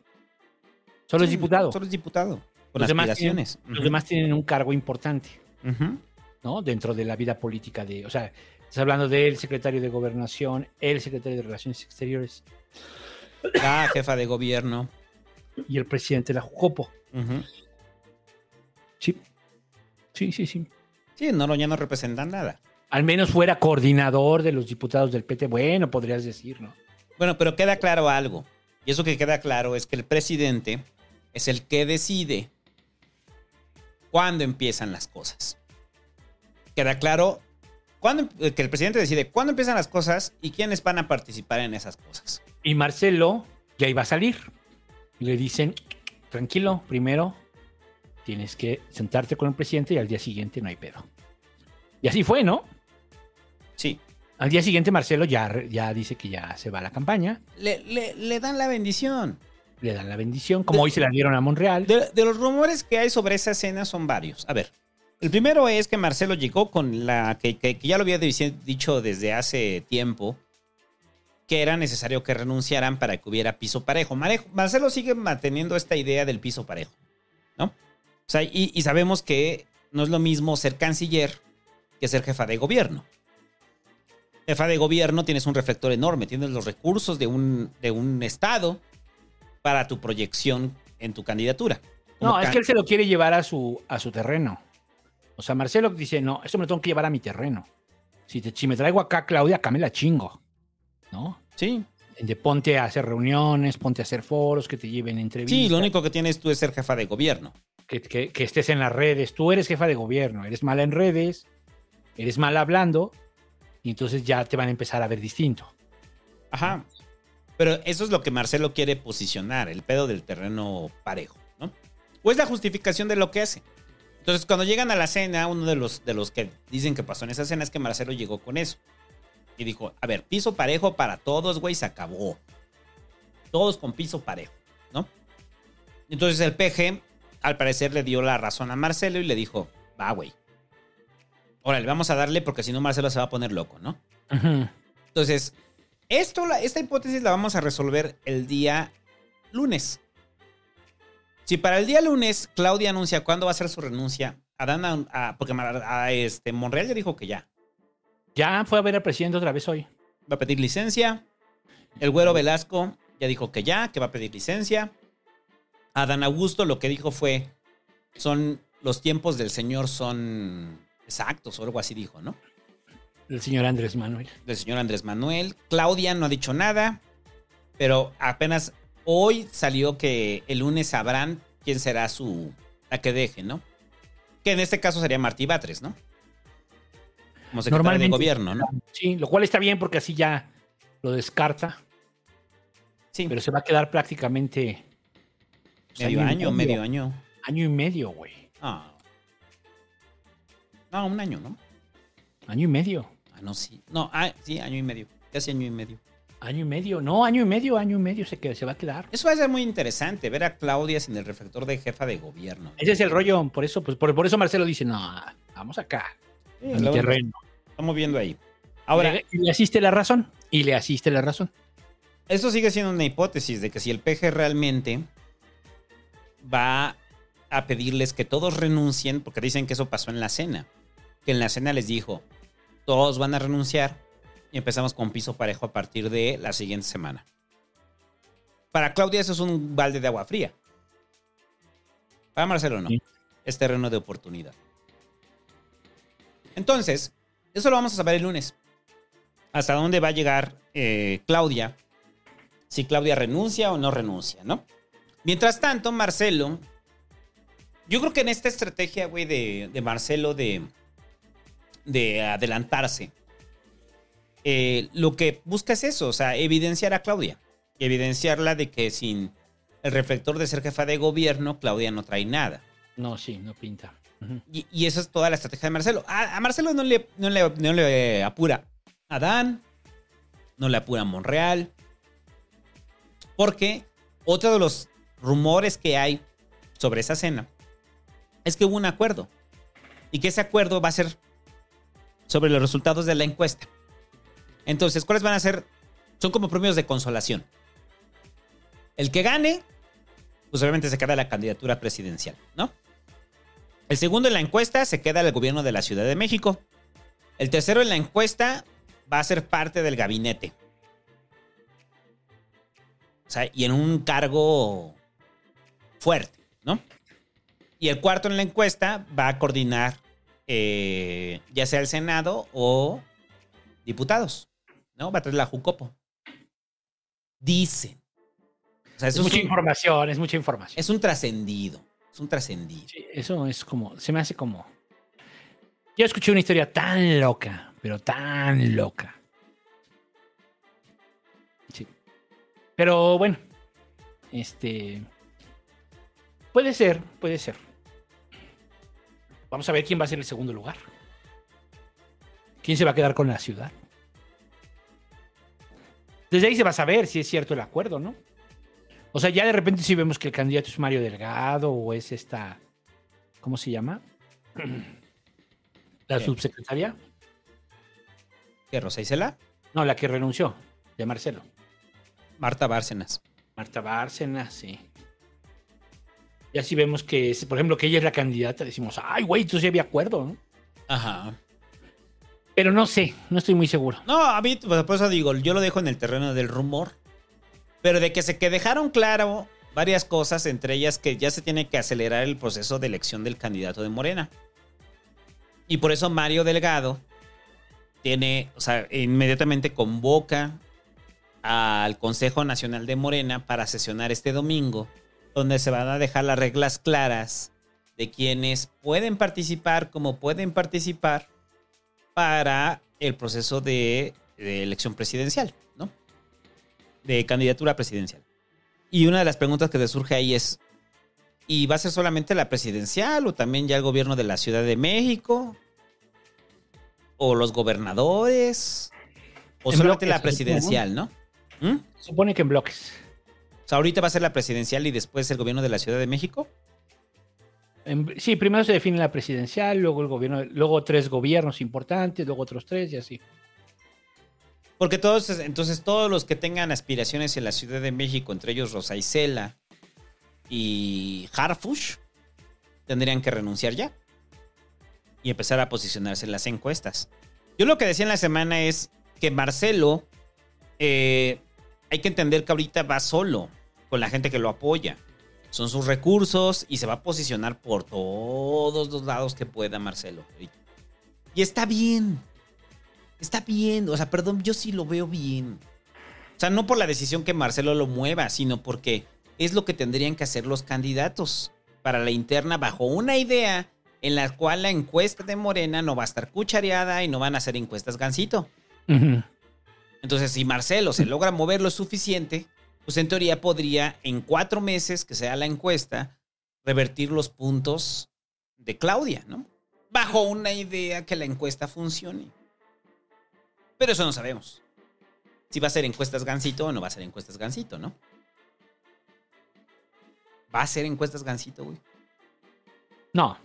Solo es diputado. Solo es diputado. Con Los demás aspiraciones. tienen- los demás tienen un cargo importante, Ujú. ¿No? Dentro de la vida política de, o sea, estás hablando del secretario de Gobernación, el secretario de Relaciones Exteriores La jefa de gobierno. y el presidente de la Jucopo. Sí. Sí, sí, sí. Sí, Noroña no representa nada. Al menos fuera coordinador de los diputados del PT, bueno, podrías decir, ¿no? Bueno, pero queda claro algo. Y eso que queda claro es que el presidente es el que decide cuándo empiezan las cosas. Queda claro cuándo, em- que el presidente decide cuándo empiezan las cosas y quiénes van a participar en esas cosas. Y Marcelo ya iba a salir. Le dicen, tranquilo, primero tienes que sentarte con el presidente y al día siguiente no hay pedo. Y así fue, ¿no? Sí. Al día siguiente Marcelo ya, ya dice que ya se va a la campaña, Le, le- le dan la bendición. le dan la bendición, como hoy se la dieron a Monreal. De, de los rumores que hay sobre esa escena son varios. A ver, el primero es que Marcelo llegó con la que, que- que ya lo había dicho desde hace tiempo, que era necesario que renunciaran para que hubiera piso parejo. Marcelo sigue manteniendo esta idea del piso parejo, ¿no? O sea, y, y sabemos que no es lo mismo ser canciller que ser jefa de gobierno. Jefa de gobierno tienes un reflector enorme, tienes los recursos de un, de un estado para tu proyección en tu candidatura. No, es can- que él se lo quiere llevar a su, a su terreno. O sea, Marcelo dice, no, esto me lo tengo que llevar a mi terreno. Si, te- si me traigo acá a Claudia, acá me la chingo. ¿No? Sí. De ponte a hacer reuniones, ponte a hacer foros, que te lleven entrevistas. Sí, lo único que tienes tú es ser jefa de gobierno. que, que- que estés en las redes. Tú eres jefa de gobierno, eres mala en redes, eres mala hablando, y entonces ya te van a empezar a ver distinto. Ajá. Pero eso es lo que Marcelo quiere posicionar, el pedo del terreno parejo, ¿no? O es la justificación de lo que hace. Entonces, cuando llegan a la cena, uno de los, de los que dicen que pasó en esa cena es que Marcelo llegó con eso. Y dijo, a ver, piso parejo para todos, güey, se acabó. Todos con piso parejo, ¿no? Entonces el PG, al parecer, le dio la razón a Marcelo y le dijo, va, güey. Órale, vamos a darle porque si no Marcelo se va a poner loco, ¿no? Entonces, esto, esta hipótesis la vamos a resolver el día lunes. Si para el día lunes Claudia anuncia cuándo va a ser su renuncia, Adán, a- porque a este, Monreal ya dijo que ya. Ya fue a ver al presidente otra vez hoy. Va a pedir licencia. El güero Velasco ya dijo que ya, que va a pedir licencia. Adán Augusto lo que dijo fue, son, los tiempos del señor son exactos o algo así dijo, ¿no? El señor Andrés Manuel. del señor Andrés Manuel. Claudia no ha dicho nada, pero apenas hoy salió que el lunes sabrán quién será su la que deje, ¿no? Que en este caso sería Martí Batres, ¿no? Como secretario de gobierno, ¿no? Sí, lo cual está bien porque así ya lo descarta. Sí. Pero se va a quedar prácticamente. pues, Medio año, medio año. Año y medio, güey. Ah. No, un año, ¿no? Año y medio. Ah, no, sí. No, ah, sí, año y medio. Casi año y medio. Año y medio. No, año y medio, año y medio se, queda, se va a quedar. Eso va a ser muy interesante, ver a Claudia sin el reflector de jefa de gobierno. Ese es el rollo. Por eso, pues, por, por eso Marcelo dice, no, vamos acá. Sí, mi lo- terreno. Estamos viendo ahí. Ahora, Y le, le asiste la razón. Y le asiste la razón. Esto sigue siendo una hipótesis de que si el PG realmente va a pedirles que todos renuncien, porque dicen que eso pasó en la cena, que en la cena les dijo, todos van a renunciar y empezamos con piso parejo a partir de la siguiente semana. Para Claudia eso es un balde de agua fría. Para Marcelo no. Es terreno de oportunidad. Entonces, eso lo vamos a saber el lunes. Hasta dónde va a llegar eh, Claudia si Claudia renuncia o no renuncia, ¿no? Mientras tanto, Marcelo, yo creo que en esta estrategia, güey, de, de Marcelo de, de adelantarse, eh, lo que busca es eso, o sea, evidenciar a Claudia. Evidenciarla de que sin el reflector de ser jefa de gobierno, Claudia no trae nada. No, sí, no pinta. Y, y esa es toda la estrategia de Marcelo. A, a Marcelo no le, no, le, no le apura a Dan, no le apura a Monreal. Porque otro de los rumores que hay sobre esa cena es que hubo un acuerdo. Y que ese acuerdo va a ser sobre los resultados de la encuesta. Entonces, ¿cuáles van a ser? Son como premios de consolación. El que gane, pues obviamente se queda la candidatura presidencial, ¿no? El segundo en la encuesta se queda el gobierno de la Ciudad de México. El tercero en la encuesta va a ser parte del gabinete. O sea, y en un cargo fuerte, ¿no? Y el cuarto en la encuesta va a coordinar eh, ya sea el Senado o diputados, ¿no? Va a traer la Jucopo. Dicen. O sea, Es mucha un, información, es mucha información. es un trascendido. Es un trascendido. Sí, eso es como, se me hace como... Yo escuché una historia tan loca, pero tan loca. Sí. Pero bueno, este... Puede ser, puede ser. Vamos a ver quién va a ser el segundo lugar. ¿Quién se va a quedar con la ciudad? Desde ahí se va a saber si es cierto el acuerdo, ¿no? O sea, ya de repente si vemos que el candidato es Mario Delgado o es esta, ¿cómo se llama? La ¿Qué? subsecretaria. ¿Qué, Rosa Isela? No, la que renunció. de Marcelo. Marta Bárcenas. Marta Bárcenas, sí. Y así vemos que, por ejemplo, que ella es la candidata, decimos, ay, güey, entonces ya había acuerdo, ¿no? Ajá. Pero no sé, no estoy muy seguro. No, a mí, pues, por eso digo, yo lo dejo en el terreno del rumor. Pero de que se que dejaron claro varias cosas, entre ellas que ya se tiene que acelerar el proceso de elección del candidato de Morena. Y por eso Mario Delgado tiene, o sea, inmediatamente convoca al Consejo Nacional de Morena para sesionar este domingo, donde se van a dejar las reglas claras de quienes pueden participar, como pueden participar para el proceso de, de elección presidencial, ¿no? De candidatura presidencial. Y una de las preguntas que te surge ahí es, ¿y va a ser solamente la presidencial o también ya el gobierno de la Ciudad de México? ¿O los gobernadores? ¿O En solamente bloques, la presidencial, no? ¿Mm? Supone que en bloques. O sea, ahorita va a ser la presidencial y después el gobierno de la Ciudad de México. Sí, primero se define la presidencial, luego el gobierno, luego tres gobiernos importantes, luego otros tres y así. Porque todos, entonces todos los que tengan aspiraciones en la Ciudad de México, entre ellos Rosa Isela y Harfush, tendrían que renunciar ya y empezar a posicionarse en las encuestas. Yo lo que decía en la semana es que Marcelo, eh, hay que entender que ahorita va solo con la gente que lo apoya. Son sus recursos y se va a posicionar por todos los lados que pueda Marcelo. Y está bien. Está bien. O sea, perdón, yo sí lo veo bien. O sea, no por la decisión que Marcelo lo mueva, sino porque es lo que tendrían que hacer los candidatos para la interna bajo una idea en la cual la encuesta de Morena no va a estar cuchareada y no van a hacer encuestas gancito. Entonces, si Marcelo se logra mover lo suficiente, pues en teoría podría en cuatro meses que sea la encuesta revertir los puntos de Claudia, ¿no? Bajo una idea que la encuesta funcione. Pero eso no sabemos. Si va a ser encuestas gancito o no va a ser encuestas gancito, ¿no? ¿Va a ser encuestas gancito, güey? No.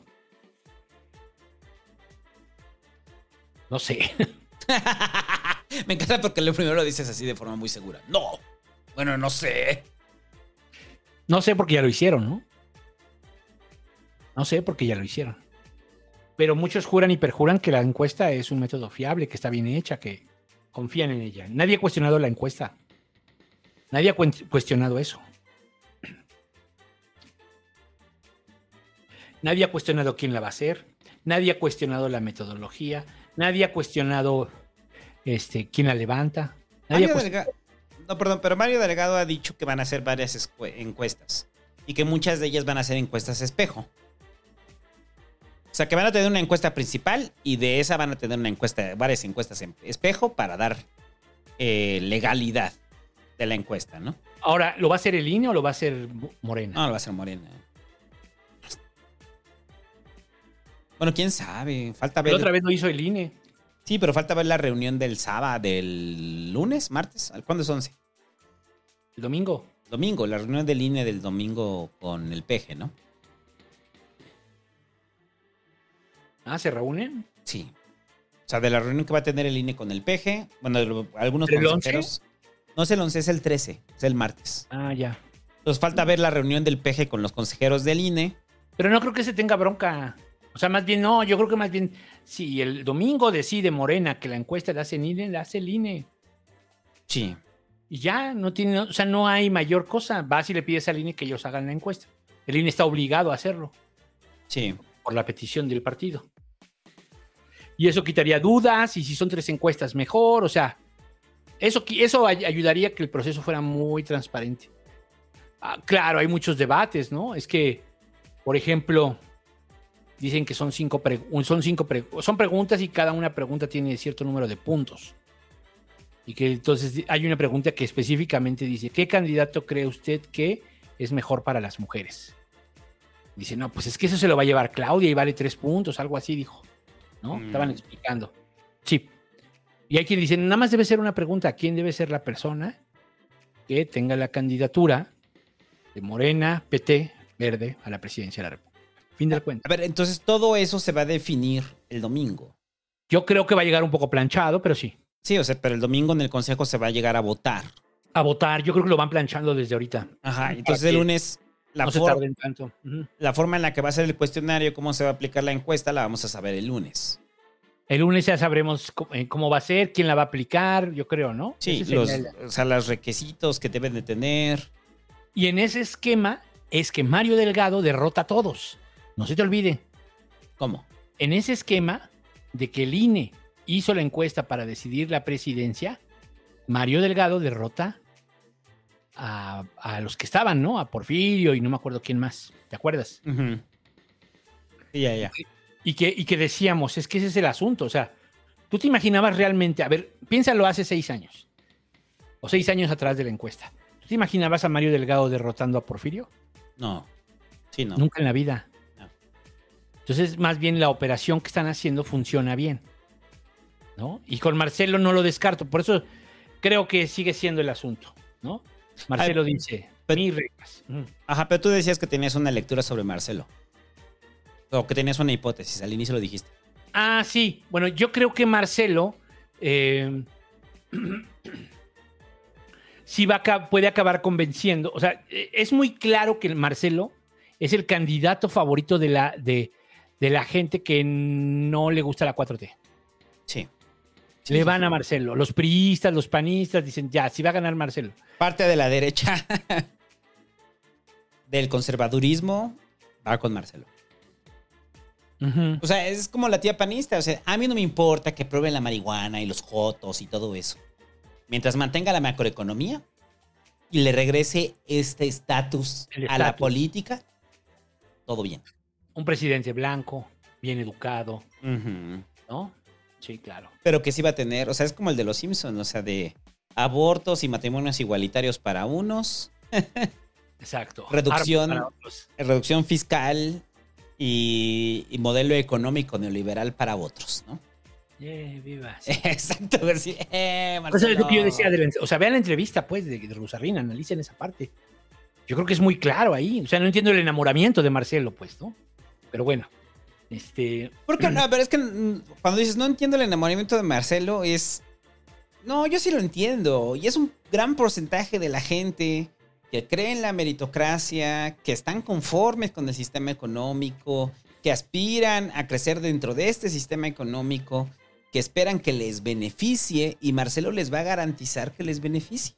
No sé. Me encanta porque lo primero lo dices así de forma muy segura. No. Bueno, no sé. No sé porque ya lo hicieron, ¿no? No sé porque ya lo hicieron. Pero muchos juran y perjuran que la encuesta es un método fiable, que está bien hecha, que confían en ella. Nadie ha cuestionado la encuesta. Nadie ha cuen- cuestionado eso. Nadie ha cuestionado quién la va a hacer. Nadie ha cuestionado la metodología. Nadie ha cuestionado este, quién la levanta. Nadie ha Mario cuest- Delgado, no, perdón, pero Mario Delgado ha dicho que van a hacer varias encuestas y que muchas de ellas van a ser encuestas espejo. O sea, que van a tener una encuesta principal y de esa van a tener una encuesta, varias encuestas en espejo para dar eh, legalidad de la encuesta, ¿no? Ahora, ¿lo va a hacer el INE o lo va a hacer Morena? No, lo va a hacer Morena. Bueno, quién sabe. Falta ver. Otra vez lo hizo el INE. Sí, pero falta ver la reunión del sábado, del lunes, martes. ¿Cuándo es 11? El domingo. Domingo, la reunión del INE del domingo con el peje, ¿no? Ah, ¿se reúnen? Sí. O sea, de la reunión que va a tener el INE con el peje, bueno, algunos ¿El 11? consejeros. No es el 11, es el 13, es el martes. Ah, ya. Entonces falta ver la reunión del peje con los consejeros del INE. Pero no creo que se tenga bronca. O sea, más bien, no, yo creo que más bien, si el domingo decide Morena que la encuesta la hace el INE, la hace el INE. Sí. Y ya, no tiene, o sea, no hay mayor cosa. Vas y le pides al INE que ellos hagan la encuesta. El INE está obligado a hacerlo. Sí. Por la petición del partido. Y eso quitaría dudas, y si son tres encuestas, mejor. O sea, eso, eso ay- ayudaría a que el proceso fuera muy transparente. Ah, claro, hay muchos debates, ¿no? Es que, por ejemplo, dicen que son cinco, son cinco pre- son preguntas y cada una pregunta tiene cierto número de puntos. Y que entonces hay una pregunta que específicamente dice, ¿qué candidato cree usted que es mejor para las mujeres? Dice, no, pues es que eso se lo va a llevar Claudia y vale tres puntos, algo así, dijo. ¿No? Mm. Estaban explicando. Sí. Y hay quien dice, nada más debe ser una pregunta, ¿quién debe ser la persona que tenga la candidatura de Morena, PT, Verde a la presidencia de la República? Fin del cuento. A ver, entonces todo eso se va a definir el domingo. Yo creo que va a llegar un poco planchado, pero sí. Sí, o sea, pero el domingo en el consejo se va a llegar a votar. A votar, yo creo que lo van planchando desde ahorita. Ajá, entonces el lunes la, no se for- tarden tanto. La forma en la que va a ser el cuestionario, cómo se va a aplicar la encuesta, la vamos a saber el lunes. El lunes ya sabremos cómo, eh, cómo va a ser, quién la va a aplicar, yo creo, ¿no? Sí, los, el- o sea, los requisitos que deben de tener. Y en ese esquema es que Mario Delgado derrota a todos. No se te olvide. ¿Cómo? En ese esquema de que el INE hizo la encuesta para decidir la presidencia, Mario Delgado derrota a, a los que estaban, ¿no? A Porfirio y no me acuerdo quién más. ¿Te acuerdas? Ujú. Sí, ya, ya. Y que, y que decíamos, es que ese es el asunto. O sea, tú te imaginabas realmente, a ver, piénsalo hace seis años, o seis años atrás de la encuesta. ¿Tú te imaginabas a Mario Delgado derrotando a Porfirio? No. Sí, no. Nunca en la vida. Entonces, más bien la operación que están haciendo funciona bien. ¿No? Y con Marcelo no lo descarto. Por eso creo que sigue siendo el asunto. ¿No? Marcelo Ay, dice, mis reglas. Mm. Ajá, pero tú decías que tenías una lectura sobre Marcelo. O que tenías una hipótesis, al inicio lo dijiste. Ah, sí. Bueno, yo creo que Marcelo eh, sí va a puede acabar convenciendo. O sea, eh, es muy claro que Marcelo es el candidato favorito de la, de, de la gente que no le gusta la 4T. Sí. Le van a Marcelo. Los priistas, los panistas dicen, ya, sí va a ganar Marcelo. Parte de la derecha del conservadurismo va con Marcelo. O sea, es como la tía panista. O sea, a mí no me importa que prueben la marihuana y los jotos y todo eso. Mientras mantenga la macroeconomía y le regrese este estatus a la política, todo bien. Un presidente blanco, bien educado. ¿no? Sí, claro. Pero que sí va a tener, o sea, es como el de los Simpsons, o sea, de abortos y matrimonios igualitarios para unos, Exacto. reducción, Armas para otros. reducción fiscal y, y modelo económico neoliberal para otros, ¿no? Yeah, viva. Exacto, sí. Eh, Pues es lo que yo decía, de la- o sea, vean la entrevista, pues, de, de analicen esa parte. Yo creo que es muy claro ahí. O sea, no entiendo el enamoramiento de Marcelo, pues, ¿no? Pero bueno, este... Porque, no, pero es que mm, cuando dices no entiendo el enamoramiento de Marcelo, es. No, yo sí lo entiendo. Y es un gran porcentaje de la gente que cree en la meritocracia, que están conformes con el sistema económico, que aspiran a crecer dentro de este sistema económico, que esperan que les beneficie y Marcelo les va a garantizar que les beneficie.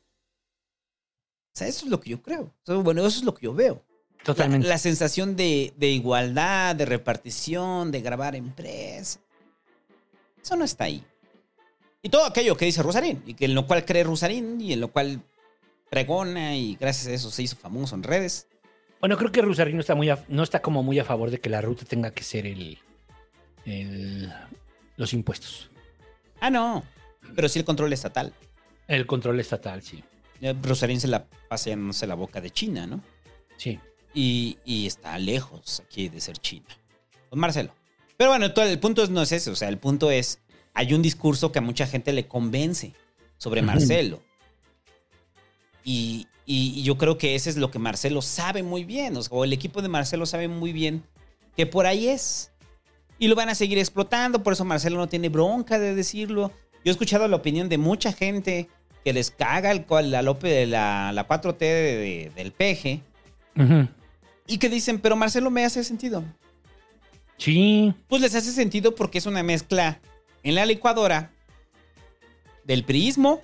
O sea, eso es lo que yo creo. O sea, bueno, eso es lo que yo veo. Totalmente. La, la sensación de, de igualdad, de repartición, de grabar empresa. Eso no está ahí. Y todo aquello que dice Rusarín, y que en lo cual cree Rusarín, y en lo cual pregona, y gracias a eso se hizo famoso en redes. Bueno, creo que Rusarrino está muy a- no está como muy a favor de que la ruta tenga que ser el, el- los impuestos. Ah, no. Pero sí el control estatal. El control estatal, sí. Ya Rusarín se la pasa llenándose la boca de China, ¿no? Sí. Y, y está lejos aquí de ser China. Pues Marcelo. Pero bueno, todo el punto no es ese. O sea, el punto es, hay un discurso que a mucha gente le convence sobre. Marcelo. Y, y- y yo creo que ese es lo que Marcelo sabe muy bien. O, sea, o el equipo de Marcelo sabe muy bien que por ahí es. Y lo van a seguir explotando. Por eso Marcelo no tiene bronca de decirlo. Yo he escuchado la opinión de mucha gente que les caga el, la, la, la 4T de- de- del peje. Y que dicen, pero Marcelo me hace sentido. Sí. Pues les hace sentido porque es una mezcla en la licuadora del priismo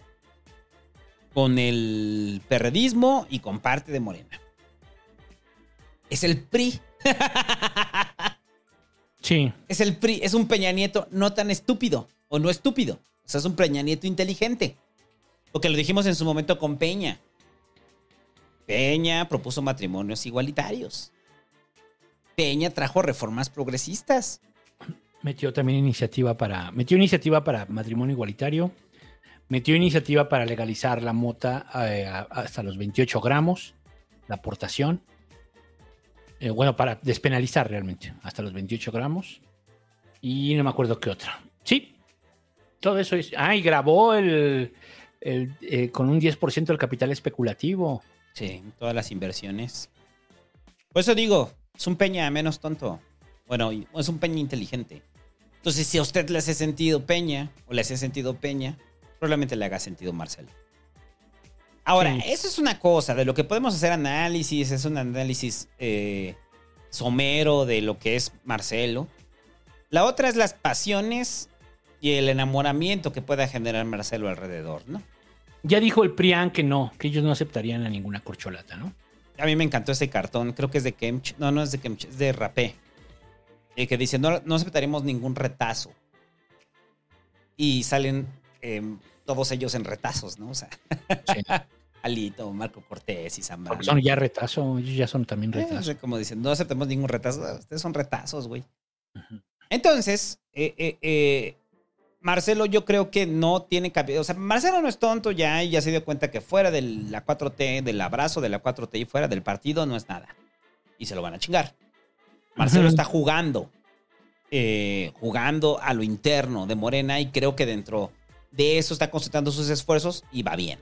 con el perredismo y con parte de Morena. Es el PRI. Sí. Es el PRI. Es un Peña Nieto no tan estúpido. O no estúpido. O sea, es un Peña Nieto inteligente. Porque lo dijimos en su momento con Peña. Peña propuso matrimonios igualitarios. Peña trajo reformas progresistas. Metió también iniciativa para. Metió iniciativa para matrimonio igualitario. Metió iniciativa para legalizar la mota eh, hasta los 28 gramos, la aportación. Eh, bueno, para despenalizar realmente, hasta los 28 gramos. Y no me acuerdo qué otra. Sí, todo eso es. Ah, y grabó el, el, eh, con un 10% del capital especulativo. Sí, todas las inversiones. Por eso digo, es un Peña menos tonto. Bueno, es un Peña inteligente. Entonces, si a usted le hace sentido Peña, o le hace sentido Peña, probablemente le haga sentido Marcelo. Ahora, Sí. eso es una cosa, de lo que podemos hacer análisis, es un análisis eh, somero de lo que es Marcelo. La otra es las pasiones y el enamoramiento que pueda generar Marcelo alrededor, ¿no? Ya dijo el PRIAN que no, que ellos no aceptarían a ninguna corcholata, ¿no? A mí me encantó ese cartón, creo que es de Kemch, no, no es de Kemch, es de Rapé, eh, que dice, no, no aceptaremos ningún retazo. Y salen em, todos ellos en retazos, ¿no? O sea, Alito, Marco Cortés y. Porque son ya retazo, ellos ya son también Eh, retazo. sea, como dicen, no aceptamos ningún retazo. Ustedes son retazos, güey. Entonces, eh, eh, eh, Marcelo yo creo que no tiene cabida. O sea, Marcelo no es tonto ya y ya se dio cuenta que fuera de la 4T, del abrazo de la 4T y fuera del partido no es nada. Y se lo van a chingar. Marcelo está jugando, eh, jugando a lo interno de Morena y creo que dentro de eso está concentrando sus esfuerzos y va bien.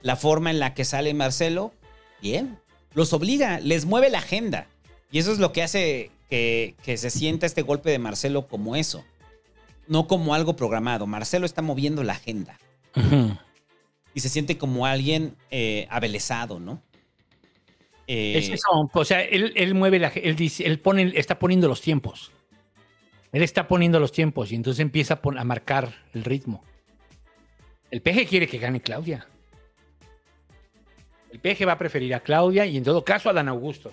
La forma en la que sale Marcelo, bien. Los obliga, les mueve la agenda. Y eso es lo que hace que, que se sienta este golpe de Marcelo como eso. No como algo programado. Marcelo está moviendo la agenda. Y se siente como alguien eh, abelezado, ¿no? Eh, Es eso, o sea, él, él mueve la, él dice, él pone, está poniendo los tiempos. Él está poniendo los tiempos y entonces empieza a, pon- a marcar el ritmo. El PG quiere que gane Claudia. El PG va a preferir a Claudia y en todo caso a Dan Augusto.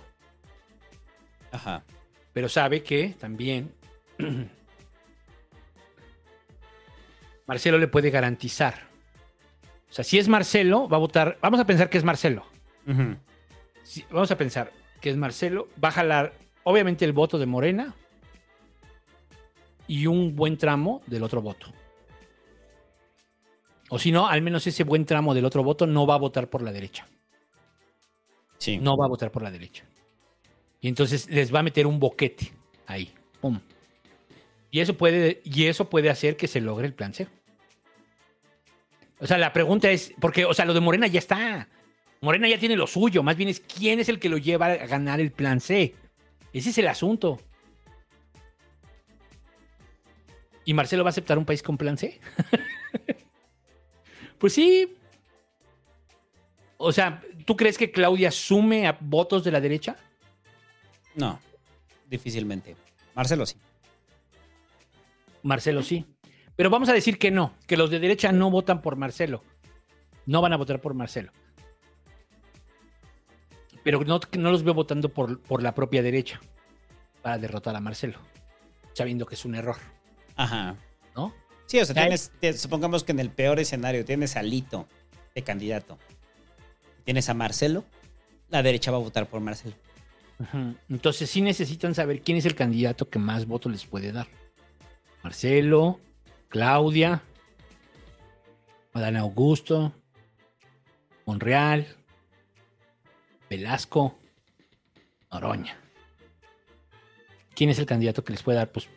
Ajá. Pero sabe que también Marcelo le puede garantizar. O sea, si es Marcelo, va a votar. Vamos a pensar que es Marcelo. Vamos a pensar que es Marcelo, va a jalar obviamente el voto de Morena y un buen tramo del otro voto. O si no, al menos ese buen tramo del otro voto no va a votar por la derecha. Sí. No va a votar por la derecha. Y entonces les va a meter un boquete ahí. Pum. Y eso puede, y eso puede hacer que se logre el plan C. O sea, la pregunta es, porque, o sea, lo de Morena ya está. Morena ya tiene lo suyo. Más bien es quién es el que lo lleva a ganar el plan C. Ese es el asunto. ¿Y Marcelo va a aceptar un país con plan C? pues sí. O sea, ¿tú crees que Claudia sume a votos de la derecha? No, difícilmente. Marcelo sí. Marcelo sí. Pero vamos a decir que no, que los de derecha no votan por Marcelo. No van a votar por Marcelo. Pero no, no los veo votando por, por la propia derecha para derrotar a Marcelo, sabiendo que es un error. Ajá. ¿No? Sí, o sea, Ay. tienes, te- supongamos que en el peor escenario tienes a Lito de candidato. Tienes a Marcelo, la derecha va a votar por Marcelo. Entonces sí necesitan saber quién es el candidato que más votos les puede dar. Marcelo, Claudia, Adán Augusto, Monreal, Velasco, Noroña. ¿Quién es el candidato que les puede dar? Pues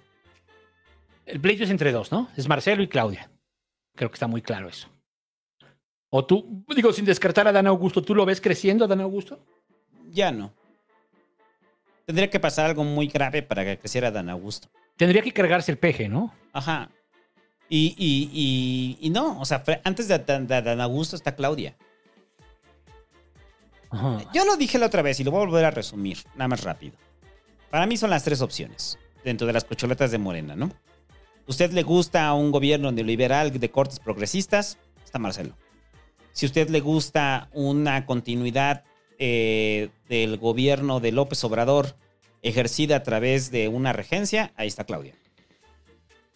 el pleito es entre dos, ¿no? Es Marcelo y Claudia. Creo que está muy claro eso. O tú, digo, sin descartar a Dan Augusto, ¿tú lo ves creciendo a Dan Augusto? Ya no. Tendría que pasar algo muy grave para que creciera Dan Augusto. Tendría que cargarse el peje, ¿no? Ajá. Y, y, y, y no, o sea, antes de, de Dan Augusto está Claudia. Yo lo dije la otra vez y lo voy a volver a resumir, nada más rápido. Para mí son las tres opciones dentro de las cocholetas de Morena, ¿no? ¿Usted le gusta un gobierno neoliberal de cortes progresistas? Está Marcelo. Si usted le gusta una continuidad eh, del gobierno de López Obrador ejercida a través de una regencia, ahí está Claudia.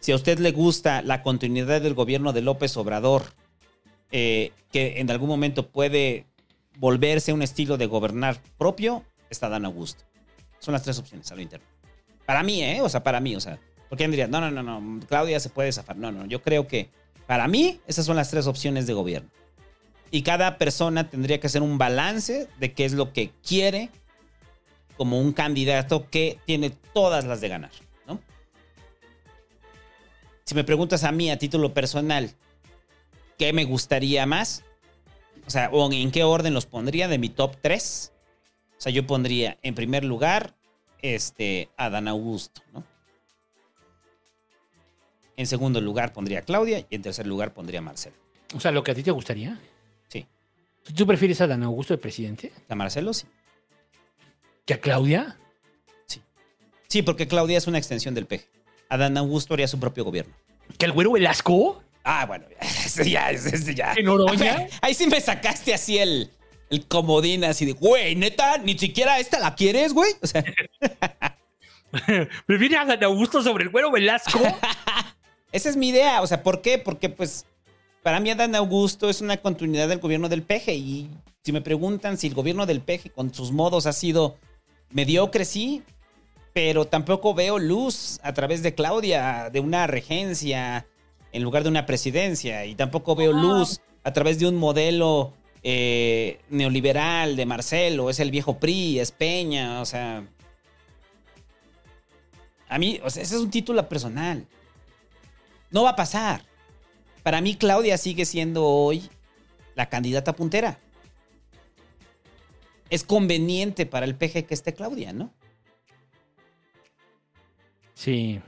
Si a usted le gusta la continuidad del gobierno de López Obrador, eh, que en algún momento puede volverse un estilo de gobernar propio, está Dan Augusto. Son las tres opciones a lo interno. Para mí, ¿eh? O sea, para mí, o sea, porque diría, no, no, no, no, Claudia se puede zafar. No, no, yo creo que para mí esas son las tres opciones de gobierno. Y cada persona tendría que hacer un balance de qué es lo que quiere como un candidato que tiene todas las de ganar. Si me preguntas a mí a título personal, ¿qué me gustaría más? O sea, o en qué orden los pondría de mi top 3. O sea, yo pondría en primer lugar este, a Dan Augusto, ¿no? En segundo lugar pondría a Claudia y en tercer lugar pondría a Marcelo. O sea, lo que a ti te gustaría. Sí. ¿Tú prefieres a Dan Augusto de presidente? A Marcelo sí. ¿Que a Claudia? Sí, porque Claudia es una extensión del PG. Adán Augusto haría su propio gobierno. ¿Que el güero Velasco? Ah, bueno, ese ya, ese ya. ¿En Oroña? Ahí sí me sacaste así el, el comodín así de, güey, neta, ni siquiera esta la quieres, güey. O sea, ¿Prefiere a Dan Augusto sobre el güero Velasco? esa es mi idea. O sea, ¿por qué? Porque, pues, para mí Adán Augusto es una continuidad del gobierno del PG. Y si me preguntan si el gobierno del PG con sus modos ha sido mediocre, sí. Pero tampoco veo luz a través de Claudia, de una regencia en lugar de una presidencia. Y tampoco veo luz a través de un modelo eh, neoliberal de Marcelo. Es el viejo PRI, es Peña, o sea. A mí, o sea, ese es un título personal. No va a pasar. Para mí, Claudia sigue siendo hoy la candidata puntera. Es conveniente para el PG que esté Claudia, ¿no? Sí.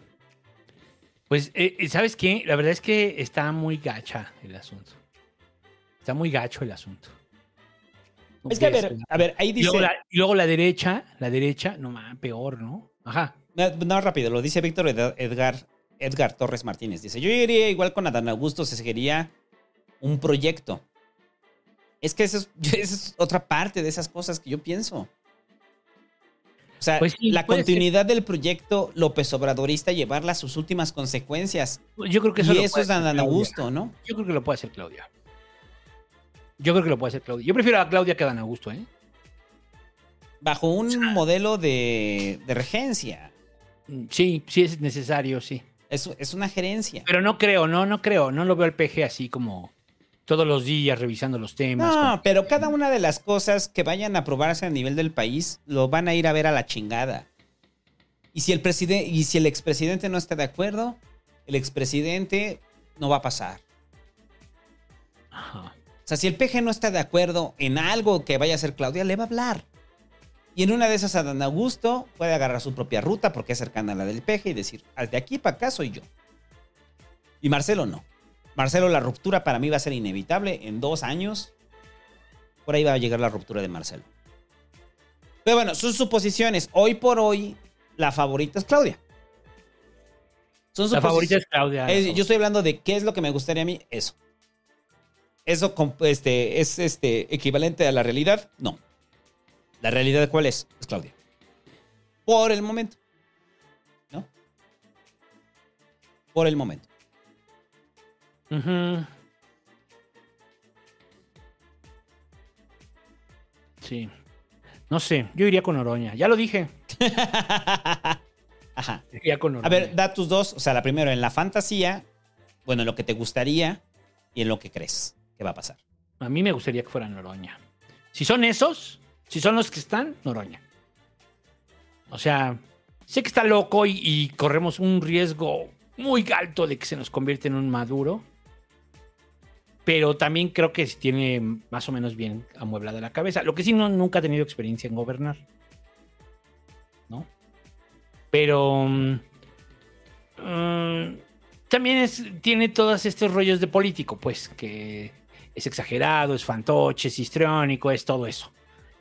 Pues, eh, ¿sabes qué? La verdad es que está muy gacha el asunto. Está muy gacho el asunto. ¿No Es que, a ver, a ver, ahí Y luego, dice- la, y luego la derecha, la derecha, no más, peor, ¿no? Ajá. No, no, rápido, lo dice Víctor Ed- Edgar, Edgar Torres Martínez. Dice, yo iría igual con Adán Augusto, se seguiría un proyecto. Es que eso es, esa es otra parte de esas cosas que yo pienso. O sea, Pues sí, la ser. continuidad del proyecto López Obradorista, llevarla a sus últimas consecuencias. Yo creo que eso y lo eso puede es hacer Claudia. Augusto, ¿no? Yo creo que lo puede hacer Claudia. Yo creo que lo puede hacer Claudia. Yo prefiero a Claudia que a Dan Augusto, ¿eh? Bajo un modelo de, de regencia. Sí, sí es necesario, sí. Es, es una gerencia. Pero no creo, no, no creo. No lo veo al PG así como todos los días revisando los temas. No, pero cada una de las cosas que vayan a aprobarse a nivel del país lo van a ir a ver a la chingada. Y si el presidente y si el expresidente no está de acuerdo, el expresidente no va a pasar. Ajá. O sea, si el PG no está de acuerdo en algo que vaya a hacer Claudia, le va a hablar. Y en una de esas, Adán Augusto puede agarrar su propia ruta porque es cercana a la del PG y decir, "Ah, de aquí para acá soy yo. Y Marcelo no. Marcelo, la ruptura para mí va a ser inevitable. En dos años, por ahí va a llegar la ruptura de Marcelo. Pero bueno, sus suposiciones. Hoy por hoy, la favorita es Claudia. Son La favorita es Claudia. Yo estoy hablando de qué es lo que me gustaría a mí. Eso. ¿Eso este, es este, equivalente a la realidad? No. ¿La realidad cuál es? Es Claudia. Por el momento. ¿No? Por el momento. Sí. No sé, yo iría con Oroña. Ya lo dije. Ajá. Iría con Oroña. A ver, da tus dos. O sea, la primera en la fantasía, bueno, en lo que te gustaría y en lo que crees que va a pasar. A mí me gustaría que fueran Noroña. Si son esos, si son los que están, Noroña. O sea, sé que está loco y, y corremos un riesgo muy alto de que se nos convierta en un maduro. Pero también creo que tiene más o menos bien amueblada la cabeza. Lo que sí, no, nunca ha tenido experiencia en gobernar. ¿No? Pero. mm, mm, también es, tiene todos estos rollos de político, pues, que es exagerado, es fantoche, es histriónico, es todo eso.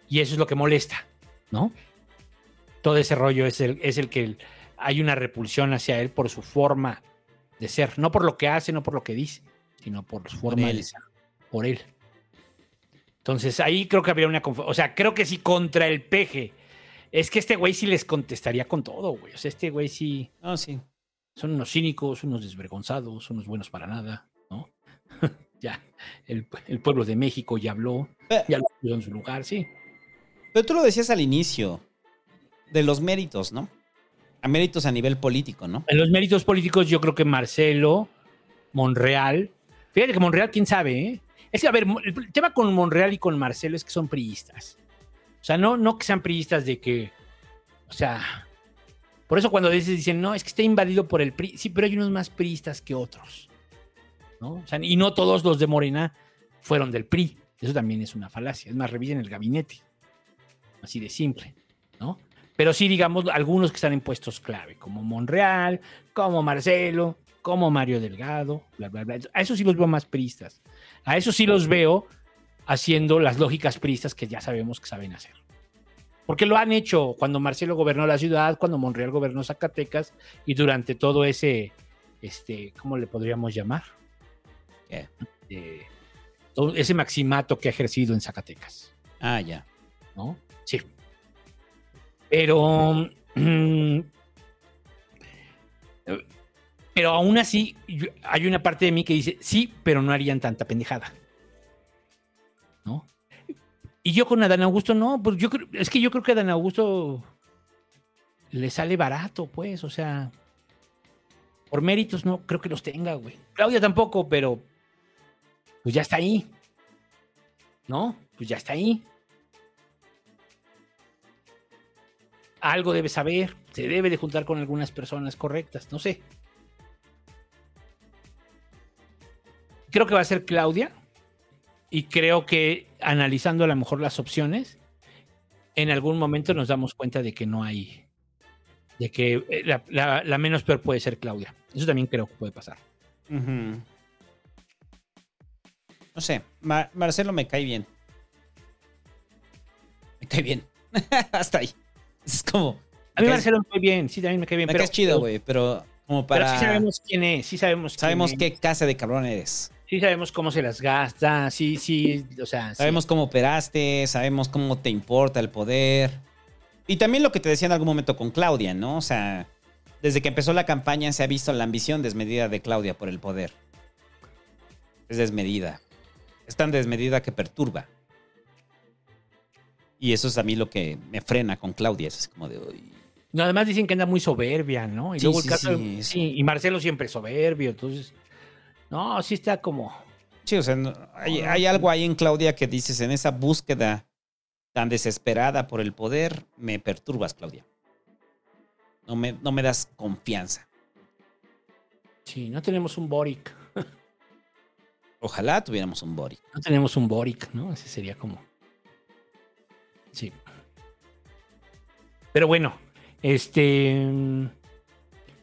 Y eso es lo que molesta, ¿no? Todo ese rollo es el, es el que hay una repulsión hacia él por su forma de ser. No por lo que hace, no por lo que dice, sino por su forma él. de ser. Por él. Entonces ahí creo que habría una confu- O sea, creo que sí contra el peje. Es que este güey sí les contestaría con todo, güey. O sea, este güey sí. No, sí. Son unos cínicos, unos desvergonzados, unos buenos para nada, ¿no? ya, el, el pueblo de México ya habló, ya lo puso en su lugar, sí. Pero tú lo decías al inicio, de los méritos, ¿no? A méritos a nivel político, ¿no? En los méritos políticos, yo creo que Marcelo, Monreal. Fíjate que Monreal, quién sabe, ¿eh? Es que, a ver, el tema con Monreal y con Marcelo es que son priistas. O sea, no, no que sean priistas de que. O sea. Por eso cuando dices, dicen, no, es que está invadido por el PRI. Sí, pero hay unos más priistas que otros. ¿No? O sea, y no todos los de Morena fueron del PRI. Eso también es una falacia. Es más, revisen el gabinete. Así de simple, ¿no? Pero sí, digamos, algunos que están en puestos clave, como Monreal, como Marcelo, como Mario Delgado, bla, bla, bla. A eso sí los veo más priistas. A eso sí los veo haciendo las lógicas priistas que ya sabemos que saben hacer. Porque lo han hecho cuando Marcelo gobernó la ciudad, cuando Monreal gobernó Zacatecas y durante todo ese, este, ¿cómo le podríamos llamar? Eh, todo ese maximato que ha ejercido en Zacatecas. Ah, ya. ¿No? Sí. Pero. mm, pero aún así, hay una parte de mí que dice, sí, pero no harían tanta pendejada. ¿No? Y yo con Adán Augusto, no, pues yo creo, es que yo creo que a Adán Augusto le sale barato, pues, o sea, por méritos no creo que los tenga, güey. Claudia tampoco, pero pues ya está ahí. ¿No? Pues ya está ahí. Algo debe saber, se debe de juntar con algunas personas correctas, no sé. Creo que va a ser Claudia y creo que analizando a lo mejor las opciones, en algún momento nos damos cuenta de que no hay, de que eh, la, la- la menos peor puede ser Claudia. Eso también creo que puede pasar. No sé, Ma- Marcelo me cae bien. Me cae bien. Hasta ahí. Es como. A mí caes- Marcelo me cae bien, sí, también me cae bien. Me pero, caes chido, güey, pero como pero para. sí sabemos quién es, sí sabemos quién sabemos es. qué casa de cabrón eres. Sí sabemos cómo se las gasta, sí, sí, o sea, sí. Sabemos cómo operaste, sabemos cómo te importa el poder. Y también lo que te decía en algún momento con Claudia, ¿no? O sea, desde que empezó la campaña se ha visto la ambición desmedida de Claudia por el poder. Es desmedida. Es tan desmedida que perturba. Y eso es a mí lo que me frena con Claudia. Es como de, "Uy". No, además dicen que anda muy soberbia, ¿no? Y Sí, luego el sí, caso, sí, sí, y Marcelo siempre soberbio, entonces, no, sí está como, Sí, o sea, no- hay, hay algo ahí en Claudia que dices, en esa búsqueda tan desesperada por el poder, me perturbas, Claudia. No me, no me das confianza. sí, no tenemos un Boric, Ojalá tuviéramos un Boric. no tenemos un Boric, ¿no? Ese sería como, sí. Pero bueno, este,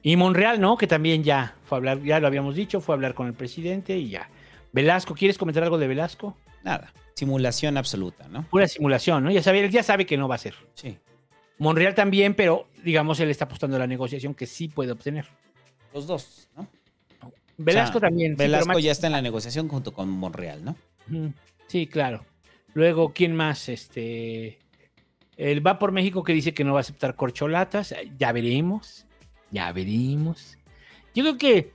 y Monreal, ¿no? Que también ya fue a hablar, ya lo habíamos dicho, fue a hablar con el presidente y ya. Velasco, ¿quieres comentar algo de Velasco? Nada. Simulación absoluta, ¿no? Pura simulación, ¿no? Ya sabe, él ya sabe que no va a ser. Sí. Monreal también, pero digamos, él está apostando a la negociación que sí puede obtener. Los dos, ¿no? Velasco O sea, también. Velasco ya está en la negociación junto con Monreal, ¿no? Sí, claro. Luego, ¿quién más? Este. El va por México que dice que no va a aceptar corcholatas. Ya veremos. Ya veremos. Yo creo que.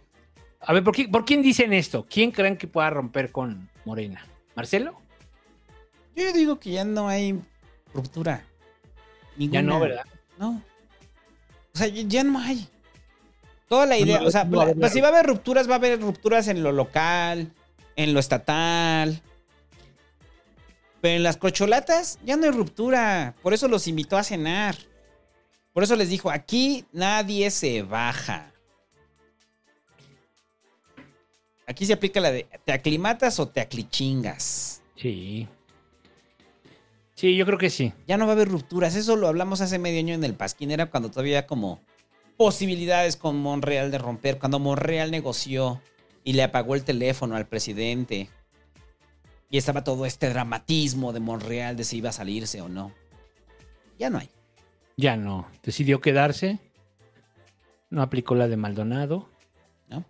A ver, ¿por, qué- ¿por quién dicen esto? ¿Quién creen que pueda romper con Morena? ¿Marcelo? Yo digo que ya no hay ruptura. Ninguna. Ya no, ¿verdad? No. O sea, ya no hay. Toda la idea, No, o sea, no va a haber pues si va a haber rupturas, va a haber rupturas en lo local, en lo estatal. Pero en las cocholatas ya no hay ruptura. Por eso los invitó a cenar. Por eso les dijo, aquí nadie se baja. Aquí se aplica la de, ¿te aclimatas o te aclichingas? Sí. Sí, yo creo que sí. Ya no va a haber rupturas. Eso lo hablamos hace medio año en el Pasquín. Era cuando todavía había como posibilidades con Monreal de romper. Cuando Monreal negoció y le apagó el teléfono al presidente. Y estaba todo este dramatismo de Monreal de si iba a salirse o no. Ya no hay. Ya no. Decidió quedarse. No aplicó la de Maldonado. ¿No?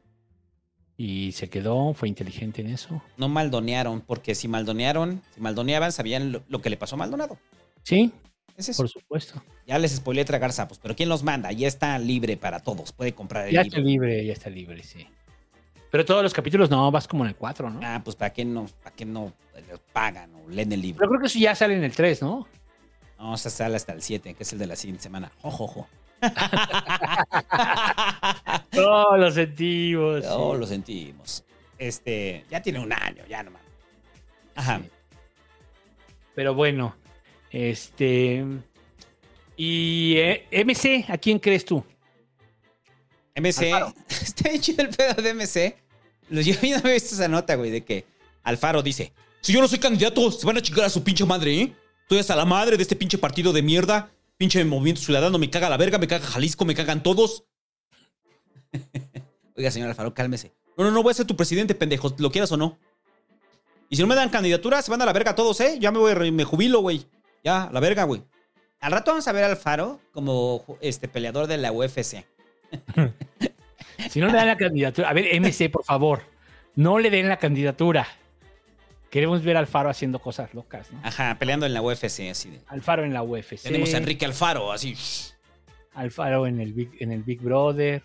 Y se quedó. Fue inteligente en eso. No maldonearon, porque si maldonearon, si maldoneaban, sabían lo, lo que le pasó a Maldonado. Sí. Es eso. Por supuesto. Ya les spoileé tragar sapos, pero ¿quién los manda? Ya está libre para todos. Puede comprar el Ya libro. está libre, ya está libre, sí. Pero todos los capítulos no, vas como en el 4, ¿no? Ah, pues ¿para qué no, para qué no les pagan o leen el libro? Pero creo que eso ya sale en el 3, ¿no? No, se sale hasta el 7, que es el de la siguiente semana. Ojo, No, lo sentimos. No, sí. lo sentimos. Este, ya tiene un año, ya nomás. Ajá. Pero bueno, este. Y eh, MC, ¿a quién crees tú? MC, está bien chido el pedo de MC. Yo ya no había visto esa nota, güey, de que Alfaro dice: Si yo no soy candidato, se van a chingar a su pinche madre, ¿eh? Estoy hasta la madre de este pinche partido de mierda. Pinche movimiento ciudadano, me caga la verga, me caga Jalisco, me cagan todos. Oiga, señor Alfaro, cálmese. No, no, no voy a ser tu presidente, pendejo, lo quieras o no. Y si no me dan candidatura, se van a la verga todos, ¿eh? Ya me voy, me jubilo, güey. Ya, a la verga, güey. Al rato vamos a ver a Alfaro como este peleador de la UFC. Si no le dan la candidatura. A ver, MC, por favor. No le den la candidatura. Queremos ver a Alfaro haciendo cosas locas, ¿no? Ajá, peleando en la UFC, así de. Alfaro en la UFC. Tenemos a Enrique Alfaro, así. Alfaro en el Big, en el Big Brother.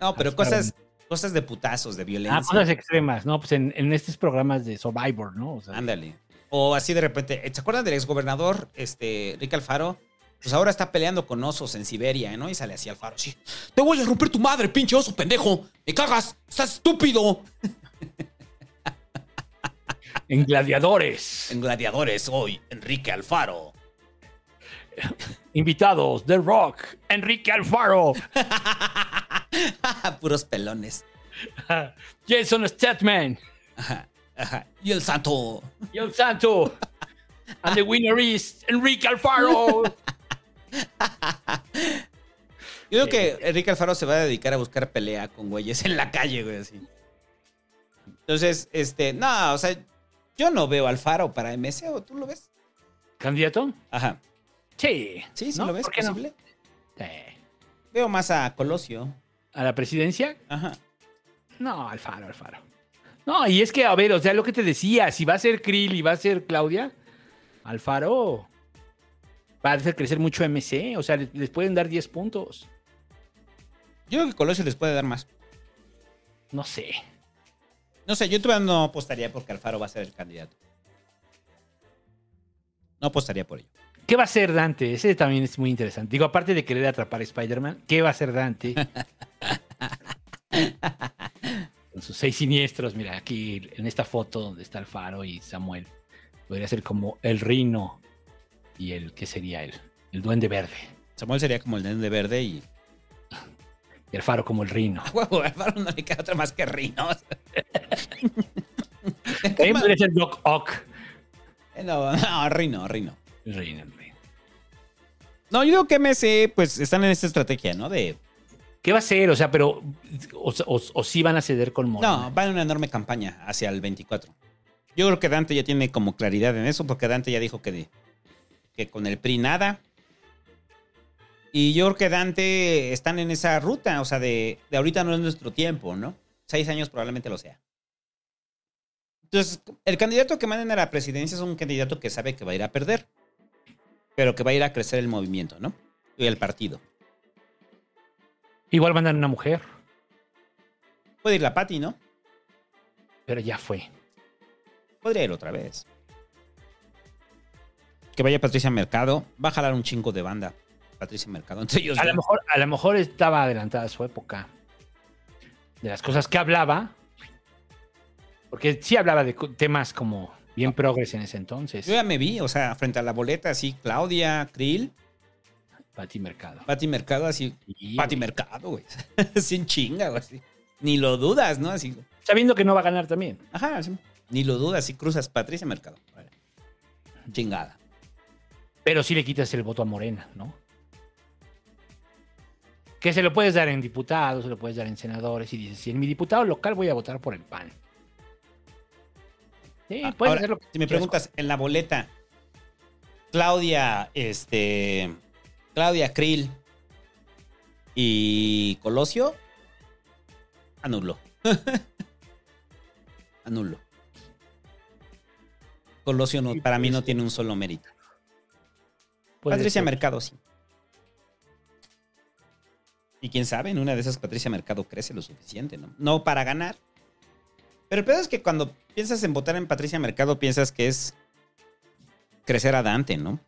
No, pero Alfaro cosas, cosas de putazos, de violencia. Ah, cosas extremas, ¿no? Pues en, en estos programas de Survivor, ¿no? O sea, Ándale. O así de repente, ¿se acuerdan del exgobernador, este, Enrique Alfaro? Pues ahora está peleando con osos en Siberia, ¿no? Y sale así Alfaro, sí. Te voy a romper tu madre, pinche oso pendejo. Me cagas, estás estúpido. En Gladiadores. En Gladiadores, hoy, Enrique Alfaro. Invitados, The Rock, Enrique Alfaro, Puros pelones. Jason Ajá, ajá. Y el santo. y el Santo. And the winner is Enrique Alfaro. Yo creo que Enrique Alfaro se va a dedicar a buscar pelea con güeyes en la calle, güey, así. Entonces, este, no, o sea, yo no veo a Alfaro para MS, ¿o tú lo ves? ¿Candidato? Ajá. Sí. Sí, sí ¿No? lo ves ¿Por qué no? posible. Veo más a Colosio. ¿A la presidencia? Ajá. No, Alfaro, Alfaro. No, y es que, a ver, o sea, lo que te decía, si va a ser Krill y va a ser Claudia, Alfaro va a hacer crecer mucho MC, o sea, les, les pueden dar 10 puntos. Yo creo que Colosio les puede dar más. No sé. No sé, yo todavía no apostaría porque Alfaro va a ser el candidato. No apostaría por ello. ¿Qué va a hacer Dante? Ese también es muy interesante. Digo, aparte de querer atrapar a Spider-Man, ¿qué va a hacer Dante? Con sus seis siniestros, mira, aquí en esta foto donde está Alfaro y Samuel. Podría ser como el Rino y el, ¿qué sería él? El Duende Verde. Samuel sería como el Duende Verde y... Y Alfaro como el Rino. Huevo, a Alfaro no le queda otra más que rinos. También podría ser Doc Ock. Eh, No, no, Rino, Rino. Rino, el Rino. No, yo digo que MC, pues están en esta estrategia, ¿no? De. ¿Qué va a ser? O sea, pero. O, o, o sí van a ceder con Morena. No, van en una enorme campaña hacia el 24. Yo creo que Dante ya tiene como claridad en eso, porque Dante ya dijo que, de- que con el PRI nada. Y yo creo que Dante están en esa ruta, o sea, de, de ahorita no es nuestro tiempo, ¿no? Seis años probablemente lo sea. Entonces, el candidato que manden a la presidencia es un candidato que sabe que va a ir a perder, pero que va a ir a crecer el movimiento, ¿no? Y el partido. Igual mandan una mujer, Puede ir la Pati, ¿no? pero ya fue. Podría ir otra vez. Que vaya Patricia Mercado. Va a jalar un chingo de banda. Patricia Mercado. Entre ellos. A lo, mejor, a lo mejor estaba adelantada a su época. De las cosas que hablaba. Porque sí hablaba de temas como bien progres en ese entonces. Yo ya me vi, o sea, frente a la boleta, así, Claudia Krill, Pati Mercado. Pati Mercado, así. Pati Mercado, güey. Sin chinga, güey. así. Ni lo dudas, ¿no? Así. Sabiendo que no va a ganar también. Ajá, así. Ni lo dudas, si cruzas Patricia Mercado. Vale. Chingada. Pero sí le quitas el voto a Morena, ¿no? Que se lo puedes dar en diputados, se lo puedes dar en senadores. Y dices, si en mi diputado local voy a votar por el PAN. Sí, puedes Ah, Ahora, hacer lo que si me preguntas, en la boleta, Claudia, este, Claudia Krill y Colosio, anulo. anulo. Colosio no, para mí no tiene un solo mérito. Patricia. Mercado sí. Y quién sabe, en una de esas Patricia Mercado crece lo suficiente, ¿no? No para ganar. Pero el peor es que cuando piensas en votar en Patricia Mercado, piensas que es crecer a Dante, ¿no?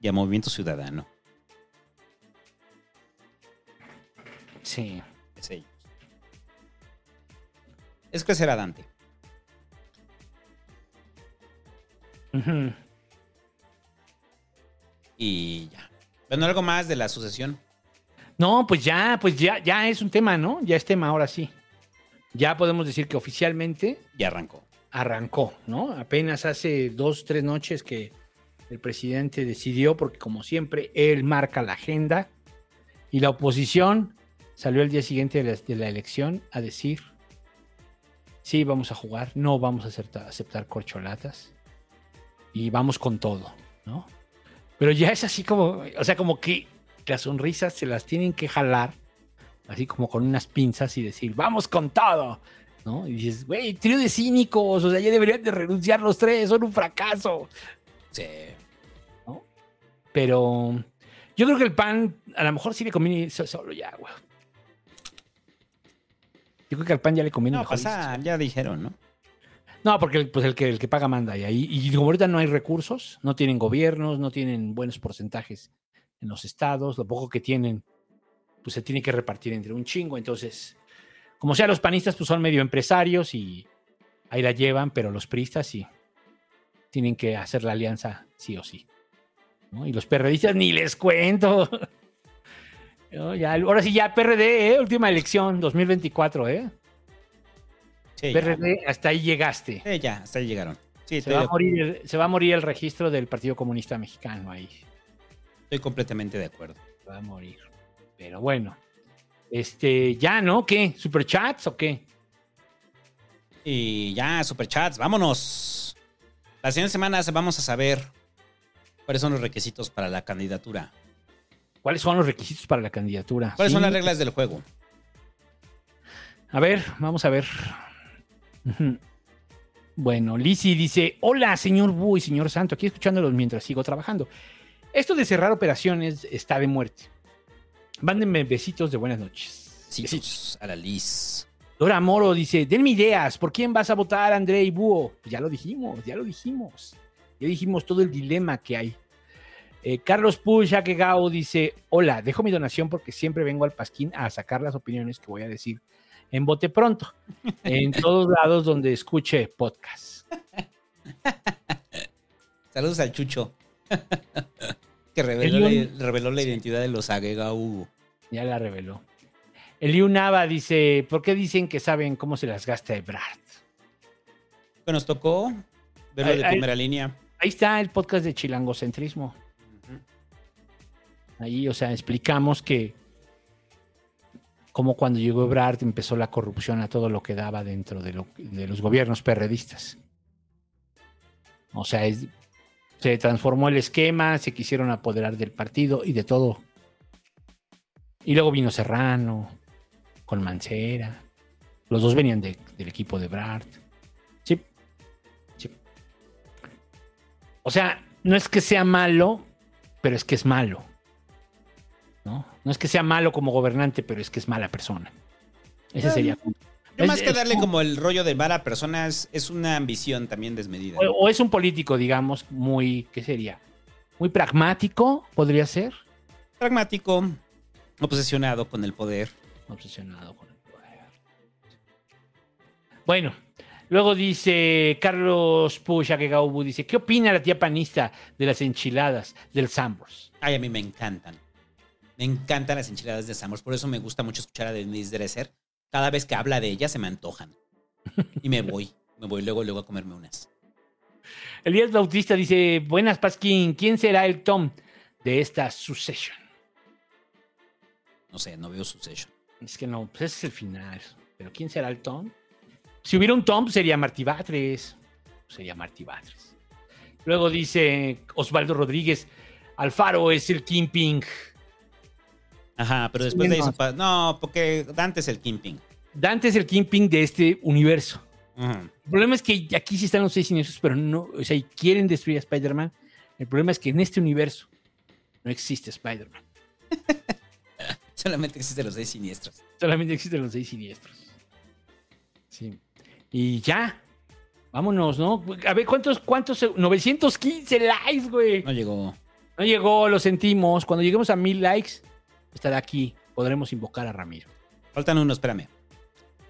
Y a Movimiento Ciudadano. Sí. Es ellos. Es crecer a Dante. Y ya. Bueno, algo más de la sucesión. No, pues ya, pues ya, ya es un tema, ¿no? Ya es tema ahora sí. Ya podemos decir que oficialmente Ya arrancó. arrancó, ¿no? Apenas hace dos, tres noches que el presidente decidió, porque como siempre, él marca la agenda y la oposición salió el día siguiente de la, de la elección a decir, sí, vamos a jugar, no vamos a aceptar, aceptar corcholatas y vamos con todo, ¿no? Pero ya es así como, o sea, como que las sonrisas se las tienen que jalar, así como con unas pinzas y decir, vamos con todo, ¿no? Y dices, güey, trío de cínicos, o sea, ya deberían de renunciar los tres, son un fracaso. Sí. ¿No? Pero yo creo que el pan, a lo mejor sí le conviene solo ya, güey. Yo creo que al pan ya le conviene No, mejor pasa, ya dijeron, ¿no? No, porque pues el que, el que paga manda. Y ahí, y como ahorita no hay recursos, no tienen gobiernos, no tienen buenos porcentajes en los estados, lo poco que tienen, pues se tiene que repartir entre un chingo. Entonces, como sea, los panistas pues son medio empresarios y ahí la llevan, pero los priistas sí tienen que hacer la alianza sí o sí. ¿no? Y los perredistas ni les cuento. No, ya, ahora sí, ya PRD, ¿eh? última elección, 2024, ¿eh? Sí, ya. PRD, hasta ahí llegaste. Sí, ya, hasta ahí llegaron. Sí, Se va, a morir, se va a morir el registro del Partido Comunista Mexicano ahí. Estoy completamente de acuerdo. Va a morir. Pero bueno. Este, ya, ¿no? ¿Qué? ¿Superchats o qué? Y ya, superchats, vámonos. La siguiente semana vamos a saber cuáles son los requisitos para la candidatura. ¿Cuáles son los requisitos para la candidatura? ¿Cuáles Sí. son las reglas del juego? A ver, vamos a ver. Bueno, Lisi dice: Hola, señor Bu y señor Santo, aquí escuchándolos mientras sigo trabajando. Esto de cerrar operaciones está de muerte. Mándenme besitos de buenas noches. Besitos a la Liz. Dora Moro dice: Denme ideas, ¿por quién vas a votar, André y Búho? Pues ya lo dijimos, ya lo dijimos. Ya dijimos todo el dilema que hay. Eh, Carlos Puya Gao dice: Hola, dejo mi donación porque siempre vengo al Pasquín a sacar las opiniones que voy a decir en Bote Pronto, en todos lados donde escuche podcast. Saludos al Chucho. que reveló El la, reveló la identidad de los Agegau. Ya la reveló. Eliu Nava dice: ¿Por qué dicen que saben cómo se las gasta Ebrard? Que nos tocó verlo de primera línea. Ahí está el podcast de chilangocentrismo. Ahí, o sea, explicamos que como cuando llegó Ebrard empezó la corrupción a todo lo que daba dentro de, lo- de los gobiernos perredistas. O sea, es- se transformó el esquema, se quisieron apoderar del partido y de todo. Y luego vino Serrano, con Mancera. Los dos venían de- del equipo de Ebrard. Sí. Sí. O sea, no es que sea malo, pero es que es malo. ¿No? No es que sea malo como gobernante, pero es que es mala persona. Ese sería. Yo Es- más que darle como- como el rollo de mala persona es, es una ambición también desmedida. O, o es un político, digamos, muy. ¿Qué sería? Muy pragmático, podría ser. Pragmático, obsesionado con el poder. Obsesionado con el poder. Bueno, luego dice Carlos Puya que Gaubu dice: ¿Qué opina la tía panista de las enchiladas del Sambors? Ay, a mí me encantan. Me encantan las enchiladas de Sambors. Por eso me gusta mucho escuchar a Denise Dresser. Cada vez que habla de ellas se me antojan. Y me voy. Me voy luego, luego a comerme unas. Elías Bautista dice: Buenas, Pasquín. ¿Quién será el Tom de esta sucesión? No sé, no veo Succession. Es que no, pues ese es el final. Pero ¿quién será el Tom? Si hubiera un Tom, sería Martí Batres. Sería Martí Batres. Luego dice Osvaldo Rodríguez: Alfaro es el Kingpin. Ajá, pero después de no. eso. No, porque Dante es el Kingpin. Dante es el Kingpin de este universo. Ujú. El problema es que aquí sí están los seis siniestros, pero no, o sea, quieren destruir a Spider-Man. El problema es que en este universo no existe Spider-Man. Solamente existen los seis siniestros. Solamente existen los seis siniestros. Sí. Y ya. Vámonos, ¿no? A ver, ¿cuántos, cuántos? 915 likes, güey. No llegó. No llegó, lo sentimos. Cuando lleguemos a mil likes, estará aquí. Podremos invocar a Ramiro. Faltan unos, espérame.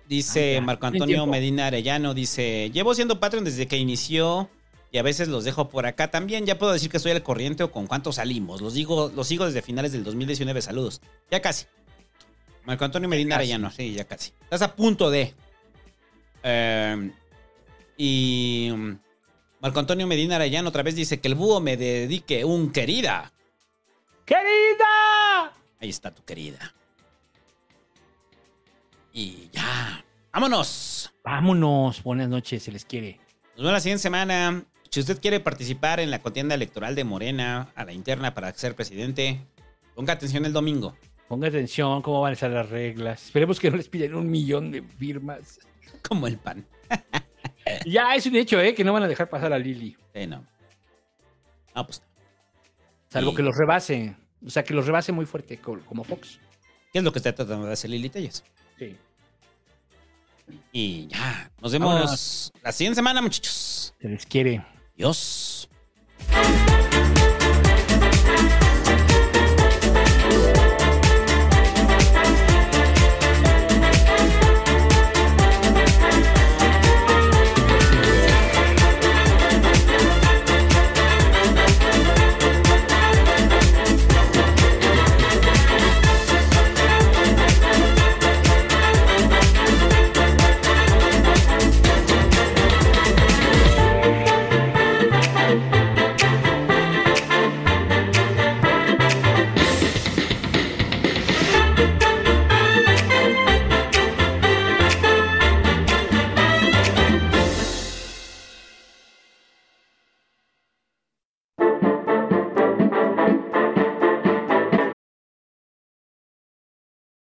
Dice Ah. Marco Antonio. Medina Arellano, dice, llevo siendo Patreon desde que inició y a veces los dejo por acá también. Ya puedo decir que estoy al corriente o con cuánto salimos. Los digo, los sigo desde finales del 2019. Saludos. Ya casi. Marco Antonio Medina casi. Arellano, sí, ya casi. Estás a punto de. Eh, y mm, Marco Antonio Medina Arellano otra vez dice que el búho me dedique un querida. ¡Querida! Ahí está tu querida. Y ya. ¡Vámonos! Vámonos. Buenas noches, se les quiere. Nos vemos la siguiente semana. Si usted quiere participar en la contienda electoral de Morena a la interna para ser presidente, ponga atención el domingo. Ponga atención cómo van a estar las reglas. Esperemos que no les pidan un millón de firmas. Como el pan. ya es un hecho, ¿eh? Que no van a dejar pasar a Lili. Sí, no. Ah, pues. Salvo Y- que los rebase. O sea, que los rebase muy fuerte como Fox. ¿Qué es lo que está tratando de hacer Lili Tellas? Sí. Y ya, nos vemos la siguiente semana, muchachos. Se les quiere. Dios.